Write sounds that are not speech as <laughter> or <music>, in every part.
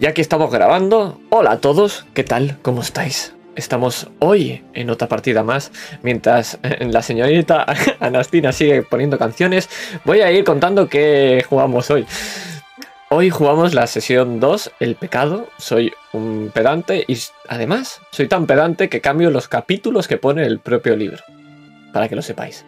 Y aquí estamos grabando. Hola a todos, ¿qué tal? ¿Cómo estáis? Estamos hoy en otra partida más, mientras <laughs> la señorita <laughs> Anastina sigue poniendo canciones, voy a ir contando qué jugamos hoy. Hoy jugamos la sesión 2, El pecado. Soy un pedante y además soy tan pedante que cambio los capítulos que pone el propio libro, para que lo sepáis.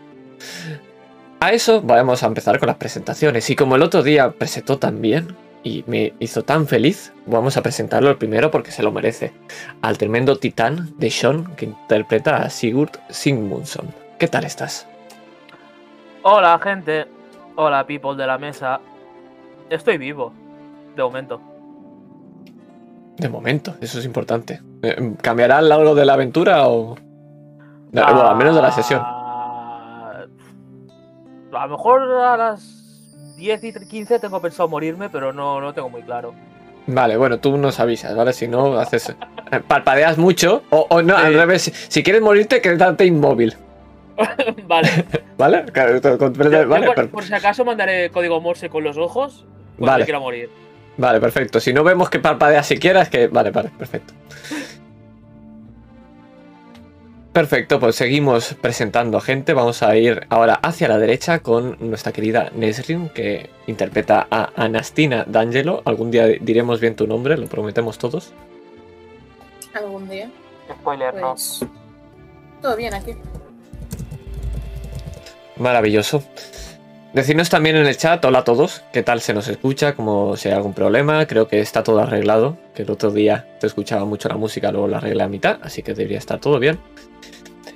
A eso vamos a empezar con las presentaciones y como el otro día presentó tan bien, y me hizo tan feliz. Vamos a presentarlo el primero porque se lo merece. Al tremendo titán de Sean que interpreta a Sigurd Sigmundsson. ¿Qué tal estás? Hola gente, hola people de la mesa. Estoy vivo, de momento. De momento, eso es importante. Eh, ¿Cambiará el lado de la aventura o...? No, bueno, al menos de la sesión. Ah, A lo mejor a las 10 y 15 tengo pensado morirme, pero no, no tengo muy claro. Vale, bueno, tú nos avisas, ¿vale? Si no, haces. eh, Parpadeas mucho. O, o no, al revés. Si, quieres morirte, quédate inmóvil. <laughs> vale. ¿Vale? Claro, comprende- vale, por, por si acaso mandaré código Morse con los ojos cuando Vale. quiera morir. vale, perfecto. Si no vemos que parpadeas siquiera, es que. Vale, vale, perfecto. Perfecto, pues seguimos presentando gente. Vamos a ir ahora hacia la derecha con nuestra querida Nesrin, que interpreta a Anastina D'Angelo. Algún día diremos bien tu nombre, lo prometemos todos. algún día. Spoiler, Pues. Todo bien aquí. Maravilloso. Decidnos también en el chat, hola a todos, qué tal se nos escucha, como si hay algún problema, creo que está todo arreglado, que el otro día te escuchaba mucho la música, luego la arreglé a mitad, así que debería estar todo bien.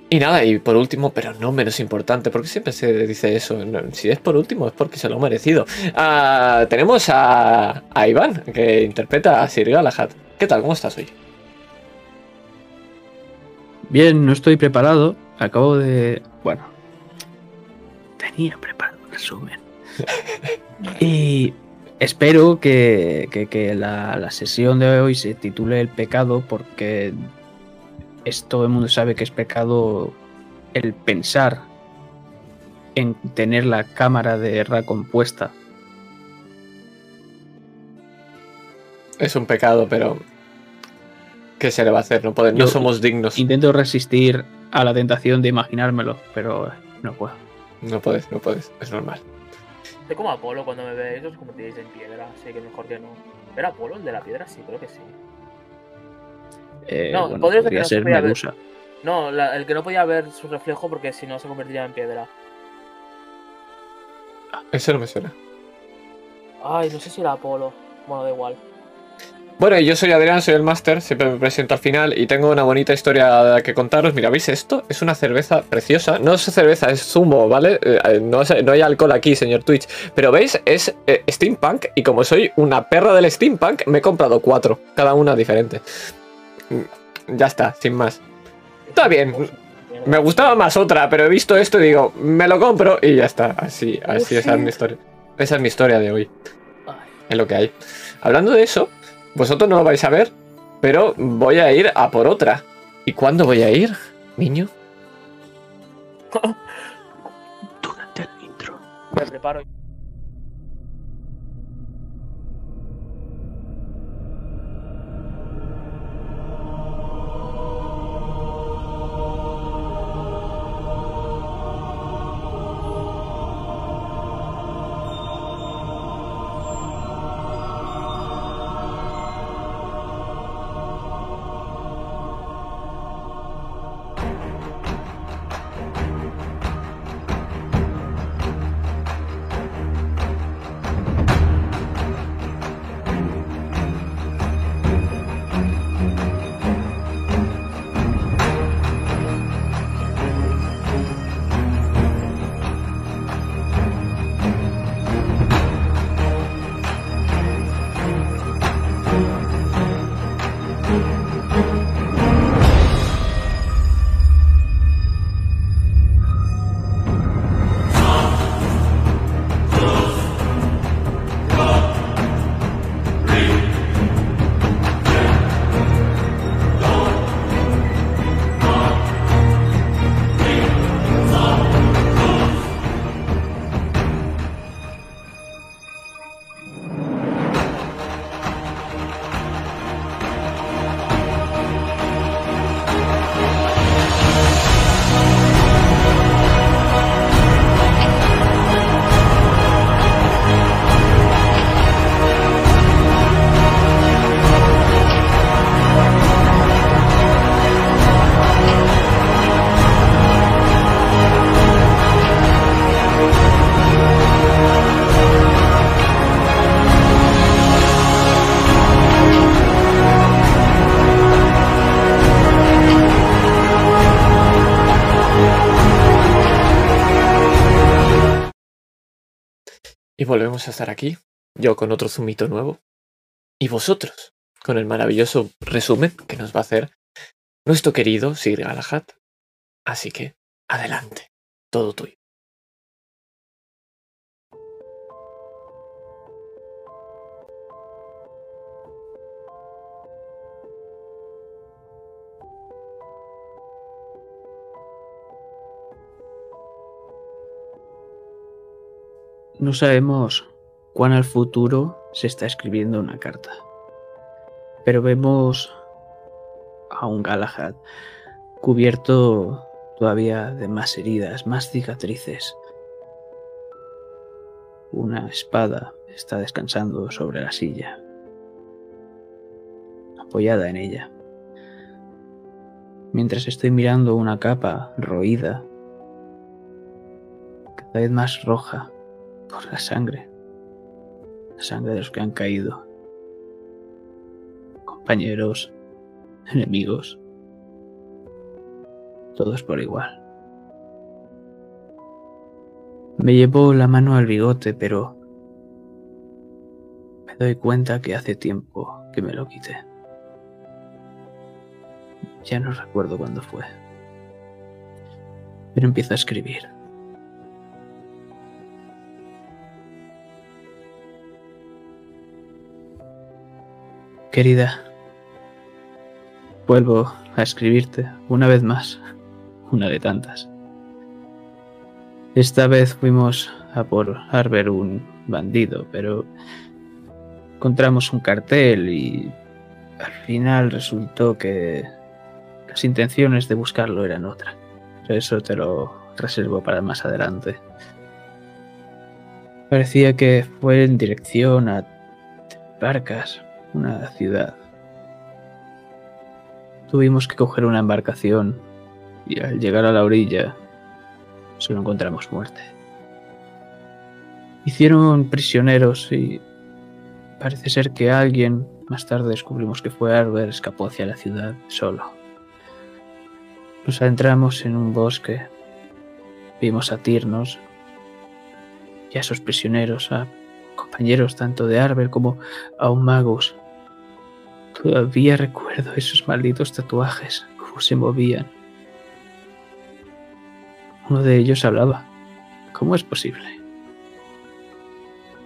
Y nada, y por último, pero no menos importante, porque siempre se dice eso, si es por último es porque se lo ha merecido. Ah, tenemos a, a Iván, que interpreta a Sir Galahad. ¿Qué tal? ¿Cómo estás hoy? Bien, no estoy preparado. Acabo de. Bueno. Tenía preparado resumen. y espero que, que- que la, la sesión de hoy se titule El pecado, porque es, todo el mundo sabe que es pecado el pensar en tener la cámara de Ra compuesta. Es un pecado, pero... ¿Qué se le va a hacer? No, podemos- no somos dignos. Intento resistir a la tentación de imaginármelo, pero no puedo. No puedes, no puedes, es normal. Soy como Apolo cuando me veis, os convertiréis en piedra, así que mejor que no. ¿Era Apolo el de la piedra? Sí, creo que sí. Eh, No, bueno, podría ser que no se ser podía ver. Medusa. No, la- el que no podía ver su reflejo porque si no se convertiría en piedra. Eso no me suena. Ay, no sé si era Apolo. Bueno, da igual. Bueno, yo soy Adrián, soy el máster, siempre me presento al final y tengo una bonita historia que contaros. Mira, ¿veis esto? Es una cerveza preciosa. No es cerveza, es zumo, ¿vale? Eh, no, es- no hay alcohol aquí, señor Twitch. Pero ¿veis? Es eh, steampunk y como soy una perra del steampunk, me he comprado cuatro, cada una diferente. Mm, Ya está, sin más. Está bien. Me gustaba más otra, pero he visto esto y digo, me lo compro y ya está. Así, así, esa es mi historia. Esa es mi historia de hoy. Es lo que hay. Hablando de eso, vosotros no lo vais a ver, pero voy a ir a por otra. ¿Y cuándo voy a ir, niño? <laughs> Durante el intro. Me preparo. Volvemos a estar aquí, yo con otro zumito nuevo, y vosotros con el maravilloso resumen que nos va a hacer nuestro querido Sir Galahad. Así que, adelante, todo tuyo. No sabemos cuán al futuro se está escribiendo una carta. Pero vemos a un Galahad cubierto todavía de más heridas, más cicatrices. Una espada está descansando sobre la silla, apoyada en ella. Mientras estoy mirando una capa roída, cada vez más roja por la sangre, la sangre de los que han caído, compañeros, enemigos, todos por igual. Me llevo la mano al bigote, pero me doy cuenta que hace tiempo que me lo quité. Ya no recuerdo cuándo fue. Pero empiezo a escribir. Querida, vuelvo a escribirte una vez más, una de tantas. Esta vez fuimos a por Arber un bandido, pero encontramos un cartel y al final resultó que las intenciones de buscarlo eran otra. Eso te lo reservo para más adelante. Parecía que fue en dirección a Barcas, una ciudad. Tuvimos que coger una embarcación y al llegar a la orilla solo encontramos muerte. Hicieron prisioneros y parece ser que alguien, más tarde descubrimos que fue Arber, escapó hacia la ciudad solo. Nos adentramos en un bosque, vimos a Tirnos y a esos prisioneros, a compañeros tanto de Arber como a un magus Todavía recuerdo esos malditos tatuajes, cómo se movían. Uno de ellos hablaba. ¿Cómo es posible?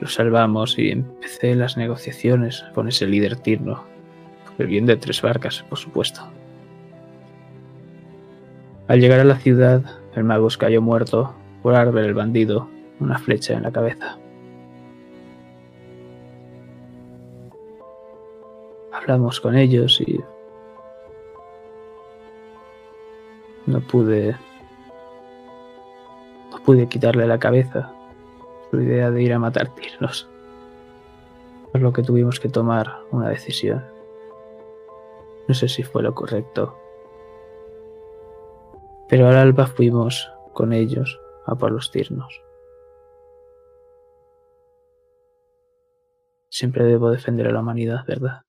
Lo salvamos y empecé las negociaciones con ese líder tirno. Por el bien de tres barcas, por supuesto. Al llegar a la ciudad, el mago cayó muerto por Arber el bandido, una flecha en la cabeza. Hablamos con ellos y no pude no pude quitarle la cabeza. Su idea de ir a matar tirnos. Por lo que tuvimos que tomar una decisión. No sé si fue lo correcto. Pero al alba fuimos con ellos a por los tirnos. Siempre debo defender a la humanidad verdad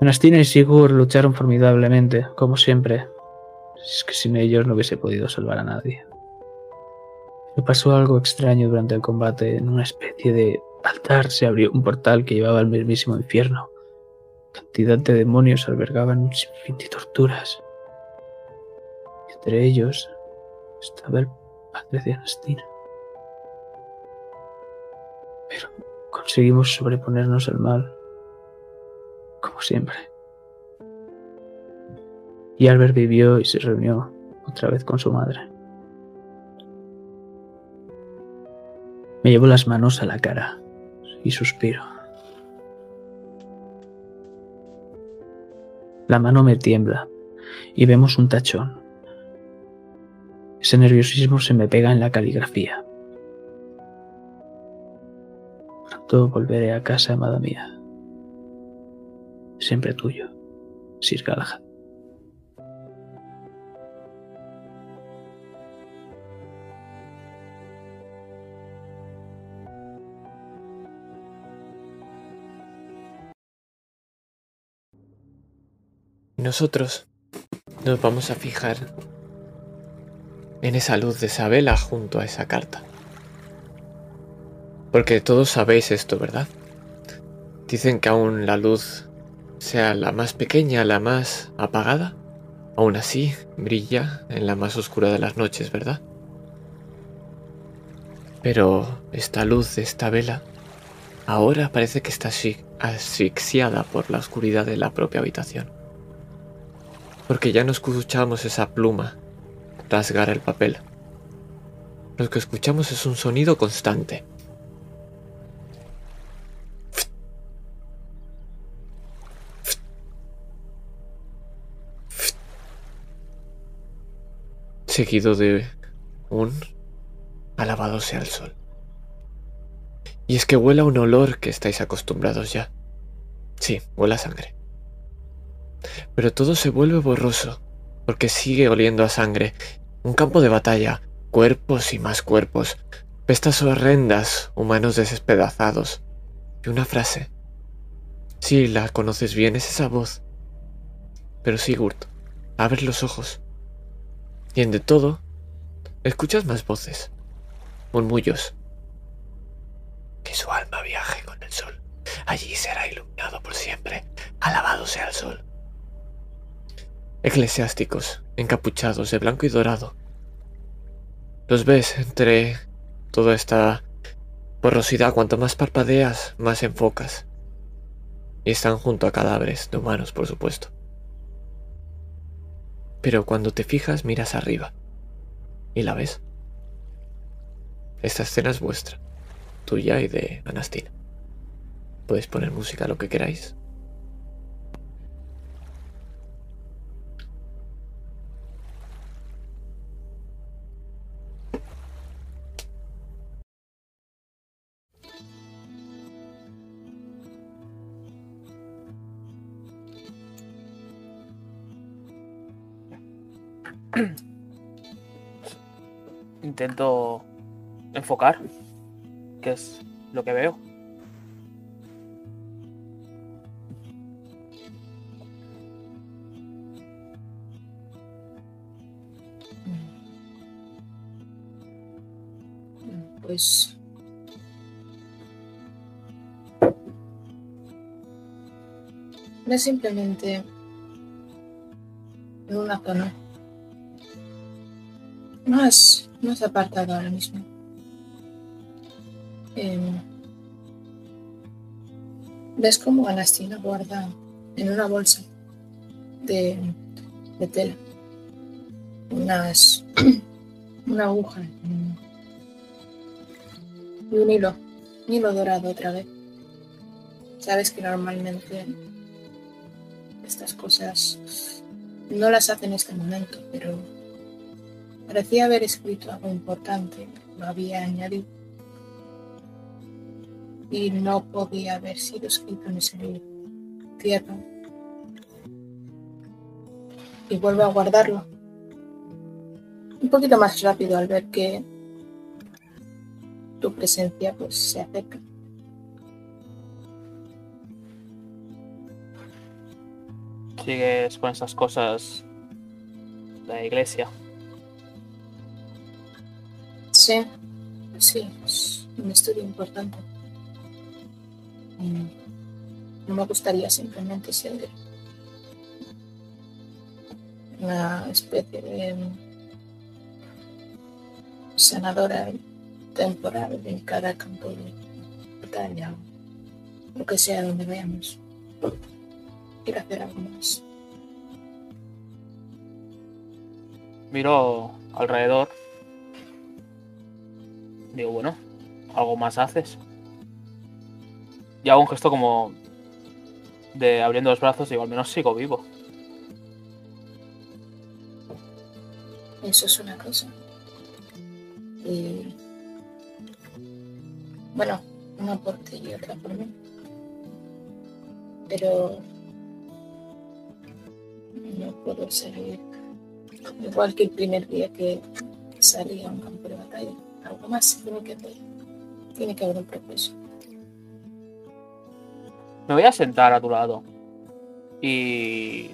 Anastina y Sigurd lucharon formidablemente, como siempre. Es que sin ellos no hubiese podido salvar a nadie. Me pasó algo extraño durante el combate. En una especie de altar se abrió un portal que llevaba al mismísimo infierno. Cantidad de demonios albergaban un sinfín de torturas. entre ellos estaba el padre de Anastina. Pero conseguimos sobreponernos al mal como siempre. Y Albert vivió y se reunió otra vez con su madre. Me llevo las manos a la cara y suspiro. La mano me tiembla y vemos un tachón. Ese nerviosismo se me pega en la caligrafía. Pronto volveré a casa, amada mía siempre tuyo, Sir Galahad. Nosotros nos vamos a fijar en esa luz de esa vela junto a esa carta. Porque todos sabéis esto, ¿verdad? Dicen que aún la luz sea la más pequeña, la más apagada, aún así brilla en la más oscura de las noches, ¿verdad? Pero esta luz de esta vela ahora parece que está asfi- asfixiada por la oscuridad de la propia habitación. Porque ya no escuchamos esa pluma rasgar el papel. Lo que escuchamos es un sonido constante. Seguido de un alabado sea el sol. Y es que huele a un olor que estáis acostumbrados ya. Sí, huele a sangre. Pero todo se vuelve borroso, porque sigue oliendo a sangre. Un campo de batalla, cuerpos y más cuerpos, pestas horrendas, humanos desespedazados. Y una frase. Sí, la conoces bien, es esa voz. Pero Sigurd, abre los ojos. Y en de todo, escuchas más voces, murmullos. Que su alma viaje con el sol. Allí será iluminado por siempre. Alabado sea el sol. Eclesiásticos, encapuchados de blanco y dorado. Los ves entre toda esta borrosidad. Cuanto más parpadeas, más enfocas. Y están junto a cadáveres de humanos, por supuesto. Pero cuando te fijas, miras arriba. ¿Y la ves? Esta escena es vuestra, tuya y de Anastina. Podéis poner música lo que queráis. <clears throat> Intento enfocar, que es lo que veo. Pues. No es simplemente en una zona. No es apartado ahora mismo. Em, ¿Ves cómo Anastina guarda en una bolsa de, de tela unas, <clears throat> una aguja y un hilo, un hilo dorado otra vez? Sabes que normalmente estas cosas no las hace en este momento, pero parecía haber escrito algo importante, lo había añadido. Y no podía haber sido escrito en ese libro. Y vuelvo a guardarlo. Un poquito más rápido al ver que tu presencia pues se acerca. Sigues con esas cosas la iglesia. Sí, sí, es un estudio importante. Mm, No me gustaría simplemente ser una especie de sanadora temporal en cada campo de batalla o lo que sea donde veamos. Quiero hacer algo más. Miro alrededor. Digo, bueno, algo más haces. Y hago un gesto como de abriendo los brazos, digo, al menos sigo vivo. Eso es una cosa. Y bueno, una por ti y otra por mí. Pero no puedo salir igual que el primer día que salí a un campo de batalla. Algo más tiene que hacer. Tiene que haber un proceso. Me voy a sentar a tu lado. Y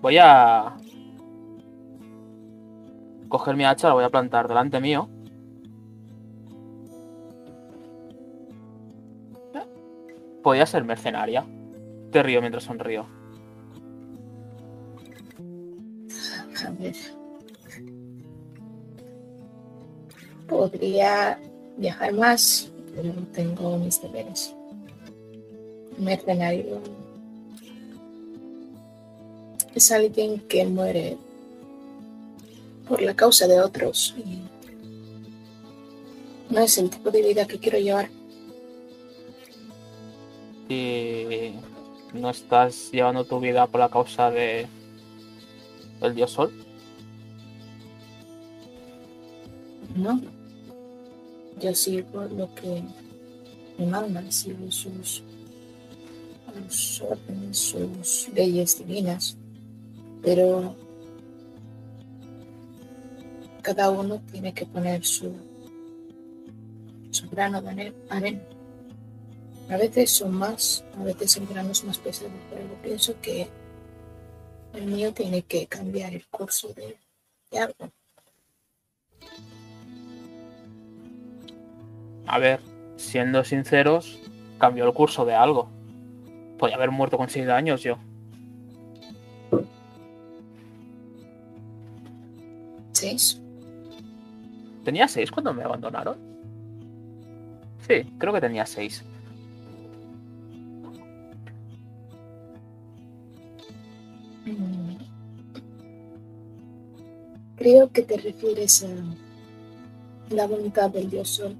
voy a coger mi hacha, la voy a plantar delante mío. Podía ser mercenaria. Te río mientras sonrío. A ver. Podría viajar más, pero tengo mis deberes. Mercenario es alguien que muere por la causa de otros y no es el tipo de vida que quiero llevar. Y no estás llevando tu vida por la causa de el dios sol. No. Yo sigo lo que me mandan, sigo sus, sus órdenes, sus leyes divinas. Pero cada uno tiene que poner su, su grano de arena. A veces son más, a veces el grano es más pesado, pero pienso que el mío tiene que cambiar el curso de, de algo. A ver, siendo sinceros, cambió el curso de algo. Podía haber muerto con 6 años yo. ¿Seis? ¿Tenía 6 cuando me abandonaron? Sí, creo que tenía 6. Mm. Creo que te refieres a la voluntad del dios sol.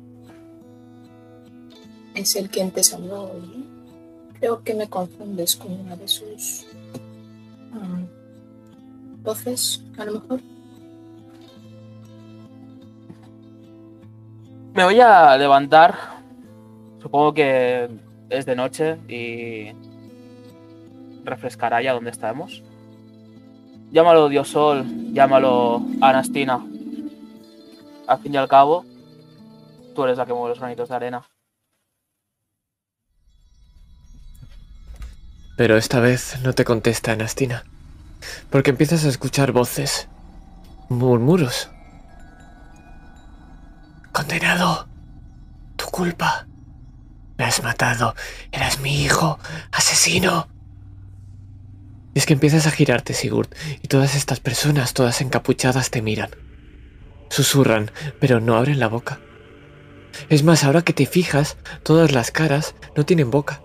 Es el quien te salvó y creo que me confundes con una de sus mm, voces, a lo mejor. Me voy a levantar. Supongo que es de noche y refrescará ya donde estamos. Llámalo Dios Sol, llámalo Anastina. Al fin y al cabo, tú eres la que mueve los granitos de arena. Pero esta vez no te contesta Anastina, porque empiezas a escuchar voces, murmuros. Condenado, tu culpa. Me has matado, eras mi hijo, asesino. Y es que empiezas a girarte, Sigurd, y todas estas personas, todas encapuchadas, te miran. Susurran, pero no abren la boca. Es más, ahora que te fijas, todas las caras no tienen boca.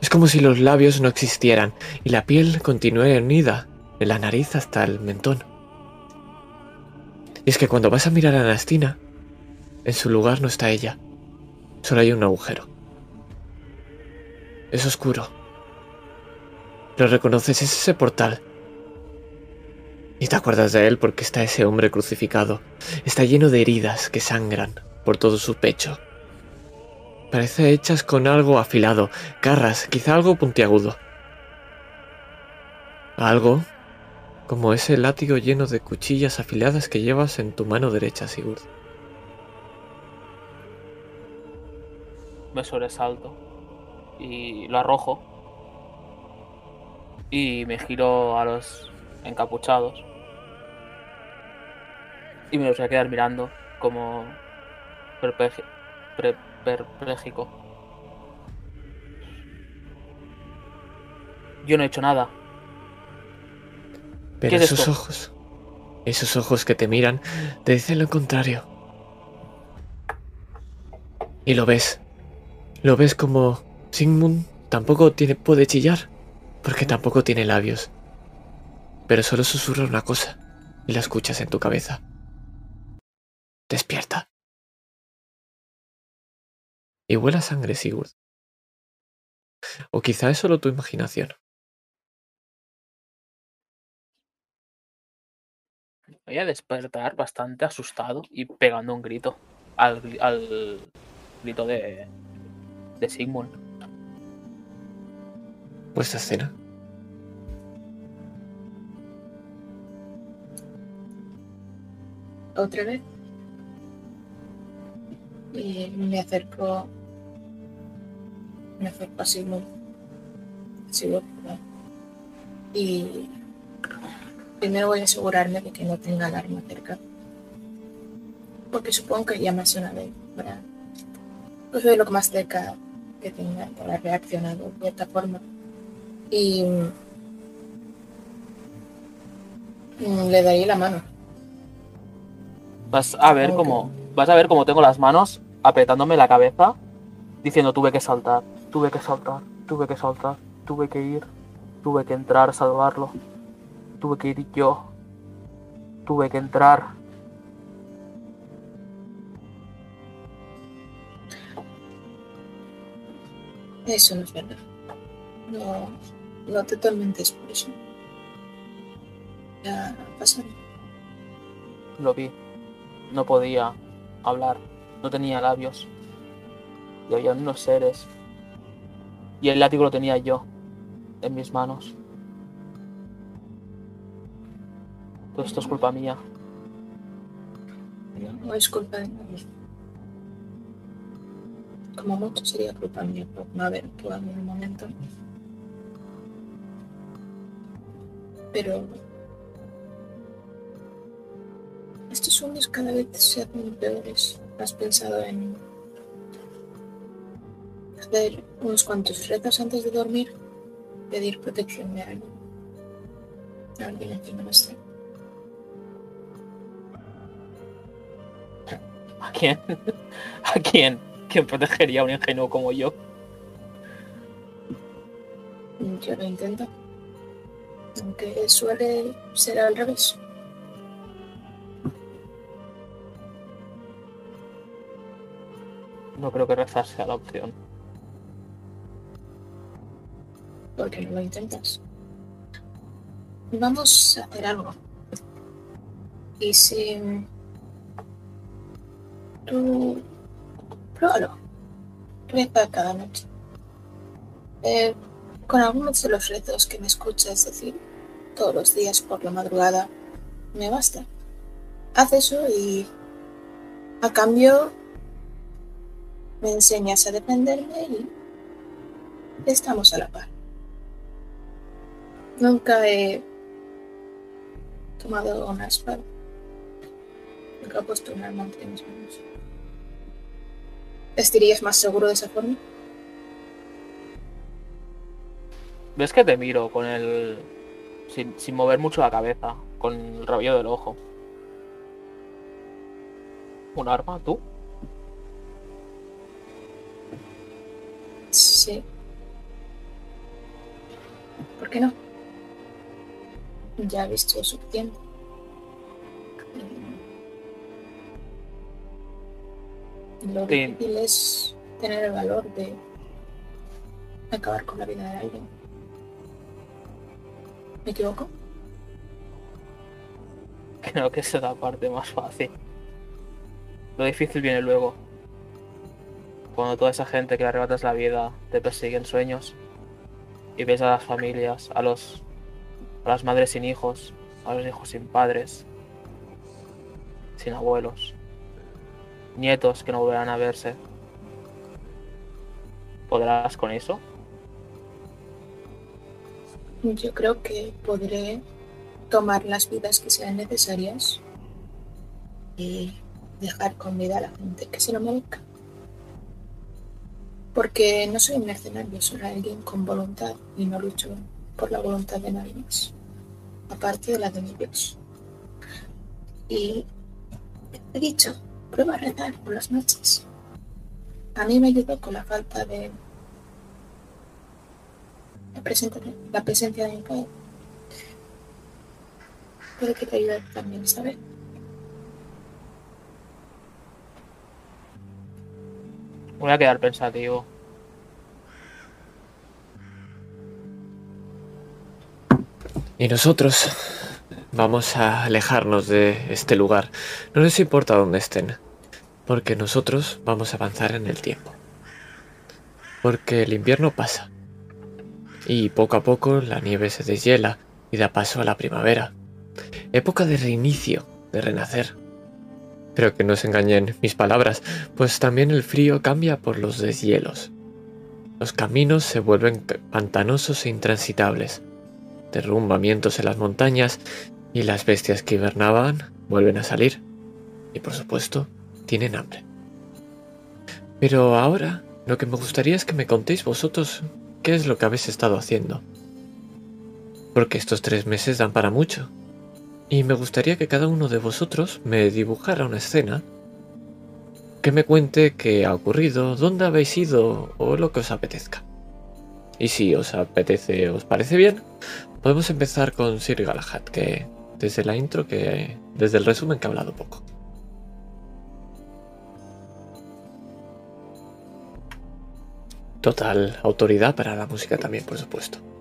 Es como si los labios no existieran y la piel continúe unida de la nariz hasta el mentón. Y es que cuando vas a mirar a Anastina, en su lugar no está ella. Solo hay un agujero. Es oscuro. Lo reconoces, es ese portal. Y te acuerdas de él porque está ese hombre crucificado. Está lleno de heridas que sangran por todo su pecho. Parece hechas con algo afilado, garras, quizá algo puntiagudo. Algo como ese látigo lleno de cuchillas afiladas que llevas en tu mano derecha, Sigurd. Me sobresalto y lo arrojo. Y me giro a los encapuchados. Y me los voy a quedar mirando como perpléjico. Yo no he hecho nada. Pero ¿Qué es esos esto? ojos, esos ojos que te miran, te dicen lo contrario. Y lo ves. Lo ves como Sigmund tampoco tiene, puede chillar, porque tampoco tiene labios. Pero solo susurra una cosa y la escuchas en tu cabeza. Despierta. Y huele a sangre, Sigurd. O quizá es solo tu imaginación. Voy a despertar bastante asustado y pegando un grito al, al grito de, de Sigmund. Vuestra escena. otra vez. Y me acerco. Me acerco a Sigmund. Sigurd, perdón. Y primero voy a asegurarme de que no tenga alarma cerca. Porque supongo que ya más de una vez. Para pues ver lo más cerca que tenga que haber reaccionado de cierta forma. Y mm, le daría la mano. Vas a ver Ok. cómo. Vas a ver cómo tengo las manos apretándome la cabeza, diciendo tuve que saltar, tuve que saltar, tuve que saltar, tuve que ir, tuve que entrar a salvarlo, tuve que ir yo, tuve que entrar. Eso no es verdad. No, no te tormentes por eso. Ya pasará. Lo vi. No podía hablar, no tenía labios. Y había unos seres. Y el látigo lo tenía yo, en mis manos. Todo esto es culpa mía. No, es culpa de nadie. Como mucho sería culpa mía por no haber actuado en el momento. Pero estos sueños cada vez se peores. ¿Has pensado en unos cuantos rezos antes de dormir? Pedir protección de alguien. Alguien en no. ¿A quién? <laughs> ¿A quién? ¿Quién protegería a un ingenuo como yo? Yo lo intento. Aunque suele ser al revés. No creo que rezar sea la opción. Porque no lo intentas. Vamos a hacer algo. Y si tú pruébalo, reza cada noche. Eh, con algunos de los rezos que me escuchas decir todos los días por la madrugada, me basta. Haz eso y a cambio me enseñas a defenderme y estamos a la par. Nunca he tomado una espada. Nunca he puesto un arma entre mis manos. ¿Estarías más seguro de esa forma? ¿Ves que te miro con el. sin, sin mover mucho la cabeza, con el rabillo del ojo? ¿Un arma, tú? Sí. ¿Por qué no? Ya he visto suficiente. Lo Sí. difícil es tener el valor de acabar con la vida de alguien. ¿Me equivoco? <laughs> Creo que esa es la parte más fácil. Lo difícil viene luego. Cuando toda esa gente que le arrebatas la vida te persigue en sueños. Y ves a las familias, a los. A las madres sin hijos, a los hijos sin padres, sin abuelos, nietos que no volverán a verse. ¿Podrás con eso? Yo creo que podré tomar las vidas que sean necesarias y dejar con vida a la gente que se lo merezca. Porque no soy un mercenario, soy alguien con voluntad y no lucho por la voluntad de nadie más, aparte de la de mi Dios. Y he dicho, prueba a rezar por las noches. A mí me ayudó con la falta de la, presenta- la presencia de mi padre. Puede que te ayude también vez. Voy a quedar pensativo. Y nosotros vamos a alejarnos de este lugar. No les importa dónde estén. Porque nosotros vamos a avanzar en el tiempo. Porque el invierno pasa. Y poco a poco la nieve se deshiela y da paso a la primavera. Época de reinicio, de renacer. Pero que no se engañen mis palabras, pues también el frío cambia por los deshielos. Los caminos se vuelven pantanosos e intransitables derrumbamientos en las montañas y las bestias que hibernaban vuelven a salir. Y por supuesto, tienen hambre. Pero ahora Lo que me gustaría es que me contéis vosotros qué es lo que habéis estado haciendo. Porque estos tres meses dan para mucho. Y me gustaría que cada uno de vosotros me dibujara una escena que me cuente qué ha ocurrido, dónde habéis ido o lo que os apetezca. Y si os apetece, os parece bien, podemos empezar con Sir Galahad, que desde la intro, que desde el resumen que ha hablado poco. Total autoridad para la música también, por supuesto.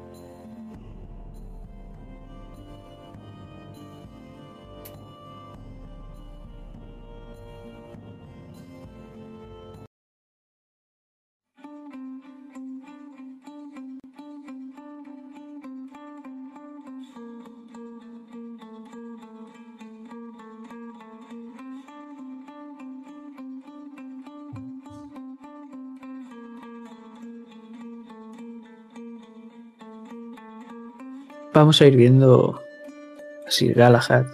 Vamos a ir viendo a Sir Galahad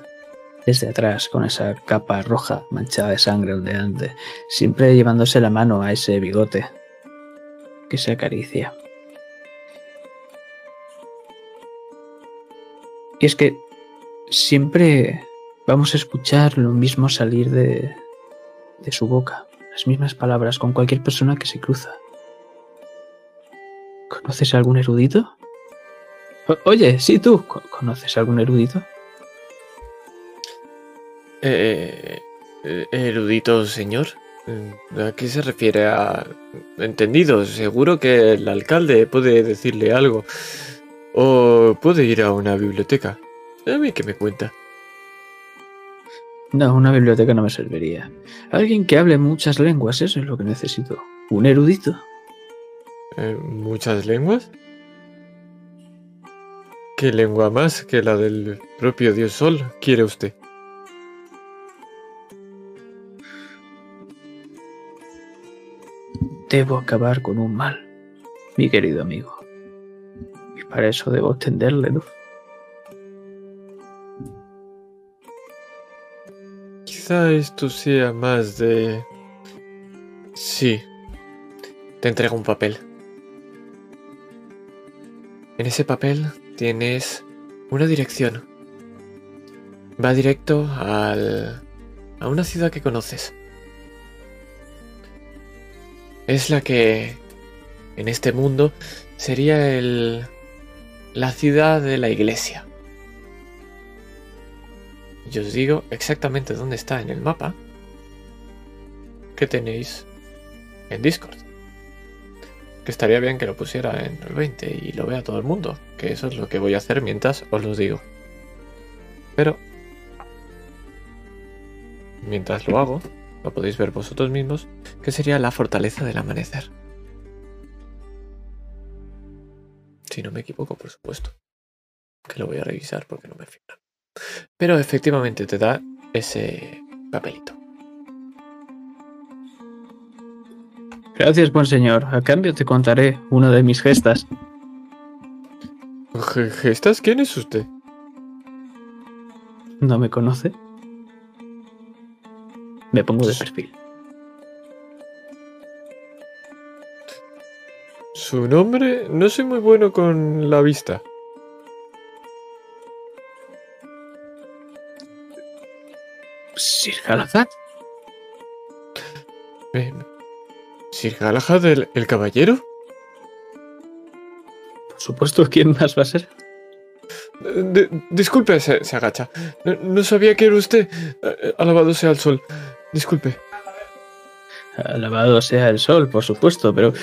desde atrás con esa capa roja manchada de sangre ondeante, siempre llevándose la mano a ese bigote que se acaricia. Y es que siempre vamos a escuchar lo mismo salir de, de su boca, las mismas palabras con cualquier persona que se cruza. ¿Conoces a algún erudito? O- Oye, sí, tú, ¿co- ¿conoces algún erudito? Eh, eh, erudito señor, Mm, ¿a qué se refiere a... Entendido, seguro que el alcalde puede decirle algo. O puede ir a una biblioteca. A mí que me cuenta. No, una biblioteca no me serviría. Alguien que hable muchas lenguas, eso es lo que necesito. Un erudito. Eh, ¿Muchas lenguas? ¿Qué lengua más que la del propio dios Sol quiere usted? Debo acabar con un mal, mi querido amigo. Y para eso debo tenderle luz. Quizá esto sea más de... Sí. Te entrego un papel. En ese papel tienes una dirección. Va directo al... a una ciudad que conoces. Es la que en este mundo sería el... la ciudad de la iglesia. Y os digo exactamente dónde está en el mapa que tenéis en Discord. Que estaría bien que lo pusiera en el 20 y lo vea todo el mundo. Que eso es lo que voy a hacer mientras os lo digo. Pero... Mientras lo hago, lo podéis ver vosotros mismos, que sería la fortaleza del amanecer. Si no me equivoco, por supuesto. Que lo voy a revisar porque no me figura. Pero efectivamente te da ese papelito. Gracias, buen señor. A cambio te contaré una de mis gestas. Ge- ¿Gestas? ¿Quién es usted? ¿No me conoce? Me pongo de perfil. Su nombre... No soy muy bueno con la vista. Sir Galahad. Eh, ¿Sir Galahad el, el caballero? Por supuesto, ¿quién más va a ser? Disculpe, se, se agacha. No, no sabía que era usted. Eh, Alabado sea el sol. Disculpe. Alabado sea el sol, por supuesto, pero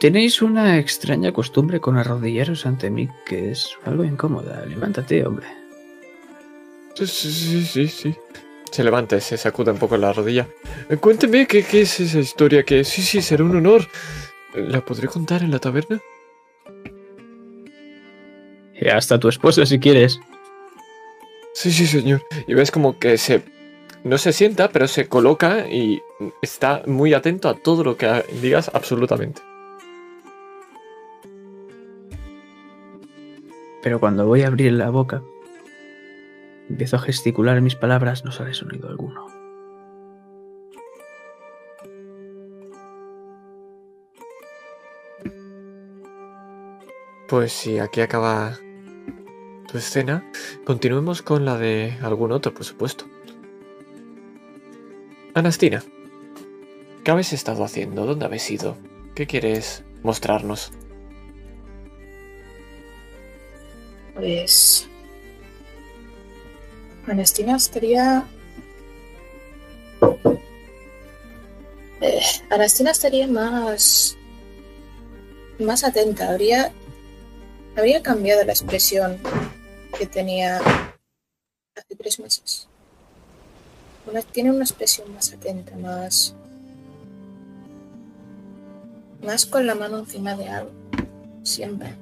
tenéis una extraña costumbre con arrodillaros ante mí que es algo incómoda. Levántate, hombre. Sí, sí, sí, sí. Se levanta, y se sacude un poco la rodilla. Eh, Cuénteme qué, qué es esa historia que... Sí, sí, será un honor. ¿La podré contar en la taberna? Y hasta tu esposa si quieres. Sí, sí, señor. Y ves como que se... No se sienta, pero se coloca y está muy atento a todo lo que digas absolutamente. Pero cuando voy a abrir la boca, Empiezo a gesticular mis palabras, no sale sonido alguno. Pues si aquí acaba tu escena, continuemos con la de algún otro, por supuesto. Anastina, ¿qué habéis estado haciendo? ¿Dónde habéis ido? ¿Qué quieres mostrarnos? Pues Anastina estaría. Eh, estaría más. más atenta. Habría. Habría cambiado la expresión que tenía hace tres meses. Tiene una expresión más atenta, más. más con la mano encima de algo. Siempre.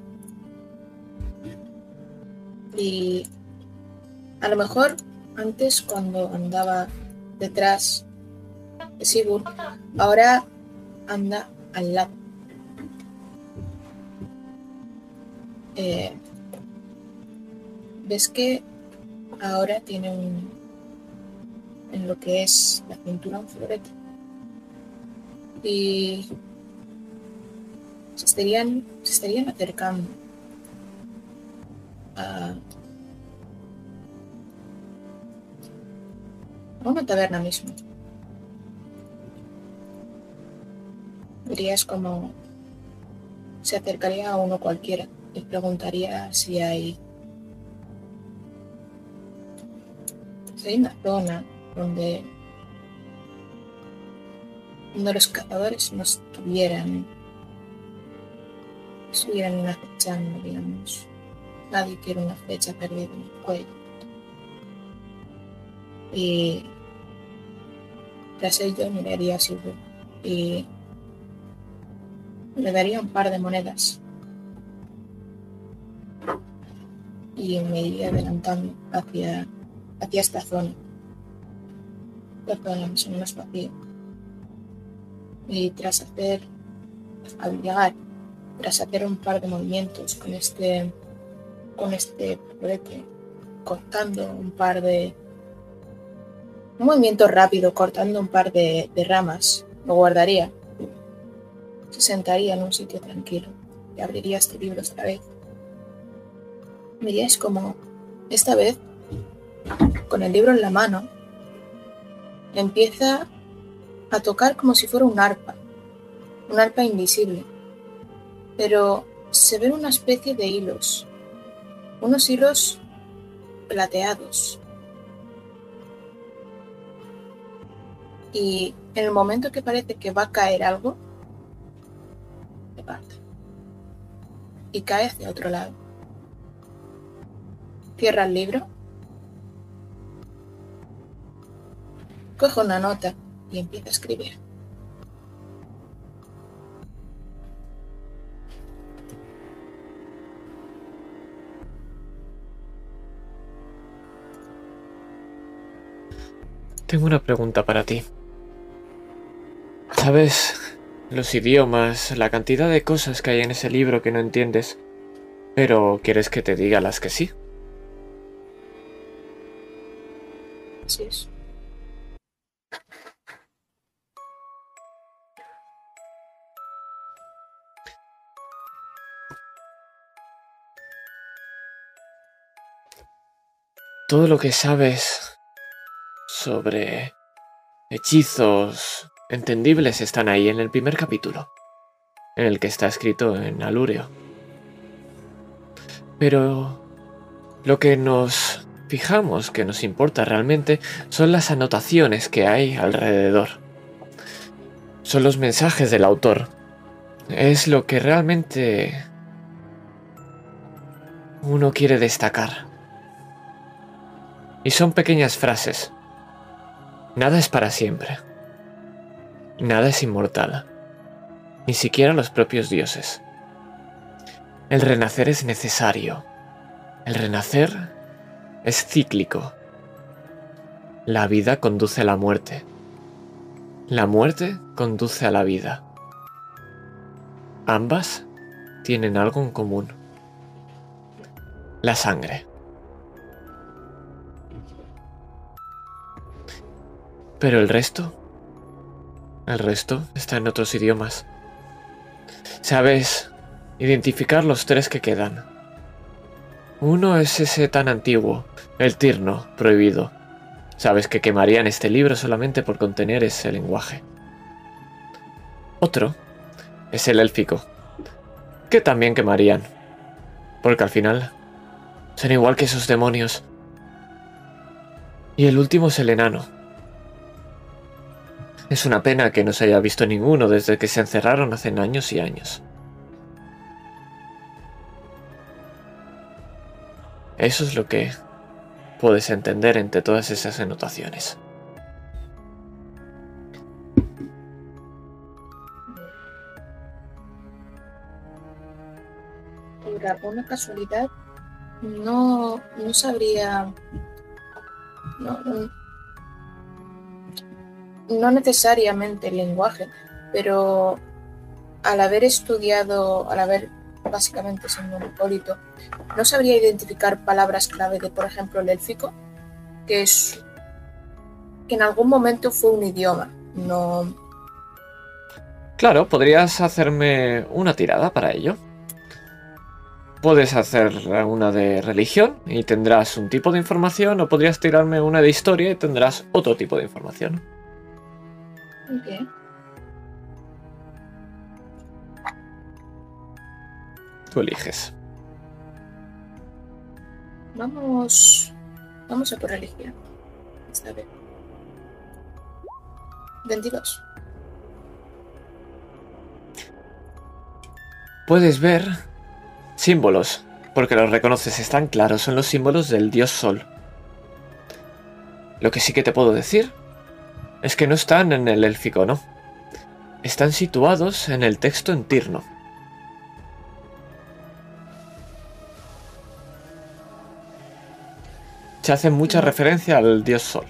Y a lo mejor antes cuando andaba detrás de Sigurd, ahora anda al lado. Eh, ¿Ves que ahora tiene un en lo que es la cintura un florete? Y se estarían, se estarían acercando a a una taberna mismo. Dirías como se acercaría a uno cualquiera y preguntaría si hay si hay una zona donde donde los cazadores no estuvieran estuvieran acechando, digamos. Nadie quiere una flecha perdida en el cuello. Y tras ello miraría a Silver y le daría un par de monedas. Y me iría adelantando hacia, hacia esta zona. La zona más o vacía. Y tras hacer, al llegar, tras hacer un par de movimientos con este con este cortando un par de... Un movimiento rápido, cortando un par de, ramas, lo guardaría. Se sentaría en un sitio tranquilo y abriría este libro otra vez. Veríais como, esta vez, con el libro en la mano, empieza a tocar como si fuera un arpa, un arpa invisible. Pero se ven una especie de hilos, unos hilos plateados. Y en el momento que parece que va a caer algo, se parte. Y cae hacia otro lado. Cierra el libro. Coge una nota y empieza a escribir. Tengo una pregunta para ti. ¿Sabes los idiomas, la cantidad de cosas que hay en ese libro que no entiendes? Pero quieres que te diga las que sí. Así es. Todo lo que sabes sobre hechizos entendibles están ahí en el primer capítulo, en el que está escrito en alúreo. Pero lo que nos fijamos que nos importa realmente son las anotaciones que hay alrededor. Son los mensajes del autor. Es lo que realmente uno quiere destacar. Y son pequeñas frases. Nada es para siempre. Nada es inmortal. Ni siquiera los propios dioses. El renacer es necesario. El renacer es cíclico. La vida conduce a la muerte. La muerte conduce a la vida. Ambas tienen algo en común. La sangre. Pero el resto... El resto está en otros idiomas. ¿Sabes identificar los tres que quedan. Uno es ese tan antiguo, el Tirno, prohibido. Sabes que quemarían este libro solamente por contener ese lenguaje. Otro es el élfico, que también quemarían, porque al final son igual que esos demonios. Y el último es el enano. Es una pena que no se haya visto ninguno desde que se encerraron hace años y años. Eso es lo que puedes entender entre todas esas anotaciones. Por alguna casualidad, no, no sabría. No, no necesariamente el lenguaje, pero al haber estudiado, al haber básicamente sido un hipólito, no sabría identificar palabras clave de, por ejemplo, el élfico, que es que en algún momento fue un idioma, no Claro, podrías hacerme una tirada para ello. Puedes hacer una de religión y tendrás un tipo de información, o podrías tirarme una de historia y tendrás otro tipo de información. Ok. Tú eliges. Vamos. Vamos a por religión. Esta vez. 22. Puedes ver símbolos, porque los reconoces, están claros, son los símbolos del dios Sol. Lo que sí que te puedo decir es que no están en el élfico, ¿no? Están situados en el texto en Tirno. Se hace mucha referencia al dios Sol.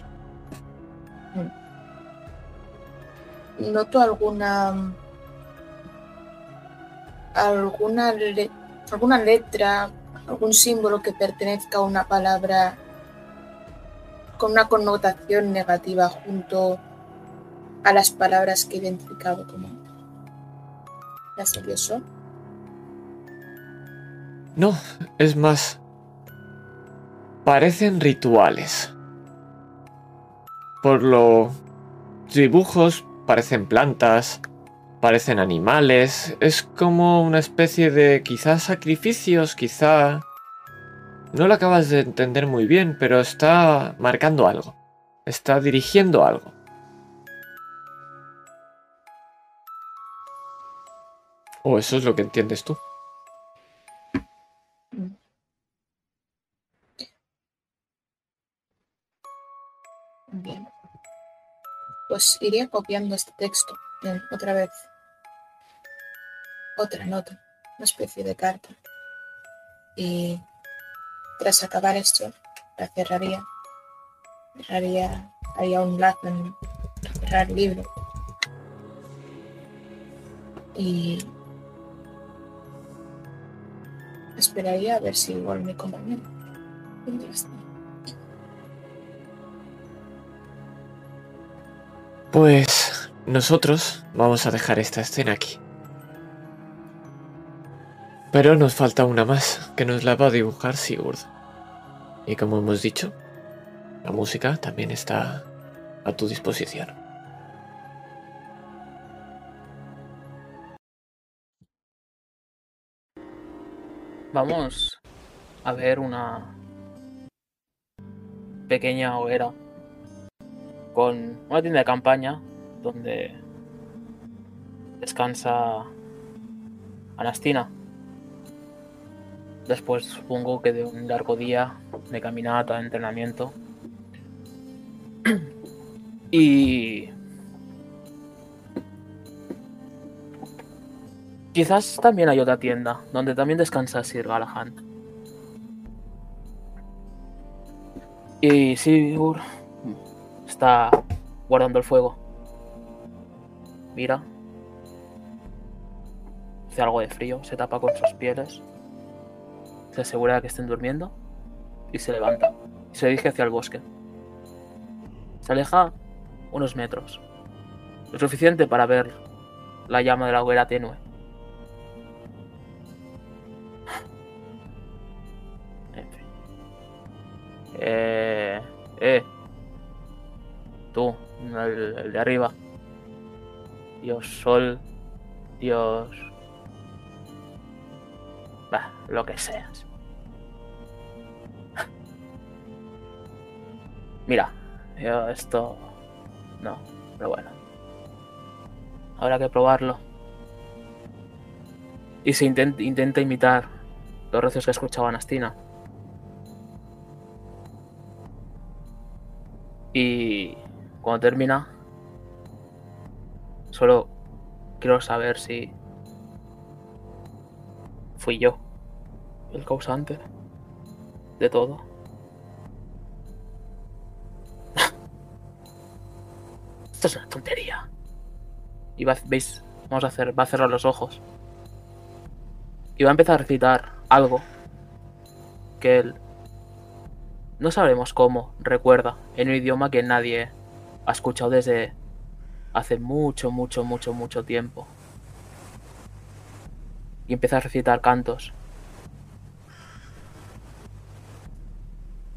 Noto alguna. Alguna, le- alguna letra, algún símbolo que pertenezca a una palabra con una connotación negativa junto a las palabras que he identificado como dios Sol. No, es más. Parecen rituales. Por lo dibujos parecen plantas, parecen animales, es como una especie de quizás sacrificios, quizá... No lo acabas de entender muy bien, pero está marcando algo. Está dirigiendo algo. O eso es lo que entiendes tú. Bien. Pues iría copiando este texto. Bien, otra vez. Otra nota. Una especie de carta. Y tras acabar esto, la cerraría. Cerraría. Haría un lazo en cerrar el libro. Y esperaría a ver si igual mi compañero. Pues nosotros vamos a dejar esta escena aquí. Pero nos falta una más, que nos la va a dibujar Sigurd. Y como hemos dicho, la música también está a tu disposición. Vamos a ver una pequeña hoguera con una tienda de campaña donde descansa Anastina. Después supongo que de un largo día de caminata, de entrenamiento. <clears throat> Y quizás también hay otra tienda donde también descansa Sir Galahad. Y Sigurd está guardando el fuego. Mira. Hace algo de frío, se tapa con sus pieles se asegura de que estén durmiendo y se levanta y se dirige hacia el bosque. Se aleja unos metros, lo suficiente para ver la llama de la hoguera tenue. En fin. Eh, eh. Tú, el de arriba. Dios sol, Dios Bah, lo que seas. Mira, yo esto. No, pero bueno. Habrá que probarlo. Y se intent- intenta imitar los recios que escuchaba Anastina. Y cuando termina, solo quiero saber si fui yo el causante de todo. <laughs> Esto es una tontería. Y va, veis, vamos a hacer, va a cerrar los ojos. Y va a empezar a recitar algo que él no sabremos cómo recuerda en un idioma que nadie ha escuchado desde hace mucho, mucho, mucho, mucho tiempo. Y empieza a recitar cantos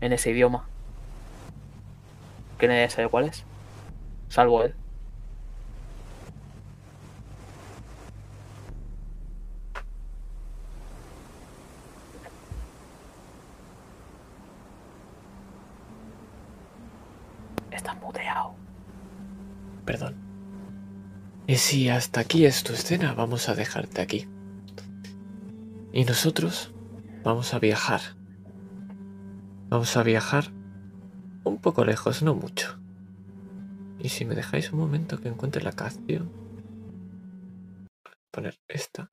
en ese idioma que nadie sabe cuál es, salvo él. Está muteado. Perdón. Y si hasta aquí es tu escena, vamos a dejarte aquí. Y nosotros vamos a viajar. Vamos a viajar un poco lejos, no mucho. Y si me dejáis un momento que encuentre la canción. Poner esta.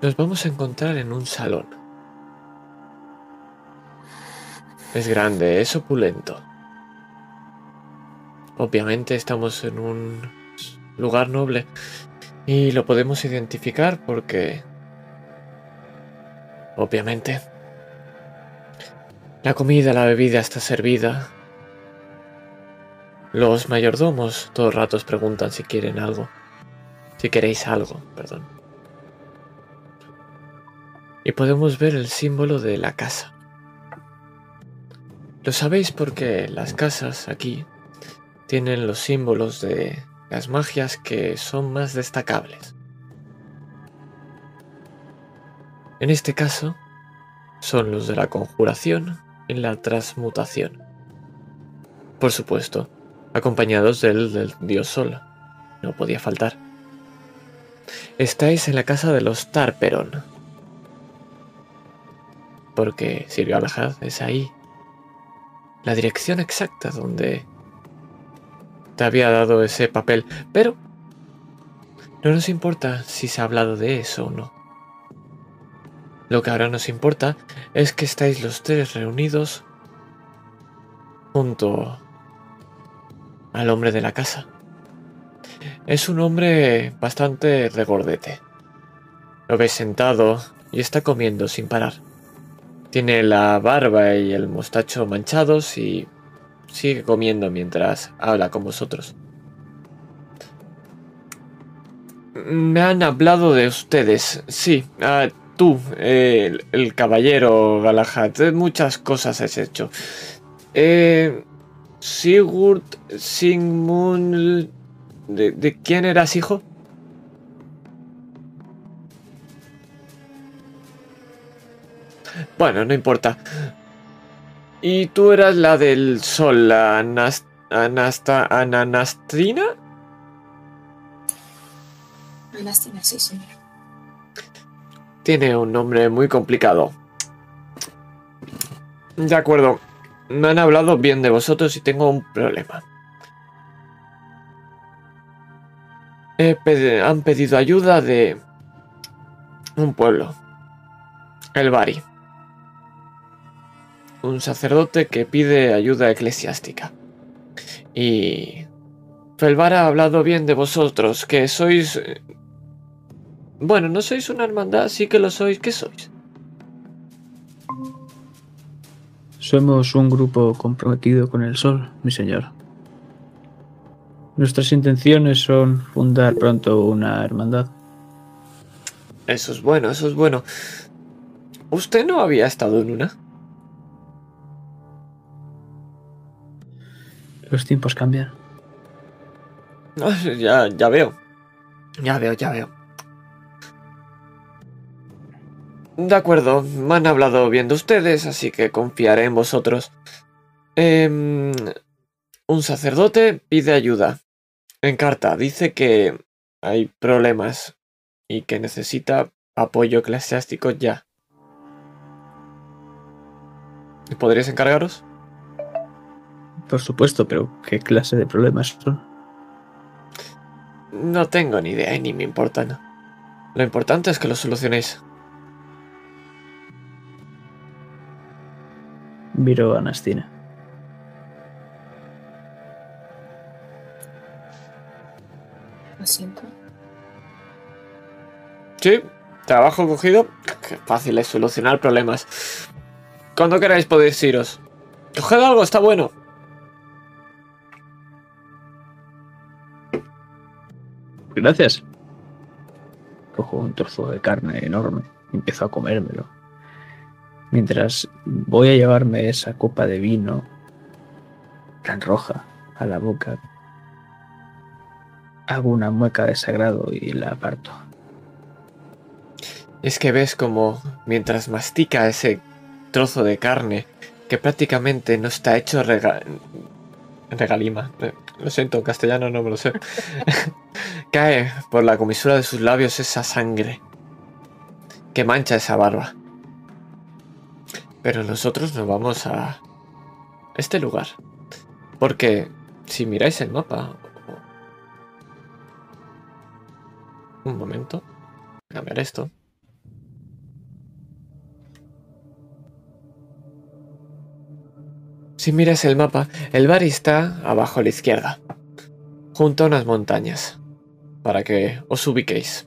Nos vamos a encontrar en un salón. Es grande, es opulento. Obviamente estamos en un lugar noble y lo podemos identificar porque... Obviamente. La comida, la bebida está servida. Los mayordomos todo el rato os preguntan si quieren algo. Si queréis algo, perdón. Y podemos ver el símbolo de la casa. Lo sabéis porque las casas aquí tienen los símbolos de las magias que son más destacables. En este caso, son los de la conjuración y la transmutación. Por supuesto, acompañados del, del dios Sol. No podía faltar. Estáis en la casa de los Tarperon. Porque Silvio Alajad es ahí, la dirección exacta donde te había dado ese papel, pero no nos importa si se ha hablado de eso o no. Lo que ahora nos importa es que estáis los tres reunidos junto al hombre de la casa. Es un hombre bastante regordete. Lo ves sentado y está comiendo sin parar. Tiene la barba y el mostacho manchados y sigue comiendo mientras habla con vosotros. Me han hablado de ustedes, sí. ah, tú, el, caballero Galahad, muchas cosas has hecho. Eh, Sigurd Sigmund... ¿De, de quién eras hijo? Bueno, no importa. ¿Y tú eras la del sol, la Anas- Anasta, Ananastrina? Anastina, sí, señor. Tiene un nombre muy complicado. De acuerdo. Me han hablado bien de vosotros y tengo un problema. Han pedido ayuda de un pueblo. El Bari. Un sacerdote que pide ayuda eclesiástica. Y... Felvar ha hablado bien de vosotros, que sois... eh, Bueno, no sois una hermandad, sí que lo sois. ¿Qué sois? Somos un grupo comprometido con el sol, mi señor. Nuestras intenciones son fundar pronto una hermandad. Eso es bueno, eso es bueno. ¿Usted no había estado en una? Los tiempos cambian. Ya, ya veo. Ya veo, ya veo. De acuerdo, me han hablado bien de ustedes, así que confiaré en vosotros. Em, un sacerdote pide ayuda. En carta dice que hay problemas y que necesita apoyo eclesiástico ya. ¿Podríais encargaros? Por supuesto, pero ¿qué clase de problemas son? No tengo ni idea y ni me importan. Lo importante es que lo solucionéis. Miro a Nastina. Lo siento. Sí, trabajo cogido. Qué fácil es solucionar problemas. Cuando queráis podéis iros. Coged algo, está bueno. Gracias. Cojo un trozo de carne enorme y empiezo a comérmelo. Mientras voy a llevarme esa copa de vino tan roja a la boca, hago una mueca de sagrado y la aparto. Es que ves como mientras mastica ese trozo de carne que prácticamente no está hecho regalima. Lo siento, en castellano no me lo sé. <laughs> Cae por la comisura de sus labios esa sangre que mancha esa barba. Pero nosotros nos vamos a este lugar. Porque si miráis el mapa... Un momento. Cambiar esto. Si miras el mapa, el bar está abajo a la izquierda, junto a unas montañas, para que os ubiquéis.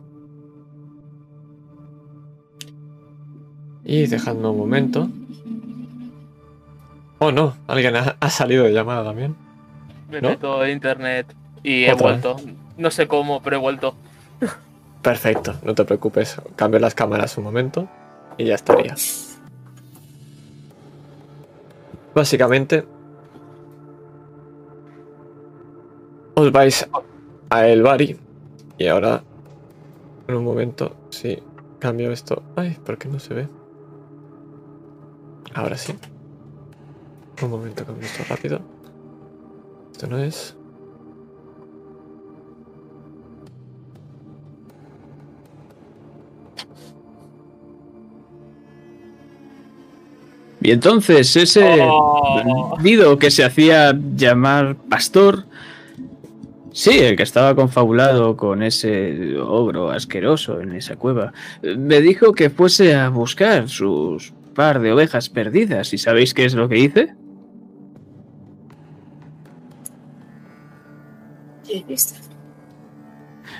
Y dejadme un momento. Oh no, alguien ha, ha salido de llamada también. Me ¿No? meto en internet y he Otra vuelto. No sé cómo, pero he vuelto. Perfecto, no te preocupes. Cambio las cámaras un momento y ya estaría. Básicamente, os vais a El Bari y ahora, en un momento, si cambio esto. Ay, ¿por qué no se ve? Ahora sí. Un momento, cambio esto rápido. Esto no es. Y entonces ese Oh. bandido que se hacía llamar pastor, sí, el que estaba confabulado con ese ogro asqueroso en esa cueva, me dijo que fuese a buscar sus par de ovejas perdidas. ¿Y sabéis qué es lo que hice?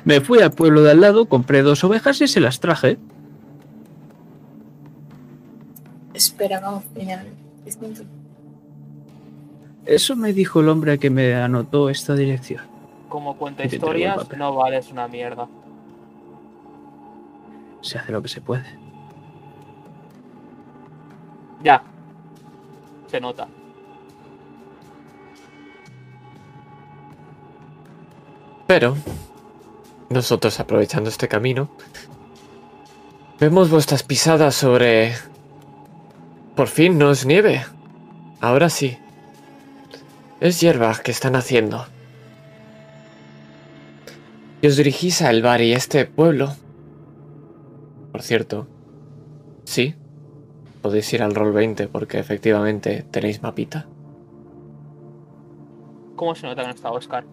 Me fui al pueblo de al lado, compré dos ovejas y se las traje. Esperaba un final distinto. Eso me dijo el hombre que me anotó esta dirección. Como cuenta historias, no vales una mierda. Se hace lo que se puede. Ya. Se nota. Pero, nosotros aprovechando este camino, vemos vuestras pisadas sobre... Por fin no es nieve. Ahora sí. Es hierba que están haciendo. Y os dirigís a El Bari, este pueblo. Por cierto, sí, podéis ir al rol 20 porque efectivamente tenéis mapita. ¿Cómo se nota que no está Oscar?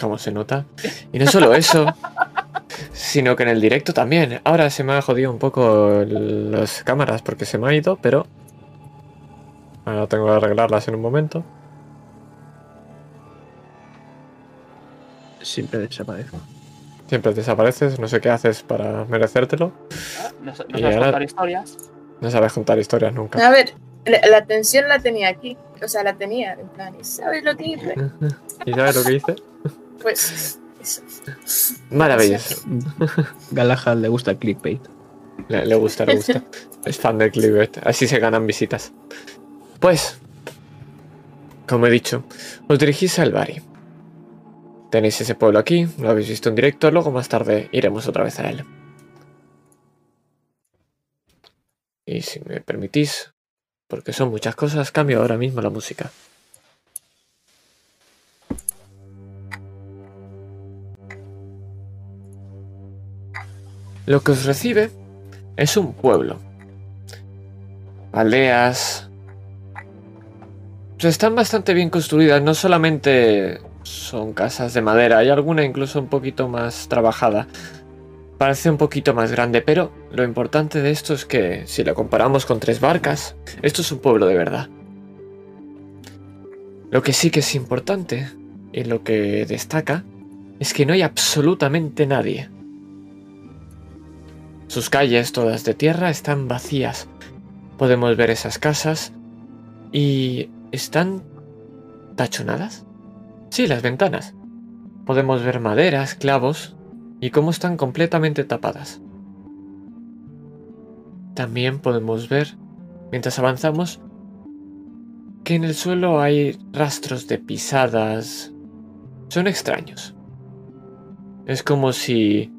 como se nota. Y no solo eso, <laughs> sino que en el directo también. Ahora se me ha jodido un poco las cámaras porque se me ha ido, pero ahora tengo que arreglarlas en un momento. Siempre desaparezco. Siempre desapareces, no sé qué haces para merecértelo. ¿No, sabes ahora- contar historias? No sabes contar historias nunca. A ver, la, la tensión la tenía aquí. O sea, la tenía, en plan, ¿y ¿sabes lo que hice? <laughs> ¿Y sabes lo que hice? Pues <laughs> Maravilloso. <laughs> Galahad le gusta el clickbait. Le, le gusta, le gusta. <laughs> es fan del clickbait. Así se ganan visitas. Pues, como he dicho, os dirigís al Bari. Tenéis ese pueblo aquí, lo habéis visto en directo, luego más tarde iremos otra vez a él. Y si me permitís, porque son muchas cosas, cambio ahora mismo la música. Lo que os recibe es un pueblo. Aldeas. Están bastante bien construidas, no solamente son casas de madera, hay alguna incluso un poquito más trabajada. Parece un poquito más grande, pero lo importante de esto es que si lo comparamos con tres barcas, esto es un pueblo de verdad. Lo que sí que es importante y lo que destaca es que no hay absolutamente nadie. Sus calles, todas de tierra, están vacías. Podemos ver esas casas y están tachonadas. Sí, las ventanas. Podemos ver maderas, clavos y cómo están completamente tapadas. También podemos ver, mientras avanzamos, que en el suelo hay rastros de pisadas. Son extraños. Es como si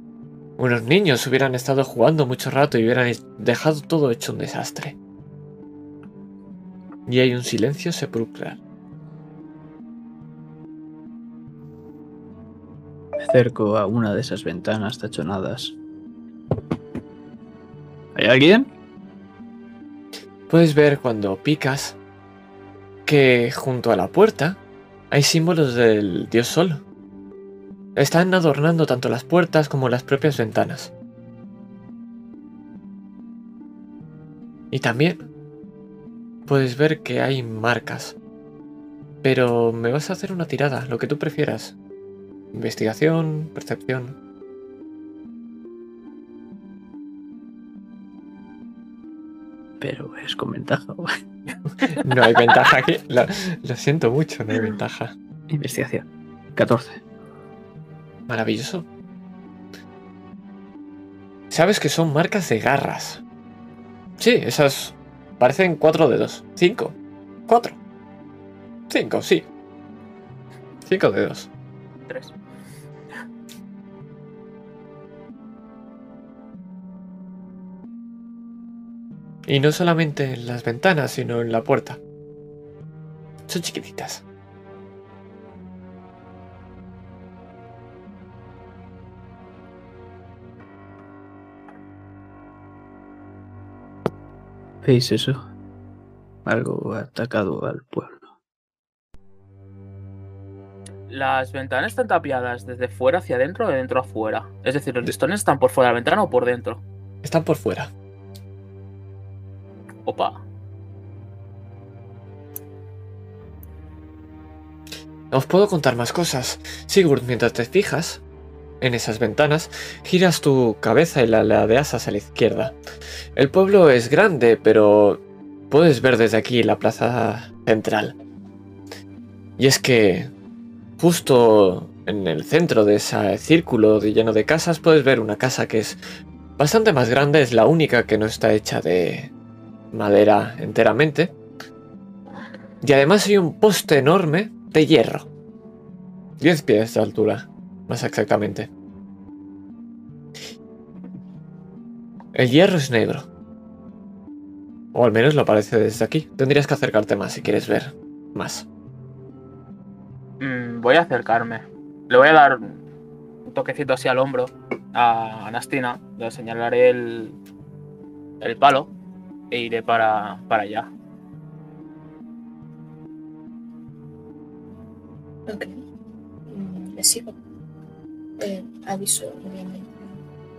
unos niños hubieran estado jugando mucho rato y hubieran dejado todo hecho un desastre. Y hay un silencio sepulcral. Me acerco a una de esas ventanas tachonadas. ¿Hay alguien? Puedes ver cuando picas que junto a la puerta hay símbolos del dios sol. Están adornando tanto las puertas como las propias ventanas. Y también puedes ver que hay marcas. Pero me vas a hacer una tirada, lo que tú prefieras. Investigación, percepción. Pero es con ventaja. <laughs> No hay ventaja aquí. Lo, lo siento mucho, no hay ventaja. Investigación. 14. Maravilloso. Sabes que son marcas de garras. Sí, esas parecen cuatro dedos. Cinco. Cuatro. Cinco, sí. Cinco dedos. Tres. Y no solamente en las ventanas, sino en la puerta. Son chiquititas. ¿Veis eso? Algo ha atacado al pueblo. Las ventanas están tapiadas desde fuera hacia adentro o de dentro a fuera. Es decir, los listones están por fuera de la ventana o por dentro. Están por fuera. Opa. Os puedo contar más cosas. Sigurd, mientras te fijas en esas ventanas, giras tu cabeza y la ladeas hacia la izquierda. El pueblo es grande, pero puedes ver desde aquí la plaza central. Y es que justo en el centro de ese círculo lleno de casas puedes ver una casa que es bastante más grande, es la única que no está hecha de madera enteramente. Y además hay un poste enorme de hierro. 10 pies de altura, más exactamente. El hierro es negro. O al menos lo parece desde aquí. Tendrías que acercarte más si quieres ver más. Mm, voy a acercarme. Le voy a dar un toquecito así al hombro a Anastina. Le señalaré el, el palo e iré para, para allá. Ok. Mm, Le sigo. Eh, aviso, obviamente.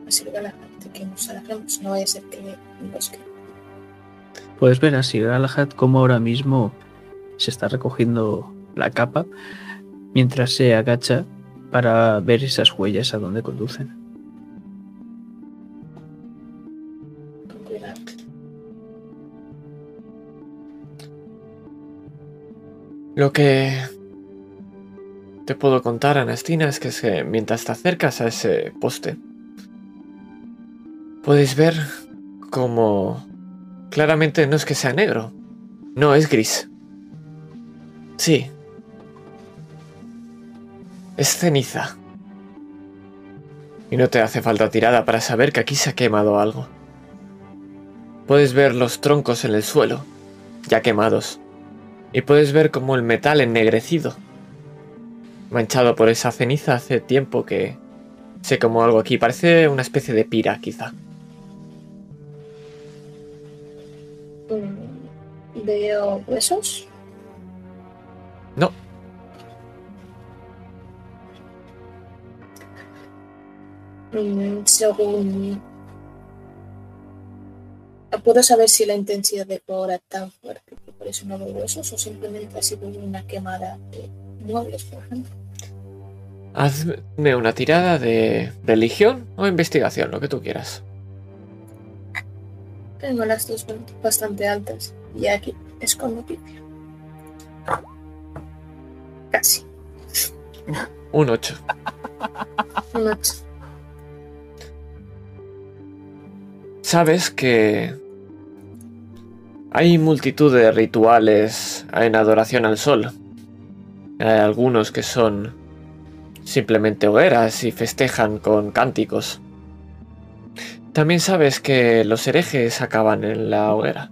Que a la gente que nos alejemos. No vaya a ser que un bosque. Puedes ver así Galahad como ahora mismo se está recogiendo la capa mientras se agacha para ver esas huellas a donde conducen. Con cuidado. Lo que te puedo contar, Anastina, es que, es que mientras te acercas a ese poste, puedes ver como claramente no es que sea negro, no es gris. Sí. Es ceniza. Y no te hace falta tirada para saber que aquí se ha quemado algo. Puedes ver los troncos en el suelo, ya quemados, y puedes ver como el metal ennegrecido, manchado por esa ceniza hace tiempo que sé como algo aquí, parece una especie de pira quizá. Mm, Veo huesos. No, Mm, Según. ¿Puedo saber si la intensidad de fuego era tan fuerte que por eso no veo huesos o simplemente ha sido una quemada de muebles, por ejemplo? Hazme una tirada de religión o investigación, lo que tú quieras. Tengo las dos bastante altas y aquí es con noticia. Casi. Un 8. Un ocho. Sabes que hay multitud de rituales en adoración al sol. Hay algunos que son simplemente hogueras y festejan con cánticos. También sabes que los herejes acaban en la hoguera.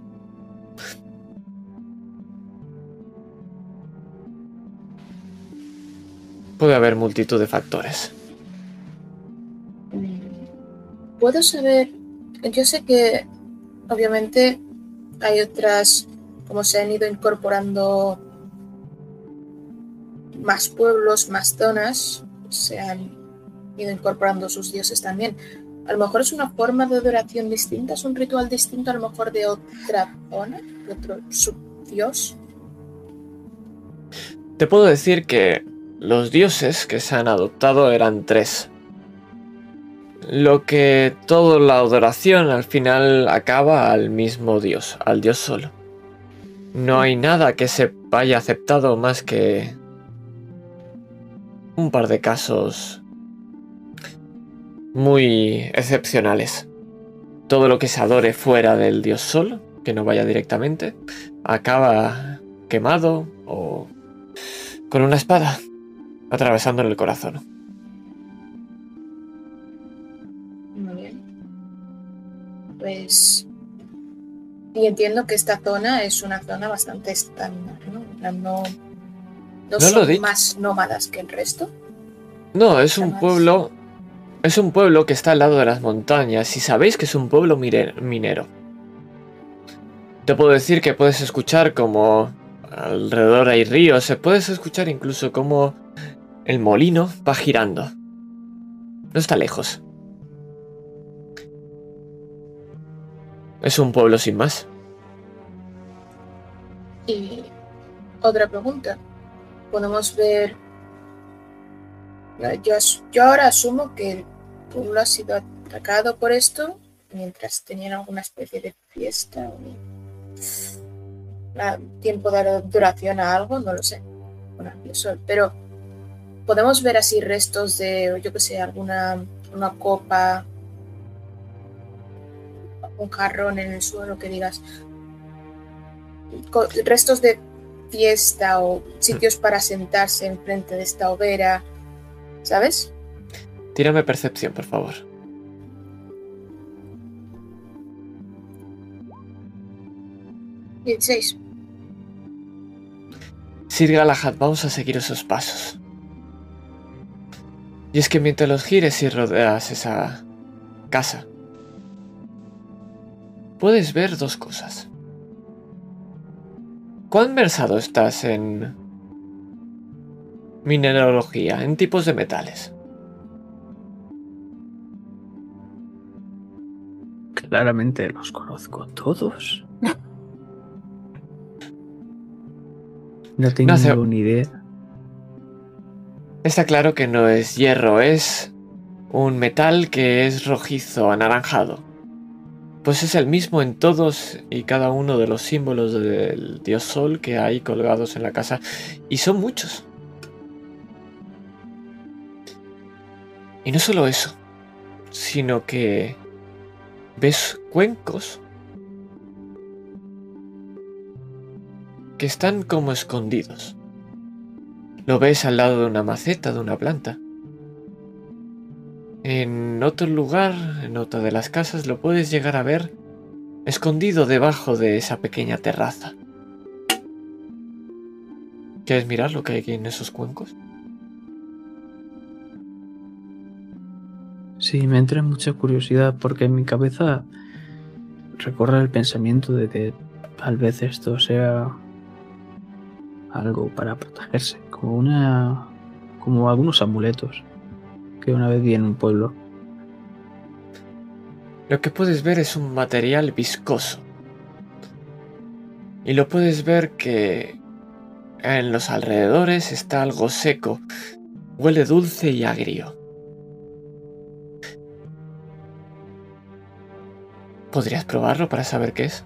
Puede haber multitud de factores. ¿Puedo saber? Yo sé que obviamente hay otras, como se han ido incorporando más pueblos, más zonas, se han ido incorporando sus dioses también. A lo mejor es una forma de adoración distinta, es un ritual distinto a lo mejor de otra zona, de otro subdios. Te puedo decir que los dioses que se han adoptado eran tres. Lo que toda la adoración al final acaba al mismo dios, al dios solo. No hay nada que se haya aceptado más que un par de casos muy excepcionales. Todo lo que se adore fuera del dios solo, que no vaya directamente, acaba quemado o con una espada atravesándole el corazón. Muy bien. Pues. Y entiendo que esta zona es una zona bastante estándar, ¿no? En No, no, No son más nómadas que el resto. No, es un pueblo. Es un pueblo que está al lado de las montañas y sabéis que es un pueblo minero. Te puedo decir que puedes escuchar como alrededor hay ríos, se puedes escuchar incluso como el molino va girando. No está lejos. Es un pueblo sin más. Y otra pregunta. Podemos ver. Yo, yo ahora asumo que el pueblo ha sido atacado por esto mientras tenían alguna especie de fiesta o la- tiempo de duración a algo, no lo sé. Pero podemos ver así restos de, yo que sé, alguna una copa, un jarrón en el suelo que digas, restos de fiesta o sitios <laughs> para sentarse enfrente de esta hoguera, ¿sabes? Tírame percepción, por favor. Dieciséis. Sir Galahad, vamos a seguir esos pasos. Y es que mientras los gires y rodeas esa casa, puedes ver dos cosas. ¿Cuán versado estás en mineralogía, en tipos de metales? Claramente los conozco todos. No tengo ni idea. Está claro que no es hierro, es un metal que es rojizo, anaranjado. Pues es el mismo en todos y cada uno de los símbolos del dios sol que hay colgados en la casa. Y son muchos. Y no solo eso, sino que ves cuencos que están como escondidos. Lo ves al lado de una maceta, de una planta. En otro lugar, en otra de las casas, lo puedes llegar a ver escondido debajo de esa pequeña terraza. ¿Quieres mirar lo que hay aquí en esos cuencos? Sí, me entra mucha curiosidad porque en mi cabeza recorre el pensamiento de que tal vez esto sea algo para protegerse, como una como algunos amuletos que una vez vi en un pueblo. Lo que puedes ver es un material viscoso. Y lo puedes ver que en los alrededores está algo seco, huele dulce y agrio. ¿Podrías probarlo para saber qué es?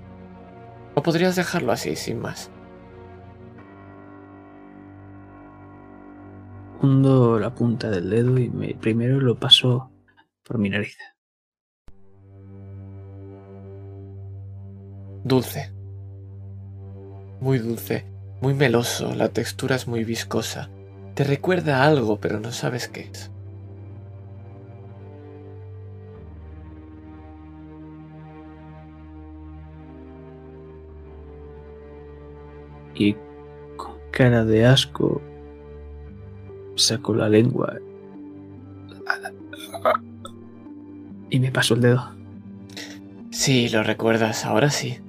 ¿O podrías dejarlo así, sin más? Hundo la punta del dedo y me, primero lo paso por mi nariz. Dulce. Muy dulce, muy meloso, la textura es muy viscosa. Te recuerda a algo, pero no sabes qué es. Y con cara de asco saco la lengua y me paso el dedo. Sí, lo recuerdas, ahora sí.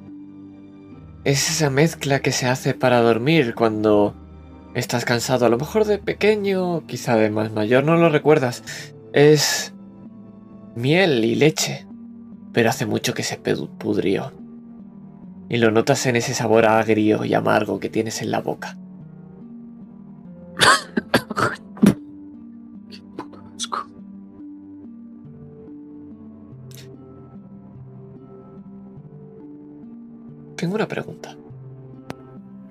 Es esa mezcla que se hace para dormir cuando estás cansado. A lo mejor de pequeño, quizá de más mayor, no lo recuerdas. Es miel y leche. Pero hace mucho que se pudrió. Y lo notas en ese sabor agrio y amargo que tienes en la boca. Tengo una pregunta.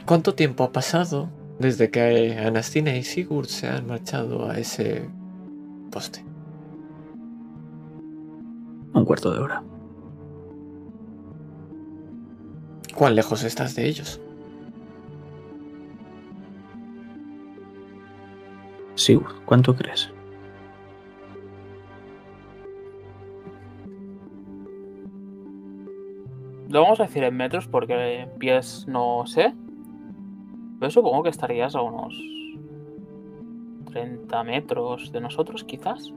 ¿Cuánto tiempo ha pasado desde que Anastina y Sigurd se han marchado a ese poste? Un cuarto de hora. ¿Cuán lejos estás de ellos? Sigurd, ¿cuánto crees? Lo vamos a decir en metros porque en pies no sé. Pero supongo que estarías a unos 30 metros de nosotros, quizás.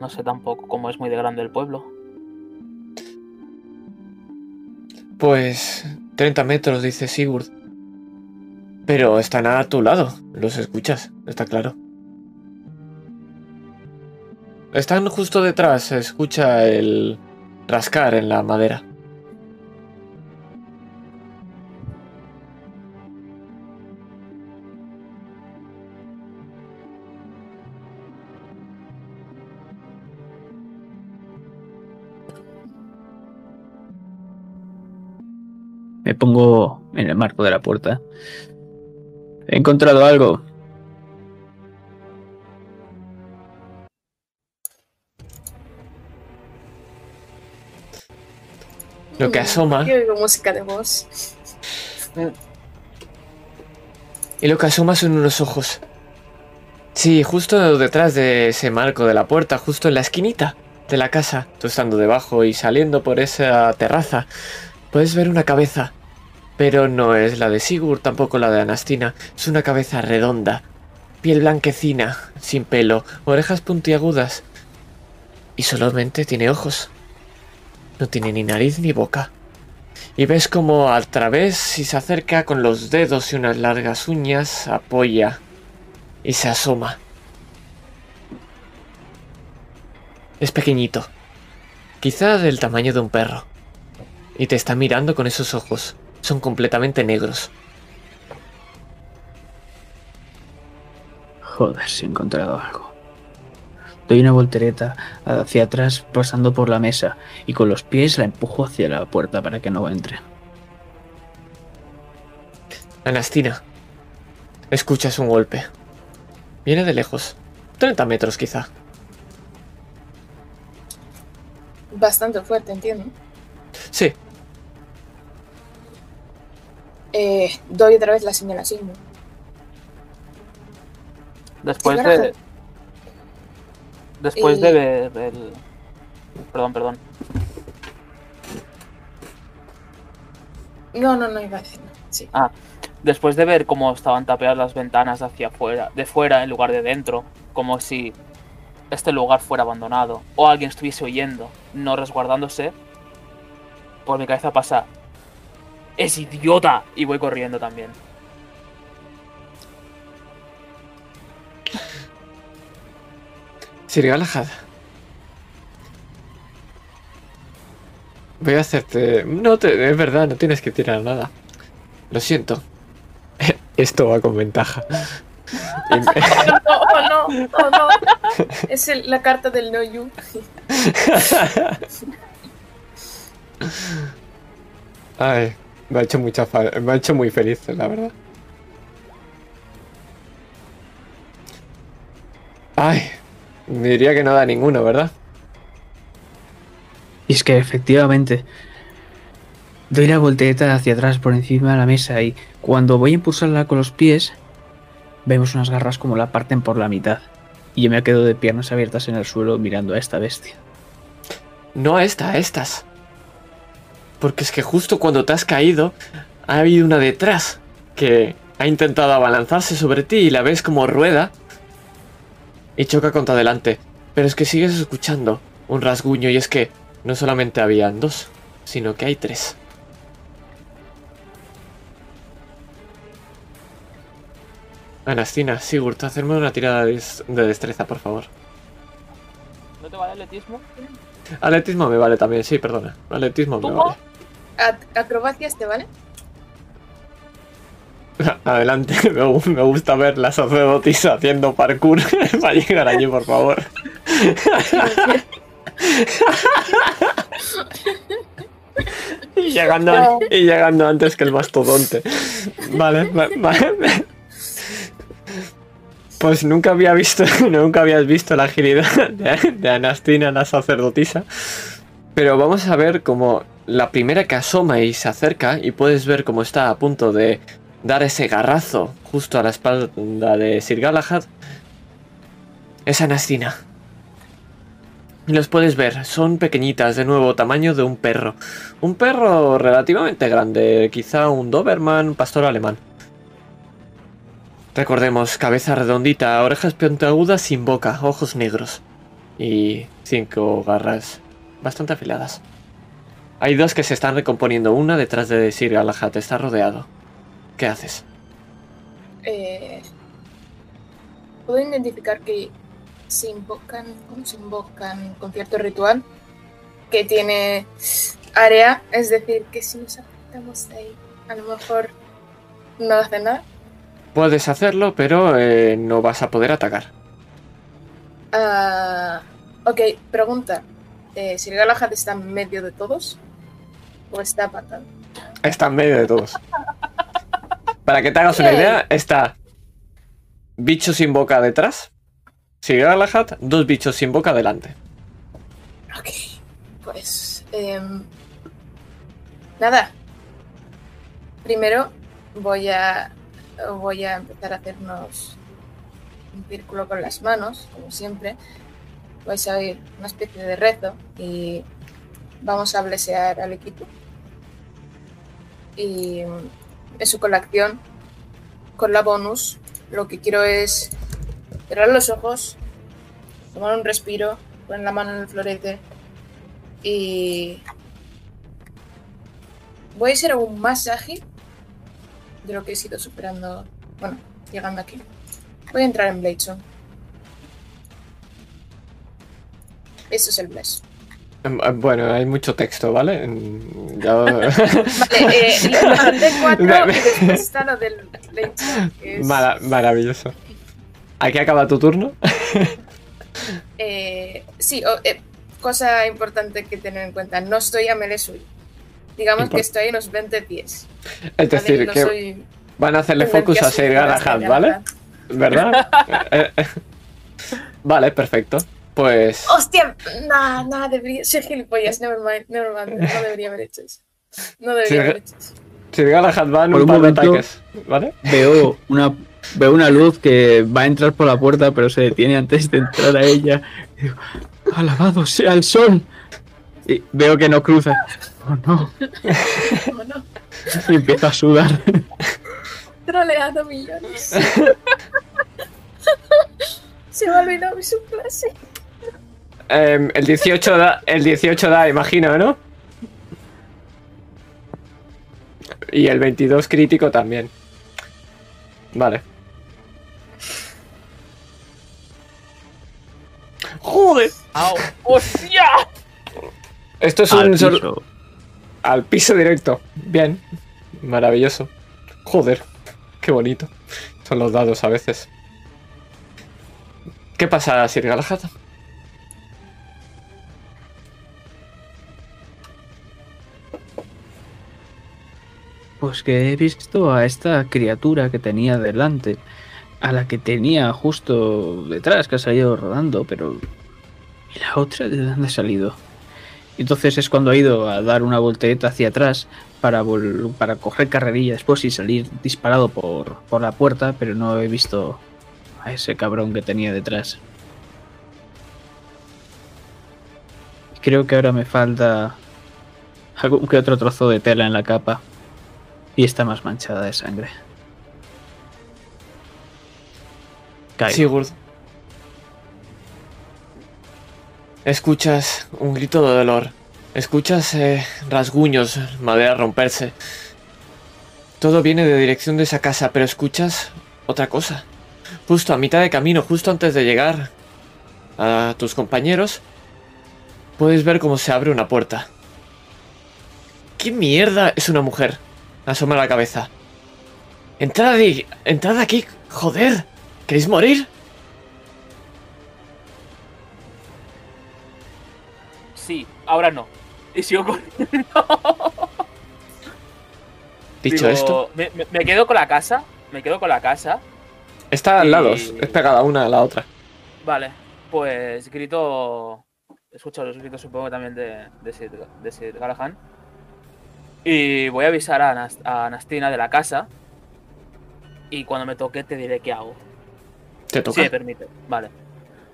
No sé tampoco cómo es muy de grande el pueblo. Pues 30 metros, dice Sigurd. Pero están a tu lado, los escuchas, está claro. Están justo detrás, se escucha el rascar en la madera. Me pongo en el marco de la puerta. He encontrado algo. Lo que asoma, Yo oigo música de voz. y lo que asoma son unos ojos. Sí, justo detrás de ese marco de la puerta, justo en la esquinita de la casa, tú estando debajo y saliendo por esa terraza, puedes ver una cabeza. Pero no es la de Sigurd, tampoco la de Anastina. Es una cabeza redonda, piel blanquecina, sin pelo, orejas puntiagudas. Y solamente tiene ojos. No tiene ni nariz ni boca. Y ves como a través, si se acerca con los dedos y unas largas uñas, apoya y se asoma. Es pequeñito, quizá del tamaño de un perro. Y te está mirando con esos ojos. Son completamente negros. Joder, si he encontrado algo. Doy una voltereta hacia atrás pasando por la mesa y con los pies la empujo hacia la puerta para que no entre. Anastina, escuchas un golpe. Viene de lejos. 30 metros quizá. Bastante fuerte, entiendo. Sí, Eh, doy otra vez la señal a Sigmund. Después de. Después de ver el. Perdón, perdón. No, no, no iba a decir. Sí. Después de ver cómo estaban tapeadas las ventanas hacia afuera, de fuera en lugar de dentro, como si este lugar fuera abandonado o alguien estuviese huyendo, no resguardándose, por mi cabeza pasa. ¡Es idiota! Y voy corriendo también. Sir Galahad. Voy a hacerte... No, te... es verdad, no tienes que tirar nada. Lo siento. <laughs> Esto va con ventaja. <laughs> Me- Oh, no, oh, no. Es el- la carta del no you. <laughs> Ay, me ha hecho mucha fa- me ha hecho muy feliz, la verdad. Ay, diría que no da ninguno, ¿verdad? Y es que efectivamente doy la voltereta hacia atrás por encima de la mesa y cuando voy a impulsarla con los pies, vemos unas garras como la parten por la mitad. Y yo me quedo de piernas abiertas en el suelo mirando a esta bestia. No a esta, a estas. Porque es que justo cuando te has caído, ha habido una detrás que ha intentado abalanzarse sobre ti y la ves como rueda y choca contra adelante. Pero es que sigues escuchando un rasguño y es que no solamente habían dos, sino que hay tres. Anastina, Sigurd, hacerme una tirada de, des- de destreza, por favor. ¿No te vale atletismo? Atletismo me vale también, sí, perdona. Atletismo me vale. At- acrobacias, ¿te vale? <laughs> Adelante, <laughs> me, gu- me gusta ver la sacerdotisa haciendo parkour <laughs> para llegar allí, por favor. y, llegando, an- y llegando antes que el mastodonte. Vale, va- vale. Pues nunca había visto, nunca habías visto la agilidad de, de Anastina, la sacerdotisa. Pero vamos a ver como la primera que asoma y se acerca y puedes ver cómo está a punto de dar ese garrazo justo a la espalda de Sir Galahad es Anastina. Y los puedes ver, son pequeñitas, de nuevo, tamaño de un perro. Un perro relativamente grande, quizá un Doberman, pastor alemán. Recordemos, cabeza redondita, orejas puntiagudas sin boca, ojos negros. Y cinco garras bastante afiladas. Hay dos que se están recomponiendo, una detrás de Sir Galahad, está rodeado. ¿Qué haces? Eh, Puedo identificar que se invocan, ¿cómo se invocan con cierto ritual que tiene área, es decir, que si nos acercamos ahí, a lo mejor no hace nada. Puedes hacerlo, pero eh, no vas a poder atacar. Ah, ok, pregunta. Eh, ¿Si el Galahad está en medio de todos? ¿O está apartado? Está en medio de todos. <laughs> Para que te hagas una idea, está bicho sin boca detrás. Sir Galahad, dos bichos sin boca delante. Ok, pues... em, nada. Primero voy a, voy a empezar a hacernos un círculo con las manos, como siempre. Vais a oír una especie de rezo y vamos a blesear al equipo. Y eso con la acción, con la bonus, lo que quiero es cerrar los ojos, tomar un respiro, poner la mano en el florete y voy a ser aún más ágil de lo que he sido superando, bueno, llegando aquí. Voy a entrar en Bladestone. Eso es el bless. Eh, Bueno, hay mucho texto, ¿vale? Ya- Vale, eh, <laughs> y después está lo del es... Mara- maravilloso. Aquí acaba tu turno. <laughs> Eh, sí, o- eh, cosa importante que tener en cuenta, no estoy a melee suyo. Digamos que estoy a unos 20 pies. Es ¿vale? decir, no que soy van a hacerle focus a Sir Galahad, ¿vale? ¿Verdad? <laughs> Eh, eh. Vale, perfecto. Pues. ¡Hostia! Nada, nada, debería. Soy gilipollas, never mind, never mind. No debería haber hecho eso. No debería Sí, haber hecho eso. Si va en Por un un par de momento- ataques, ¿vale? Veo una, veo una luz que va a entrar por la puerta, pero se detiene antes de entrar a ella. Y digo, Alabado sea el sol. Y veo que no cruza. Oh no. No, no. Y empiezo a sudar. Troleado millones. <laughs> Se me ha olvidado mi subclase. Em, el 18 da, el 18 da, imagino, ¿no? Y el 22 crítico también. Vale. ¡Joder! ¡Au! ¡Hostia! Esto es Al un sol- piso. al piso directo. Bien. Maravilloso. Joder. Qué bonito. Son los dados a veces. ¿Qué pasa, Sir Galahad? Pues que he visto a esta criatura que tenía delante, a la que tenía justo detrás, que ha salido rodando, pero... ¿Y la otra de dónde ha salido? Entonces es cuando ha ido a dar una voltereta hacia atrás para, para coger carrerilla después y salir disparado por, por la puerta, pero no he visto a ese cabrón que tenía detrás. Creo que ahora me falta algún que otro trozo de tela en la capa. Y está más manchada de sangre. Caigo. Sigurd. Escuchas un grito de dolor. Escuchas eh, rasguños, madera romperse. Todo viene de dirección de esa casa, pero escuchas otra cosa. Justo a mitad de camino, justo antes de llegar a tus compañeros, puedes ver cómo se abre una puerta. ¿Qué mierda es una mujer? Asoma la cabeza. Entrad aquí, entrad aquí, joder. ¿Queréis morir? Sí, ahora no. Y sigo corriendo. <laughs> Dicho Digo, esto, Me, me- me quedo con la casa. Me quedo con la casa. está al y- lado, es pegada una a la otra. Vale, pues grito. Escucho los gritos, supongo también de, de, Sid, de Sid Galahan. Y voy a avisar a, Nas- a Nastina de la casa. Y cuando me toque te diré qué hago. Te Si toca. me permite. Vale.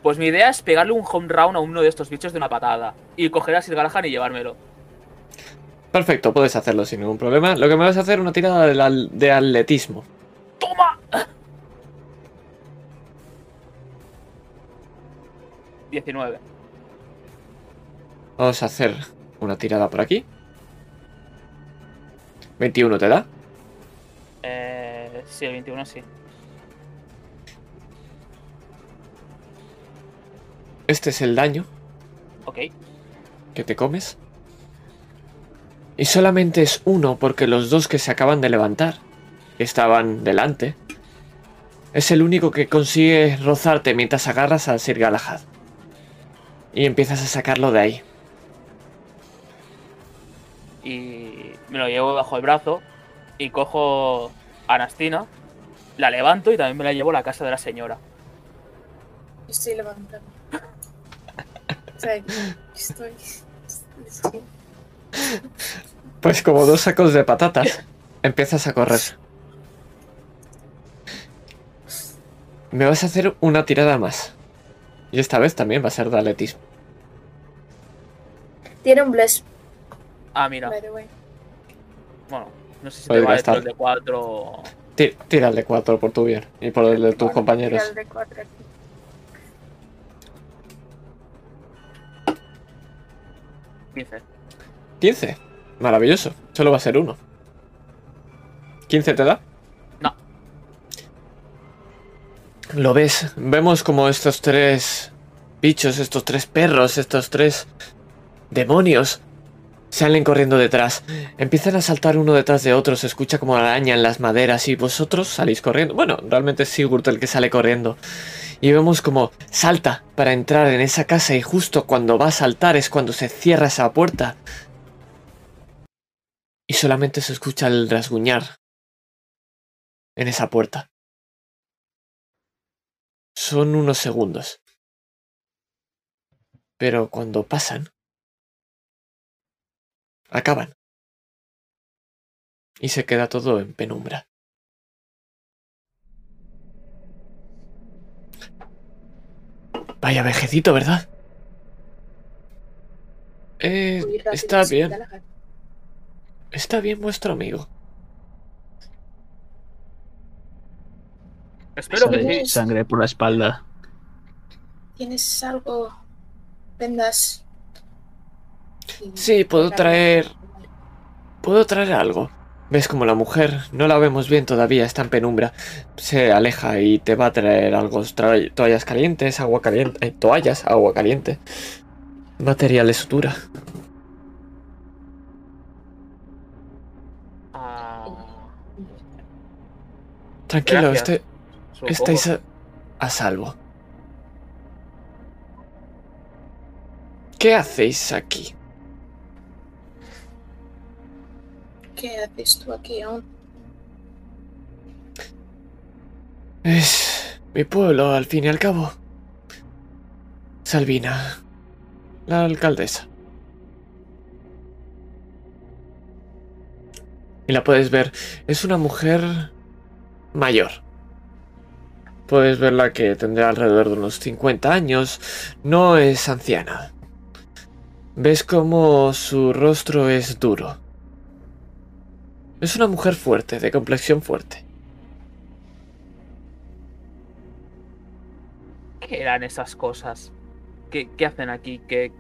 Pues mi idea es pegarle un home round a uno de estos bichos de una patada. Y coger a Sid Galahan y llevármelo. Perfecto, puedes hacerlo sin ningún problema. Lo que me vas a hacer es una tirada de, al- de atletismo. ¡Toma! 19. Vamos a hacer una tirada por aquí. 21 te da. Eh, sí, el 21 sí. Este es el daño Ok. que te comes. Y solamente es uno porque los dos que se acaban de levantar, que estaban delante, es el único que consigue rozarte mientras agarras al Sir Galahad. Y empiezas a sacarlo de ahí. y me lo llevo bajo el brazo y cojo a Nastina, la levanto y también me la llevo a la casa de la señora. Estoy levantando. O sea, aquí estoy. estoy- Pues como dos sacos de patatas, empiezas a correr. Me vas a hacer una tirada más. Y esta vez también va a ser de atletismo. Tiene un bless, Ah, mira, by the way. Bueno, no sé si Puedes te vale gastar. el de 4. Ti- Tira el de 4 por tu bien y por el de tus compañeros. tira el de cuatro aquí. quince 15. Maravilloso. Solo va a ser uno. ¿15 te da? No. Lo ves. Vemos como estos tres bichos, estos tres perros, estos tres demonios salen corriendo detrás. Empiezan a saltar uno detrás de otro. Se escucha como arañan las maderas y vosotros salís corriendo. Bueno, realmente es Sigurd el que sale corriendo. Y vemos como salta para entrar en esa casa y justo cuando va a saltar es cuando se cierra esa puerta. Y solamente se escucha el rasguñar en esa puerta. son unos segundos. Pero cuando pasan, acaban. Y se queda todo en penumbra. Vaya vejecito, ¿verdad? Eh, está bien. Está bien vuestro amigo. Espero que sí. sangre por la espalda. ¿Tienes algo? Vendas. Sí, puedo traer. Puedo traer algo. Ves como la mujer, no la vemos bien todavía, está en penumbra. Se aleja y te va a traer algo. Toallas calientes, agua caliente. eh, toallas, agua caliente. Material de sutura. Ah, Tranquilo, este- estáis a, a salvo. ¿Qué hacéis aquí? ¿Qué haces tú aquí aún? Es mi pueblo, al fin y al cabo. Salvina, la alcaldesa. Y la puedes ver, es una mujer mayor. Puedes verla que tendrá alrededor de unos 50 años, no es anciana. Ves como su rostro es duro. Es una mujer fuerte, de complexión fuerte. ¿Qué eran esas cosas? ¿Qué, qué hacen aquí? ¿Qué,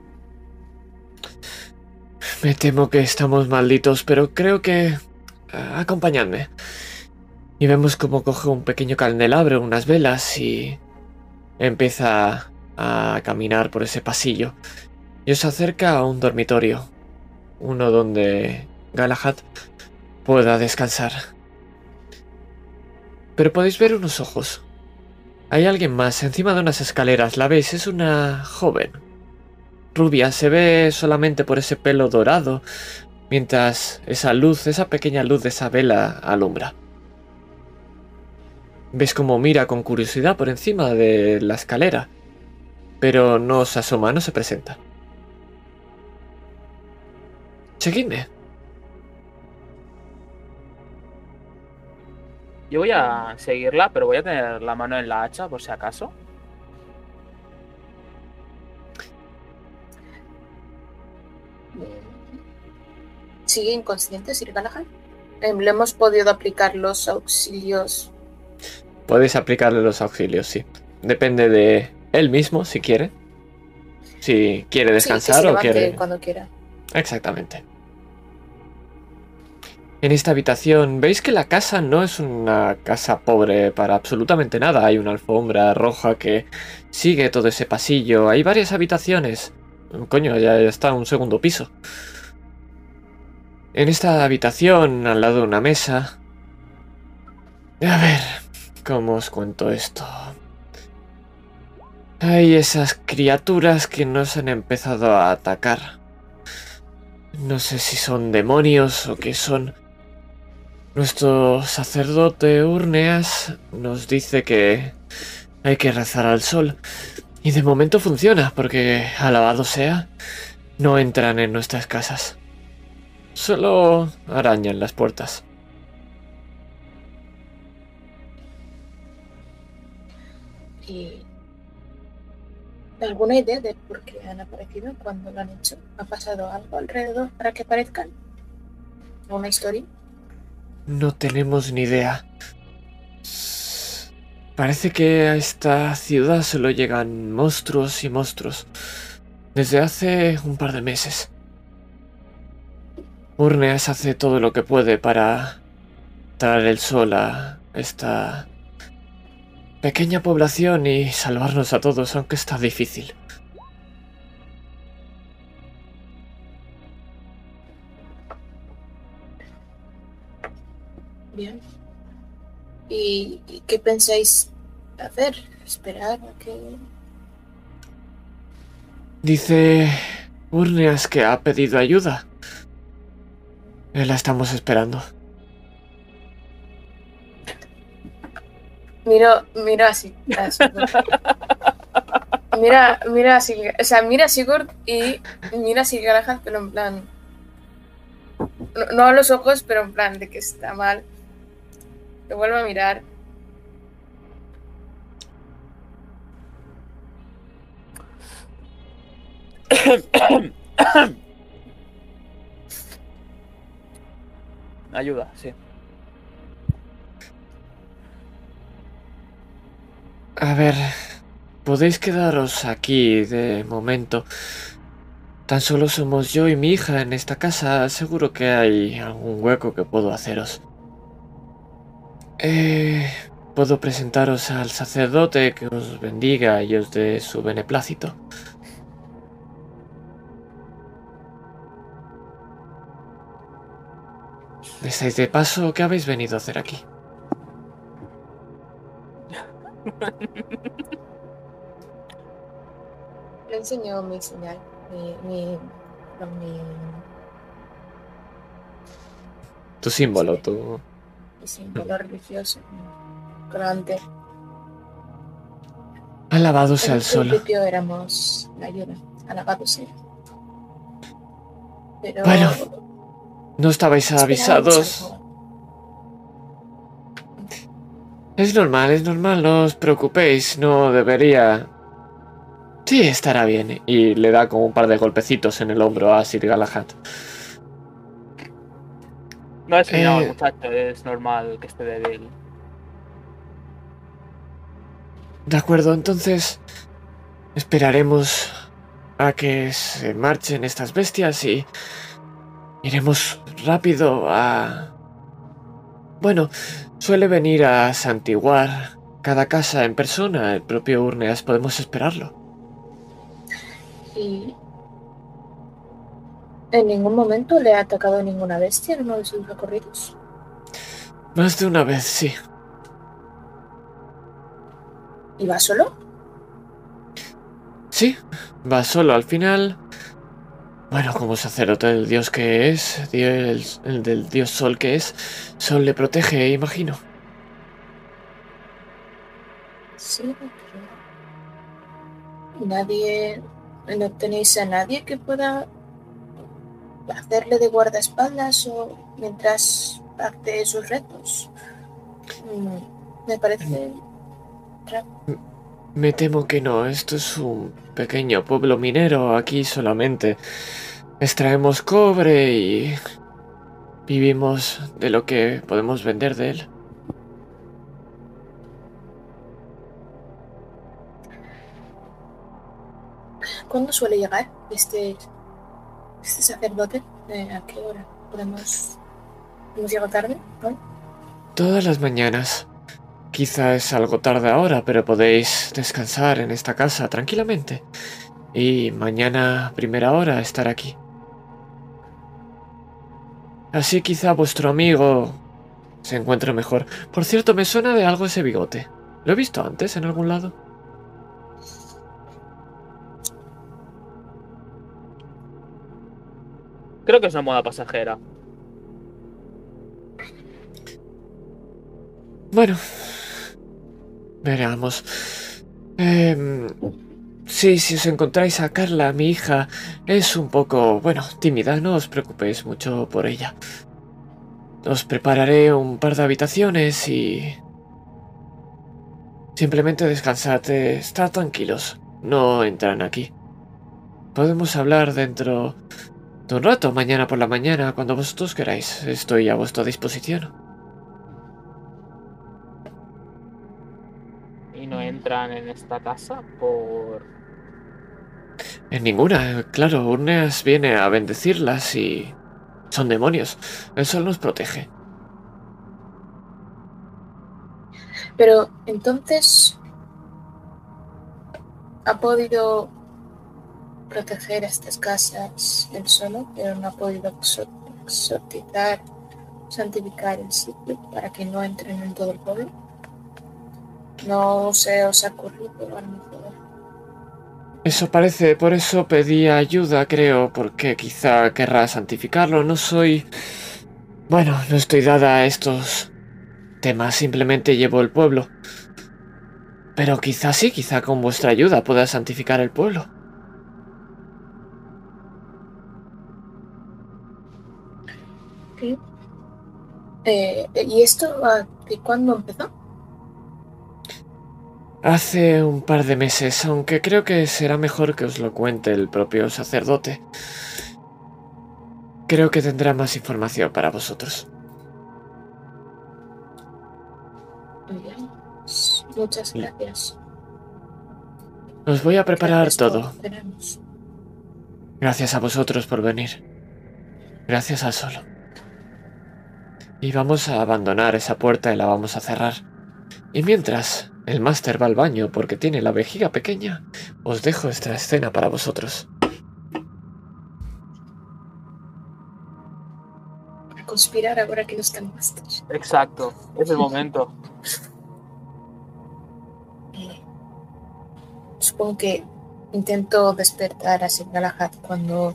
Me temo que estamos malditos, pero creo que... ah, acompañadme. Y vemos cómo coge un pequeño candelabro, unas velas y... empieza a caminar por ese pasillo. Y os acerca a un dormitorio. Uno donde Galahad pueda descansar. Pero podéis ver unos ojos. Hay alguien más encima de unas escaleras. ¿La veis? Es una joven rubia, se ve solamente por ese pelo dorado, mientras esa luz, esa pequeña luz de esa vela alumbra. Ves cómo mira con curiosidad por encima de la escalera, pero no se asoma, no se presenta. Seguidme. Yo voy a seguirla, pero voy a tener la mano en la hacha por si acaso. ¿Sigue inconsciente Sir Galahad? Em, Le hemos podido aplicar los auxilios. Podéis aplicarle los auxilios, sí. Depende de él mismo, si quiere. Si quiere Sí, que descansar se o quiere... cuando quiera. Exactamente. En esta habitación, veis que la casa no es una casa pobre para absolutamente nada. Hay una alfombra roja que sigue todo ese pasillo. Hay varias habitaciones. Coño, ya está un segundo piso. En esta habitación, al lado de una mesa... A ver, ¿cómo os cuento esto? Hay esas criaturas que nos han empezado a atacar. No sé si son demonios o qué son. Nuestro sacerdote Urneas nos dice que hay que rezar al sol. Y de momento funciona, porque, alabado sea, no entran en nuestras casas. Solo arañan las puertas. ¿Alguna idea de por qué han aparecido cuando lo han hecho? ¿Ha pasado algo alrededor para que aparezcan? ¿Una historia? No tenemos ni idea. Parece que a esta ciudad solo llegan monstruos y monstruos. Desde hace un par de meses. Urneas hace todo lo que puede para traer el sol a esta pequeña población y salvarnos a todos, aunque está difícil. Bien. ¿Y, y qué pensáis hacer? ¿Esperar a que...? Dice Urneas que ha pedido ayuda. Eh, La estamos esperando. Miro, miro así. Mira, <laughs> mira a Sigurd. O sea, mira a Sigurd y mira a Sigurd, pero en plan. No, no a los ojos, pero en plan de que está mal. Lo vuelvo a mirar. <coughs> Ayuda, sí. A ver, podéis quedaros aquí de momento. Tan solo somos yo y mi hija en esta casa. Seguro que hay algún hueco que puedo haceros. Eh, puedo presentaros al sacerdote que os bendiga y os dé su beneplácito. ¿Estáis de paso? ¿Qué habéis venido a hacer aquí? Le enseño mi señal. Mi. mi. mi, Tu símbolo, tu... mi símbolo religioso. Grande. Alabado sea el sol. principio éramos la ayuda. Alabado sea. Pero. Bueno, No estabais avisados. Es normal, es normal, no os preocupéis, no debería... Sí, estará bien. Y le da como un par de golpecitos en el hombro a Sir Galahad. No es Eh. al muchacho, es normal que esté débil. De acuerdo, entonces esperaremos a que se marchen estas bestias y iremos rápido a... Bueno, suele venir a santiguar cada casa en persona, el propio Urneas, podemos esperarlo. Y. En ningún momento le ha atacado ninguna bestia en uno de sus recorridos. Más de una vez, sí. ¿Y va solo? Sí, va solo al final. Bueno, como sacerdote del dios que es, dios- el del dios sol que es, sol le protege, imagino. Sí, pero. Nadie. ¿No tenéis a nadie que pueda hacerle de guardaespaldas o mientras hace sus retos? Mm, Me parece. Me temo que no, esto es un pequeño pueblo minero, aquí solamente extraemos cobre y vivimos de lo que podemos vender de él. ¿Cuándo suele llegar este, este sacerdote? Eh, ¿A qué hora? ¿Podemos. ¿Hemos llegado tarde? ¿No? Todas las mañanas. Quizá es algo tarde ahora, pero podéis descansar en esta casa tranquilamente. Y mañana, primera hora, estar aquí. Así quizá vuestro amigo se encuentre mejor. Por cierto, me suena de algo ese bigote. ¿Lo he visto antes en algún lado? Creo que es una moda pasajera. Bueno, veamos. Em, sí, si os encontráis a Carla, mi hija, es un poco, bueno, tímida, no os preocupéis mucho por ella. Os prepararé un par de habitaciones y... Simplemente descansad, estad tranquilos, no entran aquí. Podemos hablar dentro de un rato, mañana por la mañana, cuando vosotros queráis. Estoy a vuestra disposición. Y no entran en esta casa por. En ninguna, claro, Urneas viene a bendecirlas y... Son demonios. El sol nos protege. Pero entonces. Ha podido proteger estas casas él solo, pero no ha podido exo- exorcizar, santificar el sitio para que no entren en todo el pueblo. No se os ha ocurrido a mejor. Eso parece, por eso pedí ayuda, creo, porque quizá querrá santificarlo. No soy... Bueno, no estoy dada a estos temas, simplemente llevo el pueblo. Pero quizá sí, quizá con vuestra ayuda pueda santificar el pueblo. Eh, ¿Y esto de cuándo empezó? Hace un par de meses, aunque creo que será mejor que os lo cuente el propio sacerdote. Creo que tendrá más información para vosotros. Muy bien. Muchas gracias. Os voy a preparar todo. Gracias a vosotros por venir. Gracias al solo. Y vamos a abandonar esa puerta y la vamos a cerrar. Y mientras el máster va al baño porque tiene la vejiga pequeña, os dejo esta escena para vosotros. A conspirar ahora que no están masters. Exacto, es el momento. Eh, supongo que intento despertar a Sir Galahad cuando,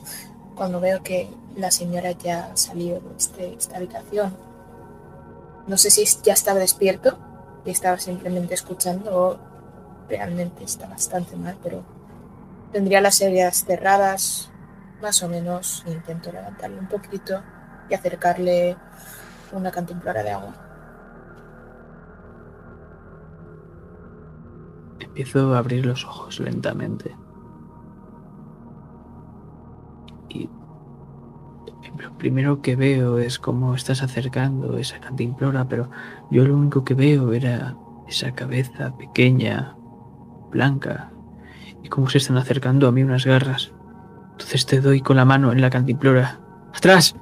cuando veo que la señora ya ha salido de este- esta habitación. No sé si ya estaba despierto y estaba simplemente escuchando o realmente está bastante mal, pero tendría las heridas cerradas, más o menos. Intento levantarle un poquito y acercarle una cantimplora de agua. Empiezo a abrir los ojos lentamente. Lo primero que veo es cómo estás acercando esa cantimplora, pero yo lo único que veo era esa cabeza pequeña, blanca, y cómo se están acercando a mí unas garras. Entonces te doy con la mano en la cantimplora. ¡Atrás!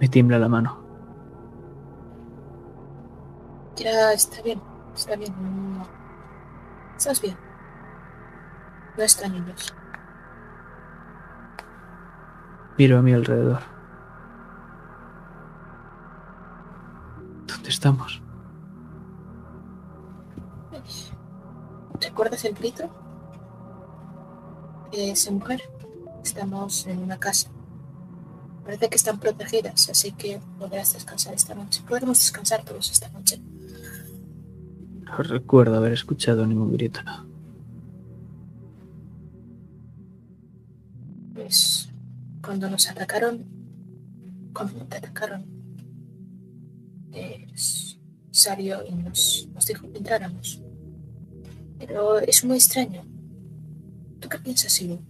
Me tiembla la mano. Ya está bien, está bien. Estás bien. No están niños. Miro a mi alrededor. ¿Dónde estamos? ¿Recuerdas el grito? Esa mujer. Estamos en una casa. Parece que están protegidas, así que podrás descansar esta noche. Podremos descansar todos esta noche. No recuerdo haber escuchado ningún grito. Pues cuando nos atacaron, cuando te atacaron, es salió y nos, nos dijo que entráramos. Pero es muy extraño. ¿Tú qué piensas, Silu?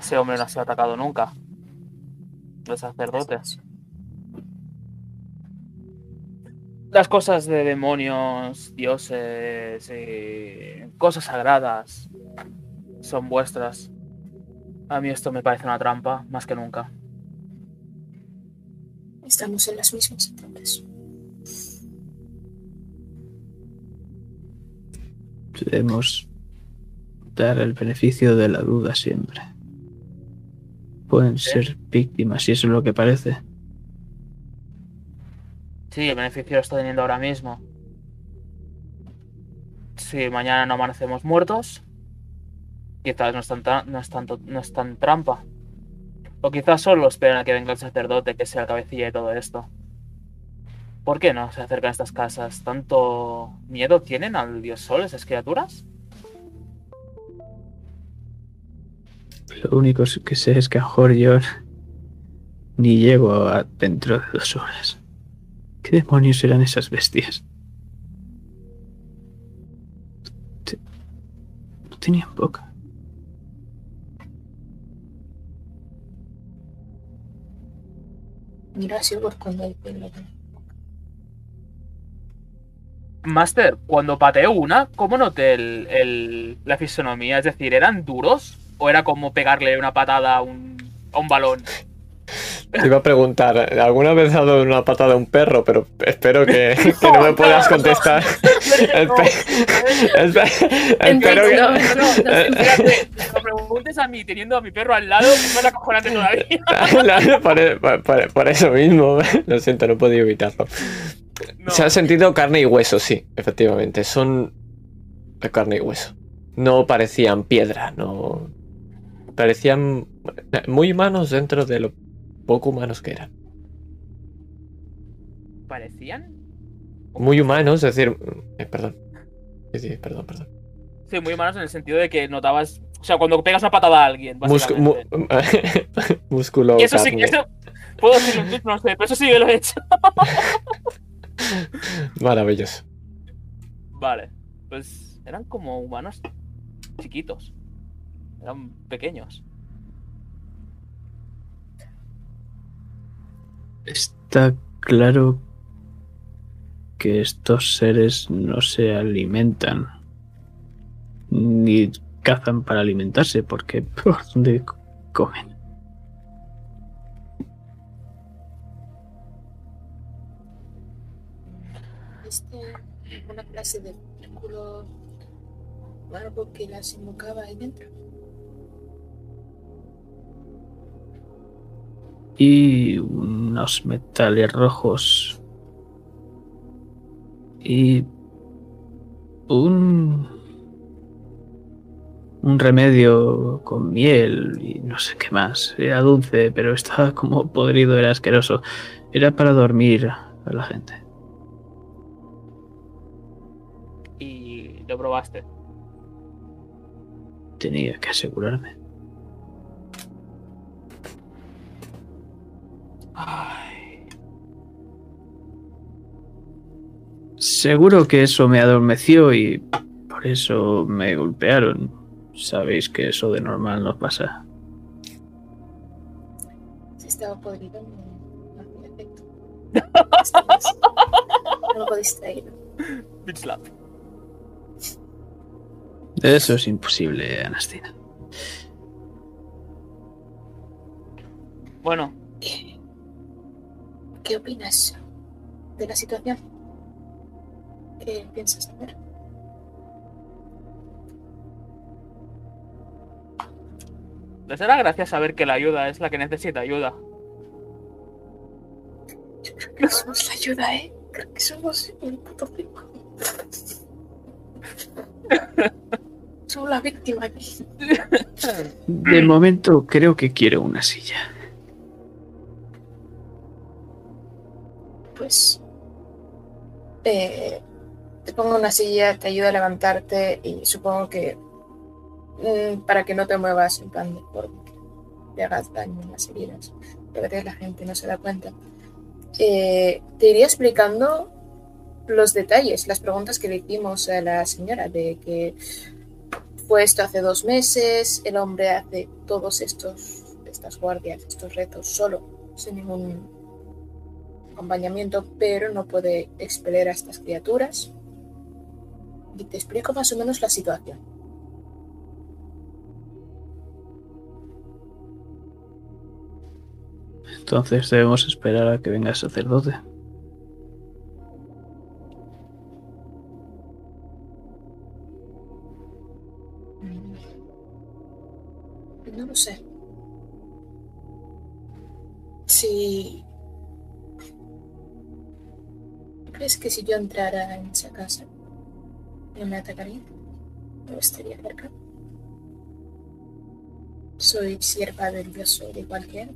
Ese hombre no ha sido atacado nunca. Los sacerdotes. Las cosas de demonios, dioses y cosas sagradas son vuestras. A mí esto me parece una trampa, más que nunca. Estamos en las mismas entonces. Debemos dar el beneficio de la duda siempre. Pueden ser víctimas, si eso es lo que parece. Sí, el beneficio lo está teniendo ahora mismo. Si mañana no amanecemos muertos, quizás no es, tan no es tanto, no es tan trampa. O quizás solo esperan a que venga el sacerdote, que sea el cabecilla de todo esto. ¿Por qué no se acercan a estas casas? ¿Tanto miedo tienen al dios sol esas criaturas? Lo único que sé es que a yo ni llego a dentro de dos horas. ¿Qué demonios eran esas bestias? Te- No tenían boca. Mira Silver cuando hay pelo. Master, cuando pateé una, ¿cómo noté el, el- la fisonomía? Es decir, ¿eran duros? ¿O era como pegarle una patada a un, a un balón? Te iba a preguntar, ¿alguna vez has dado una patada a un perro? Pero espero que, <laughs> que no me puedas contestar. <laughs> Espe- <laughs> espero que... No, no, no, no preguntes a mí teniendo a mi perro al lado, es más acojonante todavía. Claro, por, por- por eso mismo, lo siento, no he podido evitarlo. No. Se ha sentido carne y hueso, sí, efectivamente. Son de carne y hueso. No parecían piedra, no. Parecían muy humanos dentro de lo poco humanos que eran. parecían. Muy humanos, es decir. eh, perdón. Sí, sí, perdón, perdón. Sí, muy humanos en el sentido de que notabas. O sea, cuando pegas una patada a alguien. Muscu- mu- <laughs> músculo. Y eso sí, eso. Puedo decirlo en Twitch, no sé, pero eso sí que lo he hecho. <laughs> Maravilloso. Vale. Pues eran como humanos chiquitos. Eran pequeños. Está claro que estos seres no se alimentan ni cazan para alimentarse, porque <laughs> ¿por dónde co- comen? ¿Viste una clase de círculo o algo que las invocaba ahí dentro? Y unos metales rojos. Y un un remedio con miel y no sé qué más. Era dulce, pero estaba como podrido, era asqueroso. Era para dormir a la gente. Y lo probaste. Tenía que asegurarme. Ay. Seguro que eso me adormeció y por eso me golpearon. Sabéis que eso de normal nos pasa. Si estaba podrido, no, hacía efecto. Algo distraído. Bitch slap. Eso es imposible, Anastina. Bueno, ¿Qué, ¿Qué opinas de la situación? ¿Qué piensas hacer? les dará gracia saber que la ayuda es la que necesita ayuda. Yo creo que no somos la ayuda, ¿eh? Creo que somos el puto circo. somos la víctima aquí. De momento creo que quiero una silla. Pues. eh, te pongo una silla, te ayuda a levantarte y supongo que. mm, para que no te muevas en plan de por te hagas daño en las heridas. Veces la gente no se da cuenta. Eh, te iría explicando los detalles, las preguntas que le hicimos a la señora de que fue esto hace dos meses, el hombre hace todos estos estas guardias, estos retos solo, sin ningún acompañamiento, pero no puede expeler a estas criaturas. Y te explico más o menos la situación. Entonces debemos esperar a que venga el sacerdote. No lo sé. Si... ¿Crees que si yo entrara en esa casa, no me atacaría? ¿O estaría cerca? Soy sierva del dios de cualquiera.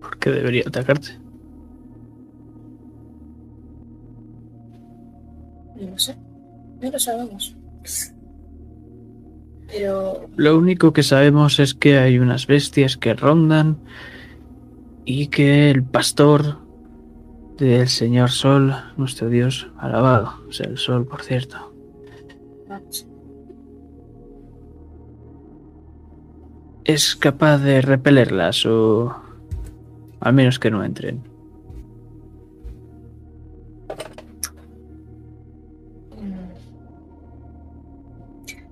¿Por qué debería atacarte? No lo sé. No lo sabemos. Pero Lo único que sabemos es que hay unas bestias que rondan y que el pastor del Señor Sol, nuestro Dios, alabado sea el Sol, por cierto, es capaz de repelerlas o al menos que no entren.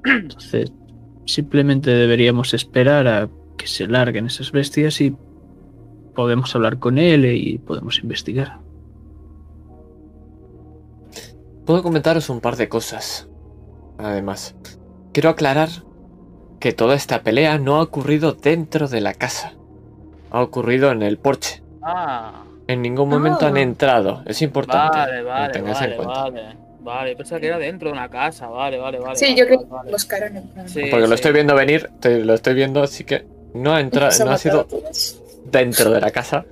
Entonces, simplemente deberíamos esperar a que se larguen esas bestias y podemos hablar con él y podemos investigar. Puedo comentaros un par de cosas. Además, quiero aclarar que toda esta pelea no ha ocurrido dentro de la casa. Ha ocurrido en el porche. Ah, En ningún momento han Ah. entrado. Es importante vale, que lo vale, vale, en cuenta. vale. Vale, pensaba que era dentro de una casa, vale, vale, vale. sí, vale, yo creo vale, que vale. buscaron en plan. Sí, Porque lo estoy viendo venir, te- lo estoy viendo, así que no ha entrado, no ha sido dentro de la casa.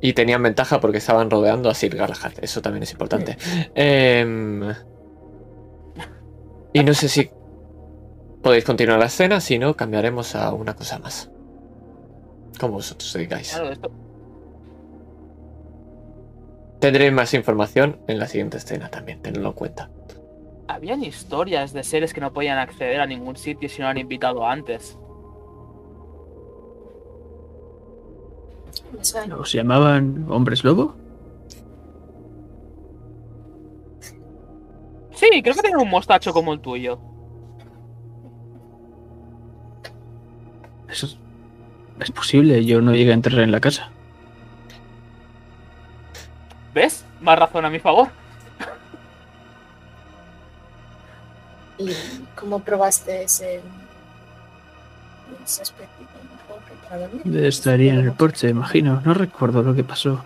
Y tenían ventaja porque estaban rodeando a Sir Galahad. Eso también es importante. Em, y no sé si podéis continuar la escena, si no, cambiaremos a una cosa más. Como vosotros digáis. Claro, esto. Tendréis más información en la siguiente escena también, tenedlo en cuenta. Habían historias de seres que no podían acceder a ningún sitio si no han invitado antes. ¿Los llamaban hombres lobo? Sí, creo que tienen un mostacho como el tuyo. Eso es, es posible, yo no llegué a entrar en la casa. ¿Ves? Más razón a mi favor. ¿Y cómo probaste ese, ese aspecto Estaría en el porche, imagino. No recuerdo lo que pasó.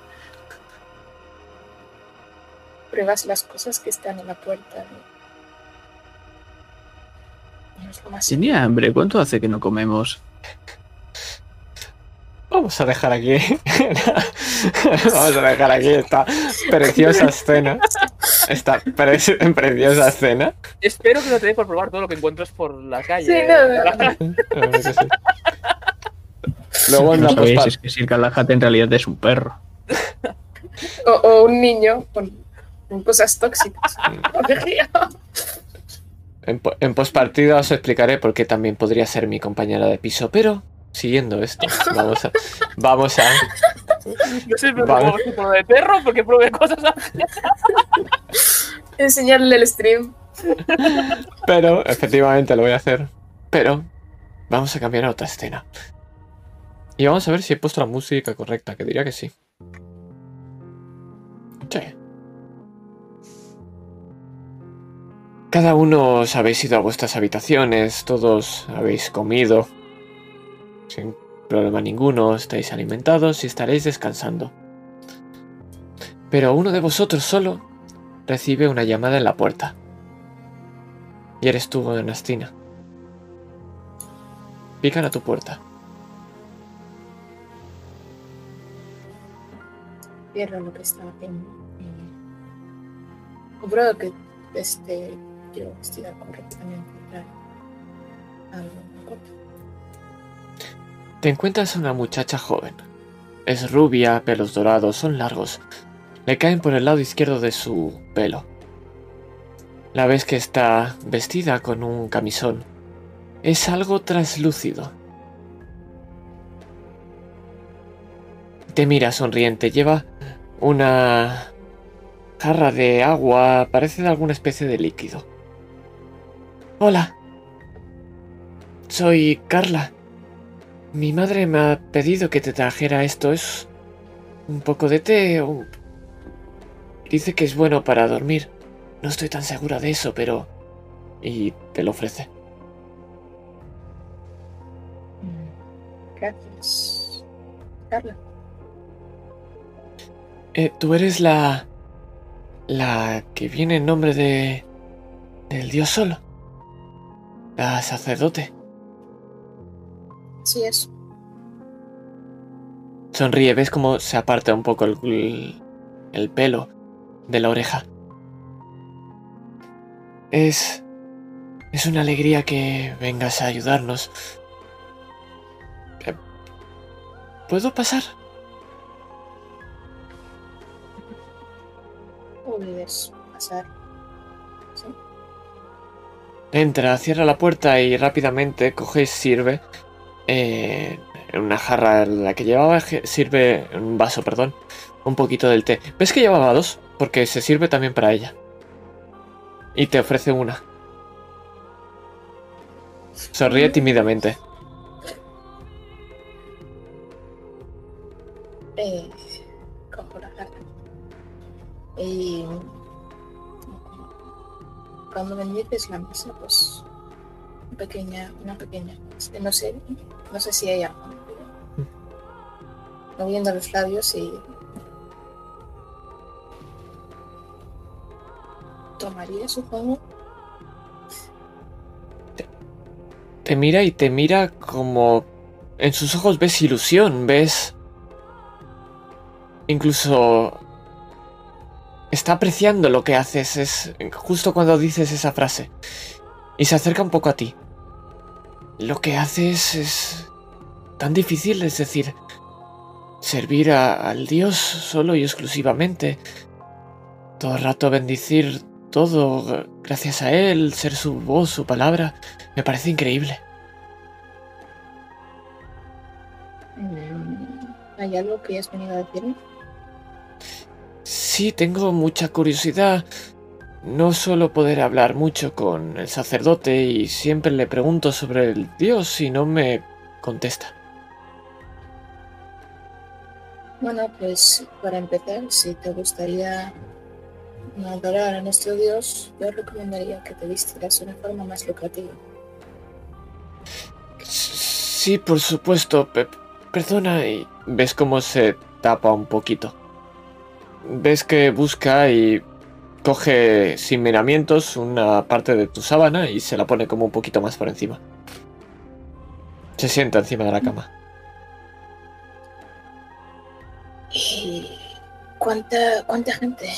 Pruebas las cosas que están en la puerta. ¿no? No es lo más Tenía hambre. ¿Cuánto hace que no comemos? Vamos a dejar aquí. <laughs> Vamos a dejar aquí esta preciosa escena. Esta pre- preciosa escena. Espero que no te dé por probar todo lo que encuentres por la calle. Sí, no, no, no. <laughs> Luego en No la sabéis, pospa- es que Sir Galahad en realidad es un perro. <laughs> O, o un niño con, con cosas tóxicas. En, en postpartida os explicaré por qué también podría ser mi compañera de piso, pero siguiendo esto, vamos a. <laughs> Vamos a. No sé, pero Vale. como tipo de perro porque probé cosas. <laughs> Enseñarle el stream. Pero, efectivamente lo voy a hacer. Pero, vamos a cambiar a otra escena. Y vamos a ver si he puesto la música correcta, que diría que sí. Sí. Cada uno os habéis ido a vuestras habitaciones, todos habéis comido. Sin problema ninguno, estáis alimentados y estaréis descansando. Pero uno de vosotros solo recibe una llamada en la puerta. Y eres tú, Anastina. Pican a tu puerta. Lo que estaba y Compruebo que este, yo vestida correctamente. Algo en. Te encuentras a una muchacha joven. Es rubia, pelos dorados, son largos. Le caen por el lado izquierdo de su pelo. La ves que está vestida con un camisón. Es algo translúcido. Te mira sonriente. Lleva una jarra de agua. Parece de alguna especie de líquido. Hola. Soy Carla. Mi madre me ha pedido que te trajera esto. Es un poco de té. Dice que es bueno para dormir. No estoy tan segura de eso, pero... Y te lo ofrece. Mm, Gracias. Carla. Eh, tú eres la... La que viene en nombre de... Del dios solo. La sacerdote. Sí es. Sonríe, ves cómo se aparta un poco el, el- el pelo de la oreja. Es... Es una alegría que vengas a ayudarnos. Eh, ¿Puedo pasar? Puedes pasar. Sí. Entra, cierra la puerta y rápidamente coge y sirve eh, en una jarra la que llevaba, sirve un vaso, perdón, un poquito del té. ¿Ves que llevaba dos? Porque se sirve también para ella. Y te ofrece una. Sonríe tímidamente. Eh. Y cuando bendices la mesa, pues una pequeña, una pequeña, no sé, no sé si ella moviendo los labios y tomaría supongo. Te mira y te mira como... En sus ojos ves ilusión, ves... incluso está apreciando lo que haces. Es justo cuando dices esa frase. Y se acerca un poco a ti. Lo que haces es tan difícil, es decir, servir al Dios solo y exclusivamente. Todo el rato bendecir todo gracias a Él, ser su voz, su palabra. Me parece increíble. Mm, ¿Hay algo que has venido a decirme? Sí, tengo mucha curiosidad. No suelo poder hablar mucho con el sacerdote y siempre le pregunto sobre el Dios y no me contesta. Bueno, pues para empezar, si te gustaría adorar a nuestro Dios, yo recomendaría que te vistieras de una forma más lucrativa. Sí, por supuesto. pe- perdona y ves cómo se tapa un poquito. Ves que busca y coge sin miramientos una parte de tu sábana y se la pone como un poquito más por encima. Se sienta encima de la cama. ¿Y cuánta, cuánta gente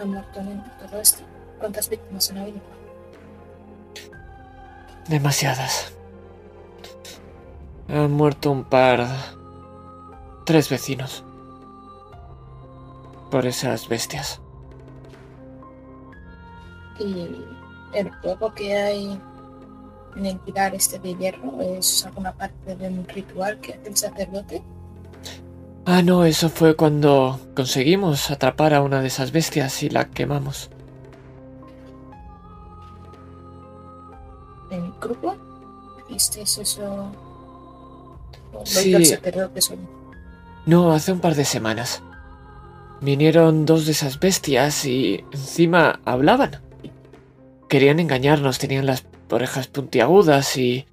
ha muerto en todo esto? ¿Cuántas víctimas han habido? Demasiadas. Han muerto un par... Tres vecinos. Por esas bestias. Y el fuego que hay en el pilar este de hierro es alguna parte de un ritual que hace el sacerdote. Ah, no, eso fue cuando conseguimos atrapar a una de esas bestias y la quemamos. en el grupo. ¿Visteis eso? ¿O lo Sí. sacerdote solo? No, hace un par de semanas. Vinieron dos de esas bestias y encima hablaban. Querían engañarnos, tenían las orejas puntiagudas y...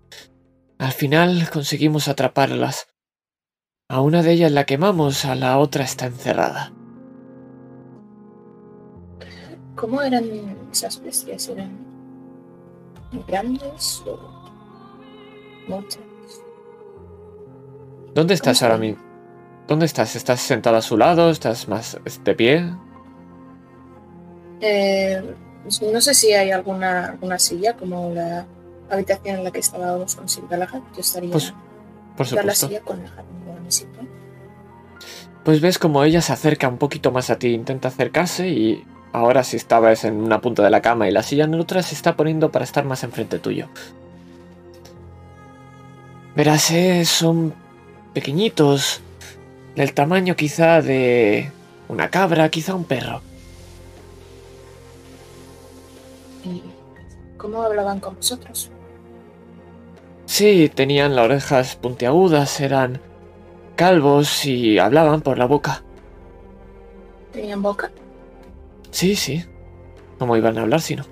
Al final conseguimos atraparlas. A una de ellas la quemamos, a la otra está encerrada. ¿Cómo eran esas bestias? ¿Eran grandes o muchas? ¿Dónde estás ¿Cómo ahora mismo? ¿Dónde estás? ¿Estás sentado a su lado? ¿Estás más de pie? Eh, no sé si hay alguna, alguna silla como la habitación en la que estábamos con Laja. Yo estaría Pues, Por en la supuesto. silla con la. Pues ves como ella se acerca un poquito más a ti, intenta acercarse y ahora si estabas en una punta de la cama y la silla en otra se está poniendo para estar más enfrente tuyo. Verás, eh, son pequeñitos, del tamaño quizá de una cabra, quizá un perro. ¿Y cómo hablaban con vosotros? Sí, tenían las orejas puntiagudas, eran calvos y hablaban por la boca. ¿Tenían boca? Sí, sí. ¿Cómo iban a hablar si no?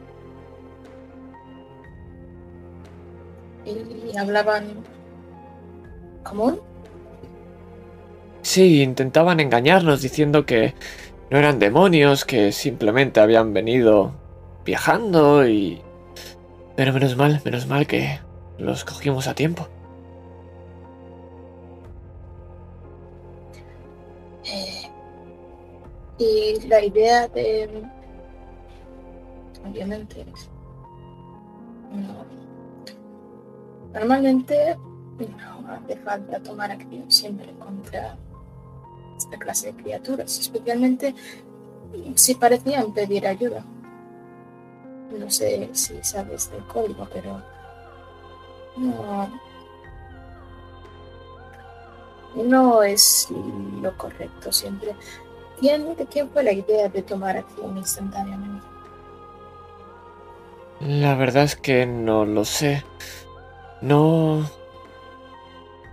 ¿Y hablaban común? Sí, intentaban engañarnos diciendo que no eran demonios, que simplemente habían venido viajando y... Pero menos mal, menos mal que los cogimos a tiempo. Eh, y la idea de... Obviamente... No. Normalmente no hace falta tomar acción siempre contra esta clase de criaturas, especialmente si parecían pedir ayuda. No sé si sabes del código, pero no, no es lo correcto siempre. ¿Quién, ¿De quién fue la idea de tomar acción instantáneamente? La verdad es que no lo sé. No...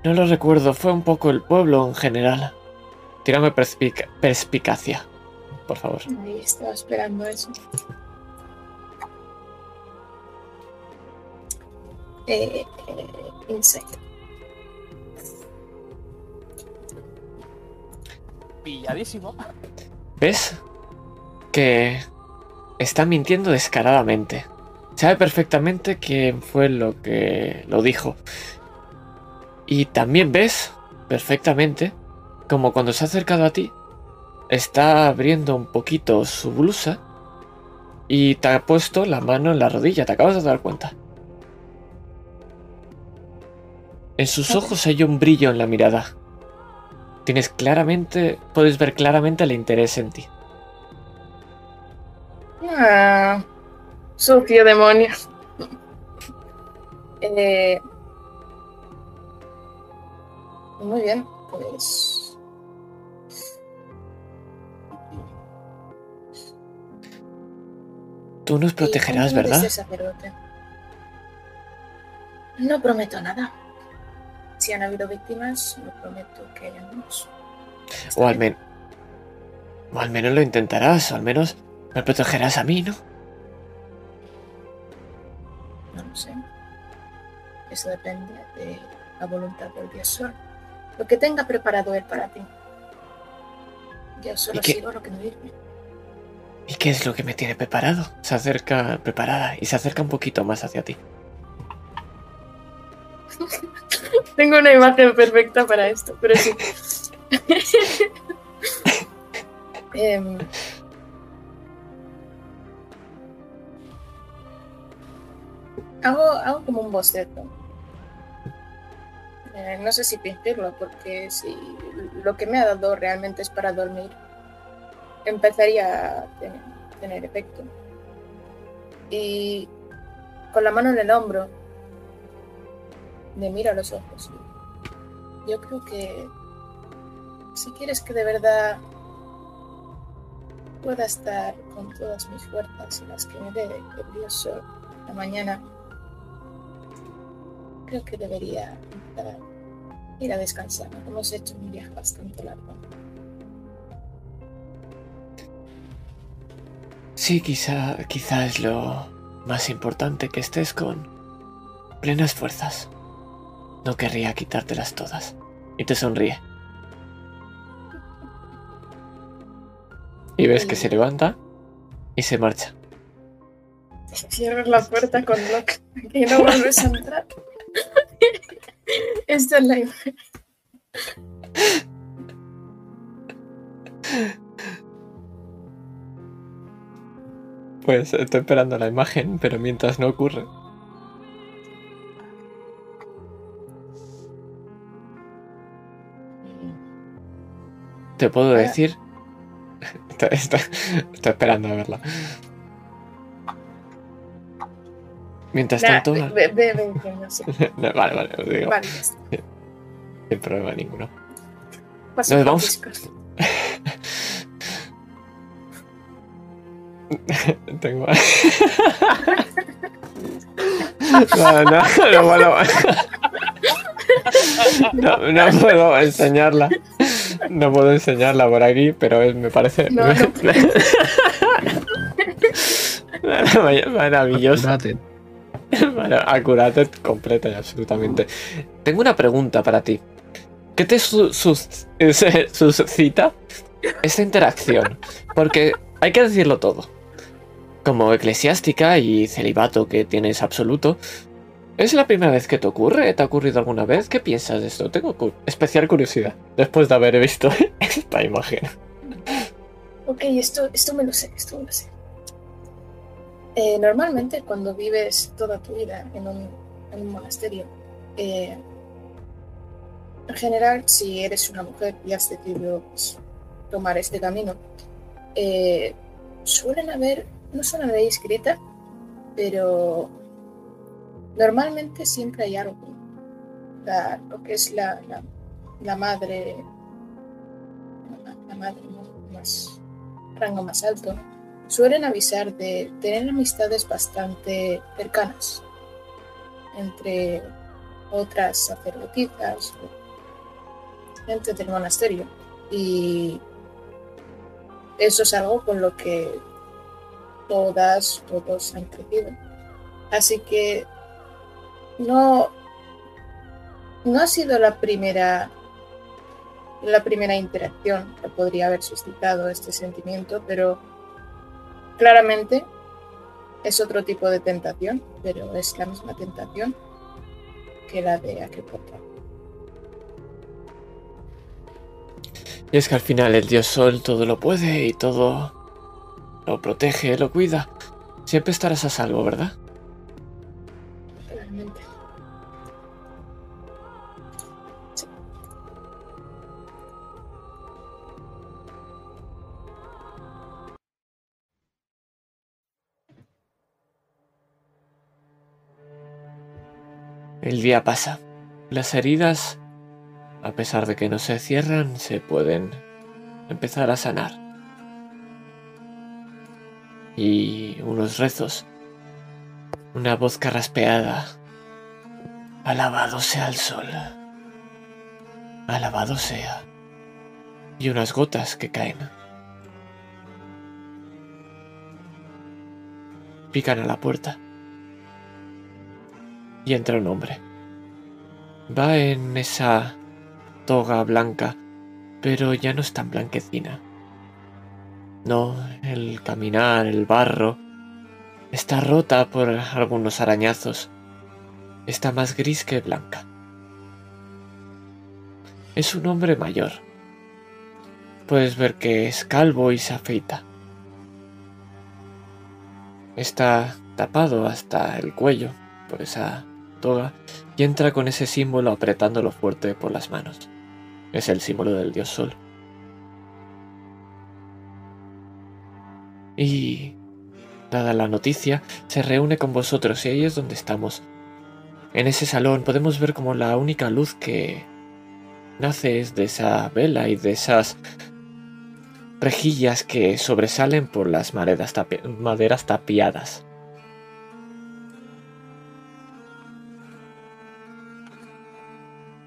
No lo recuerdo, fue un poco el pueblo en general. Tírame perspica- perspicacia, por favor. Ahí estaba esperando eso. Eh, eh, insight. Pilladísimo. ¿Ves? Que está mintiendo descaradamente. Sabe perfectamente quién fue lo que lo dijo. Y también ves perfectamente como cuando se ha acercado a ti, está abriendo un poquito su blusa y te ha puesto la mano en la rodilla, te acabas de dar cuenta. En sus ojos hay un brillo en la mirada. Tienes claramente, puedes ver claramente el interés en ti. Ah, sucio demonio. Eh, muy bien, pues. Tú nos ¿y protegerás, ¿verdad? de sacerdote? No prometo nada. Si han habido víctimas, no prometo que hayamos. O al, men- o al menos lo intentarás, o al menos me protegerás a mí, ¿no? No lo sé. Eso depende de la voluntad del dios sol. Lo que tenga preparado él para ti. Yo solo sigo lo que me dice. ¿Y qué es lo que me tiene preparado? Se acerca preparada y se acerca un poquito más hacia ti. <laughs> Tengo una imagen perfecta para esto, pero sí. <laughs> Em, hago, hago como un boceto. Eh, no sé si fingirlo, porque si lo que me ha dado realmente es para dormir, empezaría a tener, efecto. Y con la mano en el hombro, me mira a los ojos. Yo creo que si quieres que de verdad pueda estar con todas mis fuerzas y las que me dé el dios la mañana, creo que debería ir a descansar. Hemos hecho un viaje bastante largo. Sí, quizá, quizá es lo más importante que estés con plenas fuerzas. No querría quitártelas todas. Y te sonríe. Y ves que se levanta y se marcha. Cierras la puerta con lock y no vuelves a entrar. Esta es la imagen. Pues estoy esperando la imagen, pero mientras no ocurre. Te puedo decir. <laughs> Estoy, estoy- estoy esperando a verla. Mientras Nah, tanto. ve, ve, ve diciendo, sí. No, vale, vale, os digo. Vale. <laughs> Sin problema ninguno. Nos vamos. <laughs> Tengo. <laughs> No, no, no puedo. <laughs> No, no puedo enseñarla. No puedo enseñarla por aquí, pero es- me parece No, no maravilloso. Date. Mara- Accurate completa y absolutamente. Tengo una pregunta para ti. ¿Qué te su- sus- suscita esta interacción? Porque hay que decirlo todo. Como eclesiástica y celibato que tienes absoluto, ¿es la primera vez que te ocurre? ¿Te ha ocurrido alguna vez? ¿Qué piensas de esto? Tengo especial curiosidad después de haber visto <laughs> esta imagen. Ok, esto, esto me lo sé, esto me lo sé. Eh, normalmente cuando vives toda tu vida en un, en un monasterio, eh, en general si eres una mujer y has decidido pues, tomar este camino, eh, suelen haber, no son una escrita, pero normalmente siempre hay algo. La- lo que es la, la, la madre, la, madre más rango más alto, suelen avisar de tener amistades bastante cercanas entre otras sacerdotisas gente del monasterio. Y eso es algo con lo que todas, todos han crecido. Así que no, no ha sido la primera la primera interacción que podría haber suscitado este sentimiento, pero claramente es otro tipo de tentación, pero es la misma tentación que la de aquel portal. Y es que al final el dios sol todo lo puede y todo lo protege, lo cuida. Siempre estarás a salvo, ¿verdad? Realmente. El día pasa. Las heridas, a pesar de que no se cierran, se pueden empezar a sanar. Y unos rezos. Una voz carraspeada. Alabado sea el sol. Alabado sea. Y unas gotas que caen. Pican a la puerta. Y entra un hombre. Va en esa toga blanca, pero ya no es tan blanquecina. No, el caminar, el barro, está rota por algunos arañazos. Está más gris que blanca. Es un hombre mayor. Puedes ver que es calvo y se afeita. Está tapado hasta el cuello por esa toga y entra con ese símbolo apretándolo fuerte por las manos. Es el símbolo del dios sol. Y, dada la noticia, se reúne con vosotros y ahí es donde estamos. En ese salón podemos ver como la única luz que nace es de esa vela y de esas rejillas que sobresalen por las tapi maderas tapiadas.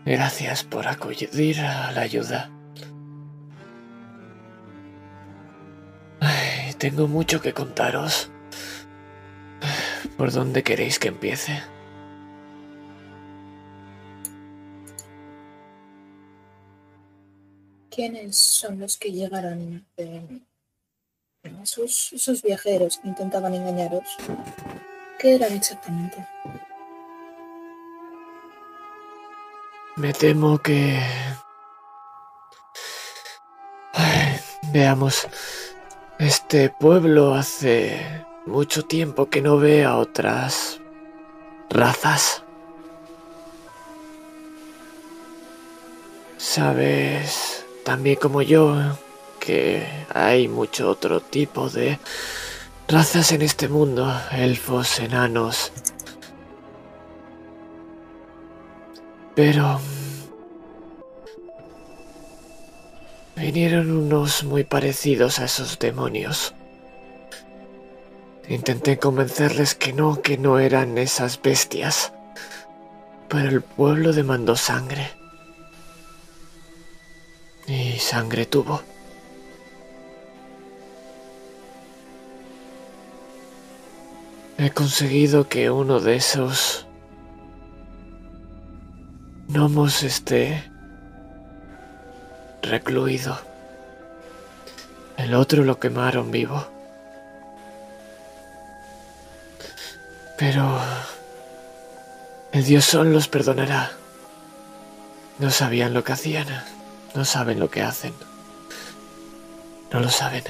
Gracias por acudir a la ayuda. Ay, tengo mucho que contaros. ¿Por dónde queréis que empiece? ¿Quiénes son los que llegaron? eh, esos, esos viajeros que intentaban engañaros. ¿Qué eran exactamente? Me temo que... Ay, veamos. Este pueblo hace mucho tiempo que no ve a otras razas. Sabes, también como yo, que hay mucho otro tipo de razas en este mundo, elfos, enanos. Pero... Vinieron unos muy parecidos a esos demonios. Intenté convencerles que no, que no eran esas bestias. Pero el pueblo demandó sangre. Y sangre tuvo. He conseguido que uno de esos gnomos esté recluido. El otro lo quemaron vivo. Pero el dios sol los perdonará. No sabían lo que hacían. No saben lo que hacen. No lo saben.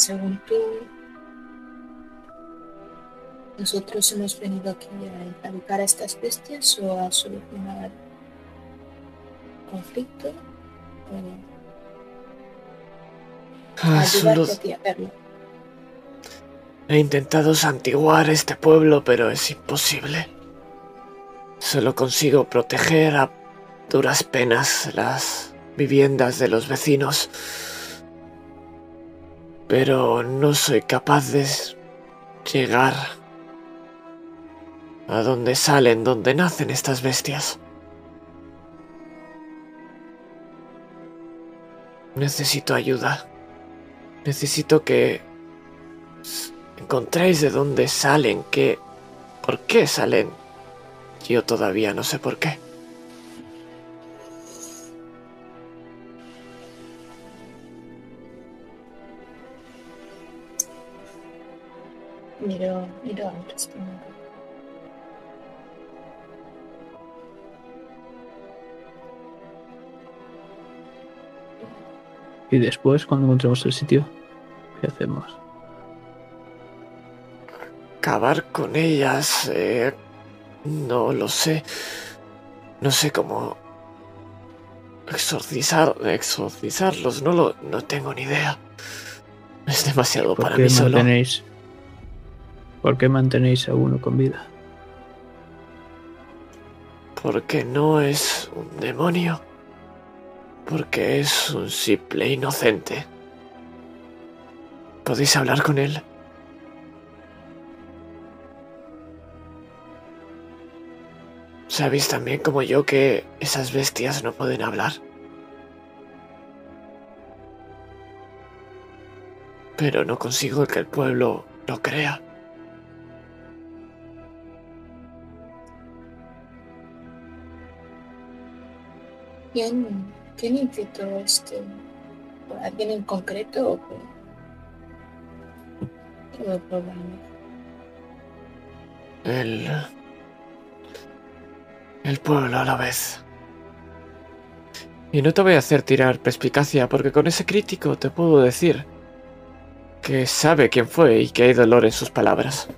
Según tú, nosotros hemos venido aquí a erradicar a estas bestias o a solucionar conflicto o a Ah, ayudarte a ti a verlo. he intentado santiguar este pueblo, pero es imposible. Solo consigo proteger a duras penas las viviendas de los vecinos. Pero no soy capaz de llegar a donde salen, donde nacen estas bestias. Necesito ayuda. Necesito que encontréis de dónde salen, que... ¿Por qué salen? Yo todavía no sé por qué. Miro, miro resto. Y después, cuando encontremos el sitio, ¿qué hacemos? Acabar con ellas. eh, no lo sé. No sé cómo. Exorcizar. Exorcizarlos. No lo. No tengo ni idea. Es demasiado ¿Por para qué mí solo. mantenéis? ¿Por qué mantenéis a uno con vida? Porque no es un demonio. Porque es un simple inocente. ¿Podéis hablar con él? Sabéis también como yo que esas bestias no pueden hablar. Pero no consigo que el pueblo lo crea. ¿Quién, quién incitó esto? ¿Por alguien en concreto o problema? El. El pueblo a la vez. Y no te voy a hacer tirar perspicacia, porque con ese crítico te puedo decir que sabe quién fue y que hay dolor en sus palabras.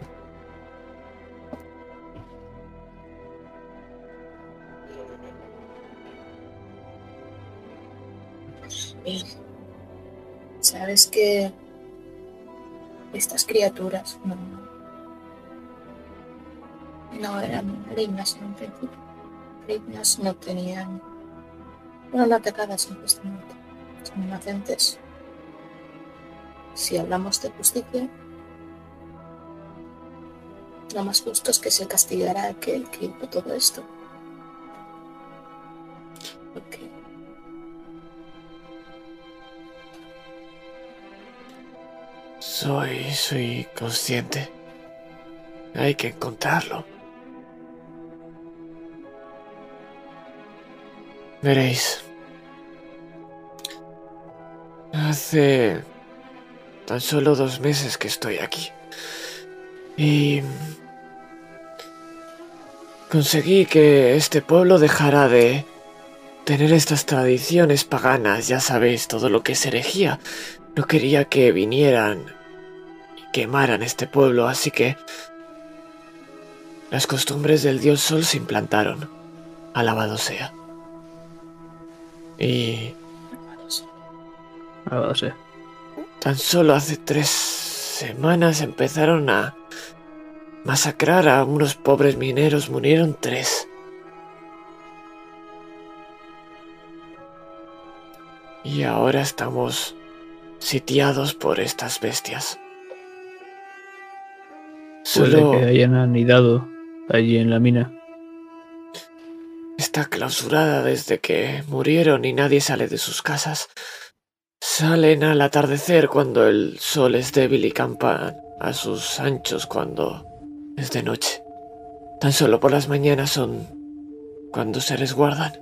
Sabes que estas criaturas no, no eran malignas en principio. Malignas no tenían. Fueron atacadas injustamente. Son inocentes. Si hablamos de justicia, lo más justo es que se castigara a aquel que hizo todo esto. Soy. soy consciente. Hay que encontrarlo. Veréis. Hace tan solo dos meses que estoy aquí. Y conseguí que este pueblo dejara de tener estas tradiciones paganas, ya sabéis, todo lo que es herejía. No quería que vinieran y quemaran este pueblo, así que las costumbres del dios sol se implantaron. Alabado sea. Y Alabado sea. Tan solo hace tres semanas empezaron a masacrar a unos pobres mineros. Murieron tres. Y ahora estamos sitiados por estas bestias. Puede Solo que hayan anidado allí en la mina. está clausurada desde que murieron y nadie sale de sus casas. Salen al atardecer cuando el sol es débil y campan a sus anchos cuando es de noche. Tan solo por las mañanas son cuando se resguardan.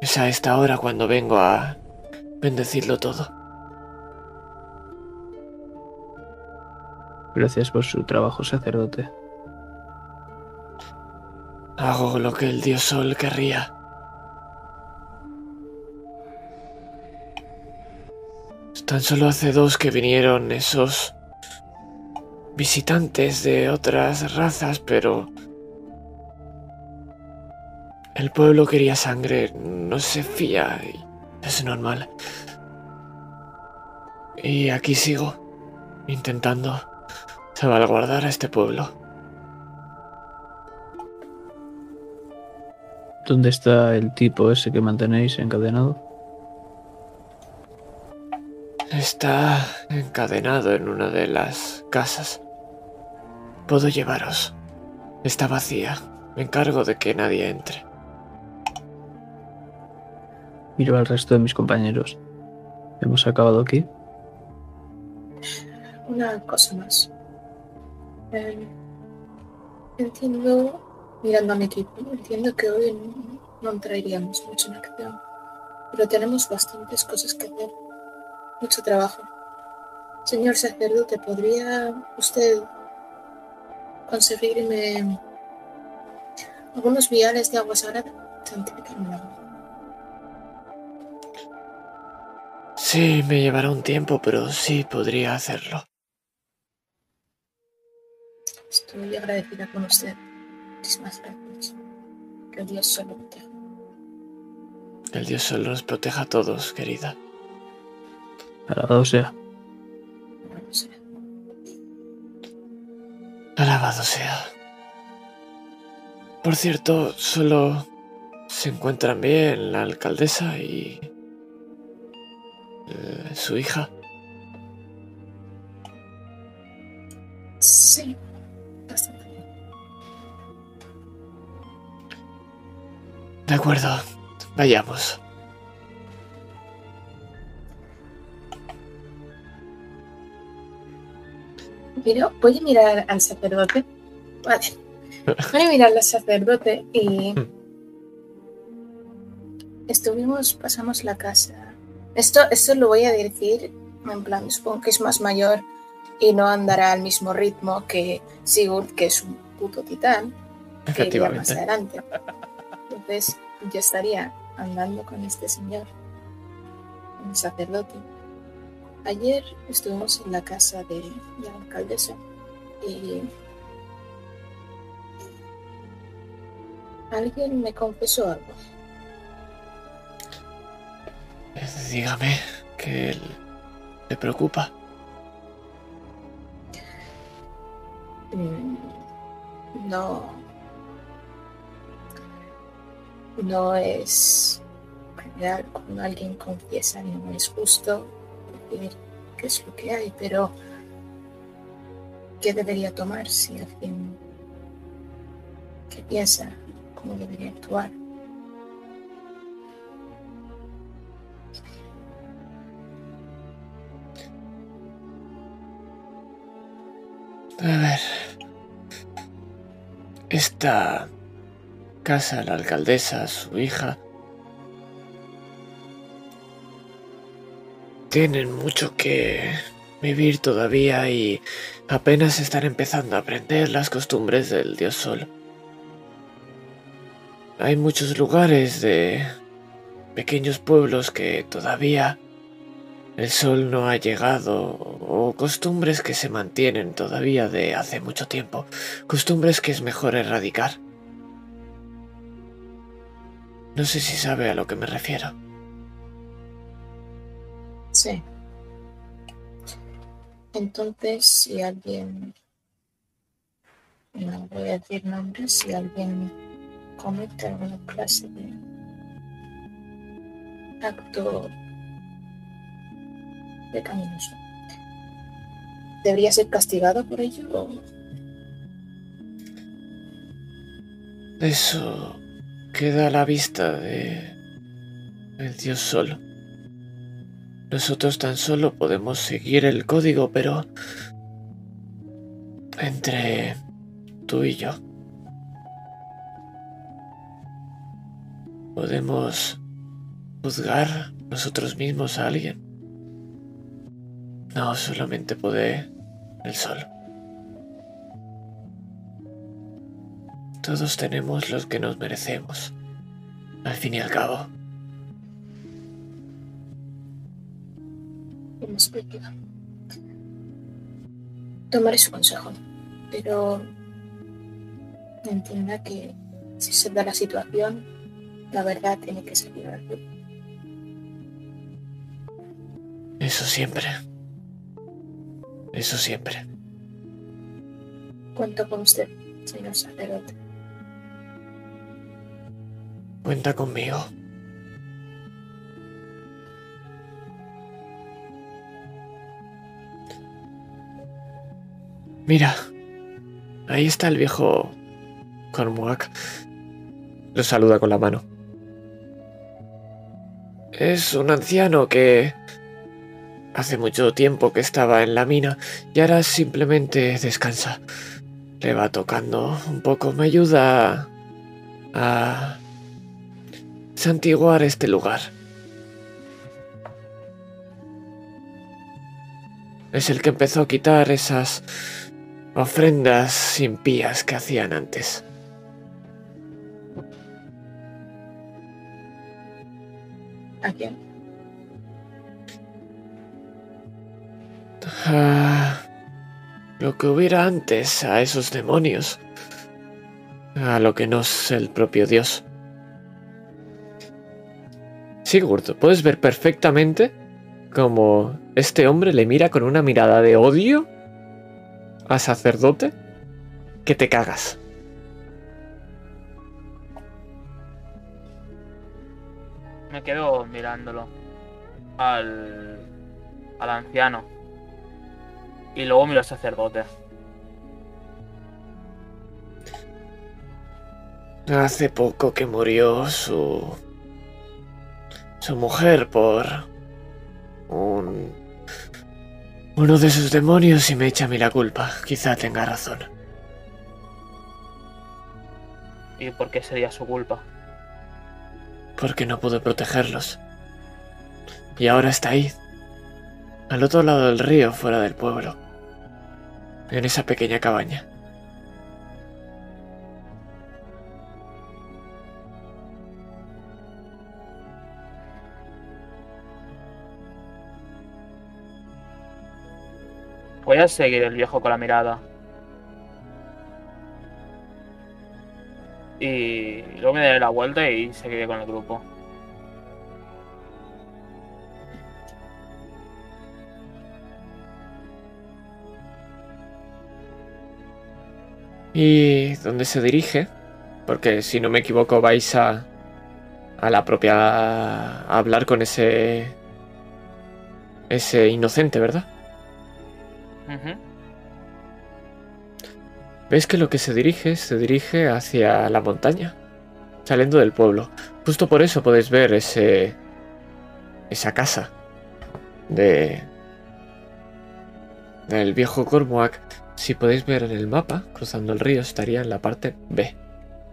Es a esta hora cuando vengo a bendecirlo todo. Gracias por su trabajo, sacerdote. Hago lo que el dios sol querría. Tan solo hace dos que vinieron esos visitantes de otras razas, pero el pueblo quería sangre, no se fía y es normal. Y aquí sigo, intentando salvaguardar a este pueblo. ¿Dónde está el tipo ese que mantenéis encadenado? Está encadenado en una de las casas. Puedo llevaros. Está vacía. Me encargo de que nadie entre. Miro al resto de mis compañeros. ¿Hemos acabado aquí? Una cosa más. Eh, entiendo, mirando a mi equipo, entiendo que hoy no, entraríamos mucho en acción, pero tenemos bastantes cosas que hacer, mucho trabajo. Señor sacerdote, ¿podría usted conseguirme algunos viales de agua sagrada? Sí, me llevará un tiempo, pero sí podría hacerlo. Estoy agradecida con usted. Muchísimas gracias. Que Dios solo proteja. El Dios solo nos proteja a todos, querida. Alabado sea. Bueno, sea. Alabado sea. Por cierto, solo se encuentran bien la alcaldesa y su hija. Sí, bastante bien. De acuerdo, vayamos. Miro, voy a mirar al sacerdote. Vale. Voy a mirar al sacerdote y. Estuvimos, pasamos la casa. Esto, esto lo voy a decir en plan, supongo que es más mayor y no andará al mismo ritmo que Sigurd, que es un puto titán, que iría más Efectivamente. adelante. Entonces, yo estaría andando con este señor, un sacerdote. Ayer estuvimos en la casa de, de la alcaldesa y alguien me confesó algo. Dígame que él le preocupa. Mm, No. No es cuando alguien confiesa, no es justo decir qué es lo que hay, pero ¿qué debería tomar si alguien que piensa cómo debería actuar? A ver. Esta casa, la alcaldesa, su hija, tienen mucho que vivir todavía y apenas están empezando a aprender las costumbres del dios sol. Hay muchos lugares de pequeños pueblos que todavía el sol no ha llegado o costumbres que se mantienen todavía de hace mucho tiempo, costumbres que es mejor erradicar. No sé si sabe a lo que me refiero. Sí. Entonces, si alguien, no voy a decir nombres, si alguien comete alguna clase de acto pecaminoso, ¿debería ser castigado por ello? Eso queda a la vista de el dios sol. Nosotros tan solo podemos seguir el código, pero entre tú y yo podemos juzgar nosotros mismos a alguien. No solamente puede el sol. Todos tenemos los que nos merecemos. Al fin y al cabo. Me explico. Tomaré su consejo, pero entienda que si se da la situación, la verdad tiene que salir a la luz. Eso siempre. Eso siempre. Cuento con usted, señor sacerdote. Cuenta conmigo. Mira, ahí está el viejo Cormuac. Lo saluda con la mano. Es un anciano que hace mucho tiempo que estaba en la mina y ahora simplemente descansa. Le va tocando un poco, me ayuda a santiguar este lugar. es el que empezó a quitar esas ofrendas impías que hacían antes. ¿A quién? Ah, lo que hubiera antes a esos demonios. A lo que no es el propio Dios. Sigurd, puedes ver perfectamente como este hombre le mira con una mirada de odio a sacerdote que te cagas. Me quedo mirándolo al, al anciano. Y luego miro al sacerdote. Hace poco que murió su. su mujer por. un. uno de sus demonios y me echa a mí la culpa. Quizá tenga razón. ¿Y por qué sería su culpa? Porque no pude protegerlos. Y ahora está ahí. Al otro lado del río, fuera del pueblo. En esa pequeña cabaña. Voy a seguir el viejo con la mirada. Y luego me daré la vuelta y seguiré con el grupo. ¿Y dónde se dirige? Porque si no me equivoco vais a... a la propia... a hablar con ese... ese inocente, ¿verdad? Ujú. ¿Ves que lo que se dirige se dirige hacia la montaña? Saliendo del pueblo. Justo por eso podéis ver ese... esa casa de... del viejo Cormac. Si podéis ver en el mapa, cruzando el río, estaría en la parte B.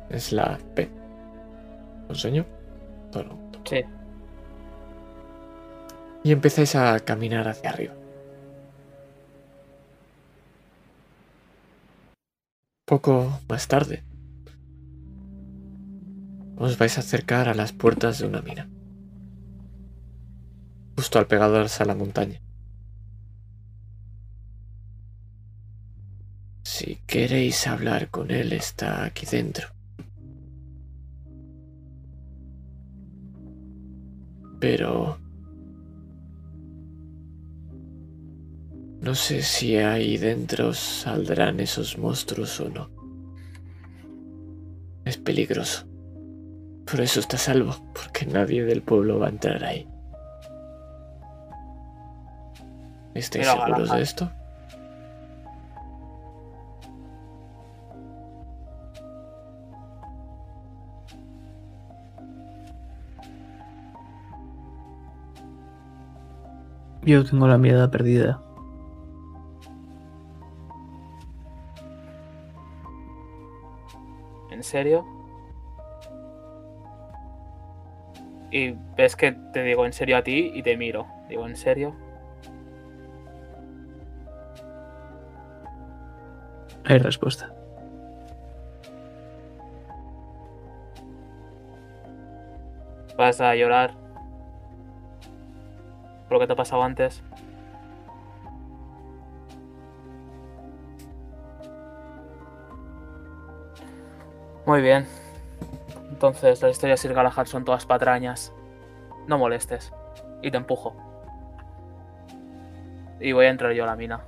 Es la B. ¿Os enseño? No, no. Sí. Y empezáis a caminar hacia arriba. Poco más tarde, os vais a acercar a las puertas de una mina. Justo al pegados a la montaña. Si queréis hablar con él, está aquí dentro. Pero... No sé si ahí dentro saldrán esos monstruos o no. Es peligroso. Por eso está salvo, porque nadie del pueblo va a entrar ahí. ¿Estáis seguros de esto? Yo tengo la mirada perdida. ¿En serio? Y ves que te digo en serio a ti y te miro. Digo, ¿en serio? Hay respuesta. Vas a llorar. Por lo que te ha pasado antes. Muy bien. Entonces, las historias de Sir Galahad son todas patrañas. No molestes. Y te empujo. Y voy a entrar yo a la mina.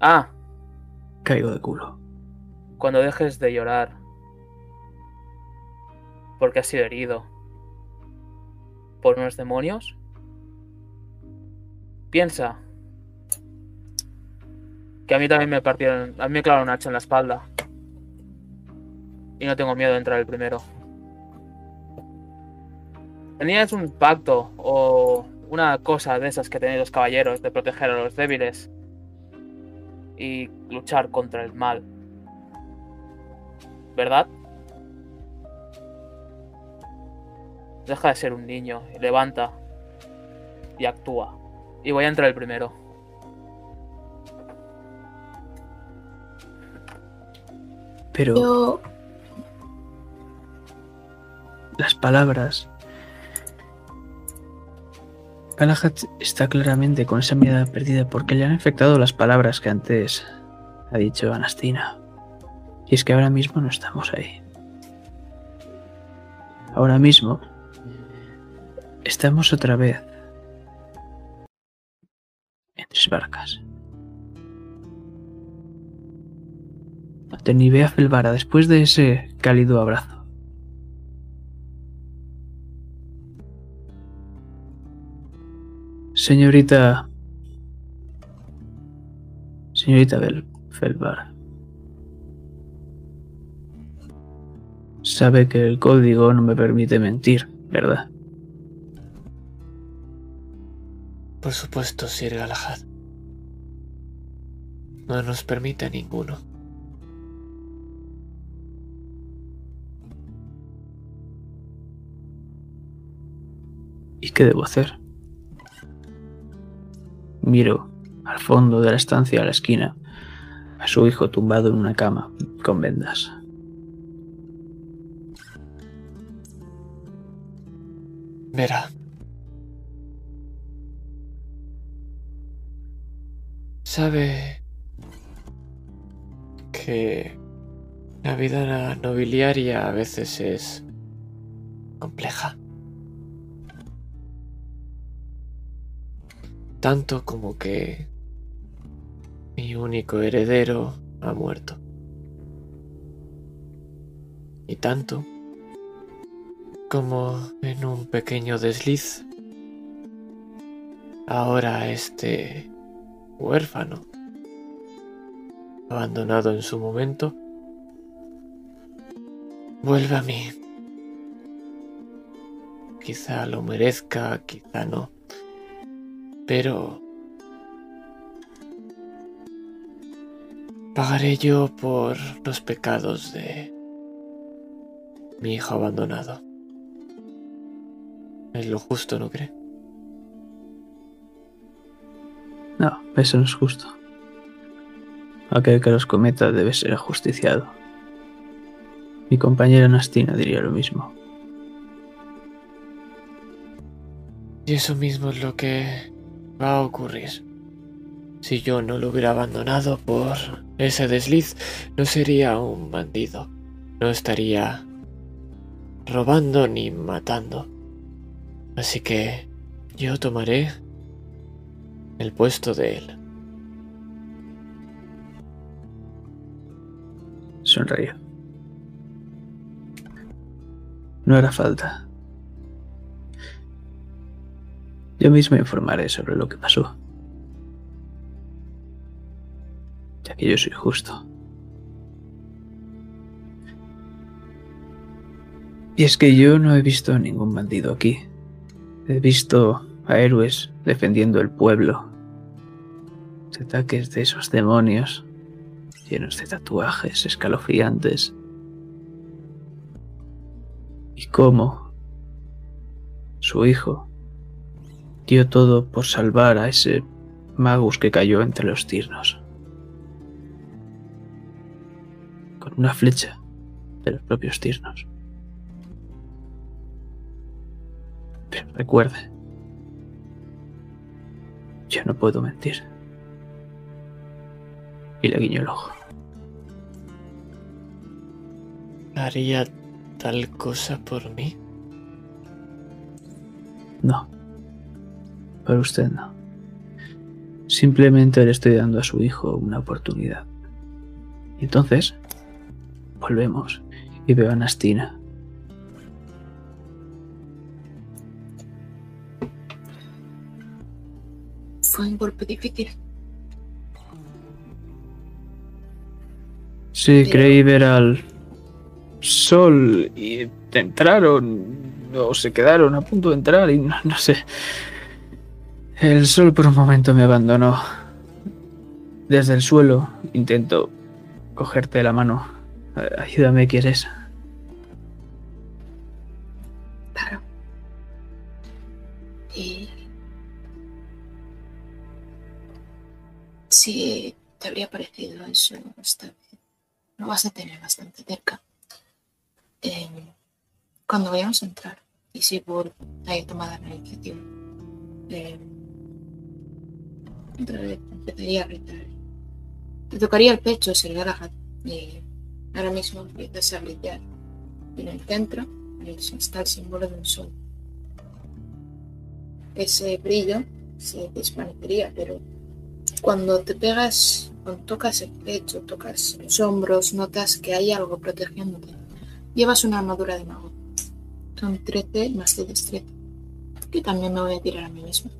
Ah, Caigo de culo. cuando dejes de llorar. Porque has sido herido. Por unos demonios. Piensa. Que a mí también me partieron. A mí me clavaron un hacha en la espalda. Y no tengo miedo de entrar el primero. Tenías un pacto o una cosa de esas que tenéis los caballeros de proteger a los débiles y luchar contra el mal. ¿Verdad? Deja de ser un niño y levanta y actúa. Y voy a entrar el primero. Pero Yo. las palabras. Galahad está claramente con esa mirada perdida porque le han afectado las palabras que antes ha dicho Anastina. Y es que ahora mismo no estamos ahí. Ahora mismo estamos otra vez en tres barcas. Ni a Felvara después de ese cálido abrazo. Señorita. Señorita Bel Felvar. Sabe que el código no me permite mentir, ¿verdad? Por supuesto, Sir Galahad. No nos permite ninguno. ¿Y qué debo hacer? Miro al fondo de la estancia a la esquina a su hijo tumbado en una cama con vendas. Verá. Sabe que la vida nobiliaria a veces es compleja. Tanto como que mi único heredero ha muerto. Y tanto como en un pequeño desliz. Ahora este huérfano, abandonado en su momento, vuelve a mí. Quizá lo merezca, quizá no. Pero pagaré yo por los pecados de mi hijo abandonado. Es lo justo, ¿no cree? No, eso no es justo. Aquel que los cometa debe ser ajusticiado. Mi compañera Nastina diría lo mismo. Y eso mismo es lo que va a ocurrir. Si yo no lo hubiera abandonado por ese desliz, no sería un bandido. No estaría robando ni matando. Así que yo tomaré el puesto de él. Sonrío. No hará falta. Yo mismo informaré sobre lo que pasó. Ya que yo soy justo. Y es que yo no he visto a ningún bandido aquí. He visto a héroes defendiendo el pueblo. De ataques de esos demonios llenos de tatuajes escalofriantes. Y cómo su hijo dio todo por salvar a ese magus que cayó entre los tirnos. Con una flecha de los propios tirnos. Pero recuerde, yo no puedo mentir. Y le guiño el ojo. ¿Haría tal cosa por mí? No. Por usted no. Simplemente le estoy dando a su hijo una oportunidad. Y entonces, volvemos y veo a Nastina. Fue un golpe difícil. Sí, creí ver al sol y entraron o se quedaron a punto de entrar y no, no sé. El sol por un momento me abandonó. Desde el suelo intento cogerte la mano. Ayúdame, ¿quieres? Claro. Y Si te habría parecido eso vez, lo vas a tener bastante cerca. Eh, cuando vayamos a entrar, y si por haya tomado la iniciativa, eh, empezaría a gritar. Te tocaría el pecho, Sir Galahad, y ahora mismo empiezas a brillar. En el centro está el símbolo de un sol. Ese brillo se desvanecería, pero cuando te pegas, tocas el pecho, tocas los hombros, notas que hay algo protegiéndote. Llevas una armadura de mago. Son 13 más de destreza. Que también me voy a tirar a mí mismo.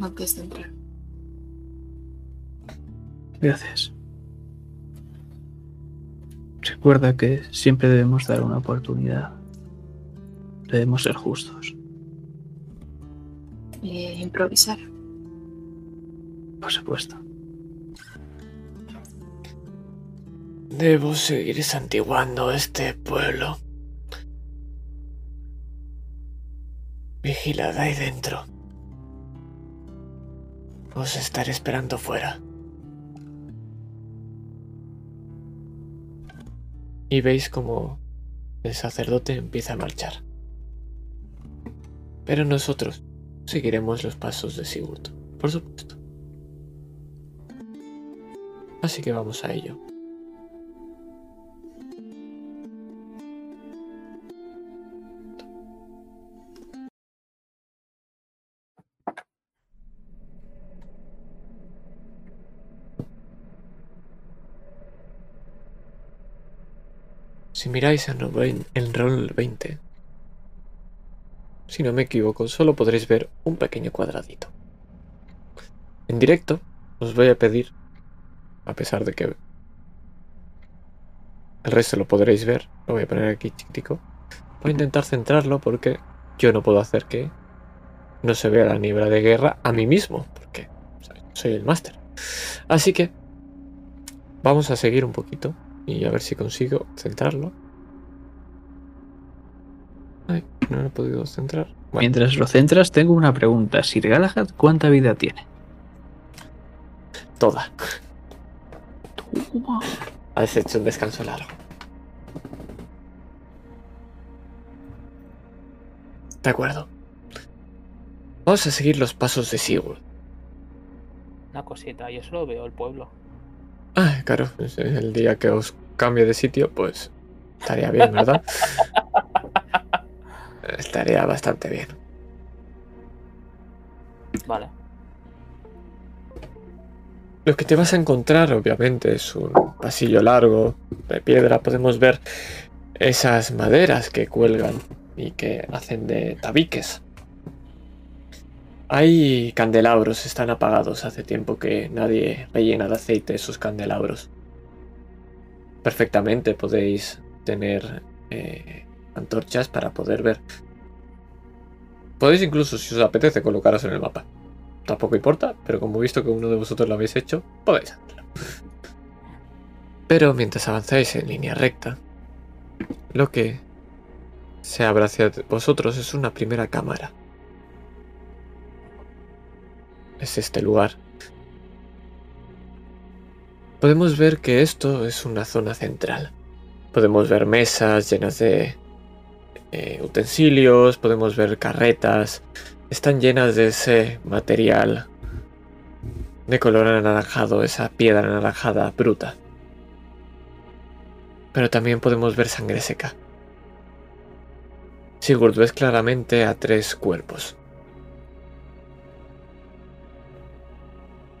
Antes de entrar. Gracias. Recuerda que siempre debemos dar una oportunidad. Debemos ser justos. Eh, improvisar. Por supuesto. Debo seguir santiguando este pueblo. Vigilad ahí dentro. Os estaré esperando fuera. Y veis como el sacerdote empieza a marchar. Pero nosotros seguiremos los pasos de Sigurd, por supuesto. Así que vamos a ello. Si miráis en en Roll 20, si no me equivoco, solo podréis ver un pequeño cuadradito. En directo os voy a pedir, a pesar de que el resto lo podréis ver, lo voy a poner aquí chiquitico, voy a intentar centrarlo porque yo no puedo hacer que no se vea la niebla de guerra a mí mismo, porque soy el máster. Así que vamos a seguir un poquito y a ver si consigo centrarlo. Ay, no lo he podido centrar. Bueno, Mientras lo centras, tengo una pregunta. Sir Galahad, ¿cuánta vida tiene? toda. Has hecho un descanso largo. De acuerdo. Vamos a seguir los pasos de Sigurd. Una cosita, yo solo veo el pueblo. Ah, claro, es el día que os cambie de sitio, pues estaría bien, ¿verdad? <laughs> estaría bastante bien. Vale. Lo que te vas a encontrar, obviamente, es un pasillo largo de piedra. Podemos ver esas maderas que cuelgan y que hacen de tabiques. Hay candelabros, están apagados. Hace tiempo que nadie rellena de aceite esos candelabros. Perfectamente podéis tener eh, antorchas para poder ver. Podéis incluso, si os apetece, colocaros en el mapa. Tampoco importa, pero como he visto que uno de vosotros lo habéis hecho, podéis hacerlo. Pero mientras avanzáis en línea recta, lo que se abre hacia vosotros es una primera cámara. Es este lugar. Podemos ver que esto es una zona central. Podemos ver mesas llenas de eh, utensilios, podemos ver carretas, están llenas de ese material de color anaranjado, esa piedra anaranjada bruta. Pero también podemos ver sangre seca. Sigurd ves claramente a tres cuerpos.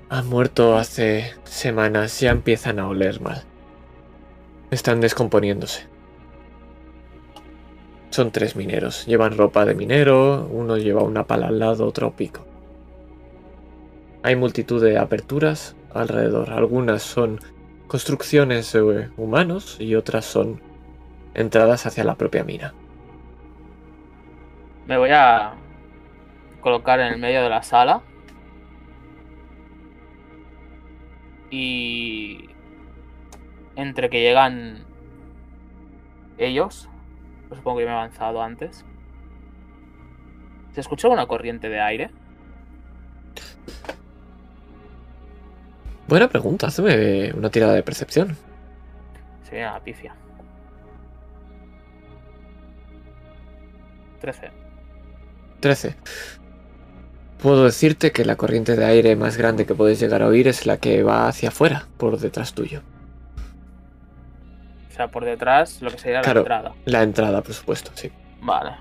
Han muerto hace semanas, ya empiezan a oler mal. Están descomponiéndose. Son tres mineros. Llevan ropa de minero, uno lleva una pala al lado, otro pico. Hay multitud de aperturas alrededor. Algunas son construcciones de humanos y otras son entradas hacia la propia mina. Me voy a colocar en el medio de la sala. Y entre que llegan ellos, pues supongo que me he avanzado antes. ¿Se escucha una corriente de aire? Buena pregunta, hazme una tirada de percepción. Se viene la pifia. 13. 13. Puedo decirte que la corriente de aire más grande que puedes llegar a oír es la que va hacia afuera, por detrás tuyo. O sea, por detrás, lo que sería Claro. la entrada. La entrada, por supuesto, sí. Vale.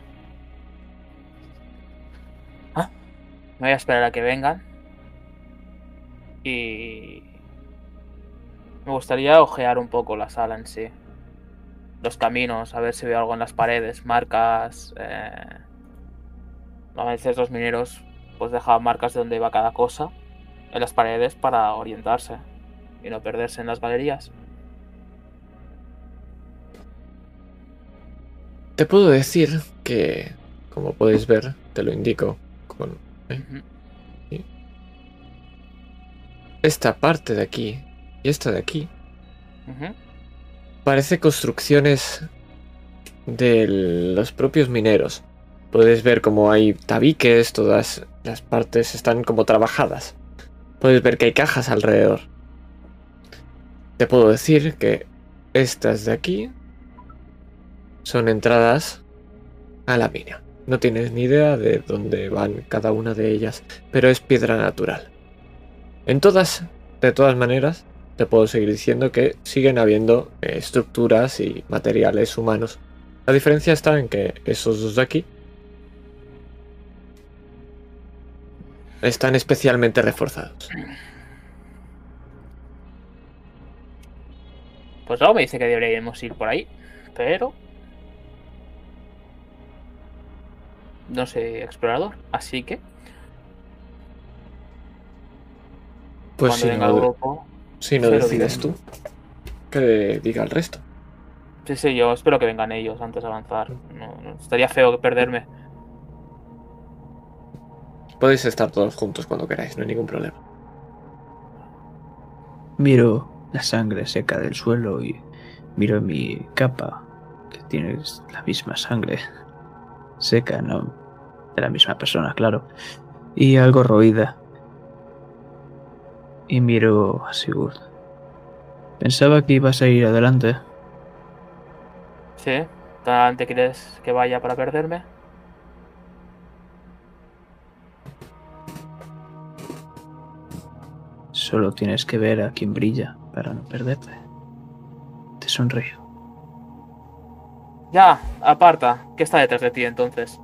Ah, me voy a esperar a que vengan. Y... Me gustaría ojear un poco la sala en sí. Los caminos, a ver si veo algo en las paredes, marcas. Eh... A veces los mineros pues dejaban marcas de donde iba cada cosa en las paredes para orientarse y no perderse en las galerías. Te puedo decir que, como puedes ver, te lo indico con Ujú. esta parte de aquí y esta de aquí, parece construcciones de los propios mineros. Puedes ver como hay tabiques, todas las partes están como trabajadas. Puedes ver que hay cajas alrededor. Te puedo decir que estas de aquí son entradas a la mina. No tienes ni idea de dónde van cada una de ellas, pero es piedra natural. En todas, de todas maneras, te puedo seguir diciendo que siguen habiendo eh, estructuras y materiales humanos. La diferencia está en que esos dos de aquí están especialmente reforzados. Pues luego me dice que deberíamos ir por ahí, pero... No soy explorador, así que Pues cuando si venga el no, grupo... si no decides tú, que diga el resto. Sí, sí, yo espero que vengan ellos antes de avanzar. No, no, estaría feo perderme. Podéis estar todos juntos cuando queráis, no hay ningún problema. Miro la sangre seca del suelo y miro mi capa, que tiene la misma sangre seca, no de la misma persona, claro, y algo roída. Y miro a Sigurd. Pensaba que ibas a ir adelante. ¿Sí? ¿Tan adelante quieres que vaya para perderme? Solo tienes que ver a quien brilla para no perderte. Te sonrío. Ya, aparta. ¿Qué está detrás de ti entonces?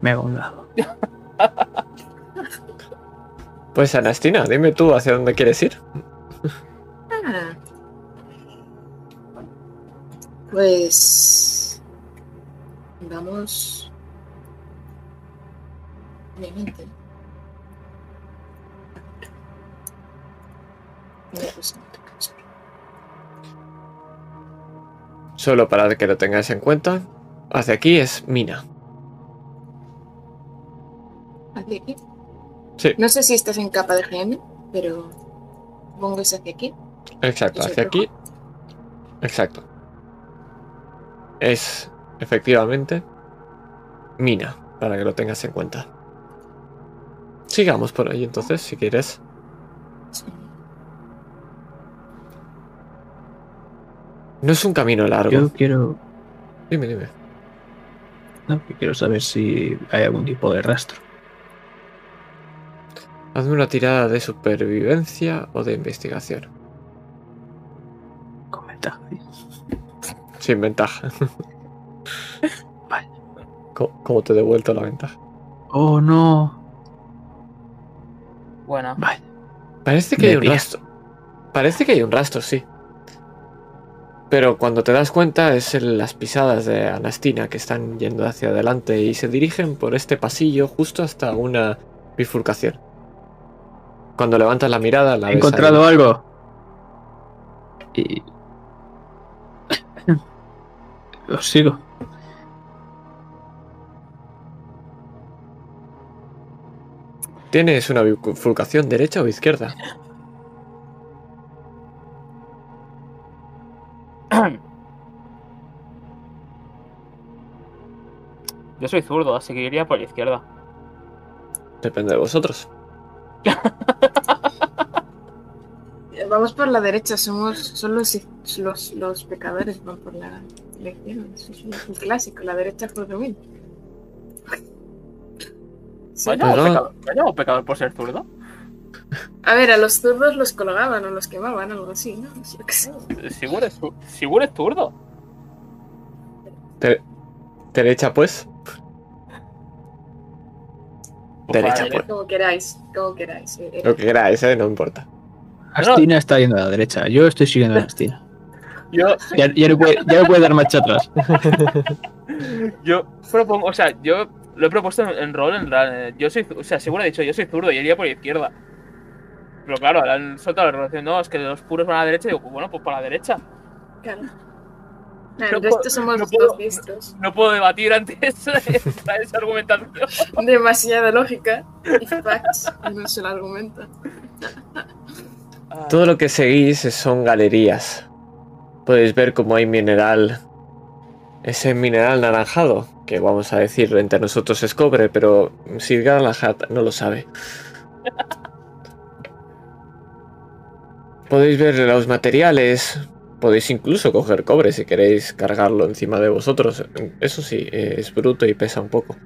Me hago un lado. <laughs> Pues Anastina, dime tú hacia dónde quieres ir. Ah. Pues vamos. Obviamente. Pues, Solo para que lo tengáis en cuenta, hacia aquí es mina. Hacia aquí. Sí. No sé si estás en capa de GM, pero supongo que es hacia aquí. Exacto, ¿Es el hacia aquí. Exacto. Es efectivamente mina, para que lo tengas en cuenta. Sigamos por ahí entonces, si quieres. Sí. No es un camino largo. Yo quiero, Dime, dime. no, que quiero saber si hay algún tipo de rastro. Hazme una tirada de supervivencia o de investigación. Con ventaja. Sin ventaja. <laughs> Vale. ¿Cómo, cómo te he devuelto la ventaja? Oh no. Buena. Vale. Parece que Me hay un pilla. rastro. Parece que hay un rastro, sí. Pero cuando te das cuenta es el- las pisadas de Anastina que están yendo hacia adelante y se dirigen por este pasillo justo hasta una bifurcación. Cuando levantas la mirada la He ves ahí. encontrado algo. Y. <coughs> Os sigo. ¿Tienes una bifurcación derecha o izquierda? <clears throat> Yo soy zurdo, así que iría por la izquierda. Depende de vosotros. <laughs> Vamos por la derecha, somos solo los, los, los pecadores van por la. Eso es un clásico, la derecha por domínio. Sí. ¿Me llamo Pero- pecador, ¿me llamo pecador por ser zurdo? A ver, a los zurdos los colgaban o los quemaban, algo así, ¿no? Yo qué sé. Sigur es, Sigur es zurdo. De- derecha, pues. Derecha, Vale. pues. Como queráis, como queráis. eh, eh. Lo que queráis, ¿eh? No importa. Astina está yendo a la derecha. Yo estoy siguiendo a Astina. Yo, Ya, ya no puede, ya no puede dar marcha atrás. <laughs> yo propongo, o sea, yo lo he propuesto en, en rol, en yo soy, o sea, seguro he dicho, yo soy zurdo y iría por la izquierda. Pero claro, ahora han soltado la relación, no, es que los puros van a la derecha, y digo, bueno, pues por la derecha. Claro. Nah, No el puedo- resto somos no dos puedo-. No puedo debatir ante <laughs> esa, esa, esa argumentación. Demasiada lógica y facts en un solo argumento. Ah, Todo lo que seguís son galerías. Podéis ver cómo hay mineral. Ese mineral naranjado, que vamos a decir entre nosotros es cobre, pero Sir Galahad no lo sabe. Podéis ver los materiales. Podéis incluso coger cobre si queréis cargarlo encima de vosotros. Eso sí, es bruto y pesa un poco.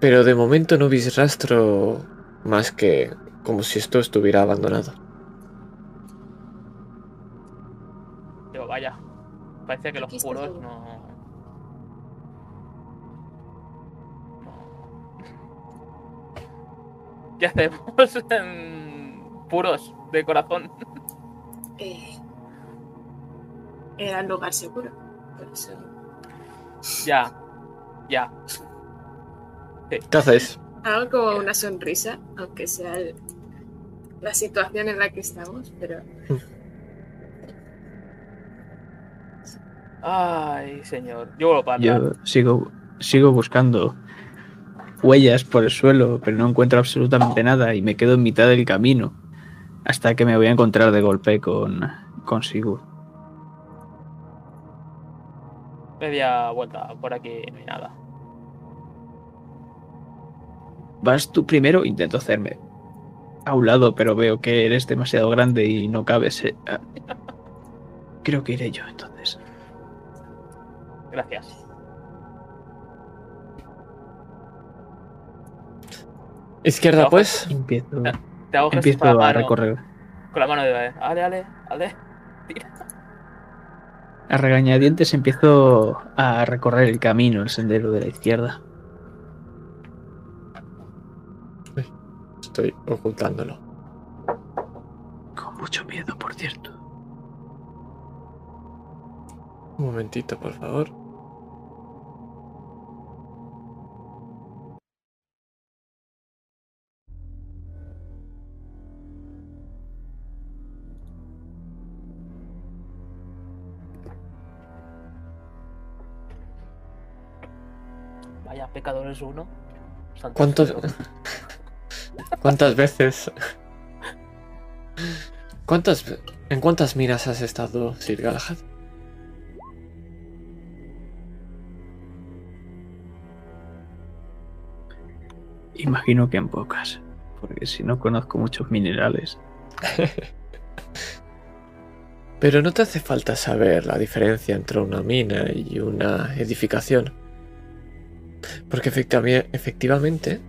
Pero de momento no veis rastro más que como si esto estuviera abandonado. Digo, vaya. Parece que los puros no. <laughs> ¿Qué hacemos <laughs> en puros de corazón? Eh, era un lugar seguro. Por eso. Ya. Ya. ¿Qué hacéis? Hago como una sonrisa, aunque sea el- la situación en la que estamos, pero Ay, señor. Yo vuelvo para Yo sigo, sigo buscando huellas por el suelo, pero no encuentro absolutamente nada y me quedo en mitad del camino hasta que me voy a encontrar de golpe con, con Sigurd. Media vuelta por aquí, no hay nada. Vas tú primero, intento hacerme a un lado, pero veo que eres demasiado grande y no cabes. eh, ah. Creo que iré yo entonces. Gracias. Izquierda, pues. Empiezo, Te hago gestos empiezo con la a recorrer. Con la mano de Ale, ale, ale. A regañadientes empiezo a recorrer el camino, el sendero de la izquierda. Estoy ocultándolo. Con mucho miedo, por cierto. Un momentito, por favor. Pecadores uno. Santo ¿Cuántos- cielo. <laughs> ¿Cuántas veces? ¿Cuántas ¿En cuántas minas has estado, Sir Galahad? Imagino que en pocas, porque si no conozco muchos minerales. <laughs> Pero no te hace falta saber la diferencia entre una mina y una edificación. Porque efectivamente,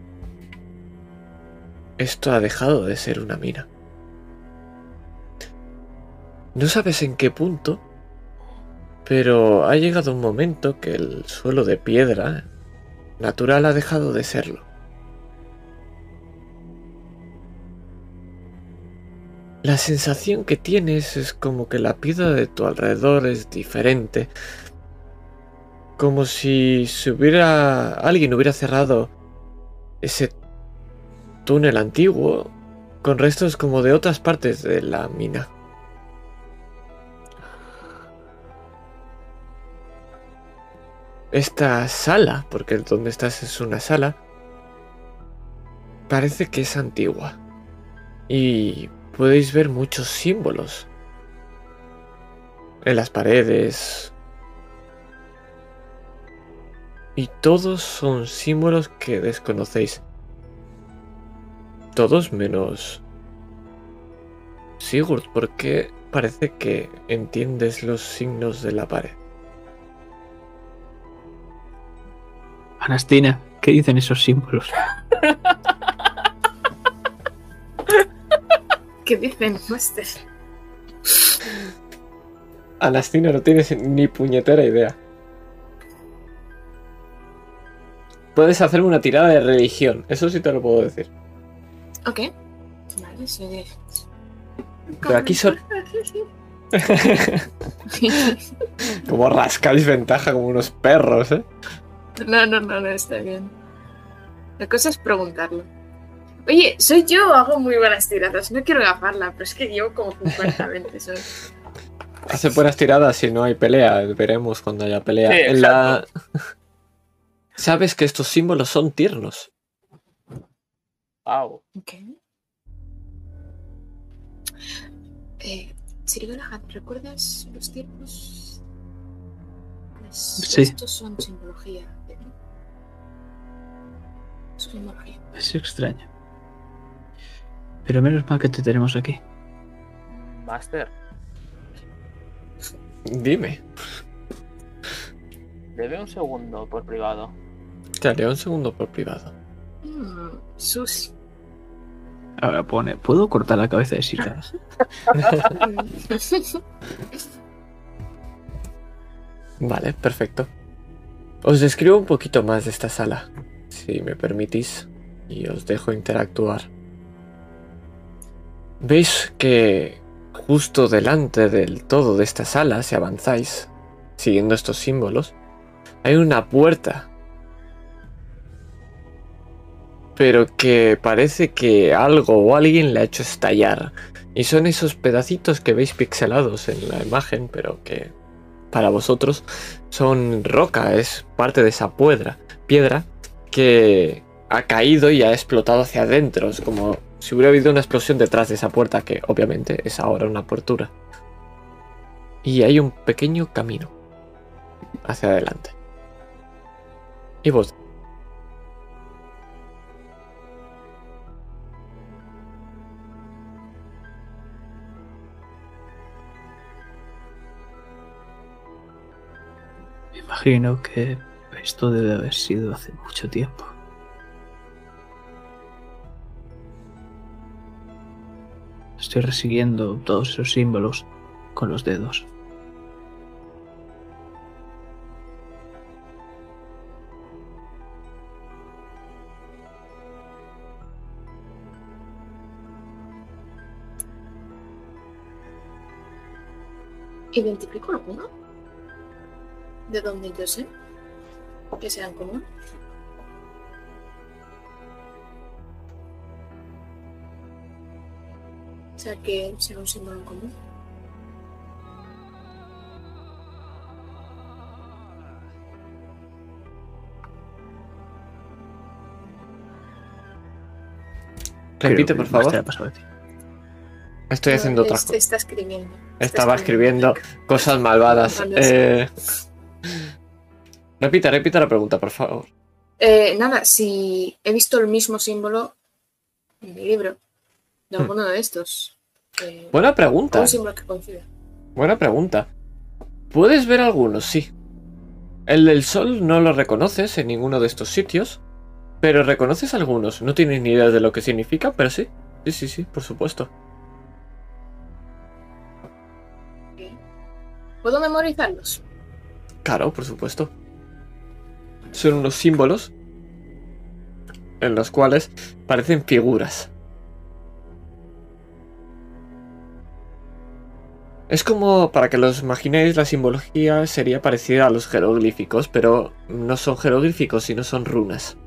esto ha dejado de ser una mina. No sabes en qué punto, pero ha llegado un momento que el suelo de piedra natural ha dejado de serlo. La sensación que tienes es como que la piedra de tu alrededor es diferente. Como si se hubiera. alguien hubiera cerrado ese túnel antiguo con restos como de otras partes de la mina. Esta sala, porque donde estás es una sala, parece que es antigua. Y podéis ver muchos símbolos en las paredes. Y todos son símbolos que desconocéis. Todos menos Sigurd, ¿por qué parece que entiendes los signos de la pared? Anastina, ¿qué dicen esos símbolos? <laughs> ¿Qué dicen, Master? Anastina no tienes ni puñetera idea. Puedes hacerme una tirada de religión, eso sí te lo puedo decir. Ok. Vale, sí. Pero aquí son- <laughs> Como rascáis ventaja como unos perros, ¿eh? No, no, no, no, está bien. La cosa es preguntarlo. Oye, soy yo o hago muy buenas tiradas. No quiero gafarla, pero es que llevo como 50 veces hoy. Hace buenas tiradas si no hay pelea. Veremos cuando haya pelea. Sí, En la... Sabes que estos símbolos son tiernos. Wow. Ok. Eh, ¿recuerdas los tiempos? Pues Sí. estos son simbología. ¿eh? Simbología. Es extraño. Pero menos mal que te tenemos aquí. Master, Dime. Debe un segundo por privado. Te haré un segundo por privado. Mm, sushi. Ahora pone, ¿puedo cortar la cabeza de Sika? <laughs> Vale, perfecto. Os describo un poquito más de esta sala, si me permitís, y os dejo interactuar. Veis que justo delante del todo de esta sala, si avanzáis, siguiendo estos símbolos, hay una puerta. Pero que parece que algo o alguien la ha hecho estallar. Y son esos pedacitos que veis pixelados en la imagen, pero que para vosotros son roca, es parte de esa piedra, piedra que ha caído y ha explotado hacia adentro. Es como si hubiera habido una explosión detrás de esa puerta, que obviamente es ahora una apertura. Y hay un pequeño camino hacia adelante. Y vos. Me imagino que esto debe haber sido hace mucho tiempo. Estoy resiguiendo todos esos símbolos con los dedos. ¿Identifico alguno? ¿De dónde yo sé? Que sean común. O sea, que sea un símbolo en común. Repite, por favor. ha pasado a ti. Estoy haciendo No, otras es- cosas. Está escribiendo. Estaba escribiendo cosas malvadas. Malvadas. Eh, Repita, repita la pregunta, por favor. Eh, nada, si he visto el mismo símbolo en mi libro, de Hmm. alguno de estos. eh, Buena pregunta. un símbolo que coincida. Buena pregunta. Puedes ver algunos, sí. El del sol no lo reconoces en ninguno de estos sitios, pero reconoces algunos. No tienes ni idea de lo que significa, pero sí. Sí, sí, sí, por supuesto. ¿Puedo memorizarlos? Claro, por supuesto. Son unos símbolos en los cuales parecen figuras. Es como, para que los imaginéis, la simbología sería parecida a los jeroglíficos, pero no son jeroglíficos, sino son runas.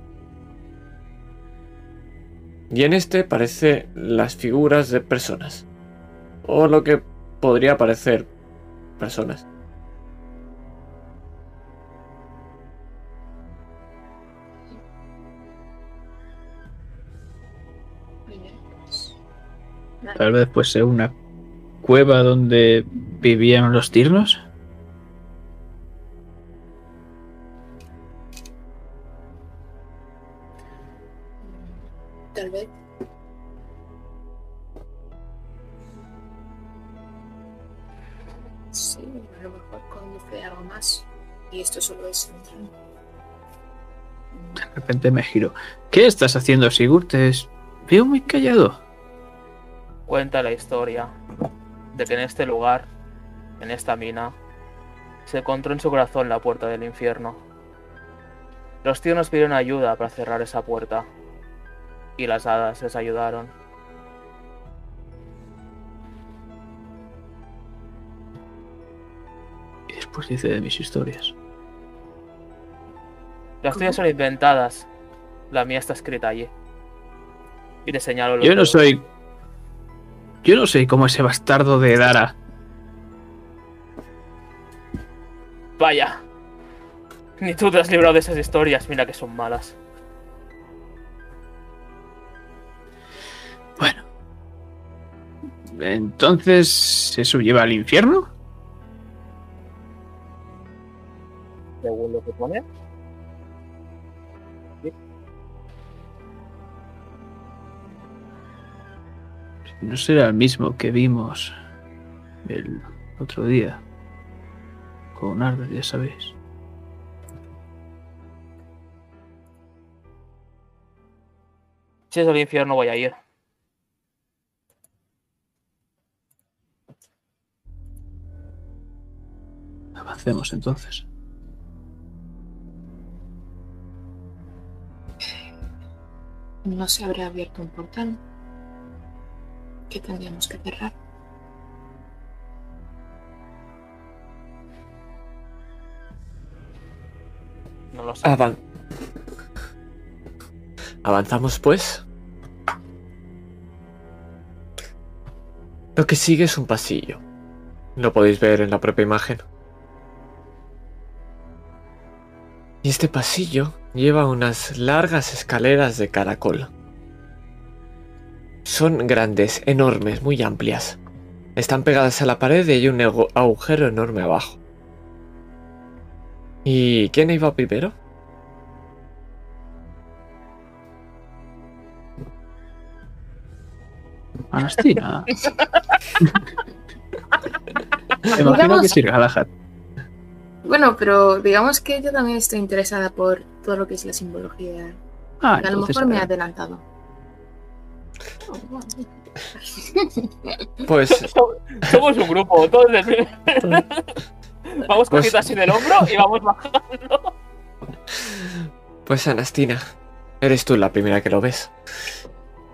Y en este parece las figuras de personas. O lo que podría parecer personas. Tal vez pues sea una cueva donde vivían los tirnos. Tal vez. Esto solo es un tren. De repente me giro. ¿Qué estás haciendo, Sigurd? Te es- veo muy callado. Cuenta la historia de que en este lugar, en esta mina, se encontró en su corazón la puerta del infierno. Los tíos nos pidieron ayuda para cerrar esa puerta. Y las hadas les ayudaron. Y después dice de mis historias. Las tuyas son inventadas. La mía está escrita allí. Y te señalo Yo no soy. Yo no soy como ese bastardo de Dara. Vaya. Ni tú te has librado de esas historias. Mira que son malas. Bueno. Entonces, ¿eso lleva al infierno? Según lo que pone. No será el mismo que vimos el otro día. Con Arda, ya sabéis. Si es el infierno voy a ir. Avancemos entonces. No se habrá abierto un portal. Que tendríamos que cerrar? No lo sé. Avan- Avanzamos pues. Lo que sigue es un pasillo. Lo podéis ver en la propia imagen. Y este pasillo lleva unas largas escaleras de caracol. Son grandes, enormes, muy amplias. Están pegadas a la pared y hay un agujero enorme abajo. ¿Y quién iba primero? Anastina. <laughs> Me imagino que sí, Galahad. Bueno, pero digamos que yo también estoy interesada por todo lo que es la simbología. Ah, a lo mejor me he eh, adelantado. Pues <laughs> Somos un grupo, todos del <laughs> Vamos Pues- cogiendo así del hombro y vamos bajando. Pues Anastina, eres tú la primera que lo ves.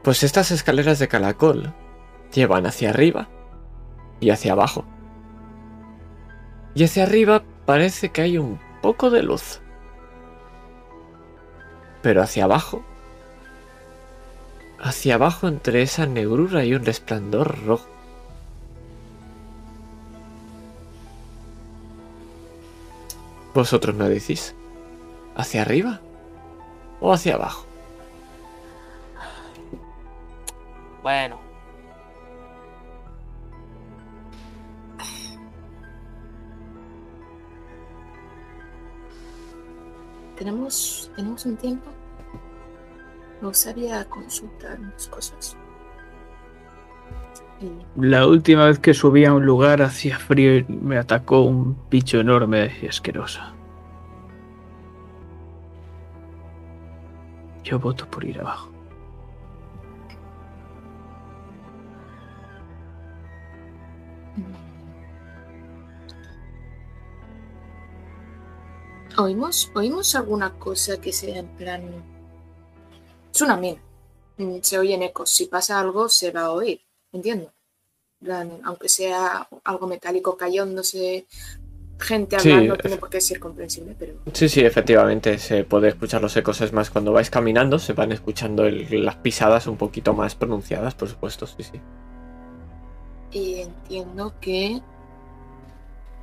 Pues estas escaleras de caracol llevan hacia arriba y hacia abajo. Y hacia arriba parece que hay un poco de luz. Pero hacia abajo, hacia abajo entre esa negrura hay un resplandor rojo. Vosotros me decís, ¿hacia arriba o hacia abajo? Bueno, ¿Tenemos, ¿Tenemos un tiempo? Me gustaría consultar unas cosas. Y La última vez que subí a un lugar hacía frío y me atacó un bicho enorme y asqueroso. Yo voto por ir abajo. ¿Oímos, ¿Oímos alguna cosa que sea en plan... Es una mina. Mm, Se oyen ecos. Si pasa algo, se va a oír. Entiendo. Aunque sea algo metálico cayéndose, gente Sí, hablando, tiene efe- por qué ser comprensible, pero... Sí, sí, efectivamente, se puede escuchar los ecos. Es más, cuando vais caminando se van escuchando el- las pisadas un poquito más pronunciadas, por supuesto, sí, sí. Y entiendo que...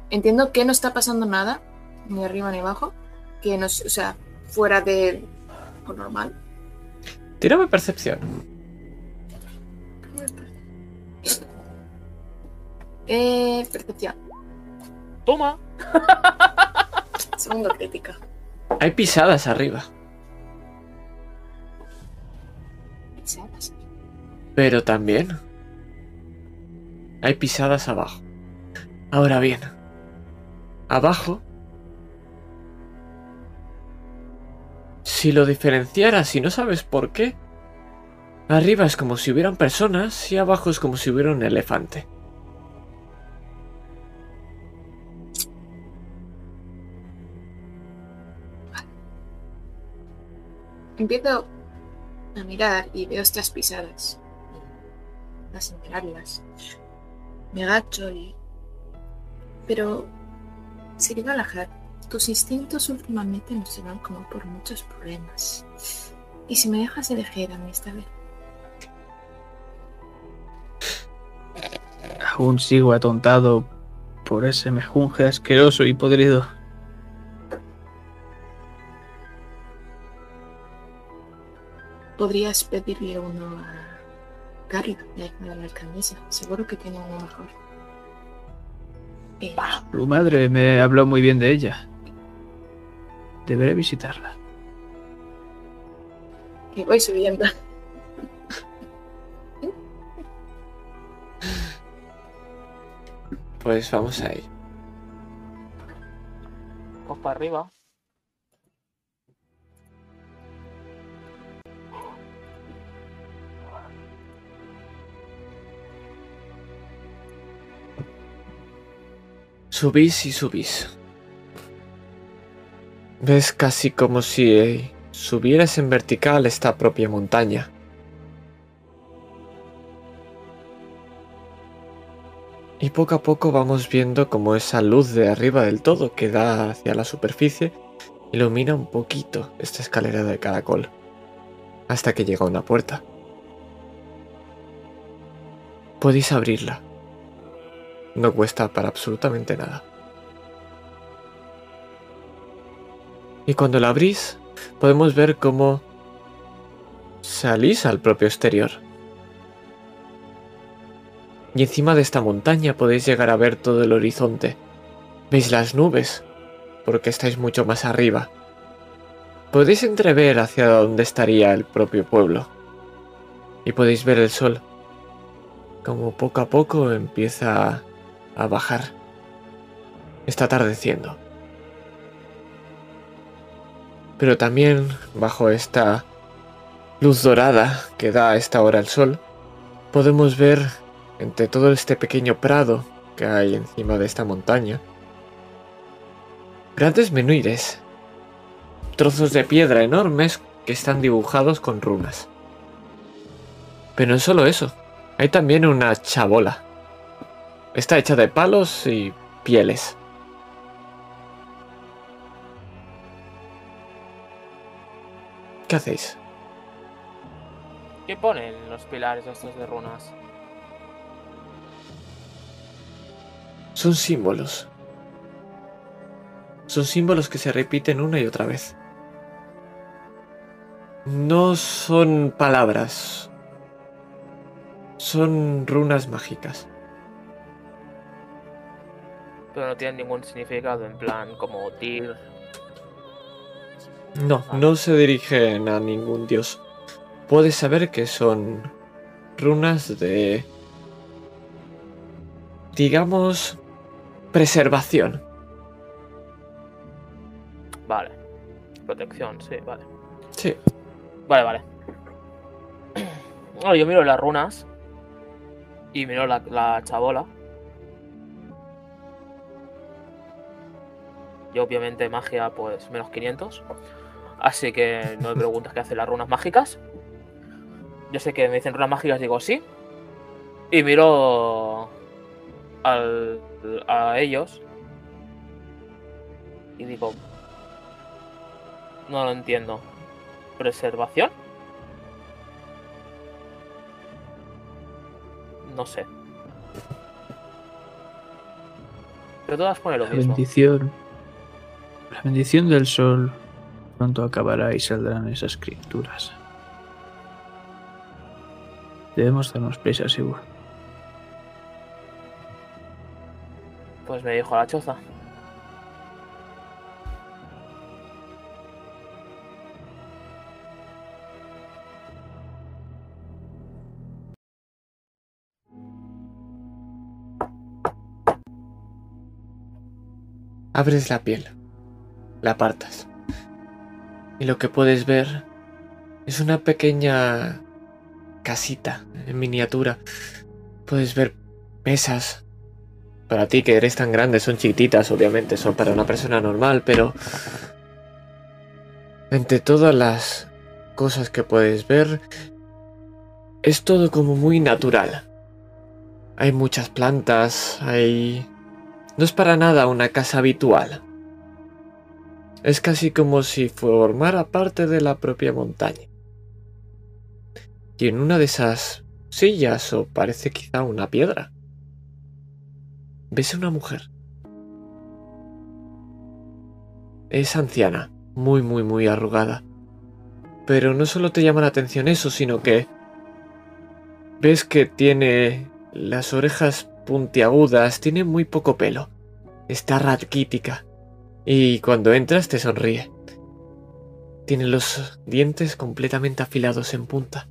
Entiendo que no está pasando nada, ni arriba ni abajo, que no, o sea, fuera de lo normal. Tírame percepción. Eh, percepción. toma. Segundo crítica. Hay pisadas arriba. pisadas. Pero también hay pisadas abajo. Ahora bien, abajo, si lo diferenciaras y no sabes por qué, arriba es como si hubieran personas y abajo es como si hubiera un elefante. Empiezo a mirar y veo estas pisadas. A señalarlas. Me agacho y. Pero. Sirva Lajar, tus instintos últimamente nos llevan como por muchos problemas. ¿Y si me dejas elegir a mí esta vez? Aún sigo atontado por ese mejunje asqueroso y podrido. Podrías pedirle uno a Carla, la alcaldesa. Seguro que tiene uno mejor. Eh, Tu madre me habló muy bien de ella. Deberé visitarla. que voy subiendo. Pues vamos a ir. Pues para arriba. Subís y subís. Ves casi como si eh, subieras en vertical esta propia montaña. Y poco a poco vamos viendo como esa luz de arriba del todo que da hacia la superficie ilumina un poquito esta escalera de caracol. Hasta que llega a una puerta. Podéis abrirla. No cuesta para absolutamente nada. Y cuando la abrís, podemos ver cómo salís al propio exterior. Y encima de esta montaña podéis llegar a ver todo el horizonte. Veis las nubes, porque estáis mucho más arriba. Podéis entrever hacia dónde estaría el propio pueblo. Y podéis ver el sol, como poco a poco empieza a bajar. Está atardeciendo. Pero también bajo esta luz dorada que da a esta hora el sol, podemos ver entre todo este pequeño prado que hay encima de esta montaña, grandes menúires, trozos de piedra enormes que están dibujados con runas. Pero no solo eso, hay también una chabola. Está hecha de palos y pieles. ¿Qué hacéis? ¿Qué ponen los pilares estos de runas? Son símbolos. Son símbolos que se repiten una y otra vez. No son palabras. Son runas mágicas. Pero no tienen ningún significado, en plan como Tyr. No, no se dirigen a ningún dios. Puedes saber que son runas de... digamos... preservación. Vale. Protección, sí, vale. Sí. Vale, vale. Bueno, yo miro las runas. Y miro la, la chabola. Y obviamente magia, pues menos 500. Así que no me preguntas qué hacen las runas mágicas. Yo sé que me dicen runas mágicas, digo sí. Y miro al, a ellos. Y digo... No lo entiendo. ¿Preservación? No sé. Pero todas ponen lo La mismo. bendición. La bendición del sol pronto acabará y saldrán esas criaturas. Debemos darnos prisa, seguro. Pues me dijo a la choza. Abres la piel, la apartas. Y lo que puedes ver es una pequeña casita en miniatura. Puedes ver mesas. Para ti que eres tan grande son chiquititas, obviamente, son para una persona normal, pero... Entre todas las cosas que puedes ver, es todo como muy natural. Hay muchas plantas, hay... No es para nada una casa habitual. Es casi como si formara parte de la propia montaña. Y en una de esas sillas, o parece quizá una piedra, ves a una mujer. Es anciana, muy, muy, muy arrugada. Pero no solo te llama la atención eso, sino que ves que tiene las orejas puntiagudas, tiene muy poco pelo. Está raquítica. Y cuando entras te sonríe. Tiene los dientes completamente afilados en punta.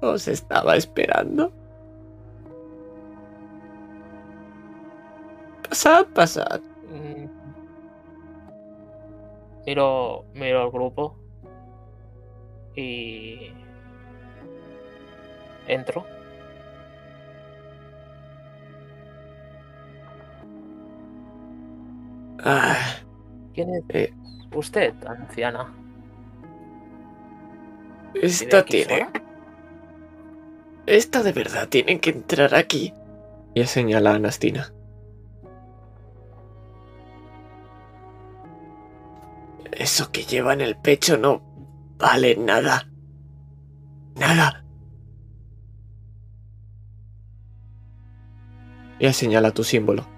Os estaba esperando. Pasad, pasad. Mm. Miro, miro al grupo y entro. Ah, ¿Quién es eh, usted, anciana? esta tiene. Esta de verdad tiene que entrar aquí. Y señala a Anastina. Eso que lleva en el pecho no vale nada. Nada. Y señala tu símbolo.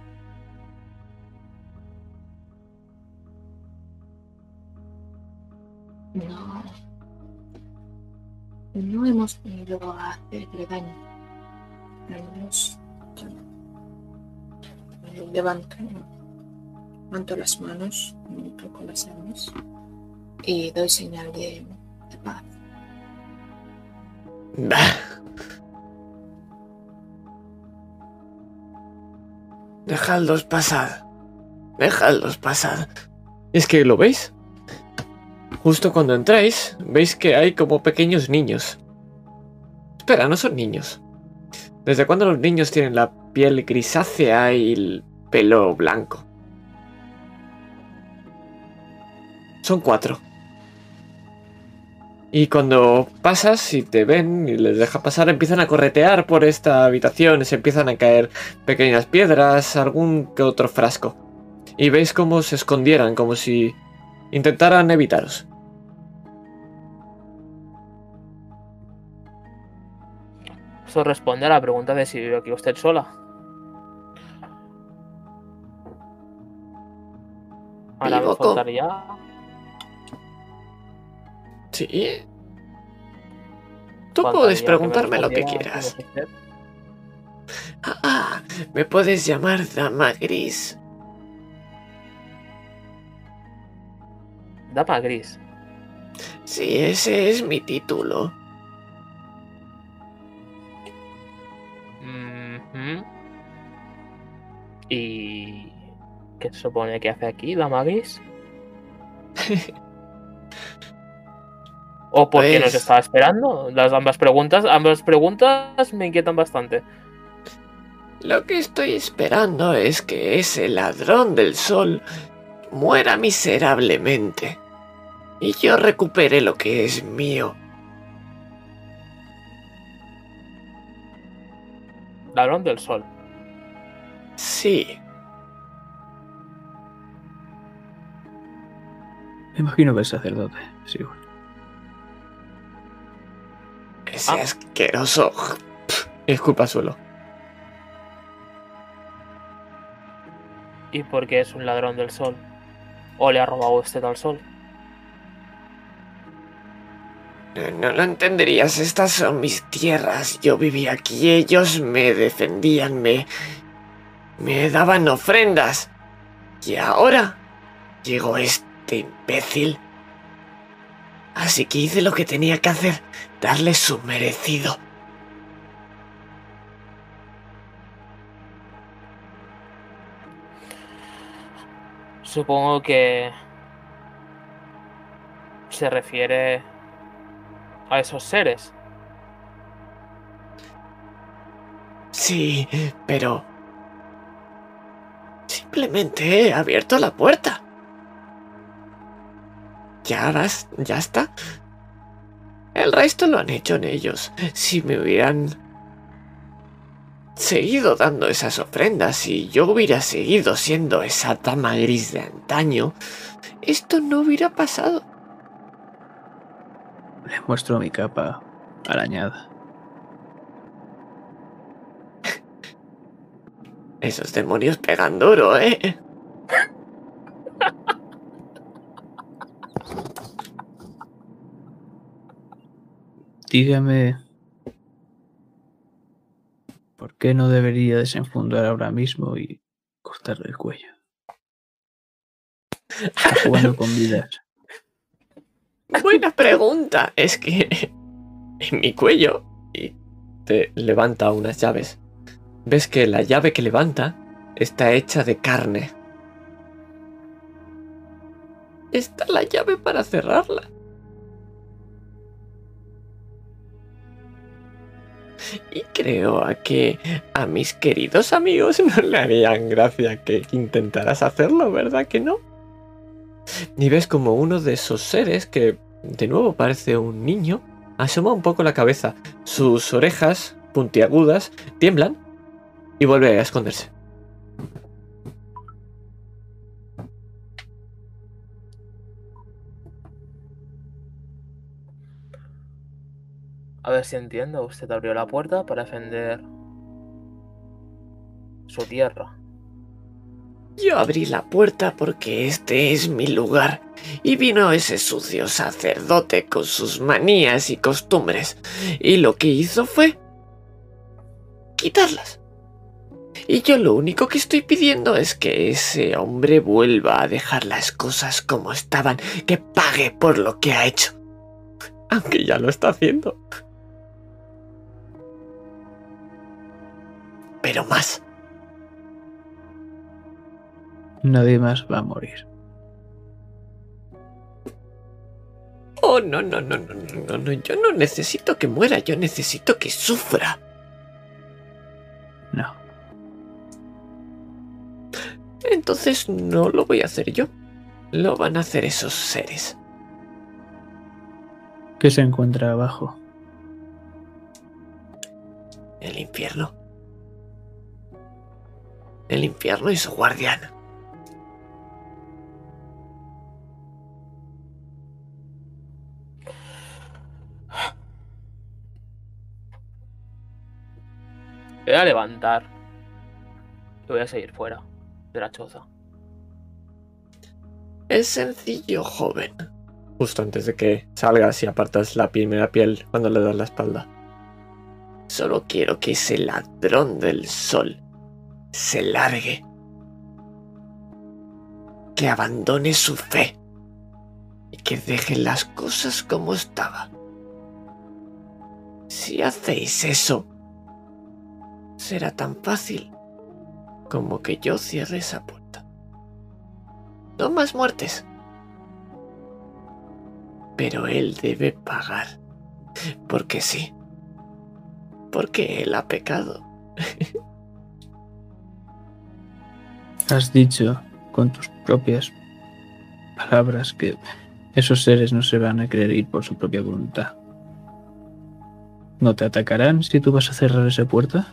No hemos venido a hacerle daño. Al menos yo no. Me levanto, levanto las manos, toco las armas y doy señal de, de paz. Bah. <laughs> Dejadlos pasar. Dejadlos pasar. Es que, ¿lo veis? Justo cuando entráis, veis que hay como pequeños niños. Espera, no son niños. ¿Desde cuándo los niños tienen la piel grisácea y el pelo blanco? Son cuatro. Y cuando pasas y te ven y les deja pasar, empiezan a corretear por esta habitación, se empiezan a caer pequeñas piedras, algún que otro frasco. Y veis cómo se escondieran, como si intentaran evitaros. Eso responde a la pregunta de si vive aquí usted sola. Ahora me faltaría. Sí. Tú faltaría puedes que preguntarme lo que quieras. Ah, me puedes llamar Dama Gris. Dama gris. Sí, ese es mi título. ¿Y qué se supone que hace aquí, Dama gris? <laughs> ¿O por qué nos Pues- estaba esperando? Las ambas preguntas, ambas preguntas me inquietan bastante. Lo que estoy esperando es que ese ladrón del sol muera miserablemente. Y yo recupere lo que es mío. Ladrón del sol. Sí, Me imagino que es sacerdote. Sí, bueno. ese Ah. asqueroso. Pff, Disculpa, suelo. ¿Y por qué es un ladrón del sol? ¿O le ha robado usted al sol? No, no lo entenderías, estas son mis tierras. Yo vivía aquí, ellos me defendían, me me daban ofrendas. Y ahora llegó este imbécil. Así que hice lo que tenía que hacer, darle su merecido. Supongo que se refiere a esos seres. Sí, pero Simplemente he abierto la puerta. Ya vas, ya está. El resto lo han hecho en ellos. Si me hubieran seguido dando esas ofrendas y yo hubiera seguido siendo esa dama gris de antaño, esto no hubiera pasado. Le muestro mi capa arañada. Esos demonios pegan duro, ¿eh? Dígame. ¿Por qué no debería desenfundar ahora mismo y cortarle el cuello? Está jugando con vidas. <laughs> Buena pregunta. Es que <laughs> en mi cuello y te levanta unas llaves. Ves que la llave que levanta está hecha de carne. Está la llave para cerrarla. Y creo a que a mis queridos amigos no le harían gracia que intentaras hacerlo, ¿verdad que no? Y ves como uno de esos seres que de nuevo parece un niño asoma un poco la cabeza. Sus orejas puntiagudas tiemblan y vuelve a esconderse. A ver si entiendo. Usted abrió la puerta para defender su tierra. Yo abrí la puerta porque este es mi lugar y vino ese sucio sacerdote con sus manías y costumbres y lo que hizo fue quitarlas. Y yo lo único que estoy pidiendo es que ese hombre vuelva a dejar las cosas como estaban, que pague por lo que ha hecho. Aunque ya lo está haciendo. Pero más. Nadie más va a morir. Oh, no, no, no, no, no, no, no. Yo no necesito que muera, yo necesito que sufra. No. Entonces no lo voy a hacer yo. Lo van a hacer esos seres. ¿Qué se encuentra abajo? El infierno. El infierno y su guardián. Voy a levantar. Y voy a seguir fuera Es sencillo, joven. Justo antes de que salgas y apartas la primera piel cuando le das la espalda. Solo quiero que ese ladrón del sol se largue. Que abandone su fe. Y que deje las cosas como estaba. Si hacéis eso, será tan fácil como que yo cierre esa puerta. No más muertes. Pero él debe pagar. Porque sí. Porque él ha pecado. <laughs> Has dicho con tus propias palabras que esos seres no se van a querer ir por su propia voluntad. ¿No te atacarán si tú vas a cerrar esa puerta?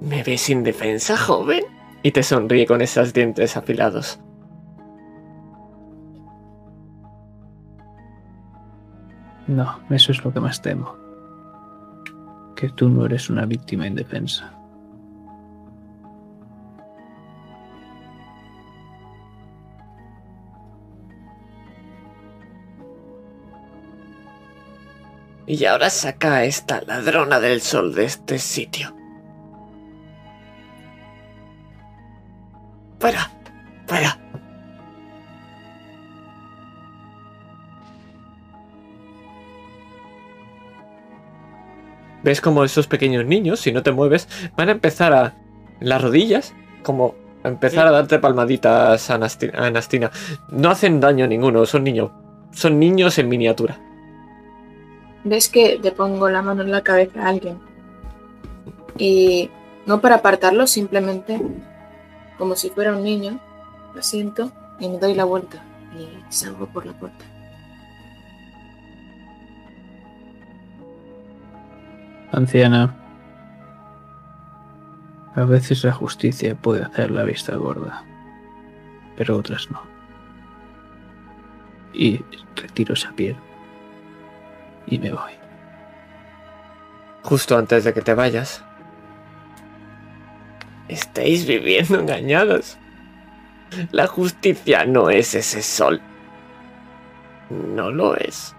¿Me ves indefensa, joven? Y te sonríe con esos dientes afilados. No, eso es lo que más temo. Que tú no eres una víctima indefensa. Y ahora saca a esta ladrona del sol de este sitio. Fuera, fuera. Ves como esos pequeños niños, si no te mueves, van a empezar a las rodillas, como a empezar a darte palmaditas a Anasti- a Anastina. No hacen daño a ninguno, son niños. Son niños en miniatura. ¿Ves que le pongo la mano en la cabeza a alguien? Y no para apartarlo, simplemente como si fuera un niño, lo siento y me doy la vuelta y salgo por la puerta. Anciana. A veces la justicia puede hacer la vista gorda, pero otras no. Y retiro esa piel. Y me voy. Justo antes de que te vayas. Estáis viviendo engañados. La justicia no es ese sol. No lo es.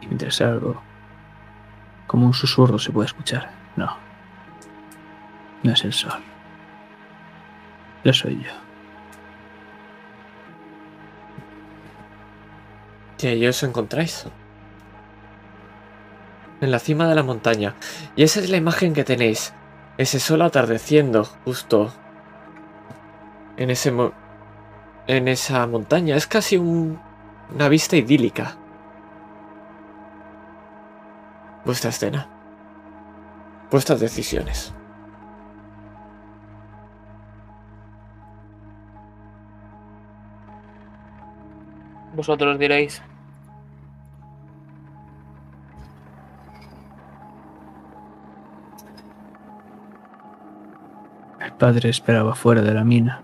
Y mientras algo, como un susurro se puede escuchar. No. No es el sol. Lo soy yo. Y ahí os encontráis. En la cima de la montaña. Y esa es la imagen que tenéis. Ese sol atardeciendo justo en ese mo- en esa montaña. Es casi un- una vista idílica. Vuestra escena. Vuestras decisiones. Vosotros diréis. Padre esperaba fuera de la mina.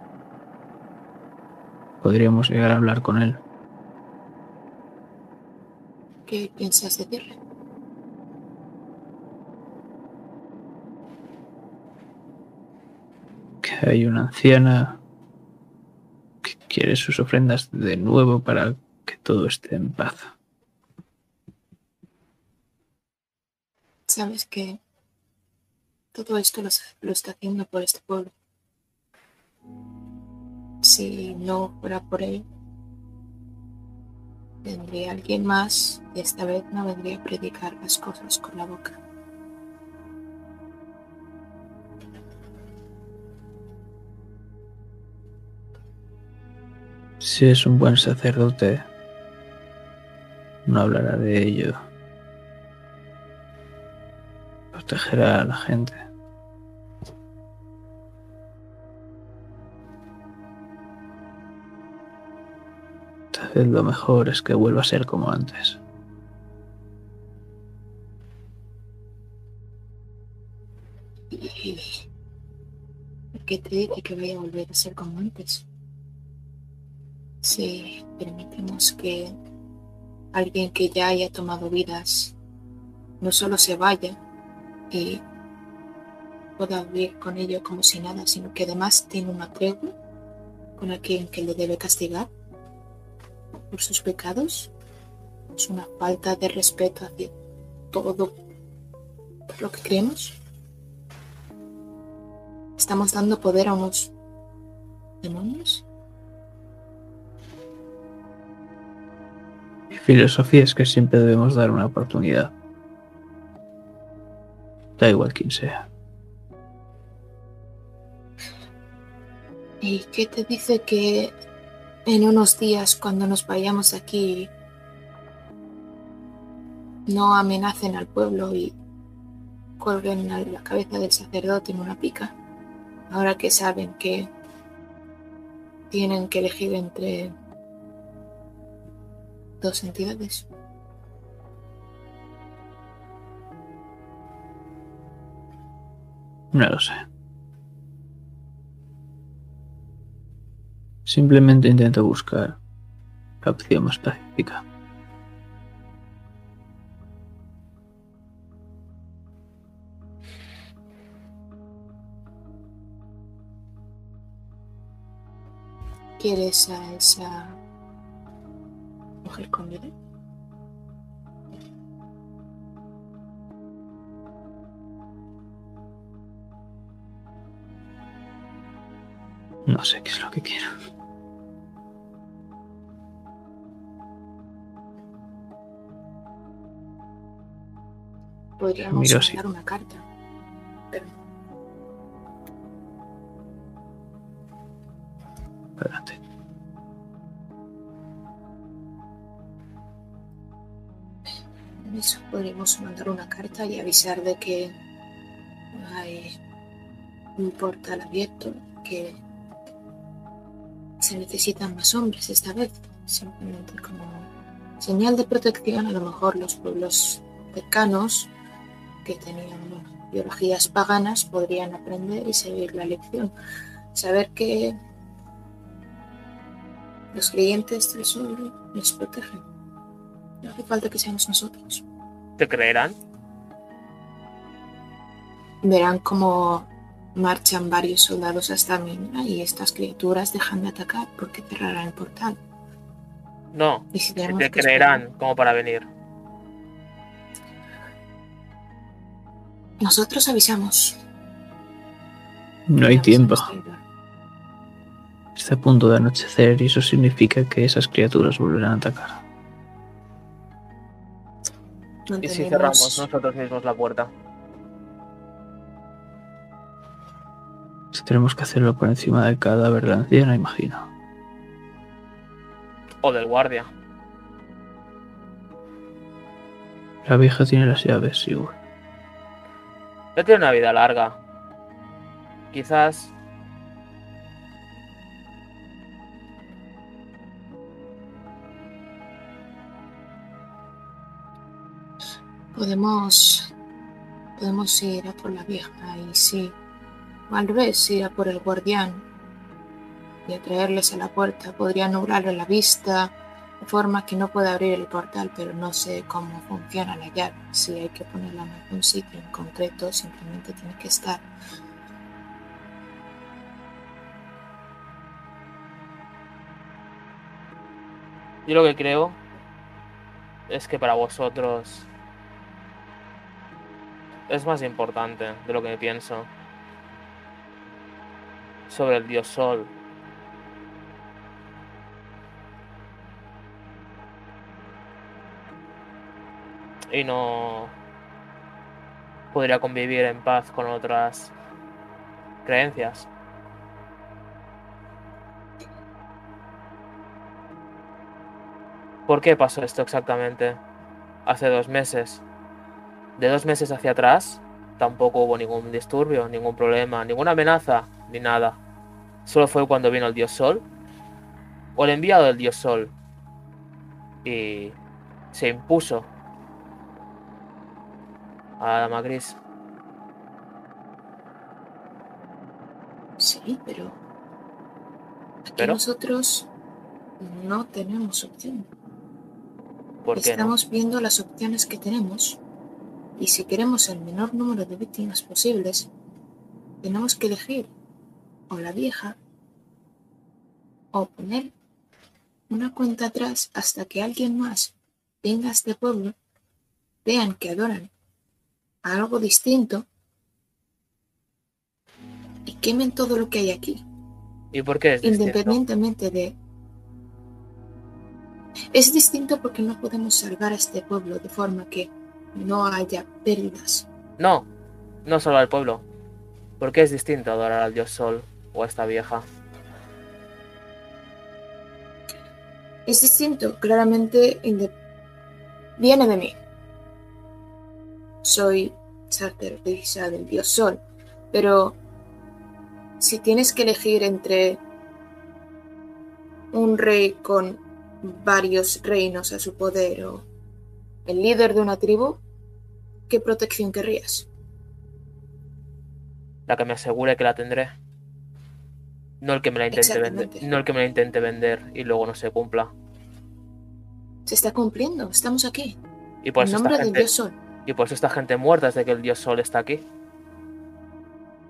Podríamos llegar a hablar con él. ¿Qué piensas decirle? Que hay una anciana que quiere sus ofrendas de nuevo para que todo esté en paz. Sabes que todo esto lo, está haciendo por este pueblo. Si no fuera por él, vendría alguien más y esta vez no vendría a predicar las cosas con la boca. Si es un buen sacerdote, no hablará de ello. Protegerá a la gente. Tal vez lo mejor es que vuelva a ser como antes. ¿Y qué te dice que vaya a volver a ser como antes? Si permitimos que alguien que ya haya tomado vidas no solo se vaya y pueda vivir con ello como si nada, sino que además tiene una tregua con alguien que le debe castigar por sus pecados, es una falta de respeto hacia todo lo que creemos. ¿Estamos dando poder a unos demonios? Mi filosofía es que siempre debemos dar una oportunidad. Da igual quién sea. ¿Y qué te dice que en unos días cuando nos vayamos aquí no amenacen al pueblo y colguen la cabeza del sacerdote en una pica? Ahora que saben que tienen que elegir entre dos entidades. No lo sé. Simplemente intento buscar la opción más pacífica. ¿Quieres a esa mujer con vida? No sé qué es lo que quiero. Podríamos Miro, una carta. Pero... Adelante. Eso, podríamos mandar una carta y avisar de que hay un portal abierto que se necesitan más hombres esta vez, simplemente como señal de protección. A lo mejor los pueblos cercanos que tenían biologías paganas podrían aprender y seguir la lección. Saber que los creyentes del sol les protegen. No hace falta que seamos nosotros. ¿Te creerán? Verán cómo marchan varios soldados hasta Mina y estas criaturas dejan de atacar porque cerrarán el portal. No, Y si que tenemos te creerán como para venir. Nosotros avisamos. No hay tiempo. Está a punto de anochecer y eso significa que esas criaturas volverán a atacar. No ¿Y si cerramos nosotros mismos la puerta? Si tenemos que hacerlo por encima del cadáver de la anciana, imagino. O del guardia. La vieja tiene las llaves, igual. Ya tiene una vida larga. Quizás Podemos. Podemos ir a por la vieja y sí. O al revés, ir a por el guardián y atraerles a la puerta. Podría nublarle la vista de forma que no pueda abrir el portal, pero no sé cómo funciona la llave. Si hay que ponerla en algún sitio en concreto, simplemente tiene que estar. yo lo que creo es que para vosotros es más importante de lo que pienso sobre el dios sol. Y no podría convivir en paz con otras creencias. ¿Por qué pasó esto exactamente? Hace dos meses. De dos meses hacia atrás tampoco hubo ningún disturbio, ningún problema, ninguna amenaza, ni nada. Solo fue cuando vino el dios Sol, o el enviado del dios Sol, y se impuso a la dama gris. Sí, pero. Aquí ¿Pero? nosotros no tenemos opción. Estamos viendo las opciones que tenemos y si queremos el menor número de víctimas posibles, tenemos que elegir o la vieja o poner una cuenta atrás hasta que alguien más venga a este pueblo, vean que adoran a algo distinto y quemen todo lo que hay aquí, ¿Y por qué es distinto? independientemente de es distinto porque no podemos salvar a este pueblo de forma que no haya pérdidas. No, no solo al pueblo. ¿Por qué es distinto adorar al dios Sol o a esta vieja? Es distinto, claramente viene de mí. Soy sacerdotisa del dios Sol, pero si tienes que elegir entre un rey con varios reinos a su poder o el líder de una tribu, ¿qué protección querrías? La que me asegure que la tendré. No el que me la intente vender. No el que me la intente vender y luego no se cumpla. Se está cumpliendo, estamos aquí. Y por en eso nombre esta del gente, dios Sol. y por eso esta gente muerta desde que el dios Sol está aquí.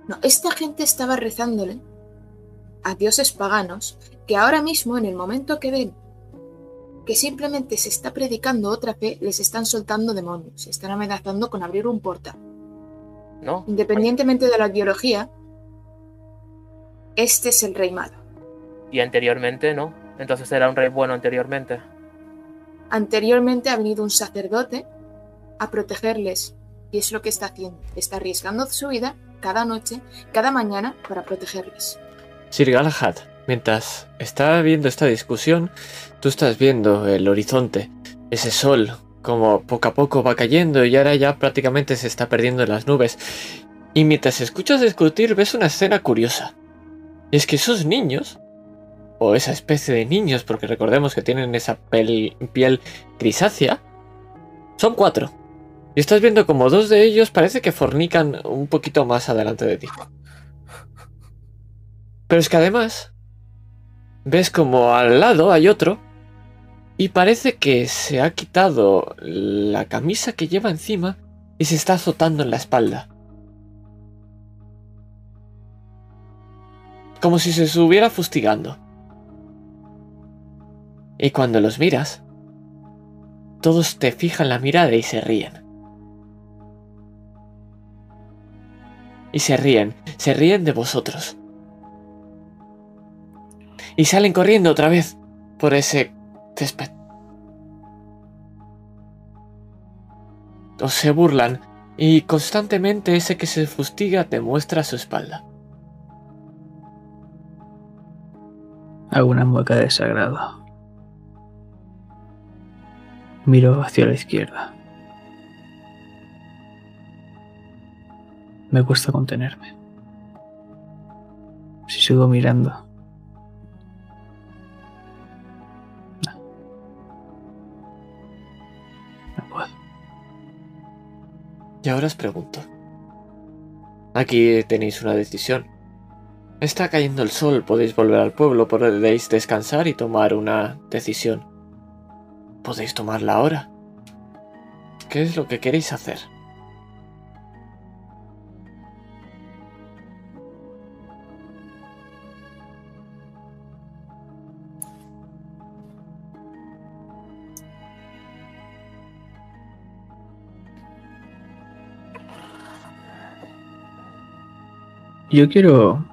No, esta gente estaba rezándole a dioses paganos que ahora mismo, en el momento que ven que simplemente se está predicando otra fe, les están soltando demonios, se están amenazando con abrir un portal. ¿No? Independientemente de la biología, este es el rey malo. Y anteriormente no. Entonces era un rey bueno anteriormente. Anteriormente ha venido un sacerdote a protegerles y es lo que está haciendo. Está arriesgando su vida cada noche, cada mañana para protegerles. Sir Galahad, Mientras está viendo esta discusión, tú estás viendo el horizonte, ese sol, como poco a poco va cayendo y ahora ya prácticamente se está perdiendo en las nubes. Y mientras escuchas discutir ves una escena curiosa. Y es que esos niños, o esa especie de niños, porque recordemos que tienen esa piel grisácea, son cuatro. Y estás viendo como dos de ellos parece que fornican un poquito más adelante de ti. Pero es que además, ves como al lado hay otro y parece que se ha quitado la camisa que lleva encima y se está azotando en la espalda. Como si se estuviera fustigando. Y cuando los miras, todos te fijan la mirada y se ríen. Y se ríen, se ríen de vosotros. Y salen corriendo otra vez por ese césped. Os se burlan y constantemente ese que se fustiga te muestra su espalda. Hago una mueca de desagrado. Miro hacia la izquierda. Me cuesta contenerme. Si sigo mirando. No. No puedo. Y ahora os pregunto. Aquí tenéis una decisión. Está cayendo el sol, podéis volver al pueblo, podéis descansar y tomar una decisión. Podéis tomarla ahora. ¿Qué es lo que queréis hacer? Yo quiero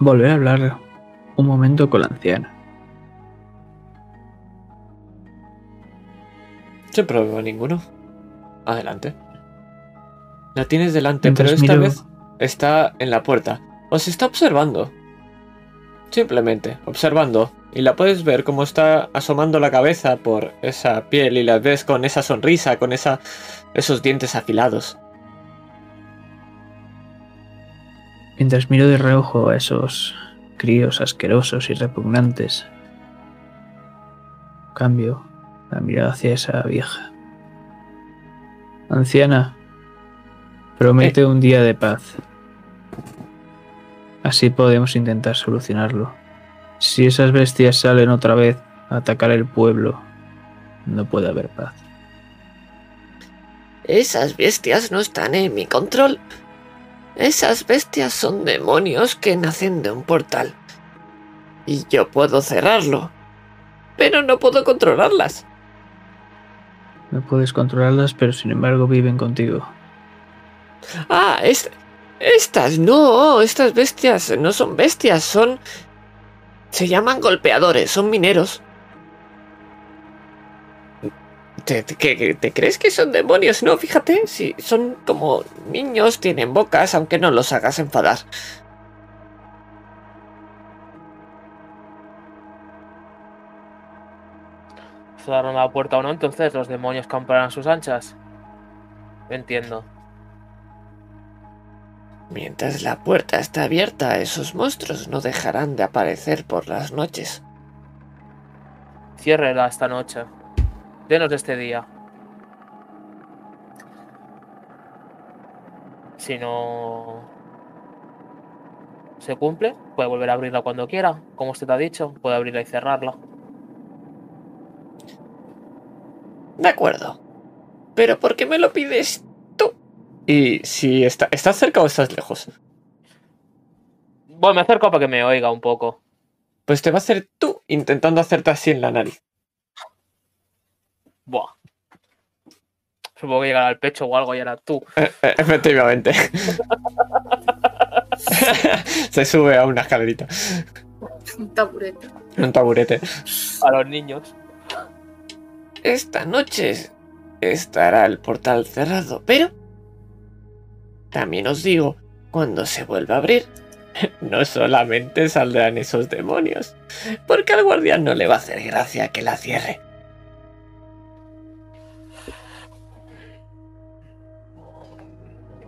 volver a hablar un momento con la anciana. Sin problema ninguno. Adelante. La tienes delante, Mientras pero esta miro- vez está en la puerta. Os está observando. Simplemente, observando. Y la puedes ver como está asomando la cabeza por esa piel y la ves con esa sonrisa, con esa, esos dientes afilados. Mientras miro de reojo a esos críos asquerosos y repugnantes, cambio la mirada hacia esa vieja. Anciana, promete un día de paz. Así podemos intentar solucionarlo. Si esas bestias salen otra vez a atacar el pueblo, no puede haber paz. Esas bestias no están en mi control. Esas bestias son demonios que nacen de un portal. Y yo puedo cerrarlo. Pero no puedo controlarlas. No puedes controlarlas, pero sin embargo viven contigo. Ah, est- estas no, estas bestias no son bestias, son... Se llaman golpeadores, son mineros. ¿Te, te- crees que son demonios? No, fíjate, si son como niños, tienen bocas, aunque no los hagas enfadar. cerraron la puerta o no, entonces los demonios camparán sus anchas. Entiendo. Mientras la puerta está abierta, esos monstruos no dejarán de aparecer por las noches. Ciérrela esta noche. Denos este día. Si no se cumple, puede volver a abrirla cuando quiera. Como usted ha dicho, puede abrirla y cerrarla. De acuerdo. Pero ¿por qué me lo pides tú? Y si está, ¿estás cerca o estás lejos? Bueno, me acerco para que me oiga un poco. Pues te va a hacer tú intentando hacerte así en la nariz. Buah. Supongo que llegará al pecho o algo y era tú. Eh, eh, efectivamente. <laughs> Se sube a una escalerita. Un taburete. Un taburete. A los niños. Esta noche estará el portal cerrado, pero también os digo, cuando se vuelva a abrir, no solamente saldrán esos demonios, porque al guardián no le va a hacer gracia que la cierre.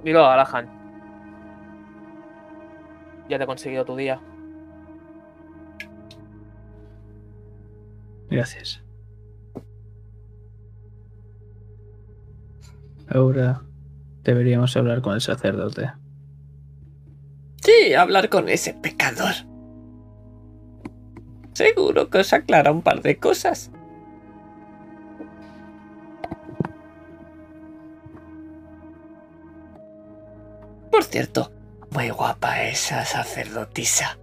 Miro a Alahan. Ya te he conseguido tu día. Gracias. Ahora deberíamos hablar con el sacerdote. Sí, hablar con ese pecador. Seguro que os aclara un par de cosas. Por cierto, muy guapa esa sacerdotisa.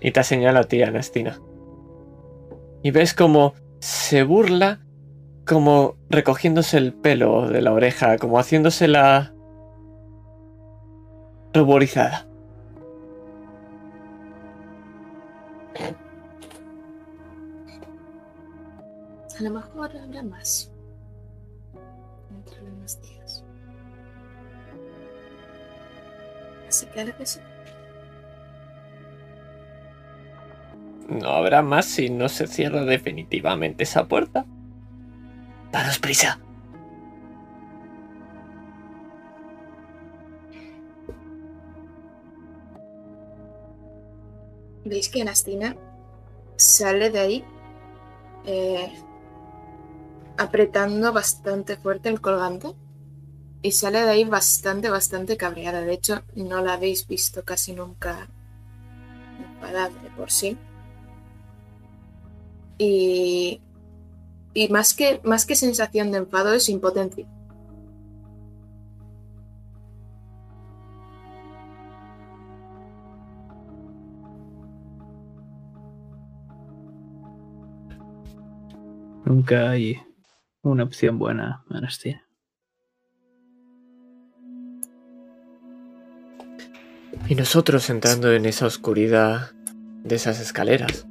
Y te señala a ti, Anastina. Y ves como se burla, como recogiéndose el pelo de la oreja, como haciéndose la ruborizada. A lo mejor habrá más. Que sí. No habrá más si no se cierra definitivamente esa puerta. Daros prisa. Veis que Anastina sale de ahí eh, apretando bastante fuerte el colgante y sale de ahí bastante, bastante cabreada. De hecho, no la habéis visto casi nunca enfadada de por sí. Y, y más, que, más que sensación de enfado es impotencia. Nunca hay una opción buena, Anastina. Y nosotros entrando en esa oscuridad de esas escaleras,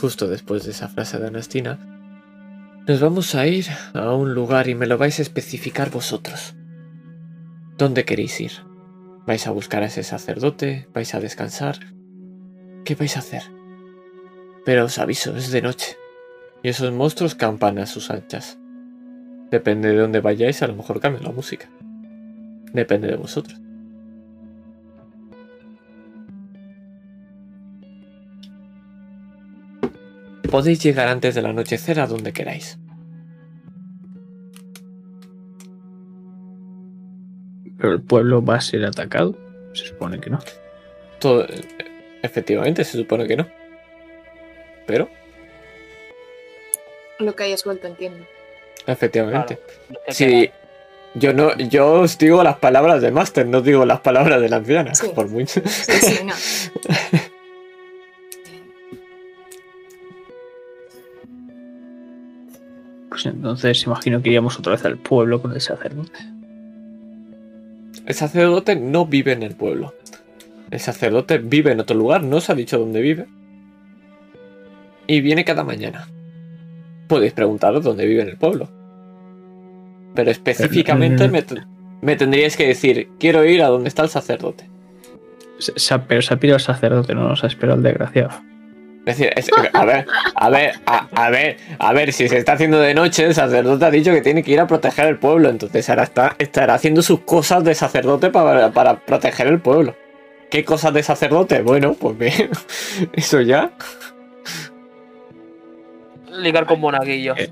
justo después de esa frase de Anastina, nos vamos a ir a un lugar y me lo vais a especificar vosotros. ¿Dónde queréis ir? ¿Vais a buscar a ese sacerdote? ¿Vais a descansar? ¿Qué vais a hacer? Pero os aviso, es de noche. Y esos monstruos campan a sus anchas. Depende de dónde vayáis, a lo mejor cambia la música. Depende de vosotros. Podéis llegar antes del anochecer a donde queráis. Pero el pueblo va a ser atacado. Se supone que no. Todo, efectivamente, se supone que no. Pero, Lo que hayas vuelto, entiendo. efectivamente. Claro, Sí, queda- yo no, yo os digo las palabras de Master, no digo las palabras de la anciana. Sí. Por mucho. Sí, sí, no. <laughs> entonces imagino que iríamos otra vez al pueblo con el sacerdote. El sacerdote no vive en el pueblo. El sacerdote vive en otro lugar, no os ha dicho dónde vive. Y viene cada mañana. Podéis preguntaros dónde vive en el pueblo. Pero específicamente me, me tendríais que decir, quiero ir a donde está el sacerdote. Se- se Pero se ha el sacerdote, no nos ha esperado el desgraciado. Es decir, es- a ver, a ver, a, a ver, a ver, si se está haciendo de noche, el sacerdote ha dicho que tiene que ir a proteger el pueblo, entonces ahora está, estará haciendo sus cosas de sacerdote para, para proteger el pueblo. ¿Qué cosas de sacerdote? Bueno, pues bien, <laughs> eso ya. Ligar con monaguillos. Eh.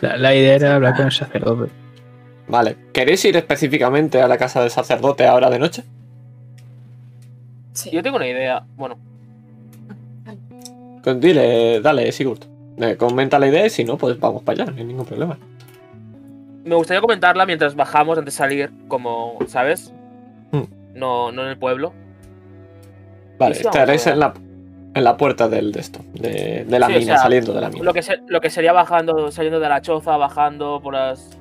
La, la idea era hablar con el sacerdote. Vale, ¿queréis ir específicamente a la casa del sacerdote ahora de noche? Sí. Yo tengo una idea. Bueno, Pues dile, dale, Sigurd. Eh, comenta la idea y si no, pues vamos para allá, no hay ningún problema. me gustaría comentarla mientras bajamos antes de salir, como, ¿sabes? Hmm. No, no en el pueblo. Vale, estaréis en la, en la puerta del, de esto, de, de la Sí, o mina, sea, saliendo de la mina. Lo que, se- lo que sería bajando, saliendo de la choza, bajando por las.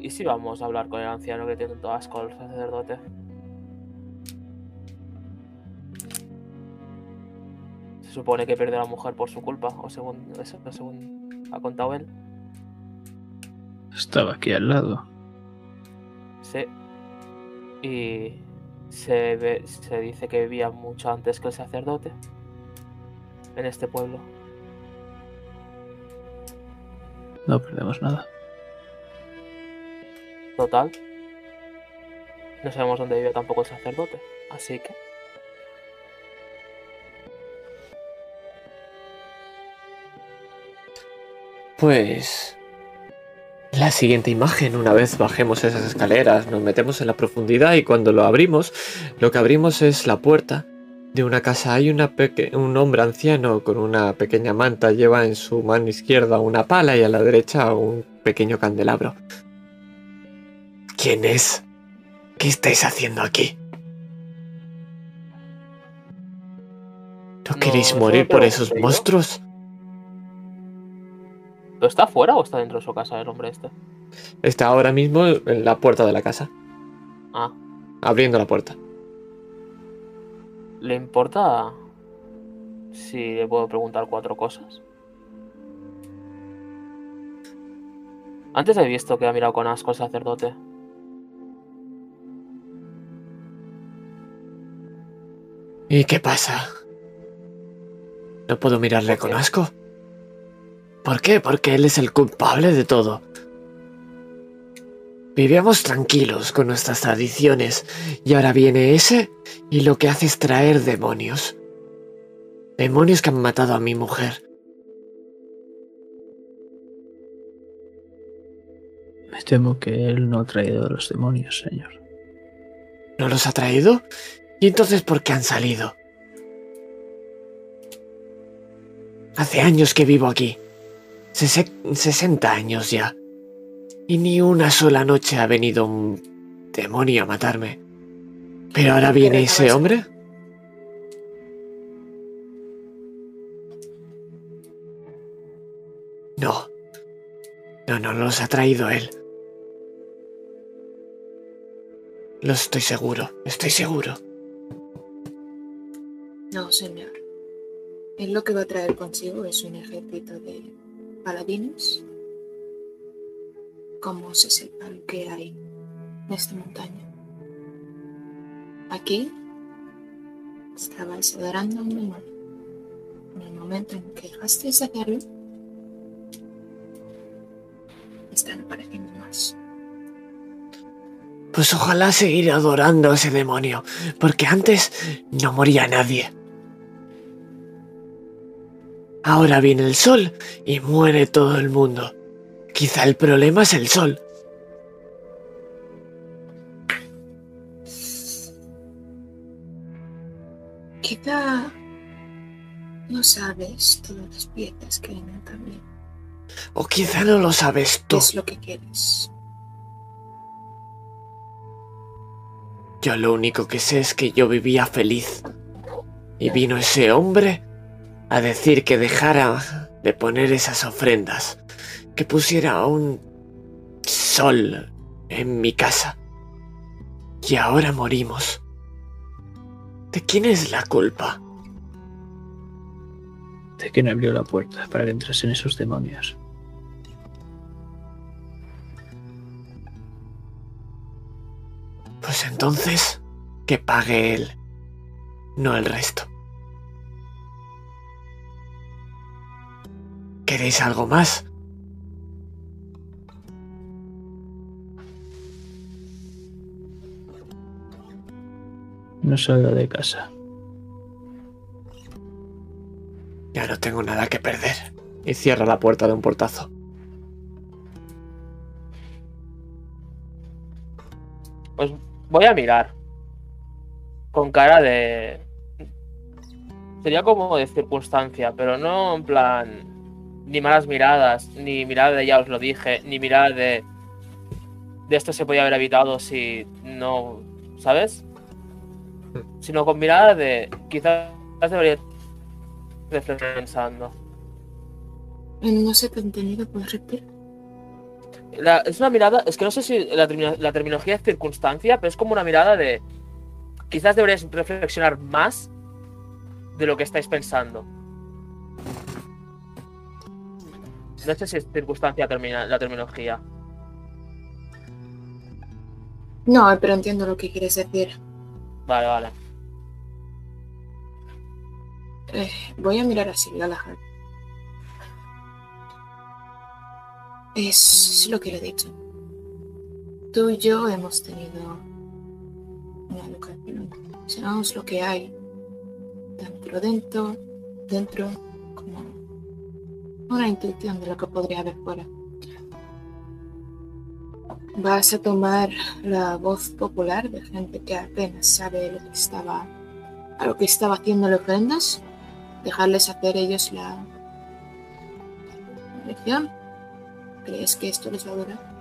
¿Y si vamos a hablar con el anciano que tiene tanto asco al sacerdote? Supone que perdió a la mujer por su culpa, o según eso, según ha contado él. Estaba aquí al lado. Sí. Y. se, ve- se dice que vivía mucho antes que el sacerdote en este pueblo. No perdemos nada. Total. No sabemos dónde vive tampoco el sacerdote. Así que. Pues... La siguiente imagen, una vez bajemos esas escaleras, nos metemos en la profundidad y cuando lo abrimos, lo que abrimos es la puerta de una casa. Hay una un hombre anciano con una pequeña manta, lleva en su mano izquierda una pala y a la derecha un pequeño candelabro. ¿Quién es? ¿Qué estáis haciendo aquí? ¿No No, queréis morir por esos yo. monstruos? ¿Pero está fuera o está dentro de su casa el hombre este? Está ahora mismo en la puerta de la casa, Ah, abriendo la puerta. ¿le importa si le puedo preguntar cuatro cosas? Antes he visto que ha mirado con asco al sacerdote. ¿Y qué pasa? ¿No puedo mirarle ¿Por con asco? ¿Por qué? Porque él es el culpable de todo. Vivíamos tranquilos con nuestras tradiciones y ahora viene ese y lo que hace es traer demonios. Demonios que han matado a mi mujer. Me temo que él no ha traído los demonios, señor. ¿No los ha traído? ¿Y entonces por qué han salido? Hace años que vivo aquí. Sese- 60 años ya. Y ni una sola noche ha venido un demonio a matarme. Pero ahora viene ese hombre. No. No, no los ha traído él. Lo estoy seguro, estoy seguro. No, señor. Él lo que va a traer consigo es un ejército de paladines. Como se sepa lo que hay en esta montaña. Aquí estabais adorando a un demonio. En el momento en que dejasteis de están apareciendo más. Pues ojalá seguir adorando a ese demonio, porque antes no moría nadie. Ahora viene el sol y muere todo el mundo. Quizá el problema es el sol. Quizá no sabes todas las piezas que hay en el tablero. O quizá no lo sabes ¿Qué tú. es lo que quieres? Yo lo único que sé es que yo vivía feliz. Y vino ese hombre a decir que dejara de poner esas ofrendas, que pusiera un sol en mi casa. Y ahora morimos. ¿De quién es la culpa? De no abrió la puerta para que entrasen esos demonios. Pues entonces, que pague él, no el resto. ¿Queréis algo más? No salga de casa. Ya no tengo nada que perder. Y cierra la puerta de un portazo. Pues voy a mirar. Con cara de. Sería como de circunstancia, pero no en plan. Ni malas miradas, ni mirada de ya os lo dije, ni mirada de. De esto se podía haber evitado si no. ¿Sabes? Sino con mirada de. Quizás debería. reflexionar pensando. No sé te he entendido, ¿puedes repetir? La- es una mirada, es que no sé si la, la terminología es circunstancia, pero es como una mirada de. Quizás deberíais reflexionar más de lo que estáis pensando. No sé si es circunstancia termina- la terminología. No, pero entiendo lo que quieres decir. Vale, vale. Eh, voy a mirar así, Galahad. Es lo que le he dicho. Tú y yo hemos tenido una educación. Sabemos lo que hay dentro, dentro, dentro, una intuición de lo que podría haber fuera. Vas a tomar la voz popular de gente que apenas sabe lo que estaba, a lo que estaba haciendo las ofrendas, dejarles hacer ellos la lección. ¿Crees que esto les va a durar?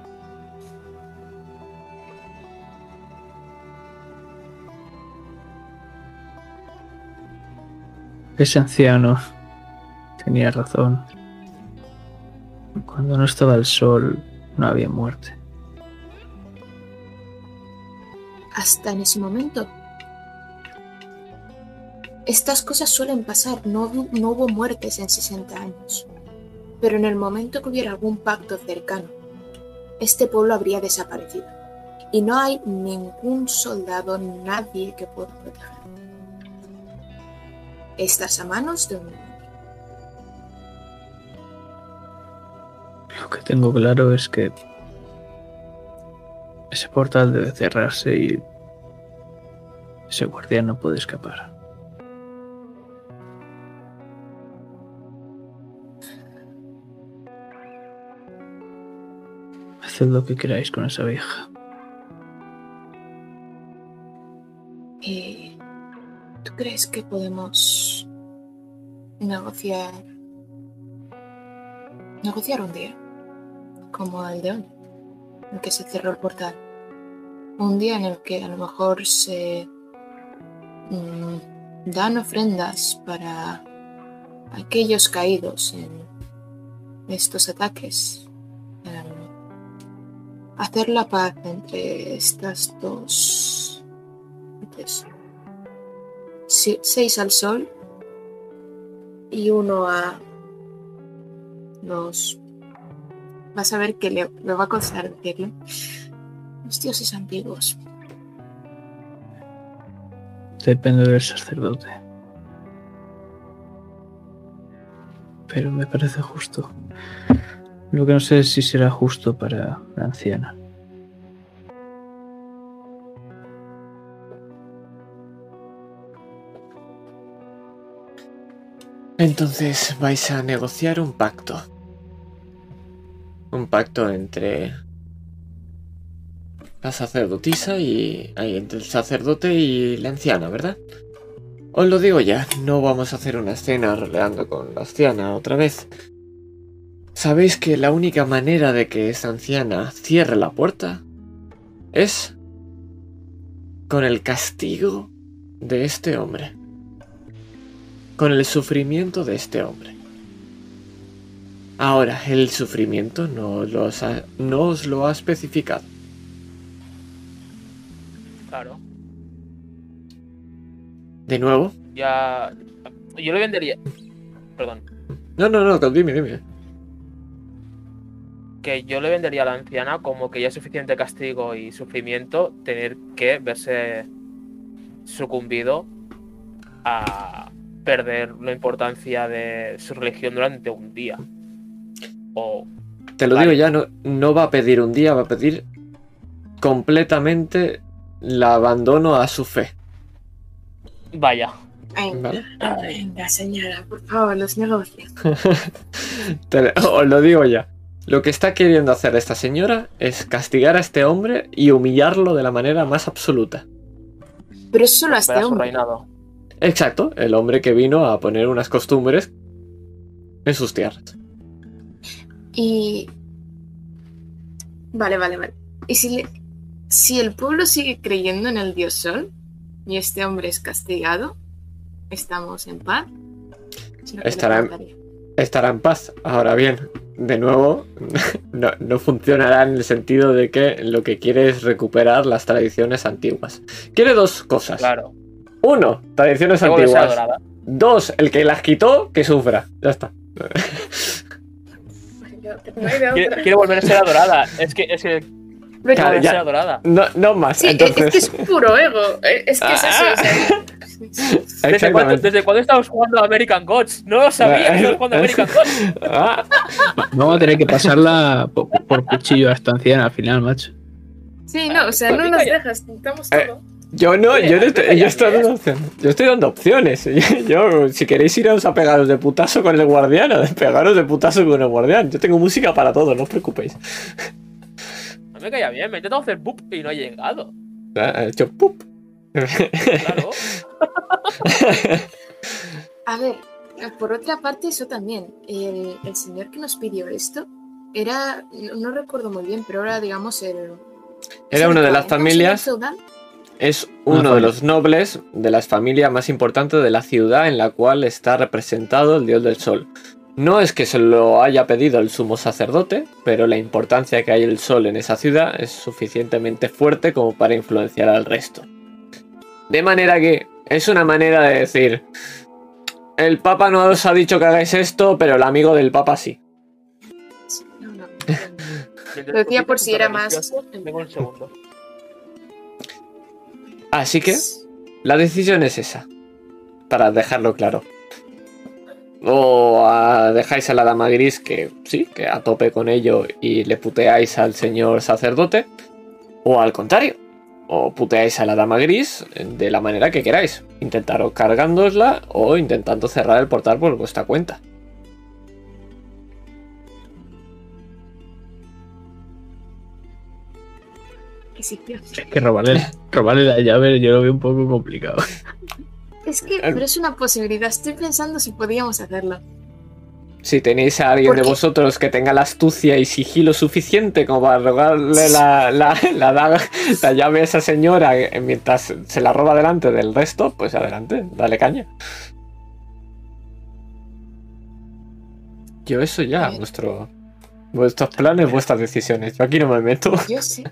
Ese anciano tenía razón. Cuando no estaba el sol, no había muerte. hasta en ese momento. Estas cosas suelen pasar, no, hu- no hubo muertes en 60 años. Pero en el momento que hubiera algún pacto cercano, este pueblo habría desaparecido. Y no hay ningún soldado, nadie que pueda proteger. Estás a manos de un Lo que tengo claro es que ese portal debe cerrarse y ese guardián no puede escapar. Haced lo que queráis con esa vieja. Eh, ¿Tú crees que podemos negociar negociar un día como el de hoy, en que se cerró el portal? Un día en el que a lo mejor se mm, dan ofrendas para aquellos caídos en estos ataques. Em, hacer la paz entre estas dos entonces, seis al sol y uno a los. Vas a ver que le, va a costar decirlo. Los dioses antiguos. Depende del sacerdote. Pero me parece justo. Lo que no sé es si será justo para la anciana. Entonces vais a negociar un pacto. Un pacto entre la sacerdotisa y... entre el sacerdote y la anciana, ¿verdad? Os lo digo ya, no vamos a hacer una escena roleando con la anciana otra vez. Sabéis que la única manera de que esa anciana cierre la puerta es con el castigo de este hombre con el sufrimiento de este hombre. Ahora, el sufrimiento no, los ha- no os lo ha especificado. Claro. De nuevo. Ya. Yo le vendería. Perdón. No, no, no, dime, dime. Que yo le vendería a la anciana como que ya es suficiente castigo y sufrimiento tener que verse sucumbido a perder la importancia de su religión durante un día. O Te lo Vale. digo ya, no, no va a pedir un día, va a pedir completamente el abandono a su fe. vaya. Venga, ¿Vale? venga, señora, por favor, los negocios. <laughs> Te- os lo digo ya. Lo que está queriendo hacer esta señora es castigar a este hombre y humillarlo de la manera más absoluta. Pero es solo a este hombre. reinado. Exacto, el hombre que vino a poner unas costumbres en sus tierras. Y. Vale, vale, vale. ¿Y si, le- si el pueblo sigue creyendo en el dios sol y este hombre es castigado, estamos en paz? Estará en- estará en paz. Ahora bien, de nuevo, <laughs> no, no funcionará en el sentido de que lo que quiere es recuperar las tradiciones antiguas. Quiere dos cosas. Claro. Uno, tradiciones antiguas. Dos, el que las quitó, que sufra. Ya está. <laughs> No hay de otra. Quiere, quiere volver a ser adorada. Es que, es que Claro, ya. No, no más. Sí, es- entonces. es que es puro ego. eh, Es que es eso. o sea, <laughs> ¿Desde cuándo, Exactamente. ¿Desde cuándo estamos jugando a American Gods? No lo sabía que estamos jugando a American <laughs> Gods. Ah, Vamos a tener que pasarla por, por cuchillo a esta anciana al final, macho. sí, no, o sea, no nos dejas. Eh, todo. Yo no, yo no estoy, yo estoy dando opciones. <laughs> Yo estoy dando opciones. Yo, si queréis iros a pegaros de putazo con el guardián, o de pegaros de putazo con el guardián. Yo tengo música para todo, no os preocupéis. No me caía bien, me he intentado hacer boop y no ha llegado. Ha hecho pup. Claro. <laughs> A ver, por otra parte, eso también. El, el señor que nos pidió esto era, no, no recuerdo muy bien, pero era, digamos, el. Era una de las ¿Un señor familias? Es uno de los nobles de las familias más importantes de la ciudad en la cual está representado el dios del sol. No es que se lo haya pedido el sumo sacerdote, pero la importancia que hay el sol en esa ciudad es suficientemente fuerte como para influenciar al resto. De manera que es una manera de decir, el papa no os ha dicho que hagáis esto, pero el amigo del papa sí. No, no. Lo decía por si era más- Tengo un segundo. Así que la decisión es esa, para dejarlo claro. O ah, dejáis a la dama gris que sí, que a tope con ello y le puteáis al señor sacerdote. O al contrario, o puteáis a la dama gris de la manera que queráis. Intentaros cargándosla o intentando cerrar el portal por vuestra cuenta. Sí. Es que robarle, robarle la llave yo lo veo un poco complicado. Es que, pero es una posibilidad. Estoy pensando si podíamos hacerlo. Si tenéis a alguien ¿Por de qué? vosotros que tenga la astucia y sigilo suficiente como para robarle la, la, la daga- la llave a esa señora eh, mientras se la roba delante del resto, pues adelante, dale caña. Yo eso ya, Eh. vuestro, vuestros planes, vuestras decisiones. Yo aquí no me meto. Yo sé.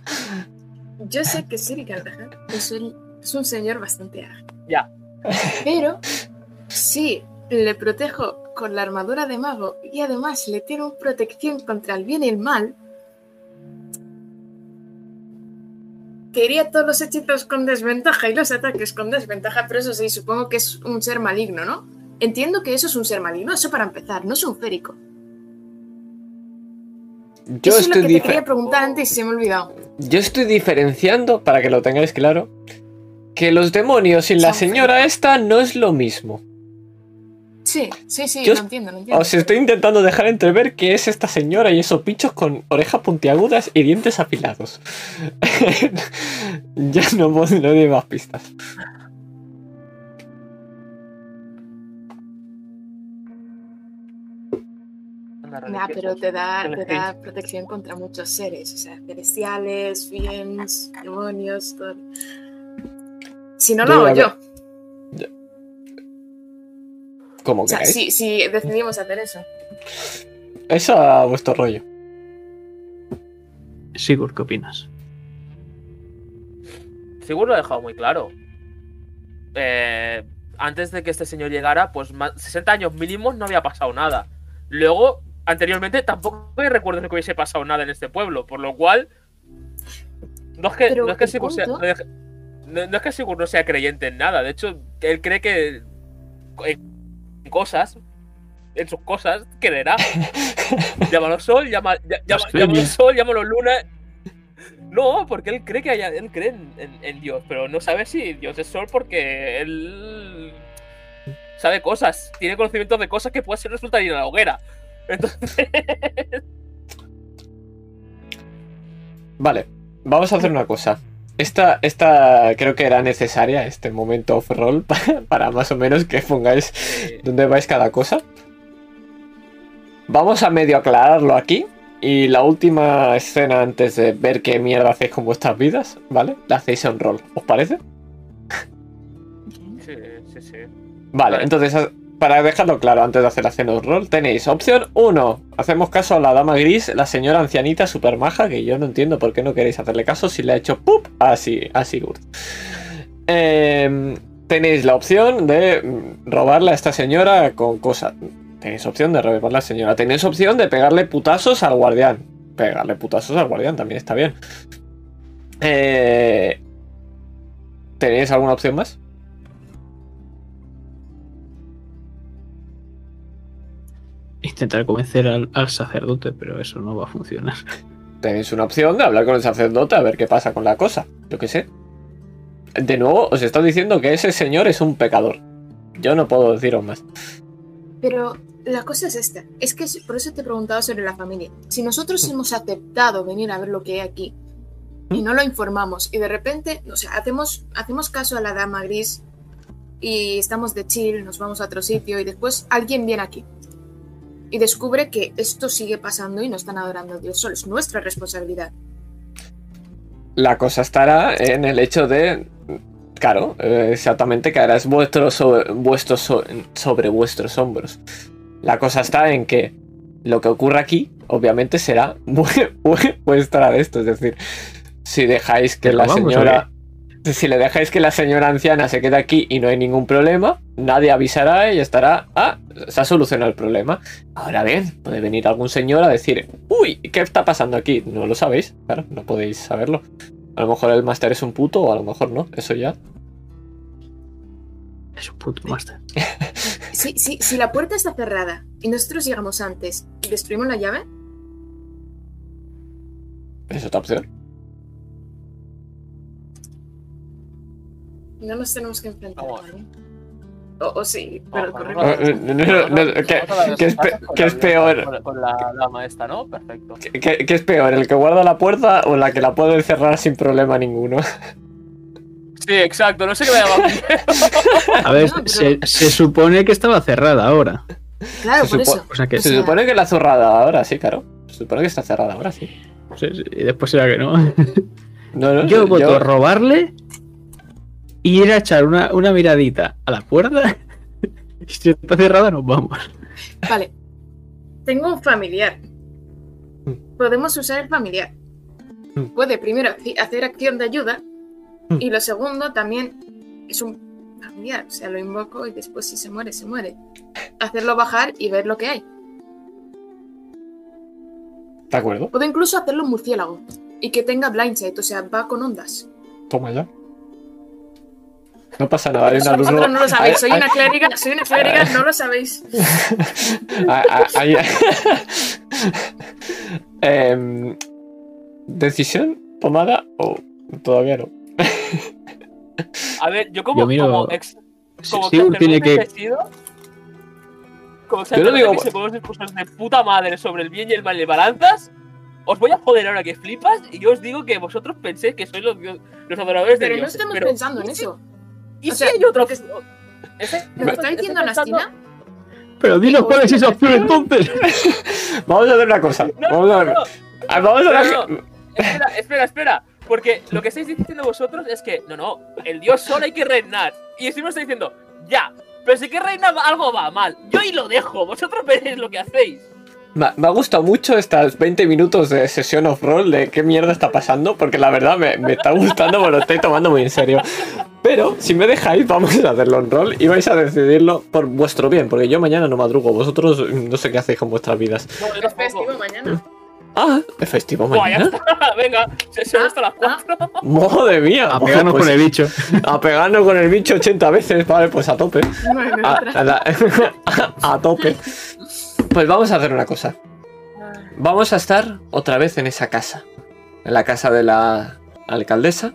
Yo sé que Siri Carvajal es un, es un señor bastante ágil. Ya. Pero si le protejo con la armadura de mago y además le tiro protección contra el bien y el mal, que iría todos los hechizos con desventaja y los ataques con desventaja, pero eso sí, supongo que es un ser maligno, ¿no? Entiendo que eso es un ser maligno, eso para empezar, no es un férico. Yo eso es lo estoy, que te quería preguntar antes y se me ha olvidado. yo estoy diferenciando, para que lo tengáis claro, que los demonios y la señora esta no es lo mismo. Sí, sí, sí, Yo lo entiendo, lo entiendo. Os estoy intentando dejar entrever que es esta señora y esos bichos con orejas puntiagudas y dientes afilados. <laughs> ya no puedo no doy más pistas. Anda, Nah, pero te da, te da protección contra muchos seres, o sea, celestiales, fiends, demonios, todo. Si no lo hago yo. Como O sea, si, si decidimos hacer eso. Eso a vuestro rollo. Sigur, ¿qué opinas? Seguro lo ha dejado muy claro. Eh, antes de que este señor llegara, pues más, 60 años mínimos no había pasado nada. Luego, anteriormente, tampoco me recuerdo que hubiese pasado nada en este pueblo, por lo cual. No es que, Pero no es que Sigur sea, no es- no- no es que Sigur no sea creyente en nada. De hecho, él cree que en cosas, en sus cosas, creerá. <laughs> llámalo sol, llama, llama- llámalo sol, llámalo luna. No, porque él cree que haya, él cree en, en- en Dios, pero no sabe si Dios es sol porque él sabe cosas, tiene conocimientos de cosas que puede ser resultar ir a la hoguera. Entonces, <laughs> Vale, vamos a hacer una cosa. Esta, esta creo que era necesaria, este momento off-roll, <laughs> para, para más o menos que pongáis dónde vais cada cosa. Vamos a medio aclararlo aquí. Y la última escena antes de ver qué mierda hacéis con vuestras vidas, ¿vale? La hacéis en rol, ¿os parece? sí, sí, sí. Vale, Vale. entonces, para dejarlo claro antes de hacer la cena de rol, tenéis opción 1. Hacemos caso a la dama gris, la señora ancianita super maja, que yo no entiendo por qué no queréis hacerle caso si le ha hecho así, a Sigurd. Em, tenéis la opción de robarle a esta señora con cosas. Tenéis opción de robarle a la señora. Tenéis opción de pegarle putazos al guardián. Pegarle putazos al guardián también está bien. Eh, ¿Tenéis alguna opción más? Intentar convencer al, al sacerdote, pero eso no va a funcionar. Tenéis una opción de hablar con el sacerdote a ver qué pasa con la cosa. Yo qué sé. De nuevo, os estoy diciendo que ese señor es un pecador. Yo no puedo deciros más. Pero la cosa es esta, es que por eso te he preguntado sobre la familia. Si nosotros hemos aceptado venir a ver lo que hay aquí y no lo informamos y de repente, o sea, hacemos, hacemos caso a la dama gris y estamos de chill, nos vamos a otro sitio y después alguien viene aquí y descubre que esto sigue pasando y no están adorando a Dios, solo es nuestra responsabilidad. La cosa estará en el hecho de. Claro, eh, exactamente, caerá es vuestro sobre, vuestro so- sobre vuestros hombros. La cosa está en que lo que ocurra aquí, obviamente, será vu- <laughs> vuestra de esto. Es decir, si dejáis que ¿Pero la vamos, señora. Si le dejáis que la señora anciana se quede aquí y no hay ningún problema, nadie avisará y estará. Ah, se ha solucionado el problema. Ahora bien, puede venir algún señor a decir, uy, ¿qué está pasando aquí? No lo sabéis, claro, no podéis saberlo. A lo mejor el máster es un puto o a lo mejor no, eso ya. Es un puto máster. <laughs> Si, si, si la puerta está cerrada y nosotros llegamos antes y destruimos la llave, Es otra opción. No nos tenemos que enfrentar. O, o sí, pero correcto. ¿qué- es peor? Con, con la dama esta, ¿no? Perfecto. ¿Qué, qué- qué es peor, el que guarda la puerta o la que la puede cerrar sin problema ninguno? Sí, exacto, no sé qué me llama. <laughs> A ver, No, pero- se, se supone que estaba cerrada ahora. Claro, se por eso. O sea que O Se sea- supone que la cerrada ahora, sí, claro. Se supone que está cerrada ahora, sí. sí, sí, y después será que no. No, no, Yo voto robarle y ir a echar una, una miradita a la puerta. Y <laughs> si está cerrada, nos vamos. Vale. Tengo un familiar. Podemos usar el familiar. Mm. Puede primero hacer acción de ayuda Mm. y lo segundo también es un familiar. O sea, lo invoco y después si se muere, se muere. Hacerlo bajar y ver lo que hay. ¿De acuerdo? Puedo incluso hacerlo un murciélago y que tenga blindsight, o sea, va con ondas. Toma ya. No pasa nada, hay una luz Vosotros ro- no lo sabéis, soy una clériga, soy una clériga, no lo sabéis. <laughs> Ah, ah, <laughs> Em, ¿Decisión tomada o todavía no? A ver, yo como, Yo miro- como ex. Como Sí, tiene que. sido, Como Yo no digo- que se ponen discursos de puta madre sobre el bien y el mal y balanzas. Os voy a joder ahora que flipas y yo os digo que vosotros penséis que sois los, dios- los adoradores de Pero no estamos pero- pensando en ¿y si- eso. ¿Y O si sea, hay otro que- Ese- ¿Lo que está diciendo pensando- Anastina? Pero dinos cuál es esa opción entonces. <laughs> Vamos a hacer una cosa. No, Vamos a ver. no, Ah, Vamos a ver. no. Espera, espera, espera. Porque lo que estáis diciendo vosotros es que, no, no, el dios solo hay que reinar. Y encima está diciendo, ya, pero si que reina algo va mal. Yo ahí lo dejo, vosotros veréis lo que hacéis. Me, me ha gustado mucho estas 20 minutos de sesión off-roll de qué mierda está pasando, porque la verdad me, me está gustando, me lo estoy tomando muy en serio. Pero si me dejáis, vamos a hacerlo en rol y vais a decidirlo por vuestro bien, porque yo mañana no madrugo, vosotros no sé qué hacéis con vuestras vidas. No, Es festivo mañana. Ah, es festivo mañana. está. <laughs> Venga, se, se Ah, hasta las 4. Madre mía. A pegarnos Pues con el bicho. A pegarnos con el bicho 80 veces, vale, pues a tope. <laughs> A, tope. Pues vamos a hacer una cosa. Vamos a estar otra vez en esa casa. En la casa de la alcaldesa.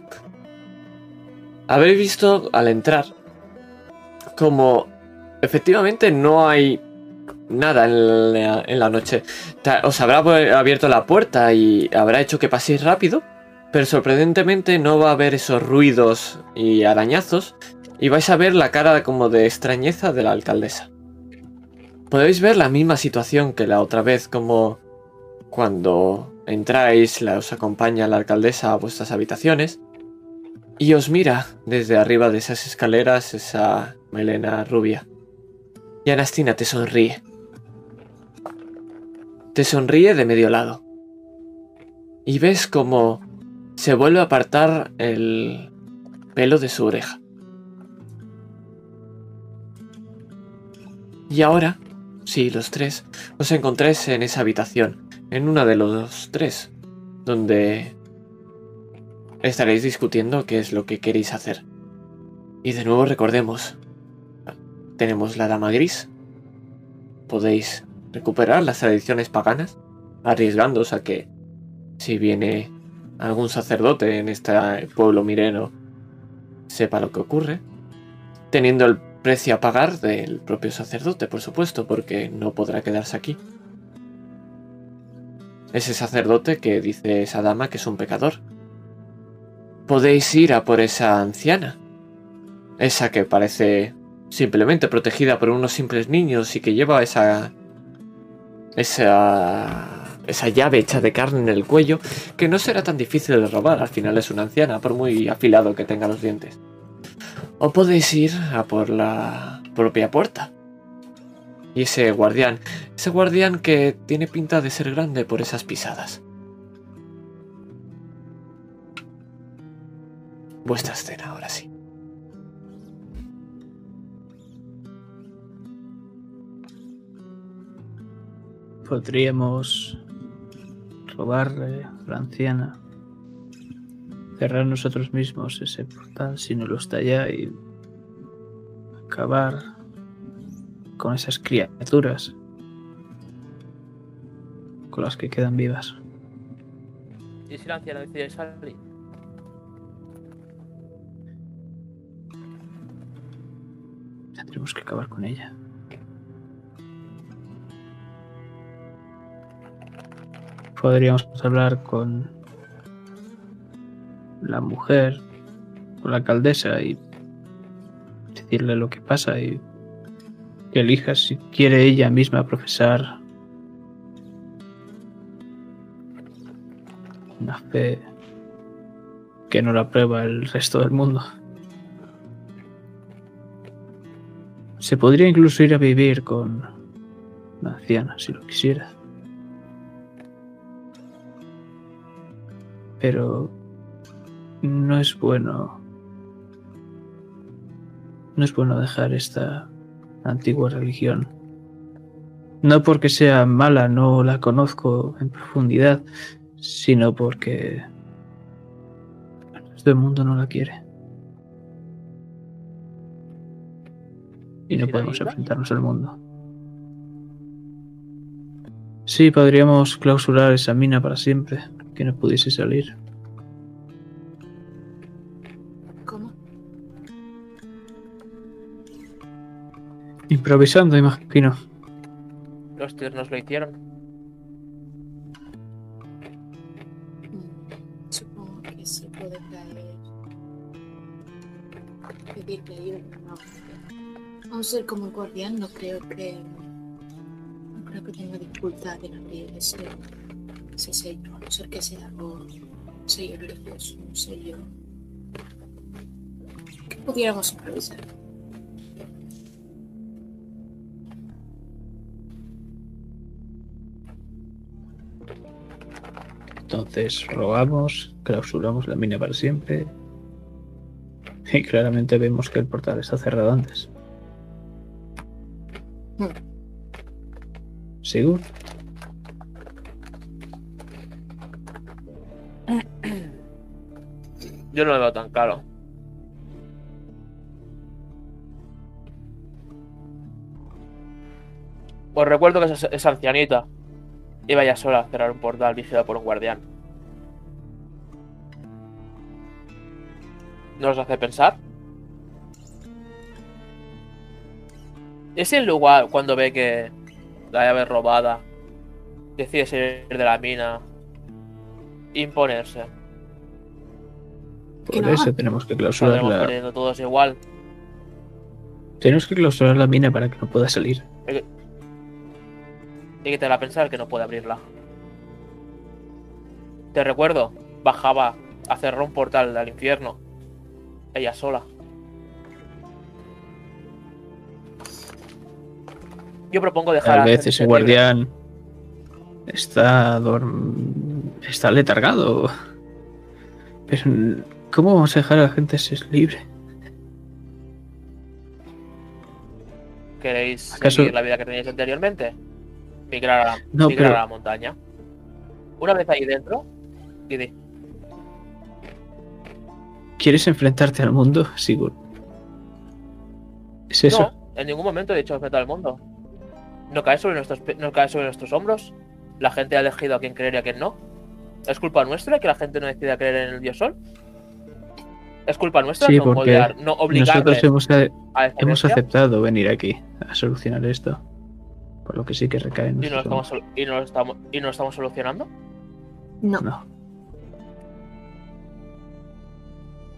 Habréis visto al entrar como efectivamente no hay nada en la, en la noche. Os habrá abierto la puerta y habrá hecho que paséis rápido, pero sorprendentemente no va a haber esos ruidos y arañazos y vais a ver la cara como de extrañeza de la alcaldesa. Podéis ver la misma situación que la otra vez, como cuando entráis, la os acompaña la alcaldesa a vuestras habitaciones y os mira desde arriba de esas escaleras esa melena rubia. Y Anastina te sonríe. Te sonríe de medio lado. Y ves como se vuelve a apartar el pelo de su oreja. Y ahora, sí, los tres, os encontráis en esa habitación, en una de los tres, donde estaréis discutiendo qué es lo que queréis hacer. Y de nuevo recordemos, tenemos la dama gris. Podéis recuperar las tradiciones paganas, arriesgándoos a que si viene algún sacerdote en este pueblo mireno, sepa lo que ocurre, teniendo el precio a pagar del propio sacerdote, por supuesto, porque no podrá quedarse aquí. Ese sacerdote que dice esa dama que es un pecador. Podéis ir a por esa anciana, esa que parece simplemente protegida por unos simples niños y que lleva esa esa esa llave hecha de carne en el cuello que no será tan difícil de robar, al final es una anciana, por muy afilado que tenga los dientes. O podéis ir a por la propia puerta. Y ese guardián, ese guardián que tiene pinta de ser grande por esas pisadas. Vuestra escena, ahora sí. Podríamos robarle a la anciana, cerrar nosotros mismos ese portal si no lo está ya y acabar con esas criaturas con las que quedan vivas. ¿Y si la anciana decide salir? Tendremos que acabar con ella. Podríamos hablar con la mujer, con la alcaldesa y decirle lo que pasa y que elija si quiere ella misma profesar una fe que no la aprueba el resto del mundo. Se podría incluso ir a vivir con una anciana si lo quisiera. Pero no es bueno. No es bueno dejar esta antigua religión. No porque sea mala, no la conozco en profundidad, sino porque del mundo no la quiere. Y no ¿Y la podemos enfrentarnos al mundo. Sí, podríamos clausurar esa mina para siempre, que no pudiese salir. ¿Cómo? Improvisando, imagino. Los tíos nos lo hicieron. Mm, Supongo que se puede caer. Pedirle ayuda, no. Un ser como el guardián no creo que. No creo que tenga dificultad en abrir ese, ese sello, a no ser que sea algo un sello religioso, un sello. que pudiéramos improvisar. Entonces robamos, clausuramos la mina para siempre. Y claramente vemos que el portal está cerrado antes. ¿Seguro? Yo no lo veo tan claro. Os recuerdo que esa, esa ancianita iba ya sola a cerrar un portal vigilado por un guardián. ¿No os hace pensar? Es el lugar cuando ve que la llave es robada, decide salir de la mina, imponerse. Que Por no. eso tenemos que clausurar la... todos igual. Tenemos que clausurar la mina para que no pueda salir. Y que te la pensar que no puede abrirla. Te recuerdo, bajaba a cerrar un portal al infierno. Ella sola. Yo propongo dejar Tal a vez ese libre. guardián está dorm- está letargado. Pero ¿cómo vamos a dejar a la gente ser libre? ¿Queréis ¿Acaso- seguir la vida que teníais anteriormente? Migrar a, la- No, migrar pero- a la montaña. Una vez ahí dentro, ¿Quieres enfrentarte al mundo, Sigurd? ¿Es eso? No, en ningún momento he dicho enfrentar al mundo. No cae, sobre nuestros, no cae sobre nuestros hombros. La gente ha elegido a quien creer y a quien no. ¿Es culpa nuestra que la gente no decida creer en el dios sol? ¿Es culpa nuestra Sí, no, porque moldear- no Nosotros hemos, a- a hemos aceptado venir aquí a solucionar esto. Por lo que sí que recae en y no, estamos, y, no lo estamos, y no lo estamos solucionando. No. No.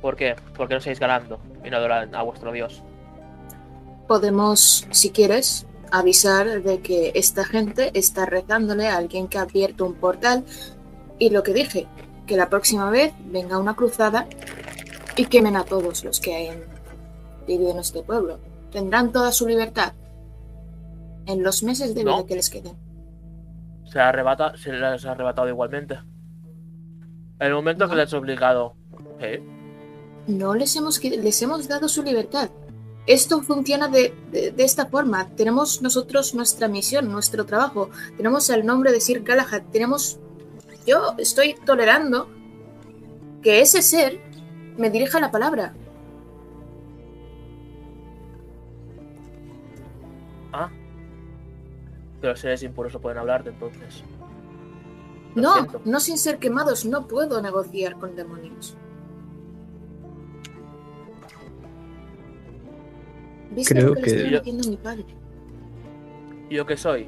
¿Por qué? Porque no estáis ganando y no adoran a vuestro dios. podemos, si quieres, avisar de que esta gente está rezándole a alguien que ha abierto un portal y lo que dije, que la próxima vez venga una cruzada y quemen a todos los que hayan vivido en este pueblo. Tendrán toda su libertad en los meses de vida No. que les queden. Se, arrebata, se les ha arrebatado igualmente. En el momento No. que les he obligado. ¿eh? No les hemos, les hemos dado su libertad. Esto funciona de, de- de esta forma. Tenemos nosotros nuestra misión, nuestro trabajo. Tenemos el nombre de Sir Galahad. Tenemos. Yo estoy tolerando que ese ser me dirija la palabra. Ah. Pero los seres impuros no pueden hablarte entonces. Lo No, siento. no sin ser quemados. No puedo negociar con demonios. ¿Viste Creo lo que, le que- estoy diciendo a mi padre? ¿Y yo qué soy?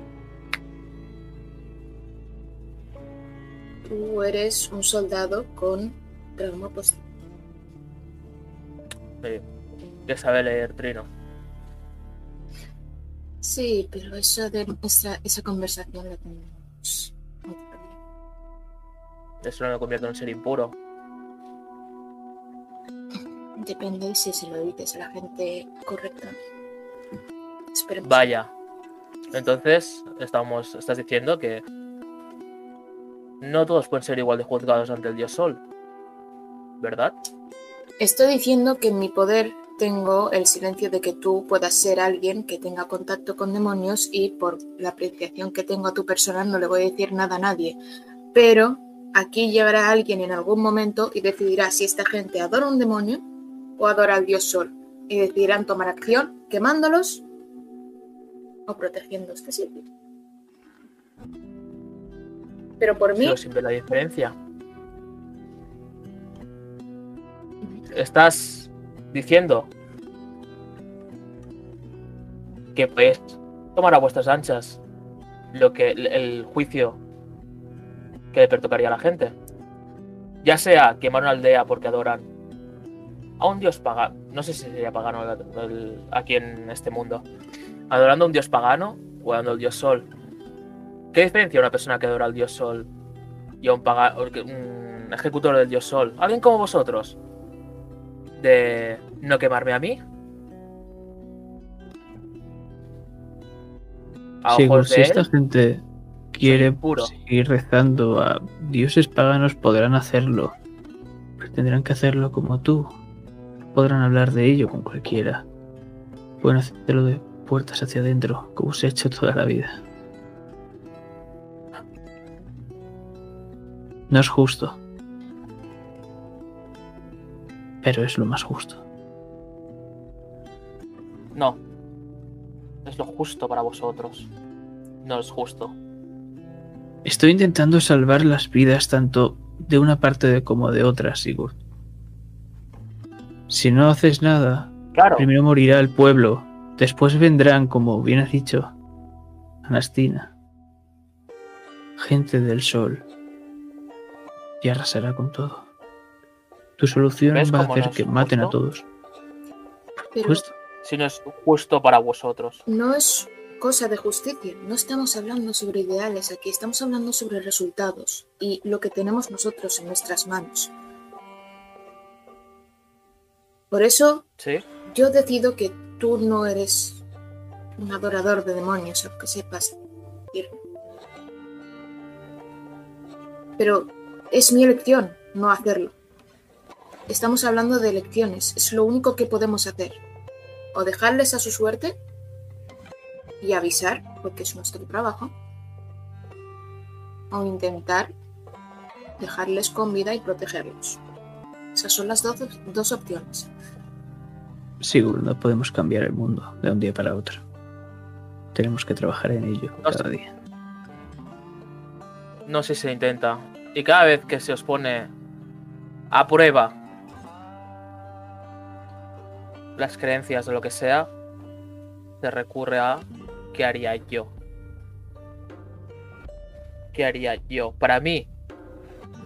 Tú eres un soldado con trauma post Sí. Que sabe leer Trino. Sí, pero eso de nuestra, esa conversación la tenemos. Eso no me convierte en un ser impuro. Depende si se lo dices a la gente correcta. Esperemos. Vaya. Entonces, estamos, estás diciendo que no todos pueden ser igual de juzgados ante el dios sol. ¿Verdad? Estoy diciendo que en mi poder tengo el silencio de que tú puedas ser alguien que tenga contacto con demonios y por la apreciación que tengo a tu persona no le voy a decir nada a nadie. Pero aquí llegará alguien en algún momento y decidirá si esta gente adora un demonio o adora al dios sol. Y decidirán tomar acción quemándolos o protegiendo este sitio. Pero por mí, Sigo sin ver la diferencia. Estás diciendo que podéis tomar a vuestras anchas lo que el, el juicio que le pertocaría a la gente. Ya sea quemar una aldea porque adoran a un dios pagano, no sé si sería pagano el- el- aquí en este mundo, adorando a un dios pagano o adorando al dios sol. ¿Qué diferencia una persona que adora al dios sol y a un, paga- un ejecutor del dios sol? ¿Alguien como vosotros? ¿De no quemarme a mí? A Sigurd, ojos si de esta él, gente quiere seguir rezando a dioses paganos, podrán hacerlo. Pero tendrán que hacerlo como tú. Podrán hablar de ello con cualquiera. Pueden hacerlo de puertas hacia adentro, como se ha hecho toda la vida. No es justo. Pero es lo más justo. No. Es lo justo para vosotros. No es justo. Estoy intentando salvar las vidas tanto de una parte como de otra, Sigurd. Si no haces nada, Claro. primero morirá el pueblo, después vendrán, como bien has dicho, Anastina, gente del sol, y arrasará con todo. Tu solución ¿Ves va a hacer que maten a todos. pero Justo. Si no es justo para vosotros. no es cosa de justicia. No estamos hablando sobre ideales aquí, estamos hablando sobre resultados y lo que tenemos nosotros en nuestras manos. Por eso ¿Sí? yo decido que tú no eres un adorador de demonios, aunque sepas. Pero es mi elección no hacerlo. Estamos hablando de elecciones, es lo único que podemos hacer. O dejarles a su suerte y avisar, porque es nuestro trabajo, o intentar dejarles con vida y protegerlos. Esas son las dos, dos opciones. Sigurd, no podemos cambiar el mundo de un día para otro. Tenemos que trabajar en ello No cada sé. día. No sé si se intenta. Y cada vez que se os pone a prueba las creencias o lo que sea, se recurre a ¿qué haría yo? ¿Qué haría yo? Para mí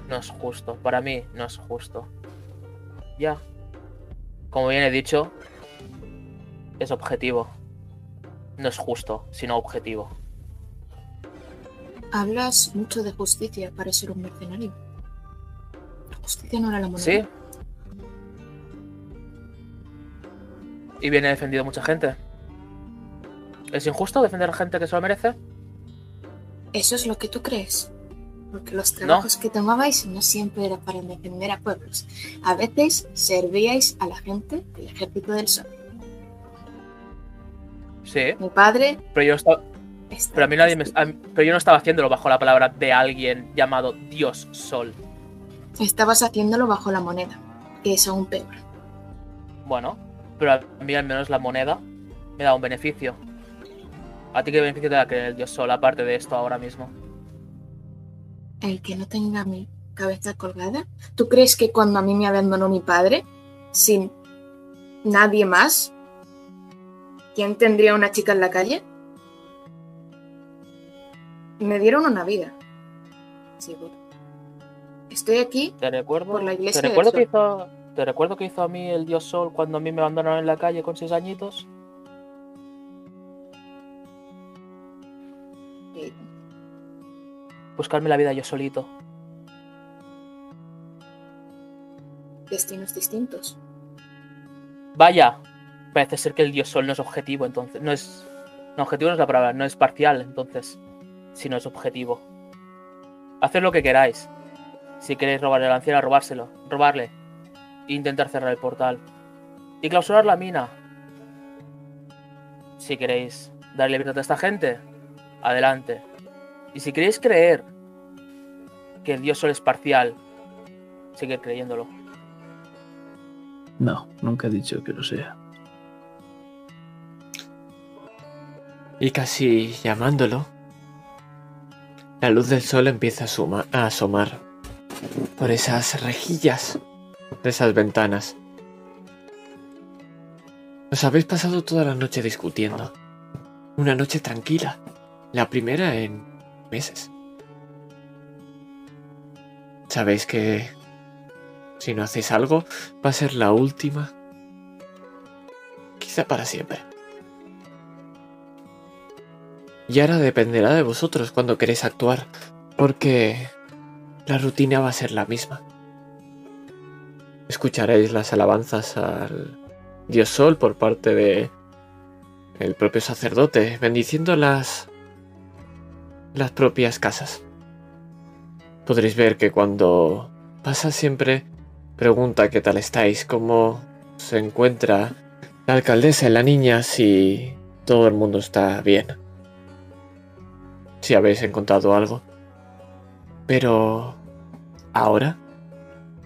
no es justo. Para mí no es justo. Ya. Como bien he dicho, es objetivo. No es justo, sino objetivo. Hablas mucho de justicia para ser un mercenario. La justicia no era la moneda. ¿Sí? Y viene defendido mucha gente. ¿Es injusto defender a gente que se lo merece? Eso es lo que tú crees. Porque los trabajos que tomabais no siempre era para defender a pueblos. A veces servíais a la gente del ejército del sol. Sí. Mi padre Pero yo, estaba- pero a mí nadie me- pero yo no estaba haciéndolo bajo la palabra de alguien llamado Dios Sol. Estabas haciéndolo bajo la moneda, que es aún peor. Bueno, pero a mí al menos la moneda me da un beneficio. ¿A ti qué beneficio te da creer el Dios Sol aparte de esto ahora mismo? El que no tenga mi cabeza colgada. ¿Tú crees que cuando a mí me abandonó mi padre, sin nadie más, quién tendría una chica en la calle? Me dieron una vida. Seguro. Estoy aquí Te recuerdo, Por la iglesia te del recuerdo que hizo, te recuerdo que hizo a mí el Dios Sol cuando a mí me abandonaron en la calle con seis añitos. Buscarme la vida yo solito. destinos distintos. Vaya, parece ser que el dios sol no es objetivo, entonces. No es. No, objetivo no es la palabra, no es parcial, entonces. Si no es objetivo. Haced lo que queráis. Si queréis robarle la anciana, robárselo. Robarle. E intentar cerrar el portal. Y clausurar la mina. Si queréis darle libertad a esta gente, adelante. Y si queréis creer que el dios sol es parcial, seguid creyéndolo. No, nunca he dicho que lo sea. Y casi llamándolo, la luz del sol empieza a, suma- a asomar por esas rejillas de esas ventanas. Os habéis pasado toda la noche discutiendo. Una noche tranquila. La primera en meses. Sabéis que si no hacéis algo, va a ser la última. Quizá para siempre. Y ahora dependerá de vosotros cuando queréis actuar, porque la rutina va a ser la misma. Escucharéis las alabanzas al Dios Sol por parte de el propio sacerdote, bendiciendo las las propias casas. Podréis ver que cuando pasa siempre pregunta qué tal estáis, cómo se encuentra la alcaldesa y la niña, si todo el mundo está bien si habéis encontrado algo. Pero ahora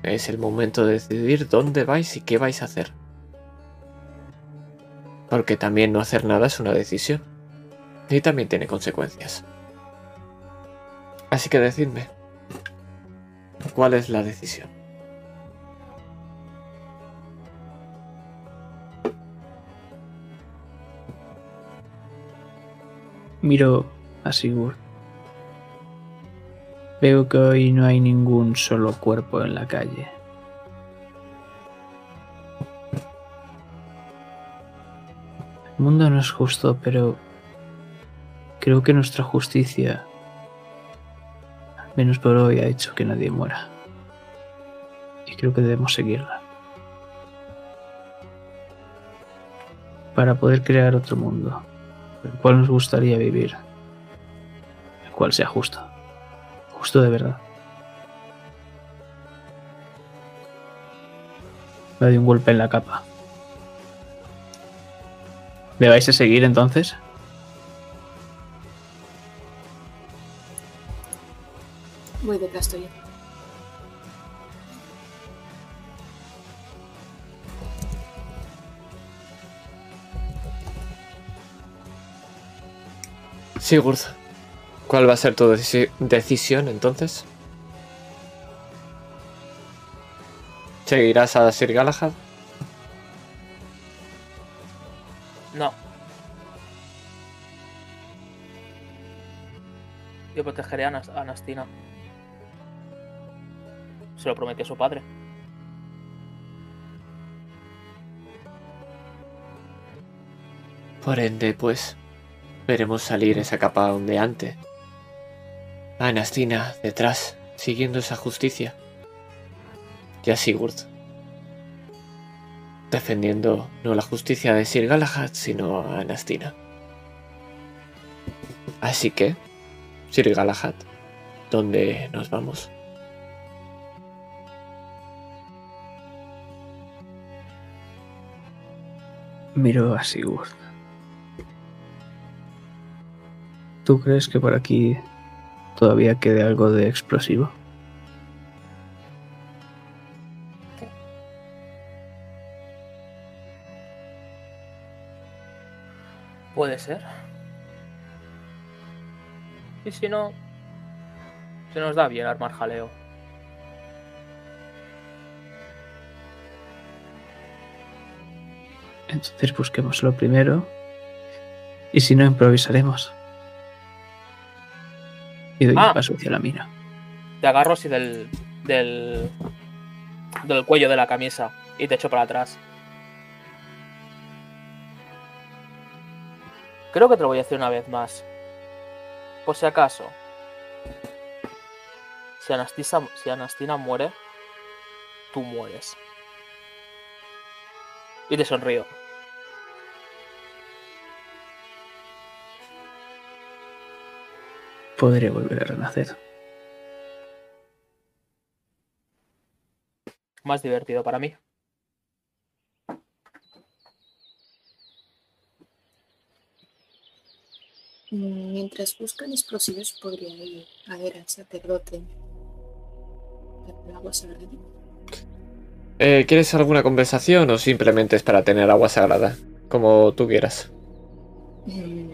es el momento de decidir dónde vais y qué vais a hacer. Porque también no hacer nada es una decisión. Y también tiene consecuencias. Así que decidme. ¿Cuál es la decisión? Miro a Sigurd. Veo que hoy no hay ningún solo cuerpo en la calle. El mundo no es justo, pero creo que nuestra justicia, menos por hoy, ha hecho que nadie muera. Y creo que debemos seguirla. Para poder crear otro mundo, el cual nos gustaría vivir, el cual sea justo, justo de verdad. Me doy un golpe en la capa. ¿Me vais a seguir entonces? Voy detrás tuyo. Sigurd, ¿cuál va a ser tu decisión entonces? ¿Seguirás a Sir Galahad? No. Yo protegeré a, Anastina. Se lo prometió su padre. Por ende, pues, veremos salir esa capa ondeante. A Nastina detrás, siguiendo esa justicia. Y a Sigurd. Defendiendo no la justicia de Sir Galahad, sino a Nastina. Así que, Sir Galahad, ¿dónde nos vamos? Miro a Sigurd. ¿Tú crees que por aquí todavía quede algo de explosivo? Puede ser. Y si no, se nos da bien armar jaleo. Entonces busquemos lo primero. Y si no, improvisaremos. Y doy Ah. un paso hacia la mina. Te agarro así del, del, del cuello de la camisa y te echo para atrás. Creo que te lo voy a decir una vez más. Por si acaso. Si Anastisa, si Anastina muere, tú mueres. Y te sonrío. Podré volver a renacer. Más divertido para mí. Mientras buscan explosivos, podría ir a ver al sacerdote. Agua sagrada. Eh, ¿Quieres alguna conversación o simplemente es para tener agua sagrada? Como tú quieras. Mm.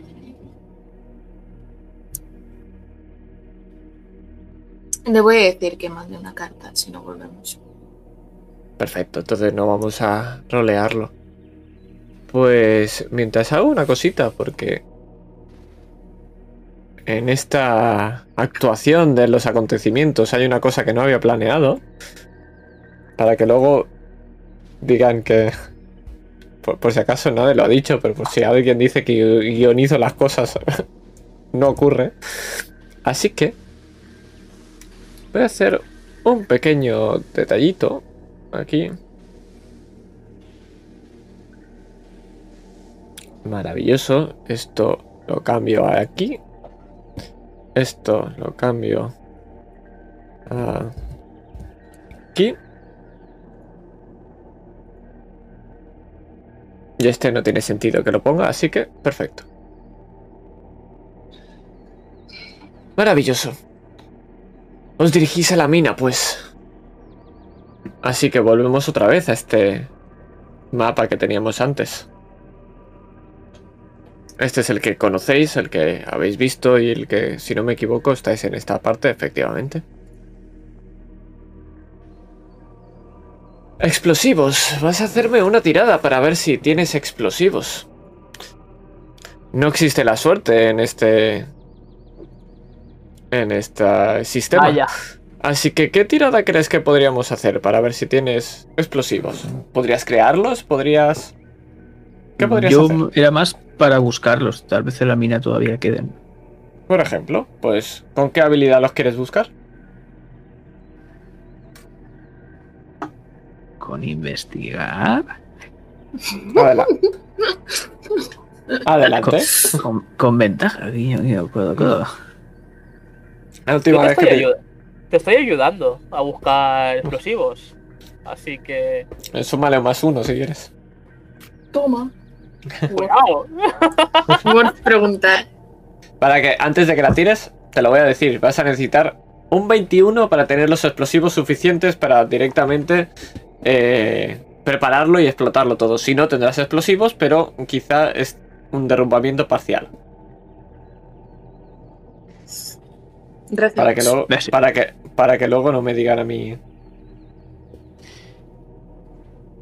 Le voy a decir que mande una carta si no volvemos. Perfecto, entonces no vamos a rolearlo. Pues mientras hago una cosita, porque en esta actuación de los acontecimientos hay una cosa que no había planeado. Para que luego digan que... Por, por si acaso nadie lo ha dicho, pero por si alguien dice que gui- guionizo las cosas, <laughs> no ocurre. Así que... Voy a hacer un pequeño detallito aquí. Maravilloso. Esto lo cambio aquí. Esto lo cambio aquí. Y este no tiene sentido que lo ponga, así que perfecto. Maravilloso. Os dirigís a la mina, pues. Así que volvemos otra vez a este mapa que teníamos antes. Este es el que conocéis, el que habéis visto y el que, si no me equivoco, estáis en esta parte, efectivamente. Explosivos. Vas a hacerme una tirada para ver si tienes explosivos. No existe la suerte en este... En este sistema. Vaya. Así que, ¿qué tirada crees que podríamos hacer para ver si tienes explosivos? ¿Podrías crearlos? ¿Podrías...? ¿Qué podrías Yo hacer? era más para buscarlos. Tal vez en la mina todavía queden. Por ejemplo, pues, ¿con qué habilidad los quieres buscar? Con investigar. Adelante. <laughs> Adelante. Con, con ventaja, guiño, guiño, codo, codo. La Yo última te, vez que estoy te... ayu- te estoy ayudando a buscar explosivos. Así que. Súmale más uno si quieres. Toma. ¡Cuidado! Por preguntar. Para que, antes de que la tires, te lo voy a decir. Vas a necesitar un 21 para tener los explosivos suficientes para directamente eh, prepararlo y explotarlo todo. Si no, tendrás explosivos, pero quizá es un derrumbamiento parcial. Gracias. Para que, luego, para, que, para que luego no me digan a mí.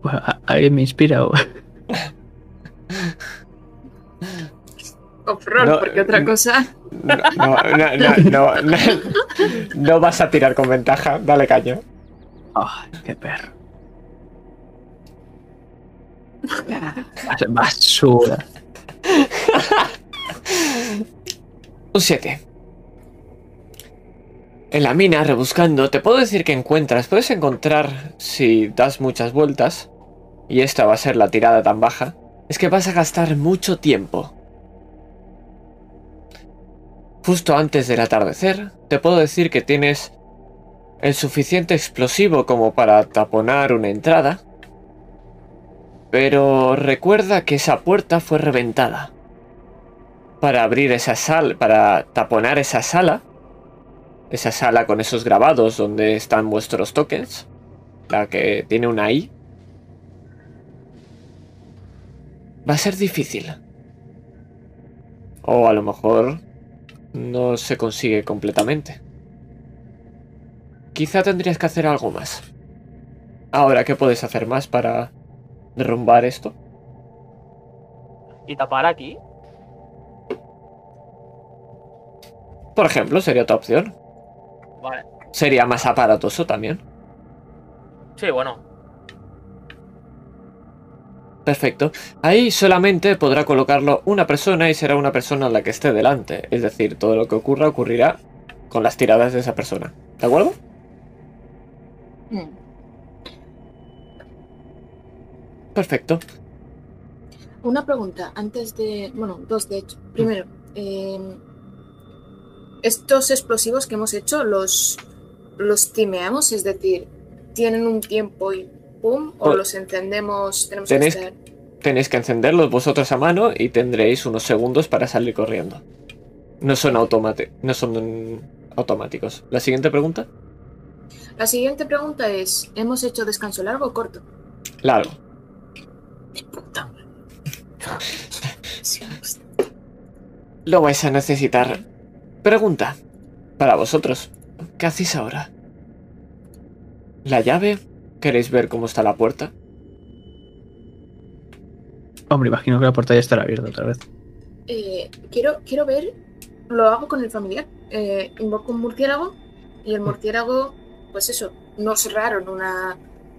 Bueno, a- alguien me inspira. o- Off-roll, No, porque otra cosa. No, no, no, no, no, no, no vas a tirar con ventaja. Dale caño. Ay, qué perro. Bas- Basura. Un 7. En la mina, rebuscando, te puedo decir que encuentras, puedes encontrar si das muchas vueltas, y esta va a ser la tirada tan baja, es que vas a gastar mucho tiempo. Justo antes del atardecer, te puedo decir que tienes el suficiente explosivo como para taponar una entrada, pero recuerda que esa puerta fue reventada para abrir esa sala, para taponar esa sala, esa sala con esos grabados donde están vuestros tokens, la que tiene una I, va a ser difícil. O a lo mejor no se consigue completamente. Quizá tendrías que hacer algo más. Ahora, ¿qué puedes hacer más para derrumbar esto? Y tapar aquí. Por ejemplo, sería otra opción. Vale. Sería más aparatoso también. Sí, bueno. Perfecto. Ahí solamente podrá colocarlo una persona y será una persona la que esté delante. Es decir, todo lo que ocurra ocurrirá con las tiradas de esa persona. ¿De acuerdo? Mm. Perfecto. Una pregunta antes de. Bueno, dos de hecho. Primero, eh, estos explosivos que hemos hecho los, los timeamos, es decir, tienen un tiempo y pum, o Pues- los encendemos, tenemos Tenéis- que estar. Tenéis que encenderlos vosotros a mano y tendréis unos segundos para salir corriendo. No son, no son automáticos. ¿La siguiente pregunta? La siguiente pregunta es: ¿hemos hecho descanso largo o corto? Largo. De puta madre. Sí, <laughs> Lo vais a necesitar. Pregunta. Para vosotros. ¿Qué hacéis ahora? ¿La llave? ¿Queréis ver cómo está la puerta? Hombre, imagino que la puerta ya estará abierta otra vez. eh, quiero, quiero ver, lo hago con el familiar. Eh, invoco un murciélago y el murciélago, pues eso, no es raro en una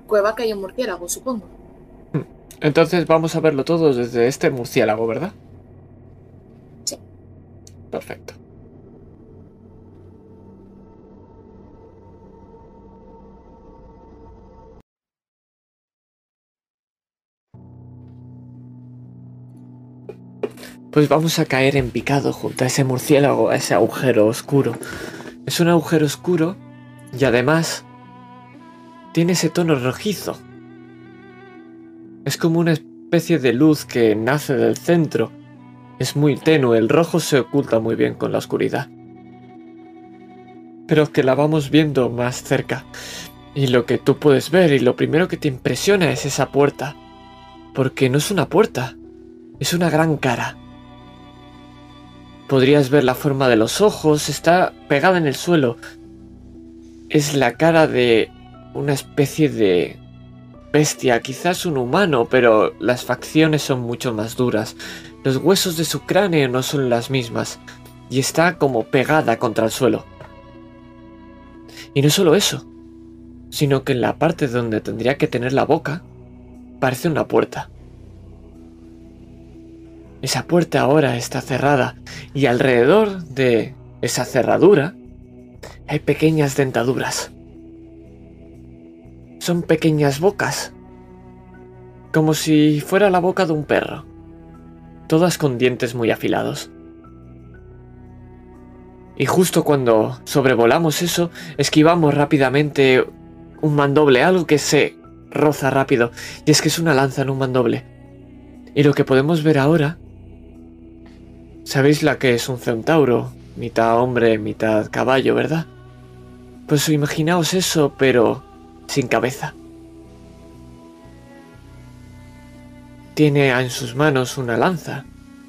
cueva que haya un murciélago, supongo. Entonces vamos a verlo todo desde este murciélago, ¿verdad? Sí. Perfecto. Pues vamos a caer en picado junto a ese murciélago, a ese agujero oscuro. Es un agujero oscuro y además tiene ese tono rojizo. Es como una especie de luz que nace del centro. Es muy tenue, el rojo se oculta muy bien con la oscuridad. Pero que la vamos viendo más cerca. Y lo que tú puedes ver y lo primero que te impresiona es esa puerta. Porque no es una puerta, es una gran cara. Podrías ver la forma de los ojos, está pegada en el suelo. Es la cara de una especie de bestia, quizás un humano, pero las facciones son mucho más duras. Los huesos de su cráneo no son las mismas, y está como pegada contra el suelo. Y no solo eso, sino que en la parte donde tendría que tener la boca, parece una puerta. Esa puerta ahora está cerrada, y alrededor de esa cerradura hay pequeñas dentaduras. Son pequeñas bocas, como si fuera la boca de un perro, todas con dientes muy afilados. Y justo cuando sobrevolamos eso, esquivamos rápidamente un mandoble, algo que se roza rápido, y es que es una lanza en un mandoble. Y lo que podemos ver ahora... ¿Sabéis la que es un centauro? Mitad hombre, mitad caballo, ¿verdad? Pues imaginaos eso, pero sin cabeza. Tiene en sus manos una lanza.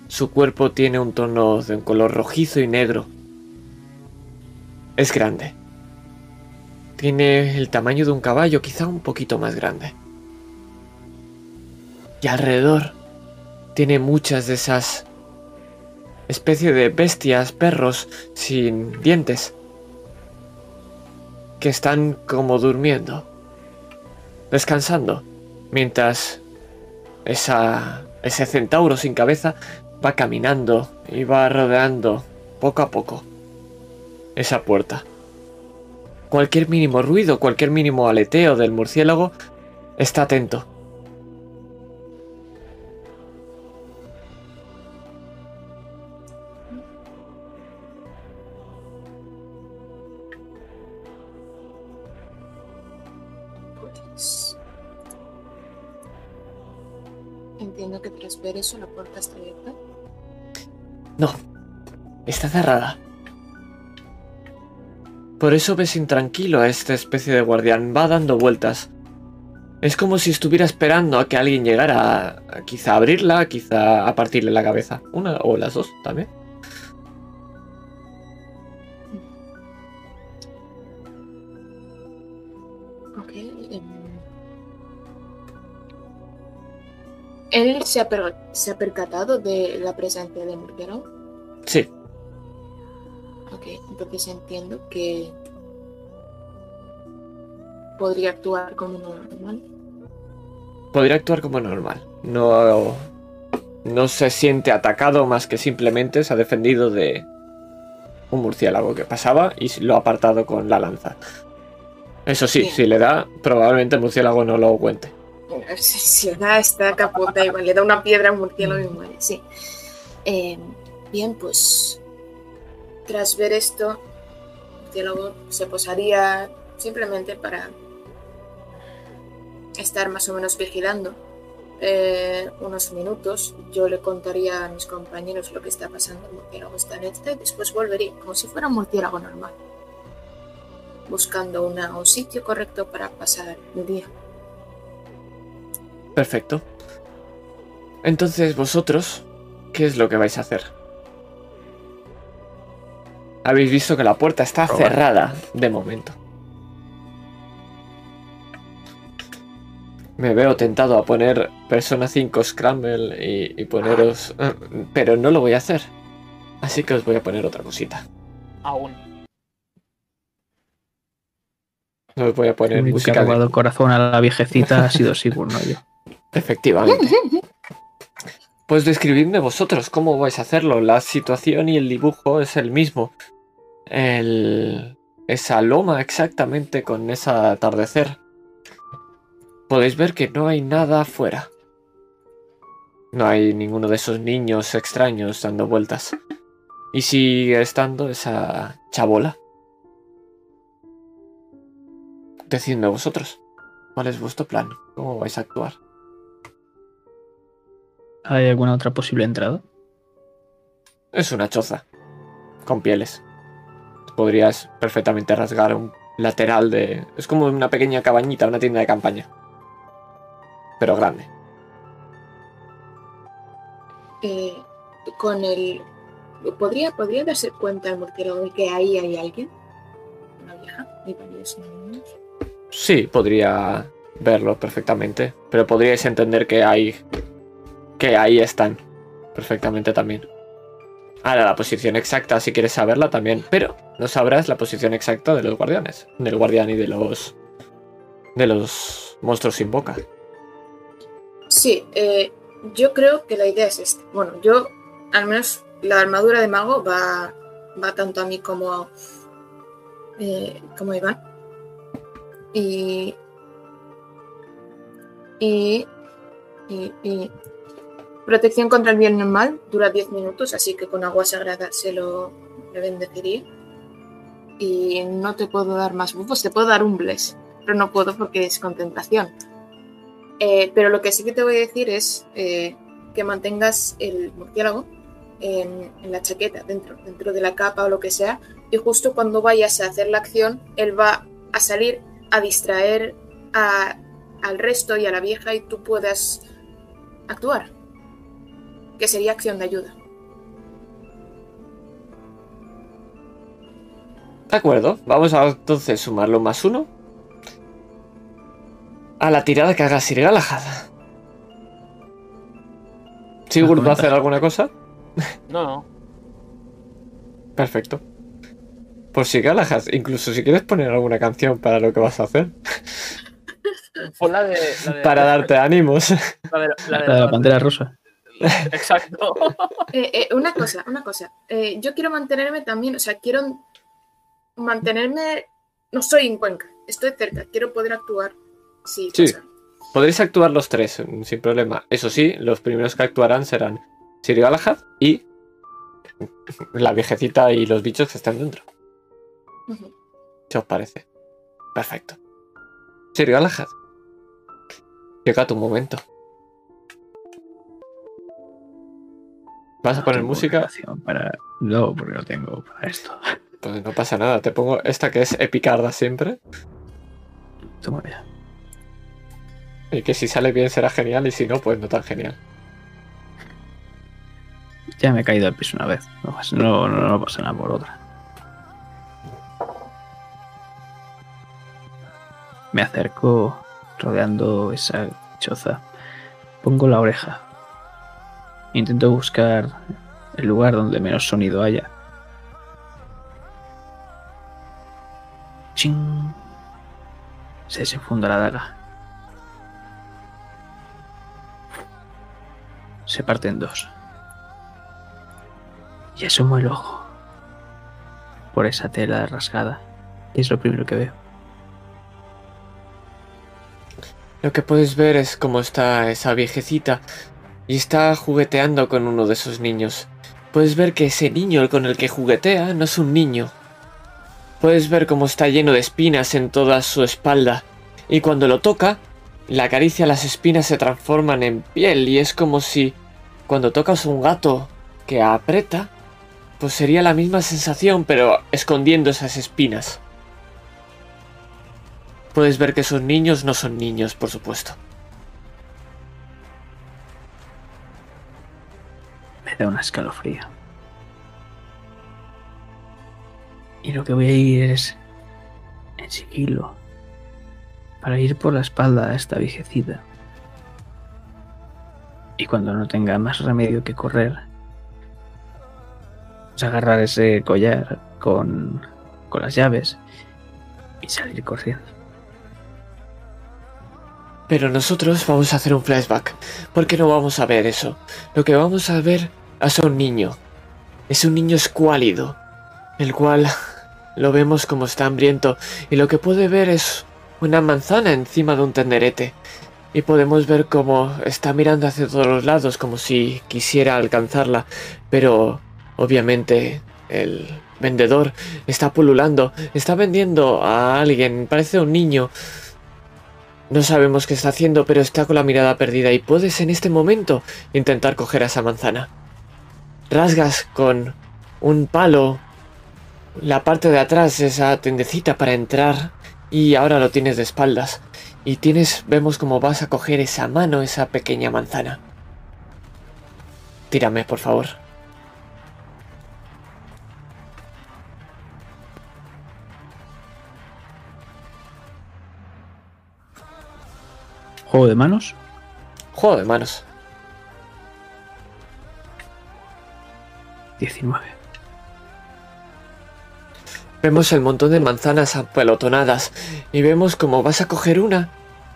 Su cuerpo tiene un tono de un color rojizo y negro. es grande. Tiene el tamaño de un caballo, quizá un poquito más grande. Y alrededor tiene muchas de esas especie de bestias, perros sin dientes, que están como durmiendo, descansando, mientras esa, ese centauro sin cabeza va caminando y va rodeando poco a poco esa puerta. Cualquier mínimo ruido, cualquier mínimo aleteo del murciélago, está atento. Entiendo que tras ver eso la puerta está abierta. No, está cerrada. Por eso ves intranquilo a esta especie de guardián. Va dando vueltas. Es como si estuviera esperando a que alguien llegara a quizá abrirla, quizá a partirle la cabeza. Una o las dos también. ¿Él se ha, per- se ha percatado de la presencia de murciélago? Sí, Ok, entonces entiendo que podría actuar como normal. podría actuar como normal. No, no se siente atacado más que simplemente se ha defendido de un murciélago que pasaba y lo ha apartado con la lanza. Eso sí, Bien. si le da, probablemente el murciélago no lo cuente. Si da esta capota igual, le da una piedra a un murciélago y muere, sí. Eh, bien, pues tras ver esto, el murciélago se posaría simplemente para estar más o menos vigilando eh, unos minutos. Yo le contaría a mis compañeros lo que está pasando, el murciélago está en esta y después volvería, como si fuera un murciélago normal, buscando una- un sitio correcto para pasar el día. Perfecto. Entonces vosotros, ¿qué es lo que vais a hacer? Habéis visto que la puerta está cerrada de momento. Me veo tentado a poner Persona 5 Scramble y, y poneros... eh, Pero no lo voy a hacer. Así que os voy a poner otra cosita. Aún. Os voy a El poner que música ha de- el corazón a la viejecita ha sido Sigur, no yo. Efectivamente. Pues describidme vosotros cómo vais a hacerlo. La situación y el dibujo es el mismo. El... Esa loma exactamente con ese atardecer. Podéis ver que no hay nada afuera. No hay ninguno de esos niños extraños dando vueltas. Y sigue estando esa chabola. Decidme vosotros. ¿Cuál es vuestro plan? ¿Cómo vais a actuar? ¿Hay alguna otra posible entrada? Es una choza. Con pieles. Podrías perfectamente rasgar un lateral de... Es como una pequeña cabañita, una tienda de campaña. Pero grande. Eh, con el. ¿Podría, ¿Podría darse cuenta el murciélago de que ahí hay alguien? Una vieja y varios niños. Sí, podría verlo perfectamente. Pero podríais entender que hay... Que ahí están. Perfectamente también. Ahora, la posición exacta, si quieres saberla también. Pero no sabrás la posición exacta de los guardianes. Del guardián y de los... De los monstruos sin boca. Sí, eh, yo creo que la idea es esta. Bueno, yo, al menos la armadura de mago va, va tanto a mí como eh, como a Iván. Y, y, y, y protección contra el bien normal dura 10 minutos, así que con agua sagrada se lo bendeciría. Y no te puedo dar más buffos, te puedo dar un bless, pero no puedo porque es concentración. Eh, pero lo que sí que te voy a decir es eh, que mantengas el murciélago en, la chaqueta, dentro, dentro de la capa o lo que sea, y justo cuando vayas a hacer la acción, él va a salir a distraer al resto y a la vieja y tú puedas actuar. Que sería acción de ayuda. De acuerdo, vamos a entonces sumarlo más uno. A la tirada que haga Sir Galahad. ¿Sigurd va a hacer alguna cosa? No, no. Perfecto. Por si Galahad, incluso si quieres poner alguna canción para lo que vas a hacer, Fue la de. La de para darte ánimos. La de la, de- La de la pantera rosa. Exacto. <laughs> Eh, eh, una cosa, una cosa. Eh, yo quiero mantenerme también, o sea, quiero mantenerme. No soy en Cuenca, estoy cerca, quiero poder actuar. Sí, Sí. pasa. Podréis actuar los tres sin problema. Eso sí, los primeros que actuarán serán Sir Galahad y la viejecita y los bichos que están dentro. Ujú. ¿Qué os parece? Perfecto. Sir Galahad. Llega tu momento. ¿Vas a poner música? Para... No, porque no tengo para esto. Pues no pasa nada. Te pongo esta que es epicarda siempre. Toma ya. Y que si sale bien será genial y si no, pues no tan genial. Ya me he caído al piso una vez. No, no, no, no pasa nada por otra. Me acerco rodeando esa choza. Pongo la oreja. Intento buscar el lugar donde menos sonido haya. ¡Ching! Se desenfunda la daga. Se parte en dos. Y asomo el ojo. Por esa tela rasgada. Es lo primero que veo. Lo que puedes ver es cómo está esa viejecita y está jugueteando con uno de esos niños. Puedes ver que ese niño con el que juguetea no es un niño. Puedes ver cómo está lleno de espinas en toda su espalda y cuando lo toca, la caricia las espinas se transforman en piel y es como si cuando tocas un gato que aprieta, pues sería la misma sensación pero escondiendo esas espinas. Puedes ver que esos niños no son niños, por supuesto. Da una escalofrío. Y lo que voy a ir es en sigilo. Para ir por la espalda a esta viejecita. Y cuando no tenga más remedio que correr, pues agarrar ese collar con, con las llaves y salir corriendo. Pero nosotros vamos a hacer un flashback, porque no vamos a ver eso. Lo que vamos a ver es a un niño. Es un niño escuálido, el cual lo vemos como está hambriento y lo que puede ver es una manzana encima de un tenderete. Y podemos ver cómo está mirando hacia todos los lados como si quisiera alcanzarla, pero obviamente el vendedor está pululando, está vendiendo a alguien, parece un niño. No sabemos qué está haciendo, pero está con la mirada perdida y puedes en este momento intentar coger a esa manzana. Rasgas con un palo la parte de atrás esa tendecita para entrar y ahora lo tienes de espaldas. Y tienes, vemos cómo vas a coger esa mano, esa pequeña manzana. Tírame, por favor. Juego de manos. Juego de manos. 19. Vemos el montón de manzanas apelotonadas y vemos cómo vas a coger una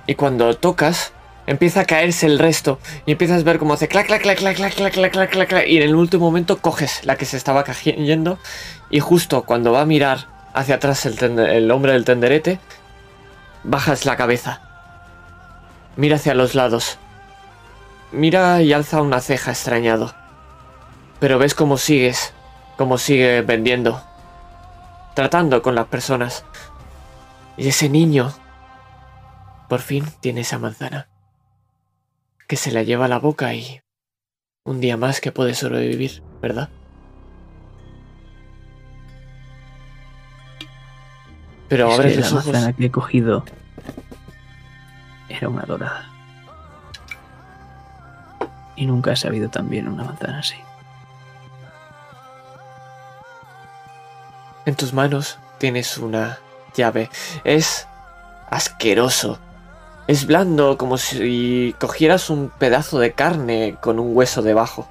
y cuando tocas empieza a caerse el resto y empiezas a ver cómo hace clac clac clac clac clac clac clac clac clac y en el último momento coges la que se estaba cayendo y justo cuando va a mirar hacia atrás el, el hombre del tenderete bajas la cabeza. Mira hacia los lados. Mira y alza una ceja extrañado. Pero ves cómo sigues, cómo sigue vendiendo tratando con las personas. Y ese niño, por fin, tiene esa manzana. Que se la lleva a la boca y... Un día más que puede sobrevivir, ¿verdad? Pero Es abres que la los ojos. manzana que he cogido era una dorada. Y nunca he sabido tan bien una manzana así. En tus manos tienes una llave. Es asqueroso. Es blando como si cogieras un pedazo de carne con un hueso debajo.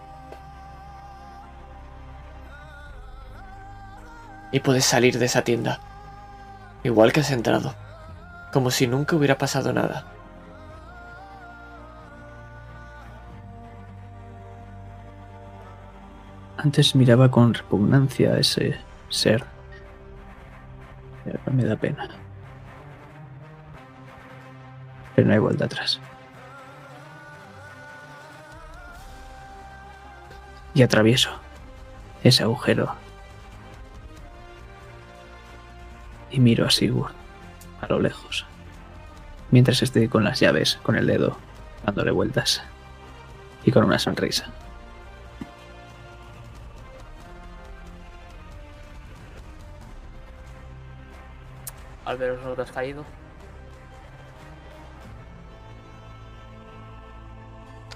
Y puedes salir de esa tienda. Igual que has entrado. Como si nunca hubiera pasado nada. Antes miraba con repugnancia a ese ser. Me da pena. Pero no hay vuelta atrás. Y atravieso ese agujero. Y miro a Sigurd a lo lejos. Mientras estoy con las llaves, con el dedo, dándole vueltas. Y con una sonrisa. Al ver no te has caído.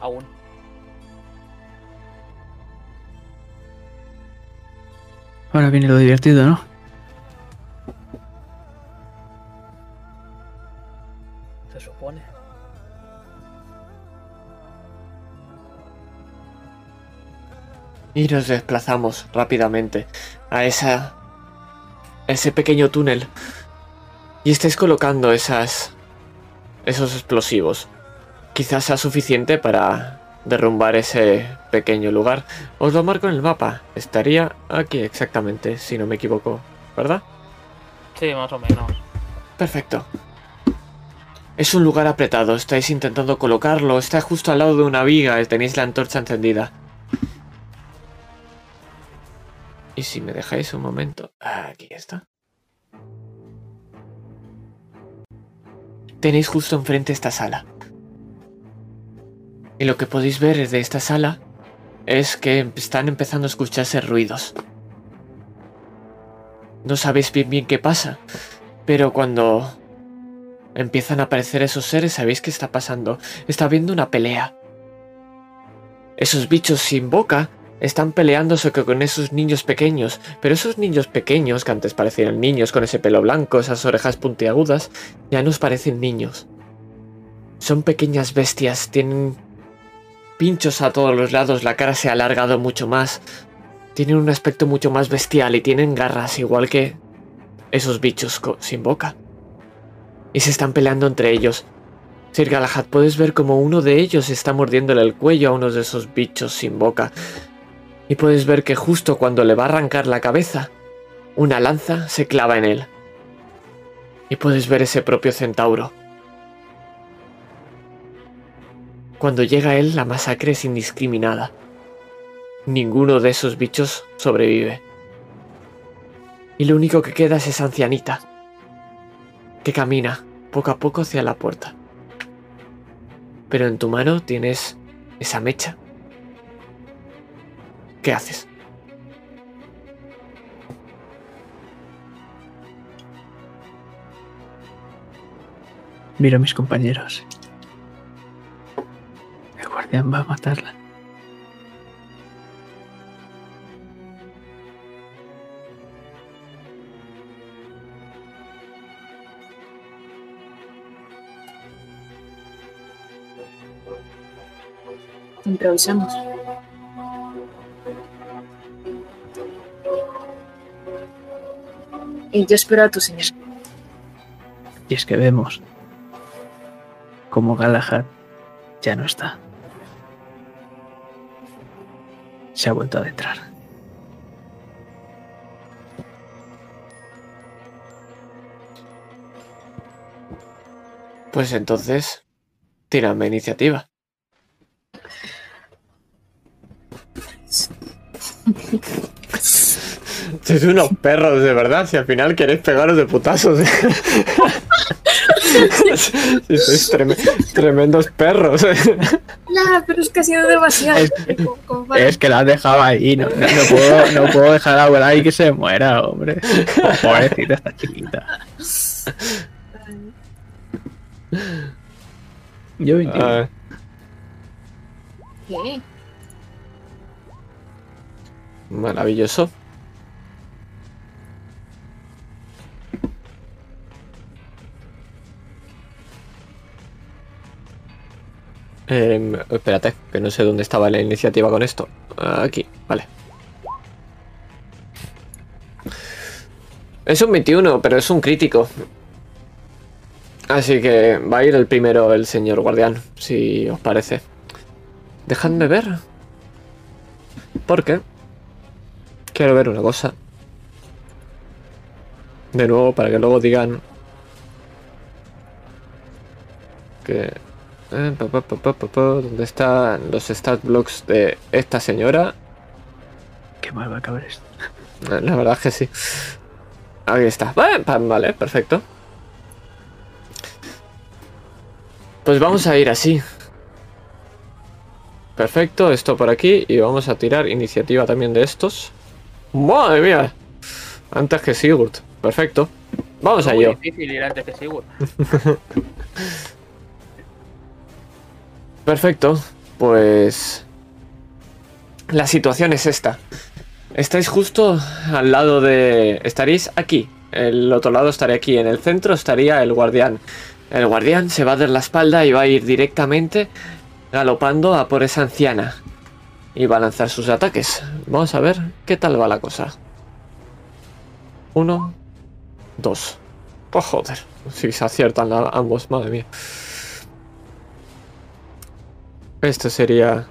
Aún. Ahora viene lo divertido, ¿no? Se supone. Y nos desplazamos rápidamente a esa. ese pequeño túnel. Y estáis colocando esas. esos explosivos. Quizás sea suficiente para derrumbar ese pequeño lugar. Os lo marco en el mapa. Estaría aquí exactamente, si no me equivoco. ¿Verdad? Sí, más o menos. Perfecto. Es un lugar apretado, estáis intentando colocarlo, está justo al lado de una viga, tenéis la antorcha encendida. Y si me dejáis un momento, aquí está. Tenéis justo enfrente esta sala. Y lo que podéis ver de esta sala es que están empezando a escucharse ruidos. No sabéis bien bien qué pasa, pero cuando empiezan a aparecer esos seres, sabéis qué está pasando. Está habiendo una pelea. Esos bichos sin boca están peleándose con esos niños pequeños, pero esos niños pequeños, que antes parecían niños con ese pelo blanco, esas orejas puntiagudas, ya nos parecen niños. Son pequeñas bestias, tienen pinchos a todos los lados, la cara se ha alargado mucho más, tienen un aspecto mucho más bestial y tienen garras igual que esos bichos sin boca. Y se están peleando entre ellos. Sir Galahad, puedes ver como uno de ellos está mordiéndole el cuello a uno de esos bichos sin boca. Y puedes ver que justo cuando le va a arrancar la cabeza, una lanza se clava en él. Y puedes ver ese propio centauro. Cuando llega él, la masacre es indiscriminada. Ninguno de esos bichos sobrevive. Y lo único que queda es esa ancianita, que camina poco a poco hacia la puerta. Pero en tu mano tienes esa mecha. ¿Qué haces? Miro a mis compañeros. El guardián va a matarla. Improvisamos. Y yo espero a tu señor. Y es que vemos como Galahad ya no está. Se ha vuelto a adentrar. Pues entonces, tírame iniciativa. <laughs> <laughs> Sois unos perros, de verdad, si al final queréis pegaros de putazos. <laughs> Si sois treme- tremendos perros. <laughs> Nah, pero es que ha sido demasiado. Es- Es que la has dejado ahí. No, no- no puedo, no puedo dejar a abuela ahí que se muera, hombre. Pobrecita esta chiquita. Yo 21. Ah, ¿Qué? maravilloso. Em, espérate, que no sé dónde estaba la iniciativa con esto. Aquí, vale. Es un 21, pero es un crítico. Así que va a ir el primero el señor guardián, si os parece. Dejadme ver. ¿Por qué? Quiero ver una cosa. De nuevo, para que luego digan que... ¿Dónde están los stat blocks de esta señora? Qué mal va a acabar esto. La verdad es que sí. Ahí está. Vale, perfecto. Pues vamos a ir así. Perfecto, esto por aquí. Y vamos a tirar iniciativa también de estos. ¡Madre mía! Antes que Sigurd. Perfecto. Vamos a ello. difícil ir antes que Sigurd. <laughs> Perfecto. Pues... La situación es esta. Estáis justo al lado de... Estaréis aquí. El otro lado estaría aquí. En el centro estaría el guardián. El guardián se va a dar la espalda y va a ir directamente galopando a por esa anciana. Y va a lanzar sus ataques. Vamos a ver qué tal va la cosa. Uno. Dos. Oh, joder. Si se aciertan ambos, madre mía. Esto sería...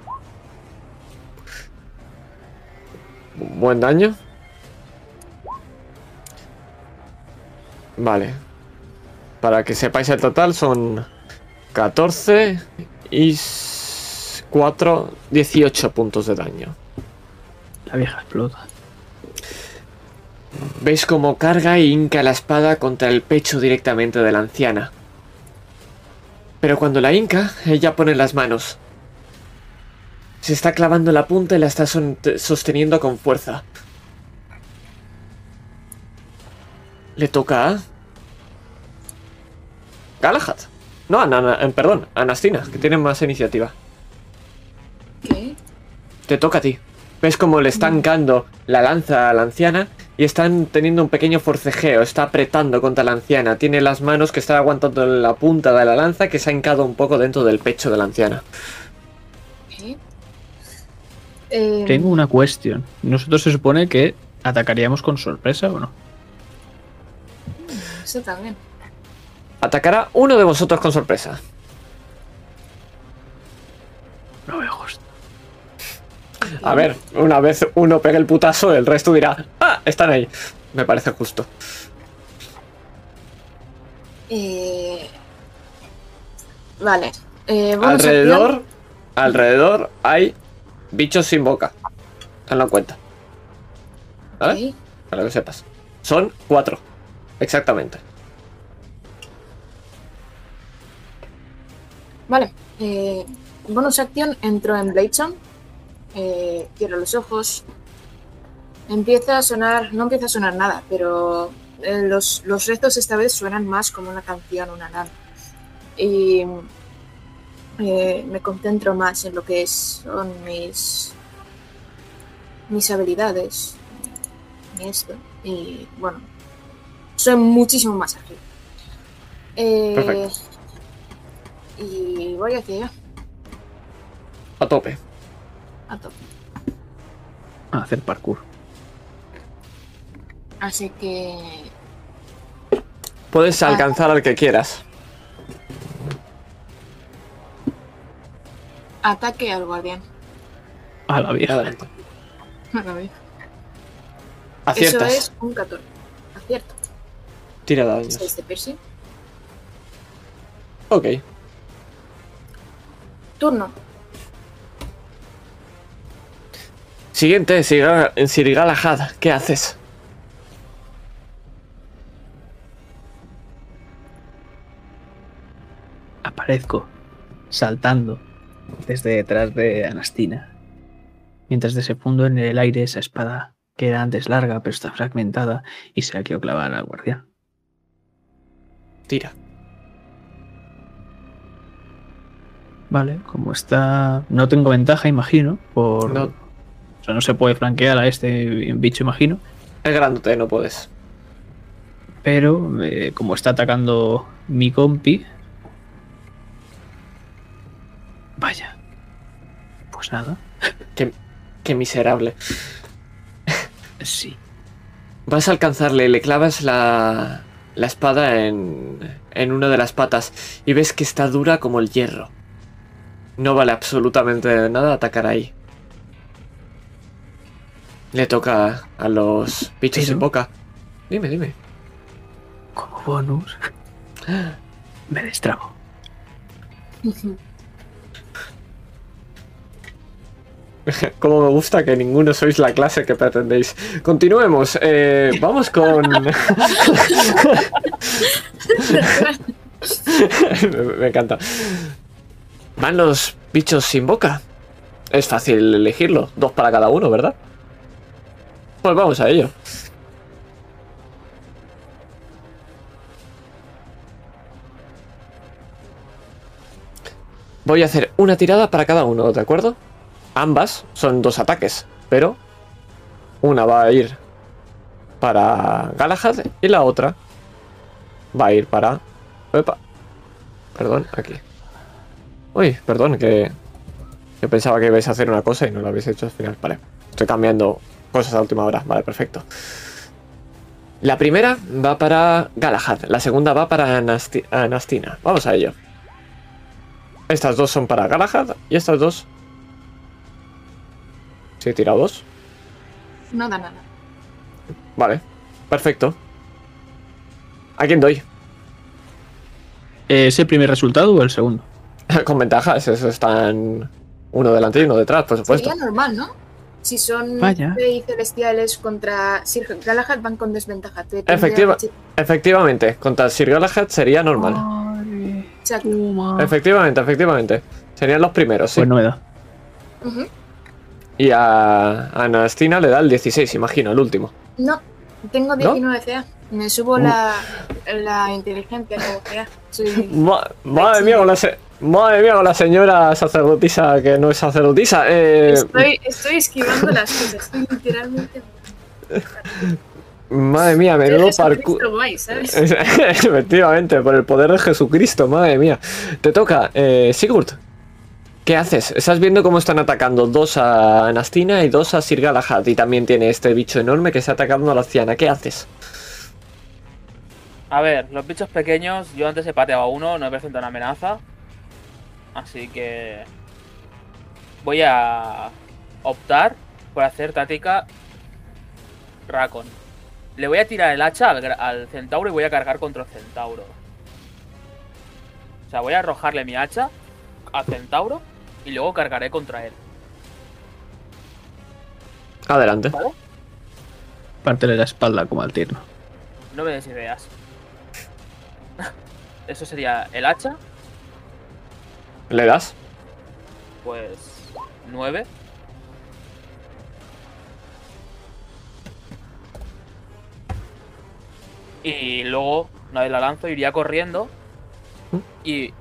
Buen daño. Vale. Para que sepáis el total son 14 y 4, 18 puntos de daño. La vieja explota. Veis cómo carga e hinca la espada contra el pecho directamente de la anciana. Pero cuando la hinca, ella pone las manos. Se está clavando la punta y la está sosteniendo con fuerza. Le toca a... Galahad. No, a Nana- eh, perdón, a Nastina, que tiene más iniciativa. ¿Qué? Te toca a ti. Ves cómo le están hincando la lanza a la anciana y están teniendo un pequeño forcejeo. Está apretando contra la anciana. Tiene las manos que están aguantando la punta de la lanza que se ha hincado un poco dentro del pecho de la anciana. Eh, Tengo una cuestión. Nosotros se supone que atacaríamos con sorpresa o no. Eso también. Atacará uno de vosotros con sorpresa. No veo justo. A ver, una vez uno pega el putazo, el resto dirá, ah, están ahí. Me parece justo. Eh, Vale. Eh, Alrededor, alrededor hay bichos sin boca. Tenlo en cuenta. ¿Vale? Para que sepas. Son cuatro. Exactamente. Vale. Eh, bonus acción, entro en Bladezone. Eh, cierro los ojos. Empieza a sonar, no empieza a sonar nada, pero eh, los, los rezos esta vez suenan más como una canción, una nada. Y eh, me concentro más en lo que son mis, mis habilidades. Y esto. Y bueno, soy muchísimo más ágil. Eh, Perfecto. y voy hacia allá, A tope. a tope. A hacer parkour. Así que Puedes Ah. alcanzar al que quieras. Ataque al guardián. A la vieja. Adelante. A ver. <laughs> Eso Aciertas. es un 14. Acierto. Tira daños. 6 de piercing. Ok. Turno. Siguiente, Sir Sir Galahad. ¿Qué haces? Aparezco saltando desde detrás de Anastina. Mientras desefundo en el aire esa espada que era antes larga pero está fragmentada y se la quiero clavar al guardián. Tira. Vale, como está... No tengo ventaja, imagino, por... No. O sea, no se puede flanquear a este bicho, imagino. Es grandote, no puedes. Pero eh, como está atacando mi compi... Vaya, Pues nada. Qué miserable. Sí. Vas a alcanzarle, le clavas la, la espada en, en una de las patas y ves que está dura como el hierro. No vale absolutamente nada atacar ahí. Le toca a los bichos Pero- sin boca. Dime, dime. Como bonus. <gasps> Me destrabo. <laughs> Como me gusta que ninguno sois la clase que pretendéis. Continuemos. eh, vamos con. me, <laughs> me encanta. Van los bichos sin boca. Es fácil elegirlo. Dos para cada uno, ¿verdad? Pues vamos a ello. Voy a hacer una tirada para cada uno, ¿de acuerdo? Ambas son dos ataques, pero una va a ir para Galahad y la otra va a ir para... Epa. Perdón, aquí. Uy, perdón, que yo pensaba que ibais a hacer una cosa y no lo habéis hecho al final. Vale, estoy cambiando cosas a última hora. Vale, perfecto. La primera va para Galahad, la segunda va para Anasti- Anastina. Vamos a ello. Estas dos son para Galahad y estas dos Sí, he tirado dos. No da nada. Vale, perfecto. ¿A quién doy? ¿Es el primer resultado o el segundo? <laughs> Con ventajas, eso están uno delante y uno detrás, por supuesto. Sería normal, ¿no? Si son y celestiales contra Sir Galahad van con desventaja. Efectiva- de Efectivamente, contra Sir Galahad sería normal. Exacto. Efectivamente, efectivamente. Serían los primeros, sí. Pues no me da. Y a a Anastina le da el 16, imagino, el último. No, tengo ¿No? 19 CA. Me subo la, la inteligencia como CA. Soy... Ma- madre mía, con la madre mía, con la señora sacerdotisa que no es sacerdotisa. Eh, Estoy, estoy esquivando las cosas. Estoy literalmente. <laughs> madre mía, menudo parkour. <laughs> Efectivamente, por el poder de Jesucristo, madre mía. Te toca, eh, Sigurd. ¿Qué haces? Estás viendo cómo están atacando dos a Anastina y dos a Sir Galahad. Y también tiene este bicho enorme que está atacando a la anciana. ¿Qué haces? A ver, los bichos pequeños, yo antes he pateado a uno, no me presenta una amenaza. Así que. Voy a optar por hacer táctica Racon. Le voy a tirar el hacha al, al centauro y voy a cargar contra el centauro. O sea, voy a arrojarle mi hacha al centauro y luego cargaré contra él. Adelante. ¿Vale? Pártele la espalda como al tierno. No me des ideas. <laughs> Eso sería el hacha, ¿Le das? pues 9. Y luego, una vez la lanzo, iría corriendo y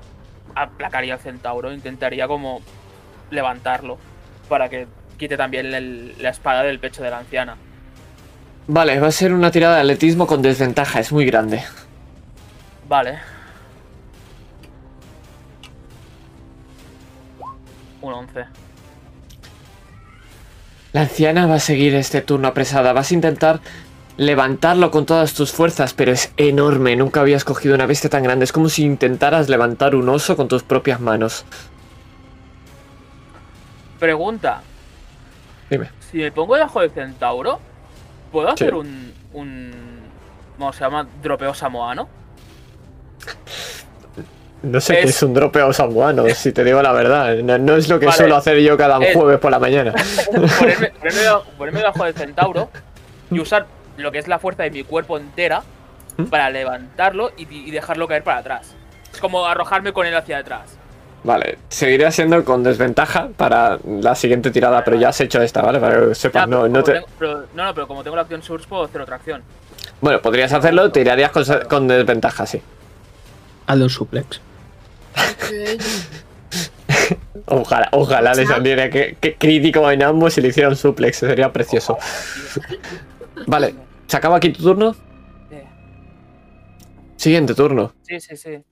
aplacaría al centauro. Intentaría como levantarlo para que quite también el- la espada del pecho de la anciana. Vale, va a ser una tirada de atletismo con desventaja. Es muy grande. Vale. Un 11. La anciana va a seguir este turno apresada. Vas a intentar levantarlo con todas tus fuerzas, pero es enorme. Nunca habías cogido una bestia tan grande. Es como si intentaras levantar un oso con tus propias manos. Pregunta. Dime. Si me pongo debajo del centauro, ¿puedo Sí. hacer un, un... ¿Cómo se llama? Dropeo samoano? No sé qué Es- es un dropeo samuano, <laughs> si te digo la verdad. No, no es lo que Vale. suelo hacer yo cada Es- jueves por la mañana. <laughs> ponerme, ponerme debajo del centauro y usar lo que es la fuerza de mi cuerpo entera ¿Mm? para levantarlo y, y dejarlo caer para atrás. Es como arrojarme con él hacia atrás. Vale, seguiré siendo con desventaja para la siguiente tirada, pero ya has hecho esta, ¿vale? Para que sepas, no, no te... tengo- pero- no, no, pero como tengo la opción Source, puedo hacer otra acción. Bueno, podrías hacerlo, tirarías con, con desventaja, sí. Hazle un suplex. <laughs> Ojalá, ojalá le saliera que, que crítico en ambos y le hicieran suplex, sería precioso. Vale, ¿se acaba aquí tu turno? Eh, Siguiente turno. Sí, sí, sí.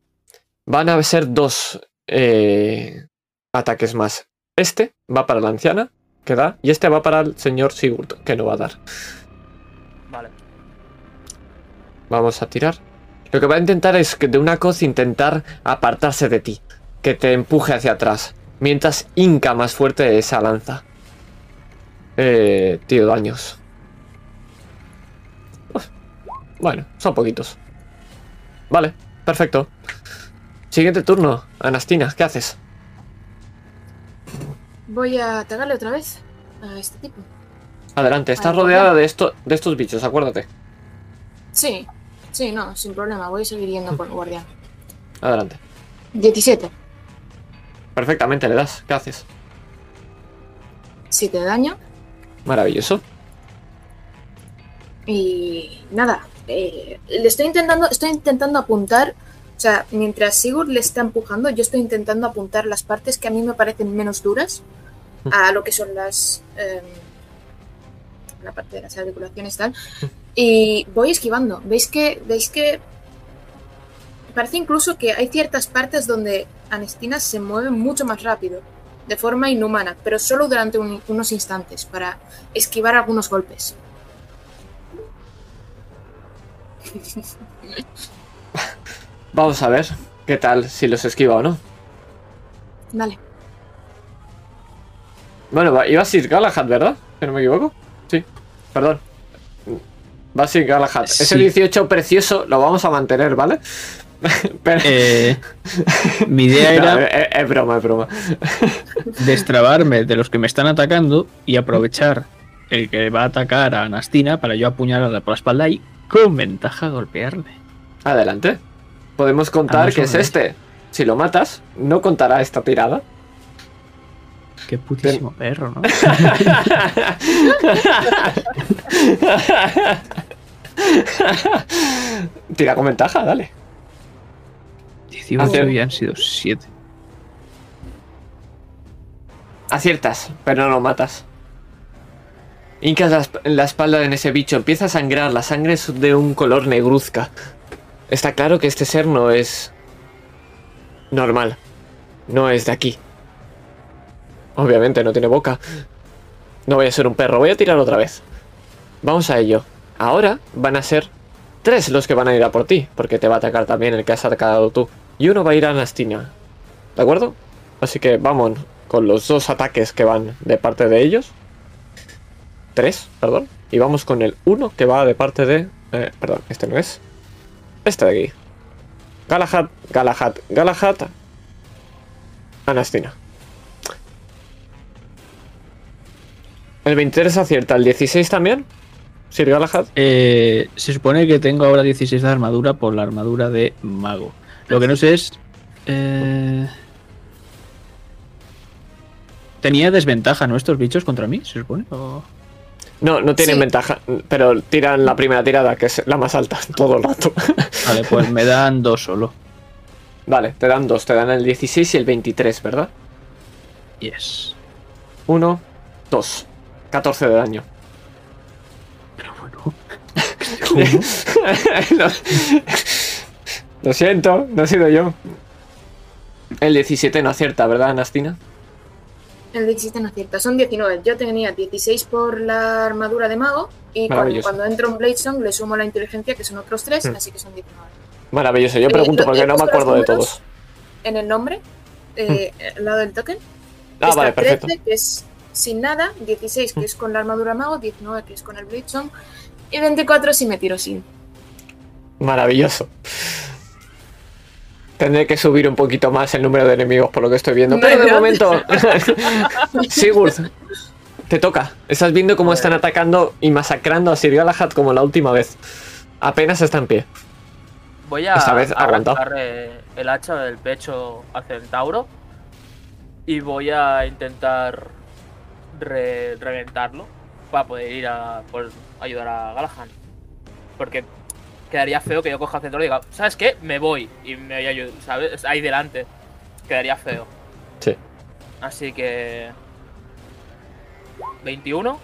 Van a ser dos eh, ataques más. Este va para la anciana, que da, y este va para el señor Sigurd, que no va a dar. Vale. Vamos a tirar. Lo que va a intentar es que de una coz intentar apartarse de ti, que te empuje hacia atrás, mientras hinca más fuerte esa lanza. Eh, tío, daños. Bueno, son poquitos. Vale, perfecto. Siguiente turno, Anastina, ¿qué haces? Voy a atacarle otra vez a este tipo. Adelante, estás rodeada de, esto, de estos bichos, acuérdate. Sí, sí, no, sin problema. Voy a seguir yendo por el guardián. Adelante. 17. Perfectamente, le das. ¿Qué haces? 7 de daño. Maravilloso. Y nada, eh, le estoy intentando, estoy intentando apuntar, o sea, mientras Sigurd le está empujando, yo estoy intentando apuntar las partes que a mí me parecen menos duras a lo que son las em, la parte de las articulaciones y tal. Y voy esquivando. ¿Veis que veis que parece incluso que hay ciertas partes donde Anestina se mueve mucho más rápido, de forma inhumana, pero solo durante un- unos instantes para esquivar algunos golpes. <laughs> Vamos a ver qué tal si los esquiva o no. Vale. Bueno, va- iba a ser Galahad, ¿verdad? Si no me equivoco. Sí, perdón. Va a ser Galahad. Ese Sí. 18 precioso lo vamos a mantener, ¿vale? <laughs> Pero... Eh, <laughs> mi idea No, era es, es broma, es broma. destrabarme de los que me están atacando y aprovechar el que va a atacar a Anastina para yo apuñalarla por la espalda y con ventaja golpearle. Adelante. Podemos contar que es este. Si lo matas, no contará esta tirada. Qué putísimo perro, ¿no? <laughs> Tira con ventaja, dale. 18 Hacer- y han sido 7. Aciertas, pero no lo matas. Hincas la, esp- la espalda en ese bicho, empieza a sangrar, la sangre es de un color negruzca. Está claro que este ser no es normal. No es de aquí. Obviamente no tiene boca. No voy a ser un perro, voy a tirar otra vez. Vamos a ello. Ahora van a ser tres los que van a ir a por ti, porque te va a atacar también el que has atacado tú. Y uno va a ir a Nastina. ¿De acuerdo? Así que vamos con los dos ataques que van de parte de ellos. Tres, perdón. Y vamos con el uno que va de parte de... eh, perdón, este no es. Este de aquí. Galahad, Galahad, Galahad. Anastina. El 23 acierta, el 16 también. Sir Galahad. Eh, se supone que tengo ahora 16 de armadura por la armadura de mago. Lo que no sé es. eh, ¿Tenía desventaja, no, estos bichos contra mí? ¿Se supone? ¿O- No, no tienen Sí. ventaja, pero tiran la primera tirada, que es la más alta, <laughs> todo el rato. Vale, pues me dan dos solo. vale, te dan dos, te dan el 16 y el 23, ¿verdad? Yes. 1, 2. 14 de daño. Pero bueno. <laughs> lo, lo siento, no he sido yo. El 17 no acierta, ¿verdad, Anastina? El 17 no acierta, son 19. Yo tenía 16 por la armadura de mago y cuando, cuando entro en Bladestone le sumo la inteligencia, que son otros 3, Hmm. así que son 19. Maravilloso, yo pregunto porque no me acuerdo de todos. En el nombre, eh, al lado del token, Ah, vale, perfecto. 13, que es sin nada, 16, que es con la armadura de mago, 19, que es con el Bladestone, y 24 si me tiro sin. Maravilloso. Tendré que subir un poquito más el número de enemigos por lo que estoy viendo. Pero de momento. <laughs> Sigurd, te toca. Estás viendo cómo están atacando y masacrando a Sir Galahad como la última vez. Apenas está en pie. Voy a Esta vez arrancar eh, el hacha del pecho al centauro y voy a intentar re- reventarlo para poder ir a por ayudar a Galahan. Porque quedaría feo que yo coja al centauro y diga, ¿sabes qué? Me voy y me voy a ayudar, ¿sabes? Ahí delante. Quedaría feo. Sí. Así que... 21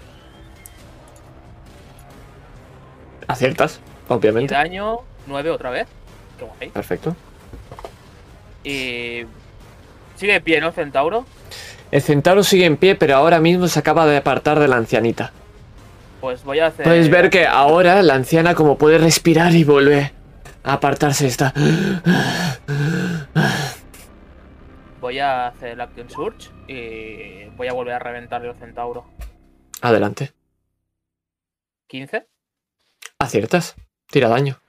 Aciertas, y obviamente. daño 9 otra vez. Qué guay. Perfecto. Y... Sigue de pie, ¿no, el centauro? El centauro sigue en pie, pero ahora mismo se acaba de apartar de la ancianita. Pues voy a hacer. Puedes ver que ahora la anciana como puede respirar y vuelve a apartarse está. Voy a hacer el Action Surge y voy a volver a reventarle al centauro. Adelante. 15, Aciertas. Tira daño.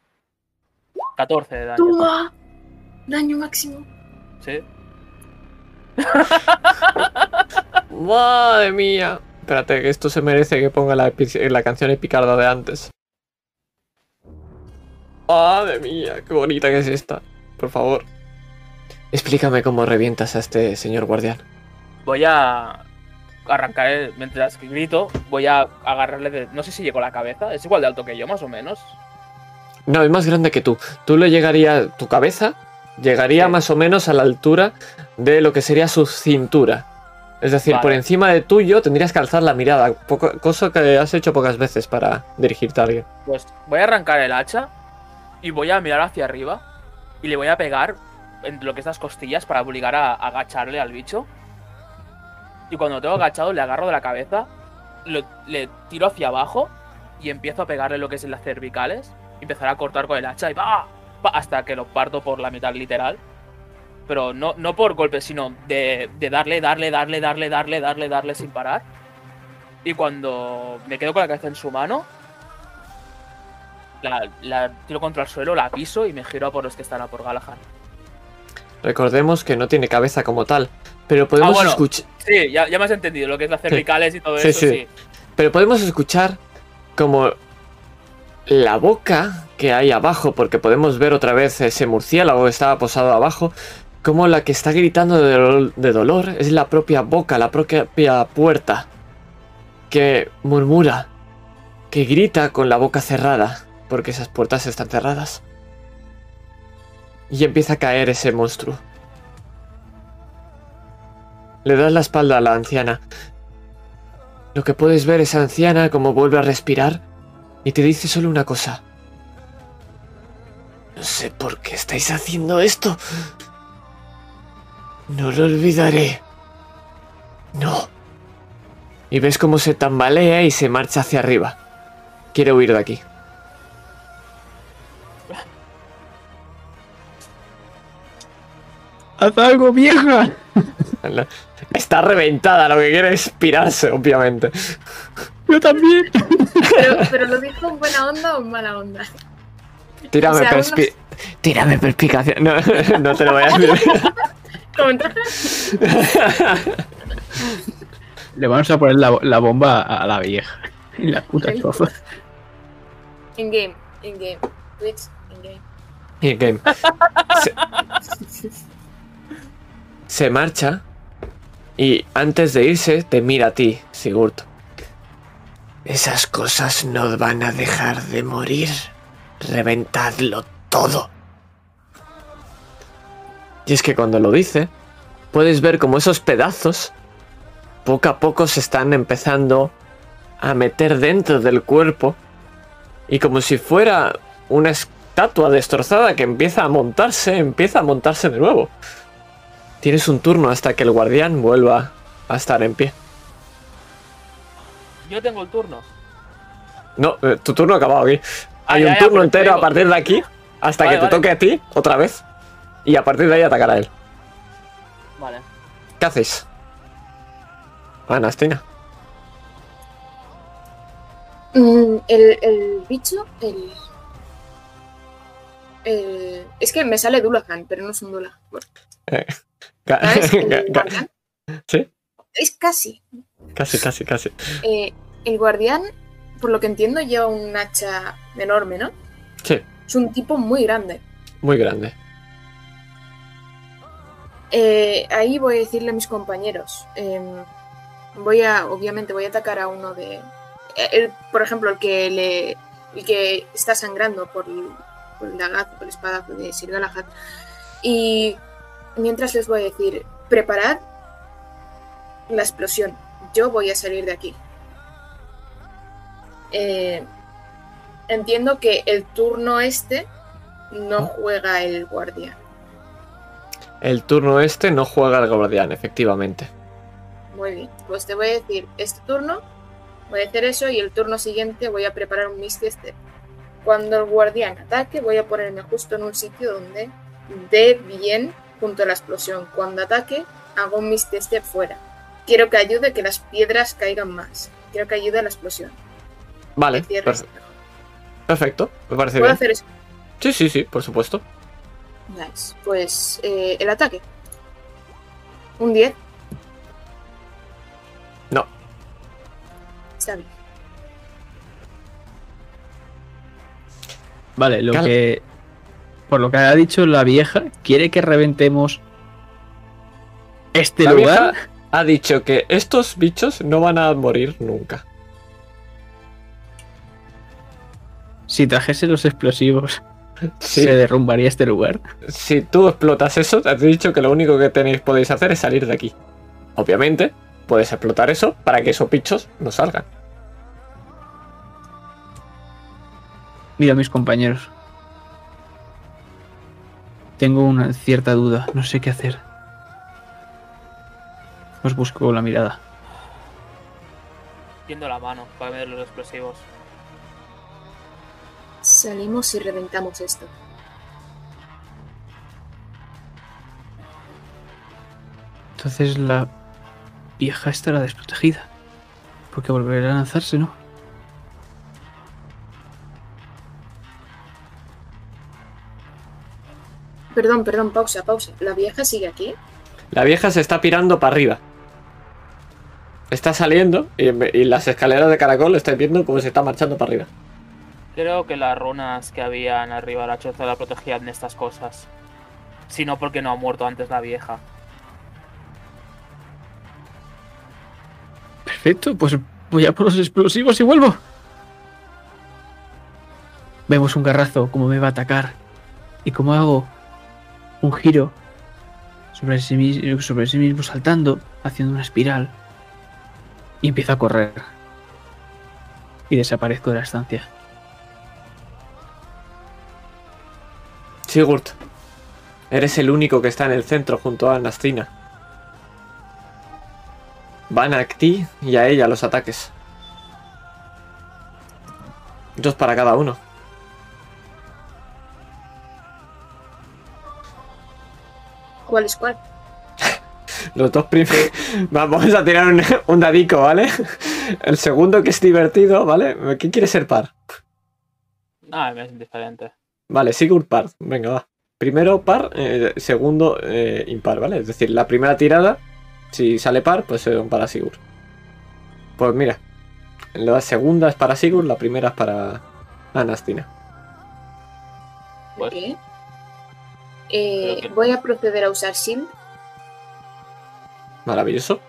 14 de daño. ¡Toma! Daño máximo. Sí. <laughs> Madre mía. Espérate, que esto se merece que ponga la, canción epicarda de antes. Madre mía, qué bonita que es esta. Por favor. Explícame cómo revientas a este señor guardián. Voy a arrancar el- mientras grito. Voy a agarrarle de. No sé si llegó a la cabeza. Es igual de alto que yo, más o menos. No, es más grande que tú. Tú le llegaría. Tu cabeza llegaría Sí. más o menos a la altura de lo que sería su cintura. Es decir, Vale. por encima de tuyo tendrías que alzar la mirada. poco- cosa que has hecho pocas veces para dirigirte a alguien. Pues voy a arrancar el hacha y voy a mirar hacia arriba y le voy a pegar en lo que es las costillas para obligar a, a agacharle al bicho. Y cuando lo tengo agachado le agarro de la cabeza, lo- le tiro hacia abajo y empiezo a pegarle lo que es en las cervicales. Empezar a cortar con el hacha y va hasta que lo parto por la mitad literal. Pero no, no por golpes, sino de, de darle, darle, darle, darle, darle, darle, darle sin parar. Y cuando me quedo con la cabeza en su mano, la, la tiro contra el suelo, la piso y me giro a por los que están a por Galahad. Recordemos que no tiene cabeza como tal. Pero podemos Ah, bueno. escuchar. Sí, ya, ya me has entendido lo que es las cervicales y todo Sí, eso, sí. sí. Pero podemos escuchar como la boca que hay abajo, porque podemos ver otra vez ese murciélago que estaba posado abajo, como la que está gritando de, dol- de dolor es la propia boca, la propia puerta, que murmura, que grita con la boca cerrada, porque esas puertas están cerradas. Y empieza a caer ese monstruo. Le das la espalda a la anciana. Lo que puedes ver es anciana como vuelve a respirar y te dice solo una cosa. No sé por qué estáis haciendo esto. No lo olvidaré. No. Y ves cómo se tambalea y se marcha hacia arriba. Quiere huir de aquí. ¡Haz algo, vieja! Está reventada, lo que quiere es pirarse, obviamente. Yo también. Pero, pero lo dijo en buena onda o en mala onda. Tírame, O sea, perspi- Tírame perspicacia. No, <laughs> no te lo voy a decir. Le vamos a poner la, la bomba a la vieja. Y la puta Ok. choza. In game, in game. Twitch, in game. Y game. Se, se marcha y antes de irse te mira a ti, Sigurd. Esas cosas no van a dejar de morir. Reventadlo todo. Y es que cuando lo dice, puedes ver como esos pedazos poco a poco se están empezando a meter dentro del cuerpo y como si fuera una estatua destrozada que empieza a montarse, empieza a montarse de nuevo. Tienes un turno hasta que el guardián vuelva a estar en pie. Yo tengo el turno. No, eh, tu turno ha acabado aquí. Ah, Hay ya, un ya, turno entero a partir de aquí hasta Vale, que te vale. toque a ti otra vez. Y a partir de ahí atacar a él. Vale. ¿Qué hacéis? Anastina. Mm, el, el bicho, el, el- Es que me sale Dulahan, pero no es un Dula. Ga- <laughs> ¿Sabes? El ga- ga- guardián. Sí, Es casi. casi, casi, casi. Eh, el guardián, por lo que entiendo, lleva un hacha enorme, ¿no? Sí, Es un tipo muy grande. muy grande. Eh, ahí voy a decirle a mis compañeros. em, voy a, obviamente, voy a atacar a uno de. eh, el- por ejemplo, el que le. El que está sangrando por el, por el dagazo, por el espadazo de Sir Galahad. Y mientras les voy a decir: preparad la explosión. Yo voy a salir de aquí. Eh, entiendo que el turno este no juega el guardia. El turno este no juega al guardián, efectivamente. Muy bien. Pues te voy a decir, este turno voy a hacer eso y el turno siguiente voy a preparar un Misty Step. Cuando el guardián ataque, voy a ponerme justo en un sitio donde dé bien junto a la explosión. Cuando ataque, hago un Misty Step fuera. Quiero que ayude a que las piedras caigan más. Quiero que ayude a la explosión. Vale, perfecto, me parece ¿Puedo bien. hacer eso? Sí, sí, sí, por supuesto. Nice. Pues eh, el ataque. Un 10. No. Está bien. Vale, lo Cal- que. Por lo que ha dicho la vieja, quiere que reventemos este La lugar. vieja ha dicho que estos bichos no van a morir nunca. Si trajese los explosivos, Sí, se derrumbaría este lugar. si tú explotas eso, te has dicho que lo único que tenéis podéis hacer es salir de aquí. Obviamente, puedes explotar eso para que esos bichos no salgan. Mira a mis compañeros. Tengo una cierta duda, no sé qué hacer. Os busco la mirada. Tiendo la mano para ver los explosivos. Salimos y reventamos esto. Entonces la vieja estará desprotegida. Porque volverá a lanzarse, ¿no? Perdón, perdón, pausa, pausa. ¿La vieja sigue aquí? La vieja se está pirando para arriba. Está saliendo y, y las escaleras de caracol estáis viendo cómo se está marchando para arriba. Creo que las runas que habían arriba de la choza la protegían de estas cosas. Si no, porque no ha muerto antes la vieja. Perfecto, pues voy a por los explosivos y vuelvo. Vemos un garrazo, cómo me va a atacar. Y cómo hago un giro sobre sí, mis- sobre sí mismo saltando, haciendo una espiral. Y empiezo a correr. Y desaparezco de la estancia. Sigurd, eres el único que está en el centro junto a Nastina. Van a ti y a ella los ataques. Dos para cada uno. ¿Cuál es cuál? <laughs> Los dos primeros. <laughs> Vamos a tirar un, un dadico, ¿vale? El segundo que es divertido, ¿vale? ¿Qué quiere ser par? Ah, me es indiferente. Vale, Sigurd par. Venga, va. Primero par, eh, segundo eh, impar, ¿vale? Es decir, la primera tirada, si sale par, pues es un para Sigurd. Pues mira, la segunda es para Sigurd, la primera es para Anastina. Pues- Ok. Eh, que- Voy a proceder a usar Shield. Maravilloso.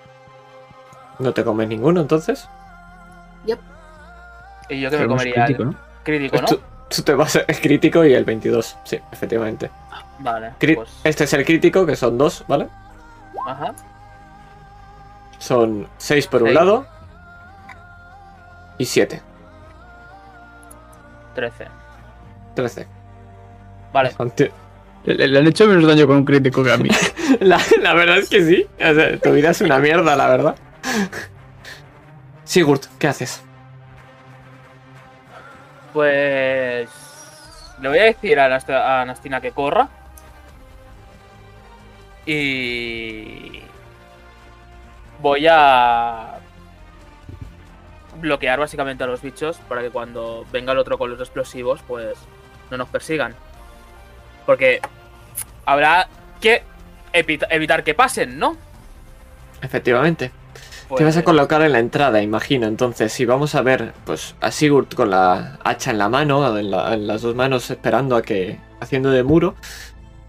No te comes ninguno entonces. Y yo que me Tenemos comería crítico, ¿no? crítico, ¿no? Tú, tú te vas es crítico y el 22. Sí, efectivamente. Vale, Cri- pues... Este es el crítico, que son dos, ¿vale? Ajá. Son 6 por un lado y 7. 13. 13. Vale, Le, le han hecho menos daño con un crítico que a mí. <laughs> La, la verdad es que sí. O sea, tu vida es una mierda, la verdad. Sigurd, ¿qué haces? Pues... Le voy a decir a, Nast- Nastina que corra. Y... Voy a... Bloquear básicamente a los bichos para que cuando venga el otro con los explosivos, pues no nos persigan. Porque habrá que evita- evitar que pasen, ¿no? Efectivamente. Pues, Te vas a colocar en la entrada, imagino. Entonces, si vamos a ver pues, a Sigurd con la hacha en la mano, en, la- en las dos manos, esperando a que. haciendo de muro.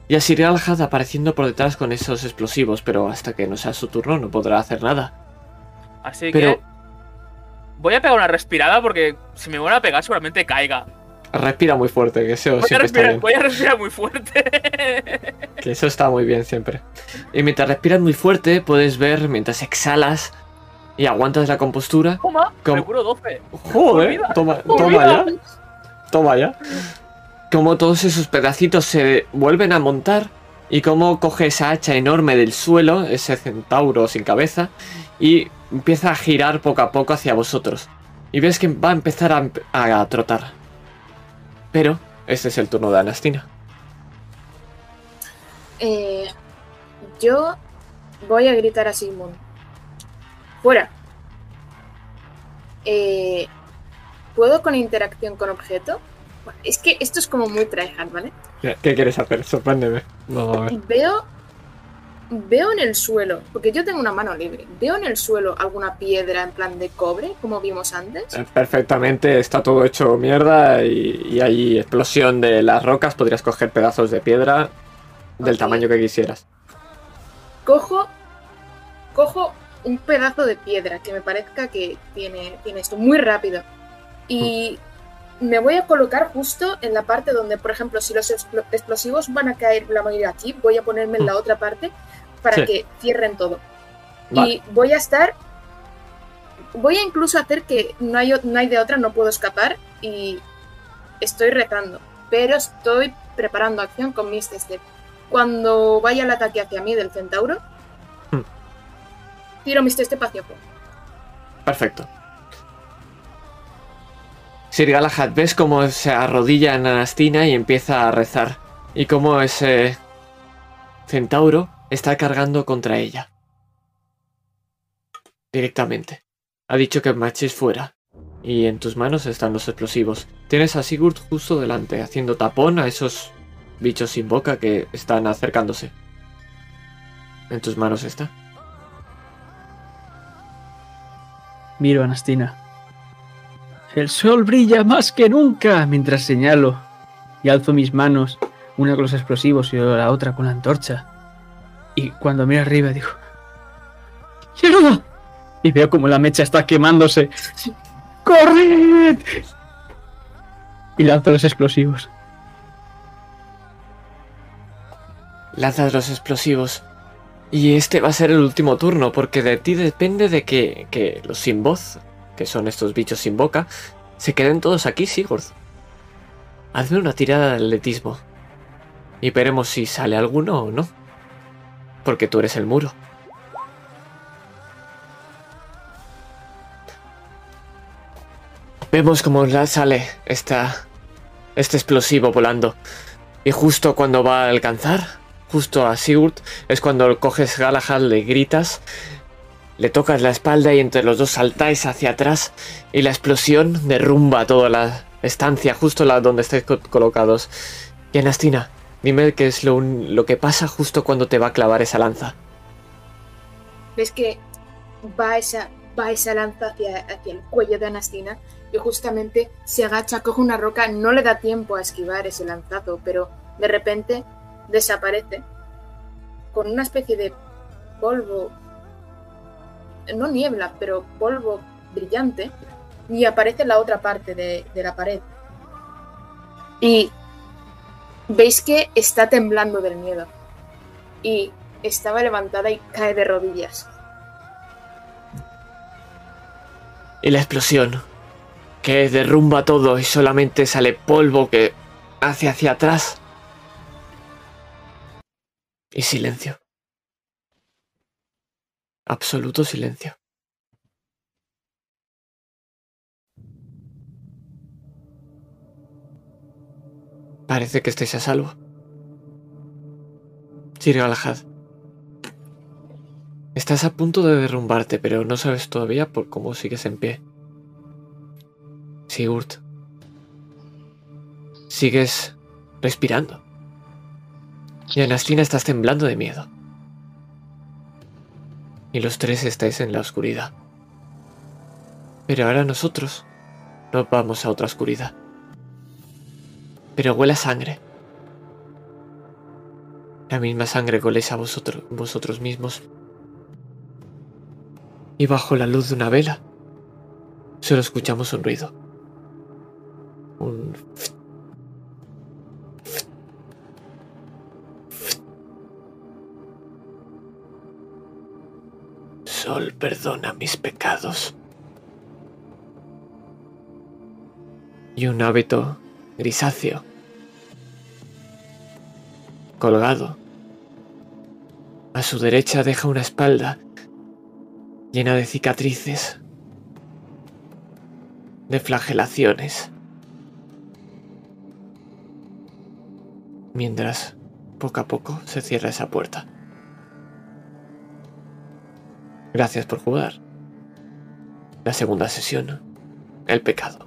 Y a Sir Alhad apareciendo por detrás con esos explosivos, pero hasta que no sea su turno no podrá hacer nada. Así Pero que voy a pegar una respirada porque si me vuelve a pegar seguramente caiga. respira muy fuerte, que eso Voy a, siempre está respirar, bien. voy a respirar muy fuerte. Que eso está muy bien siempre. Y mientras respiras muy fuerte, puedes ver mientras exhalas y aguantas la compostura. Toma, ¿Cómo? me curo 12. Joder, toma, toma ya. Toma ya. Como todos esos pedacitos se vuelven a montar y cómo coge esa hacha enorme del suelo, ese centauro sin cabeza, y empieza a girar poco a poco hacia vosotros. Y ves que va a empezar a, a trotar. Pero este es el turno de Anastina. Eh, yo voy a gritar a Sigmund. Fuera. Eh, ¿Puedo con interacción con objeto? Es que esto es como muy tryhard, ¿vale? ¿Qué quieres hacer? Sorpréndeme. Vamos a ver. Veo. Veo en el suelo, porque yo tengo una mano libre. Veo en el suelo alguna piedra en plan de cobre, como vimos antes. Eh, Perfectamente, está todo hecho mierda y, y hay explosión de las rocas. Podrías coger pedazos de piedra del tamaño que quisieras. Cojo. Cojo un pedazo de piedra que me parezca que tiene, tiene esto muy rápido. Y me voy a colocar justo en la parte donde, por ejemplo, si los explo- explosivos van a caer la mayoría aquí, voy a ponerme en la otra parte para Sí. que cierren todo. Vale. Y voy a estar. Voy a incluso hacer que no hay, no hay de otra, no puedo escapar y estoy rezando. Pero estoy preparando acción con mis Step. Cuando vaya el ataque hacia mí del centauro. Tiro mis Step hacia afuera. Perfecto. Sir Galahad, ves cómo se arrodilla en Anastina y empieza a rezar. Y cómo ese centauro está cargando contra ella. Directamente. Ha dicho que marches fuera. Y en tus manos están los explosivos. Tienes a Sigurd justo delante, haciendo tapón a esos bichos sin boca que están acercándose. En tus manos está. Miro a Anastina. El sol brilla más que nunca mientras señalo y alzo mis manos, una con los explosivos y la otra con la antorcha. Y cuando miro arriba digo. Y veo como la mecha está quemándose. ¡Corred! Y lanzo los explosivos. Lanzas los explosivos. Y este va a ser el último turno, porque de ti depende de que, que los sin voz, que son estos bichos sin boca, se queden todos aquí, Sigurd. Hazme una tirada de atletismo. Y veremos si sale alguno o no. Porque tú eres el muro. Vemos cómo sale esta, este explosivo volando. Y justo cuando va a alcanzar, justo a Sigurd, es cuando coges Galahad, le gritas, le tocas la espalda y entre los dos saltáis hacia atrás y la explosión derrumba toda la estancia, justo la donde estáis co- colocados. Y Anastina, dime qué es lo, lo que pasa justo cuando te va a clavar esa lanza. ¿Ves que va esa, va esa lanza hacia, hacia el cuello de Anastina? Y justamente se agacha, coge una roca, no le da tiempo a esquivar ese lanzazo, pero de repente desaparece con una especie de polvo, no niebla, pero polvo brillante, y aparece en la otra parte de, de la pared. Y veis que está temblando del miedo. Y estaba levantada y cae de rodillas. Y la explosión, que derrumba todo y solamente sale polvo que hace hacia atrás. Y silencio. Absoluto silencio. Parece que estáis a salvo. Sir Galahad. Estás a punto de derrumbarte, pero no sabes todavía por cómo sigues en pie. Sigurd. Sigues respirando. Y Anastina estás temblando de miedo. Y los tres estáis en la oscuridad. Pero ahora nosotros nos vamos a otra oscuridad. Pero huele a sangre. La misma sangre que a vosotros, vosotros mismos. Y bajo la luz de una vela, solo escuchamos un ruido. Un... Sol perdona mis pecados. Y un hábito grisáceo. Colgado A su derecha deja una espalda llena de cicatrices, de flagelaciones. Mientras, poco a poco, se cierra esa puerta. Gracias por jugar. La segunda sesión, el pecado.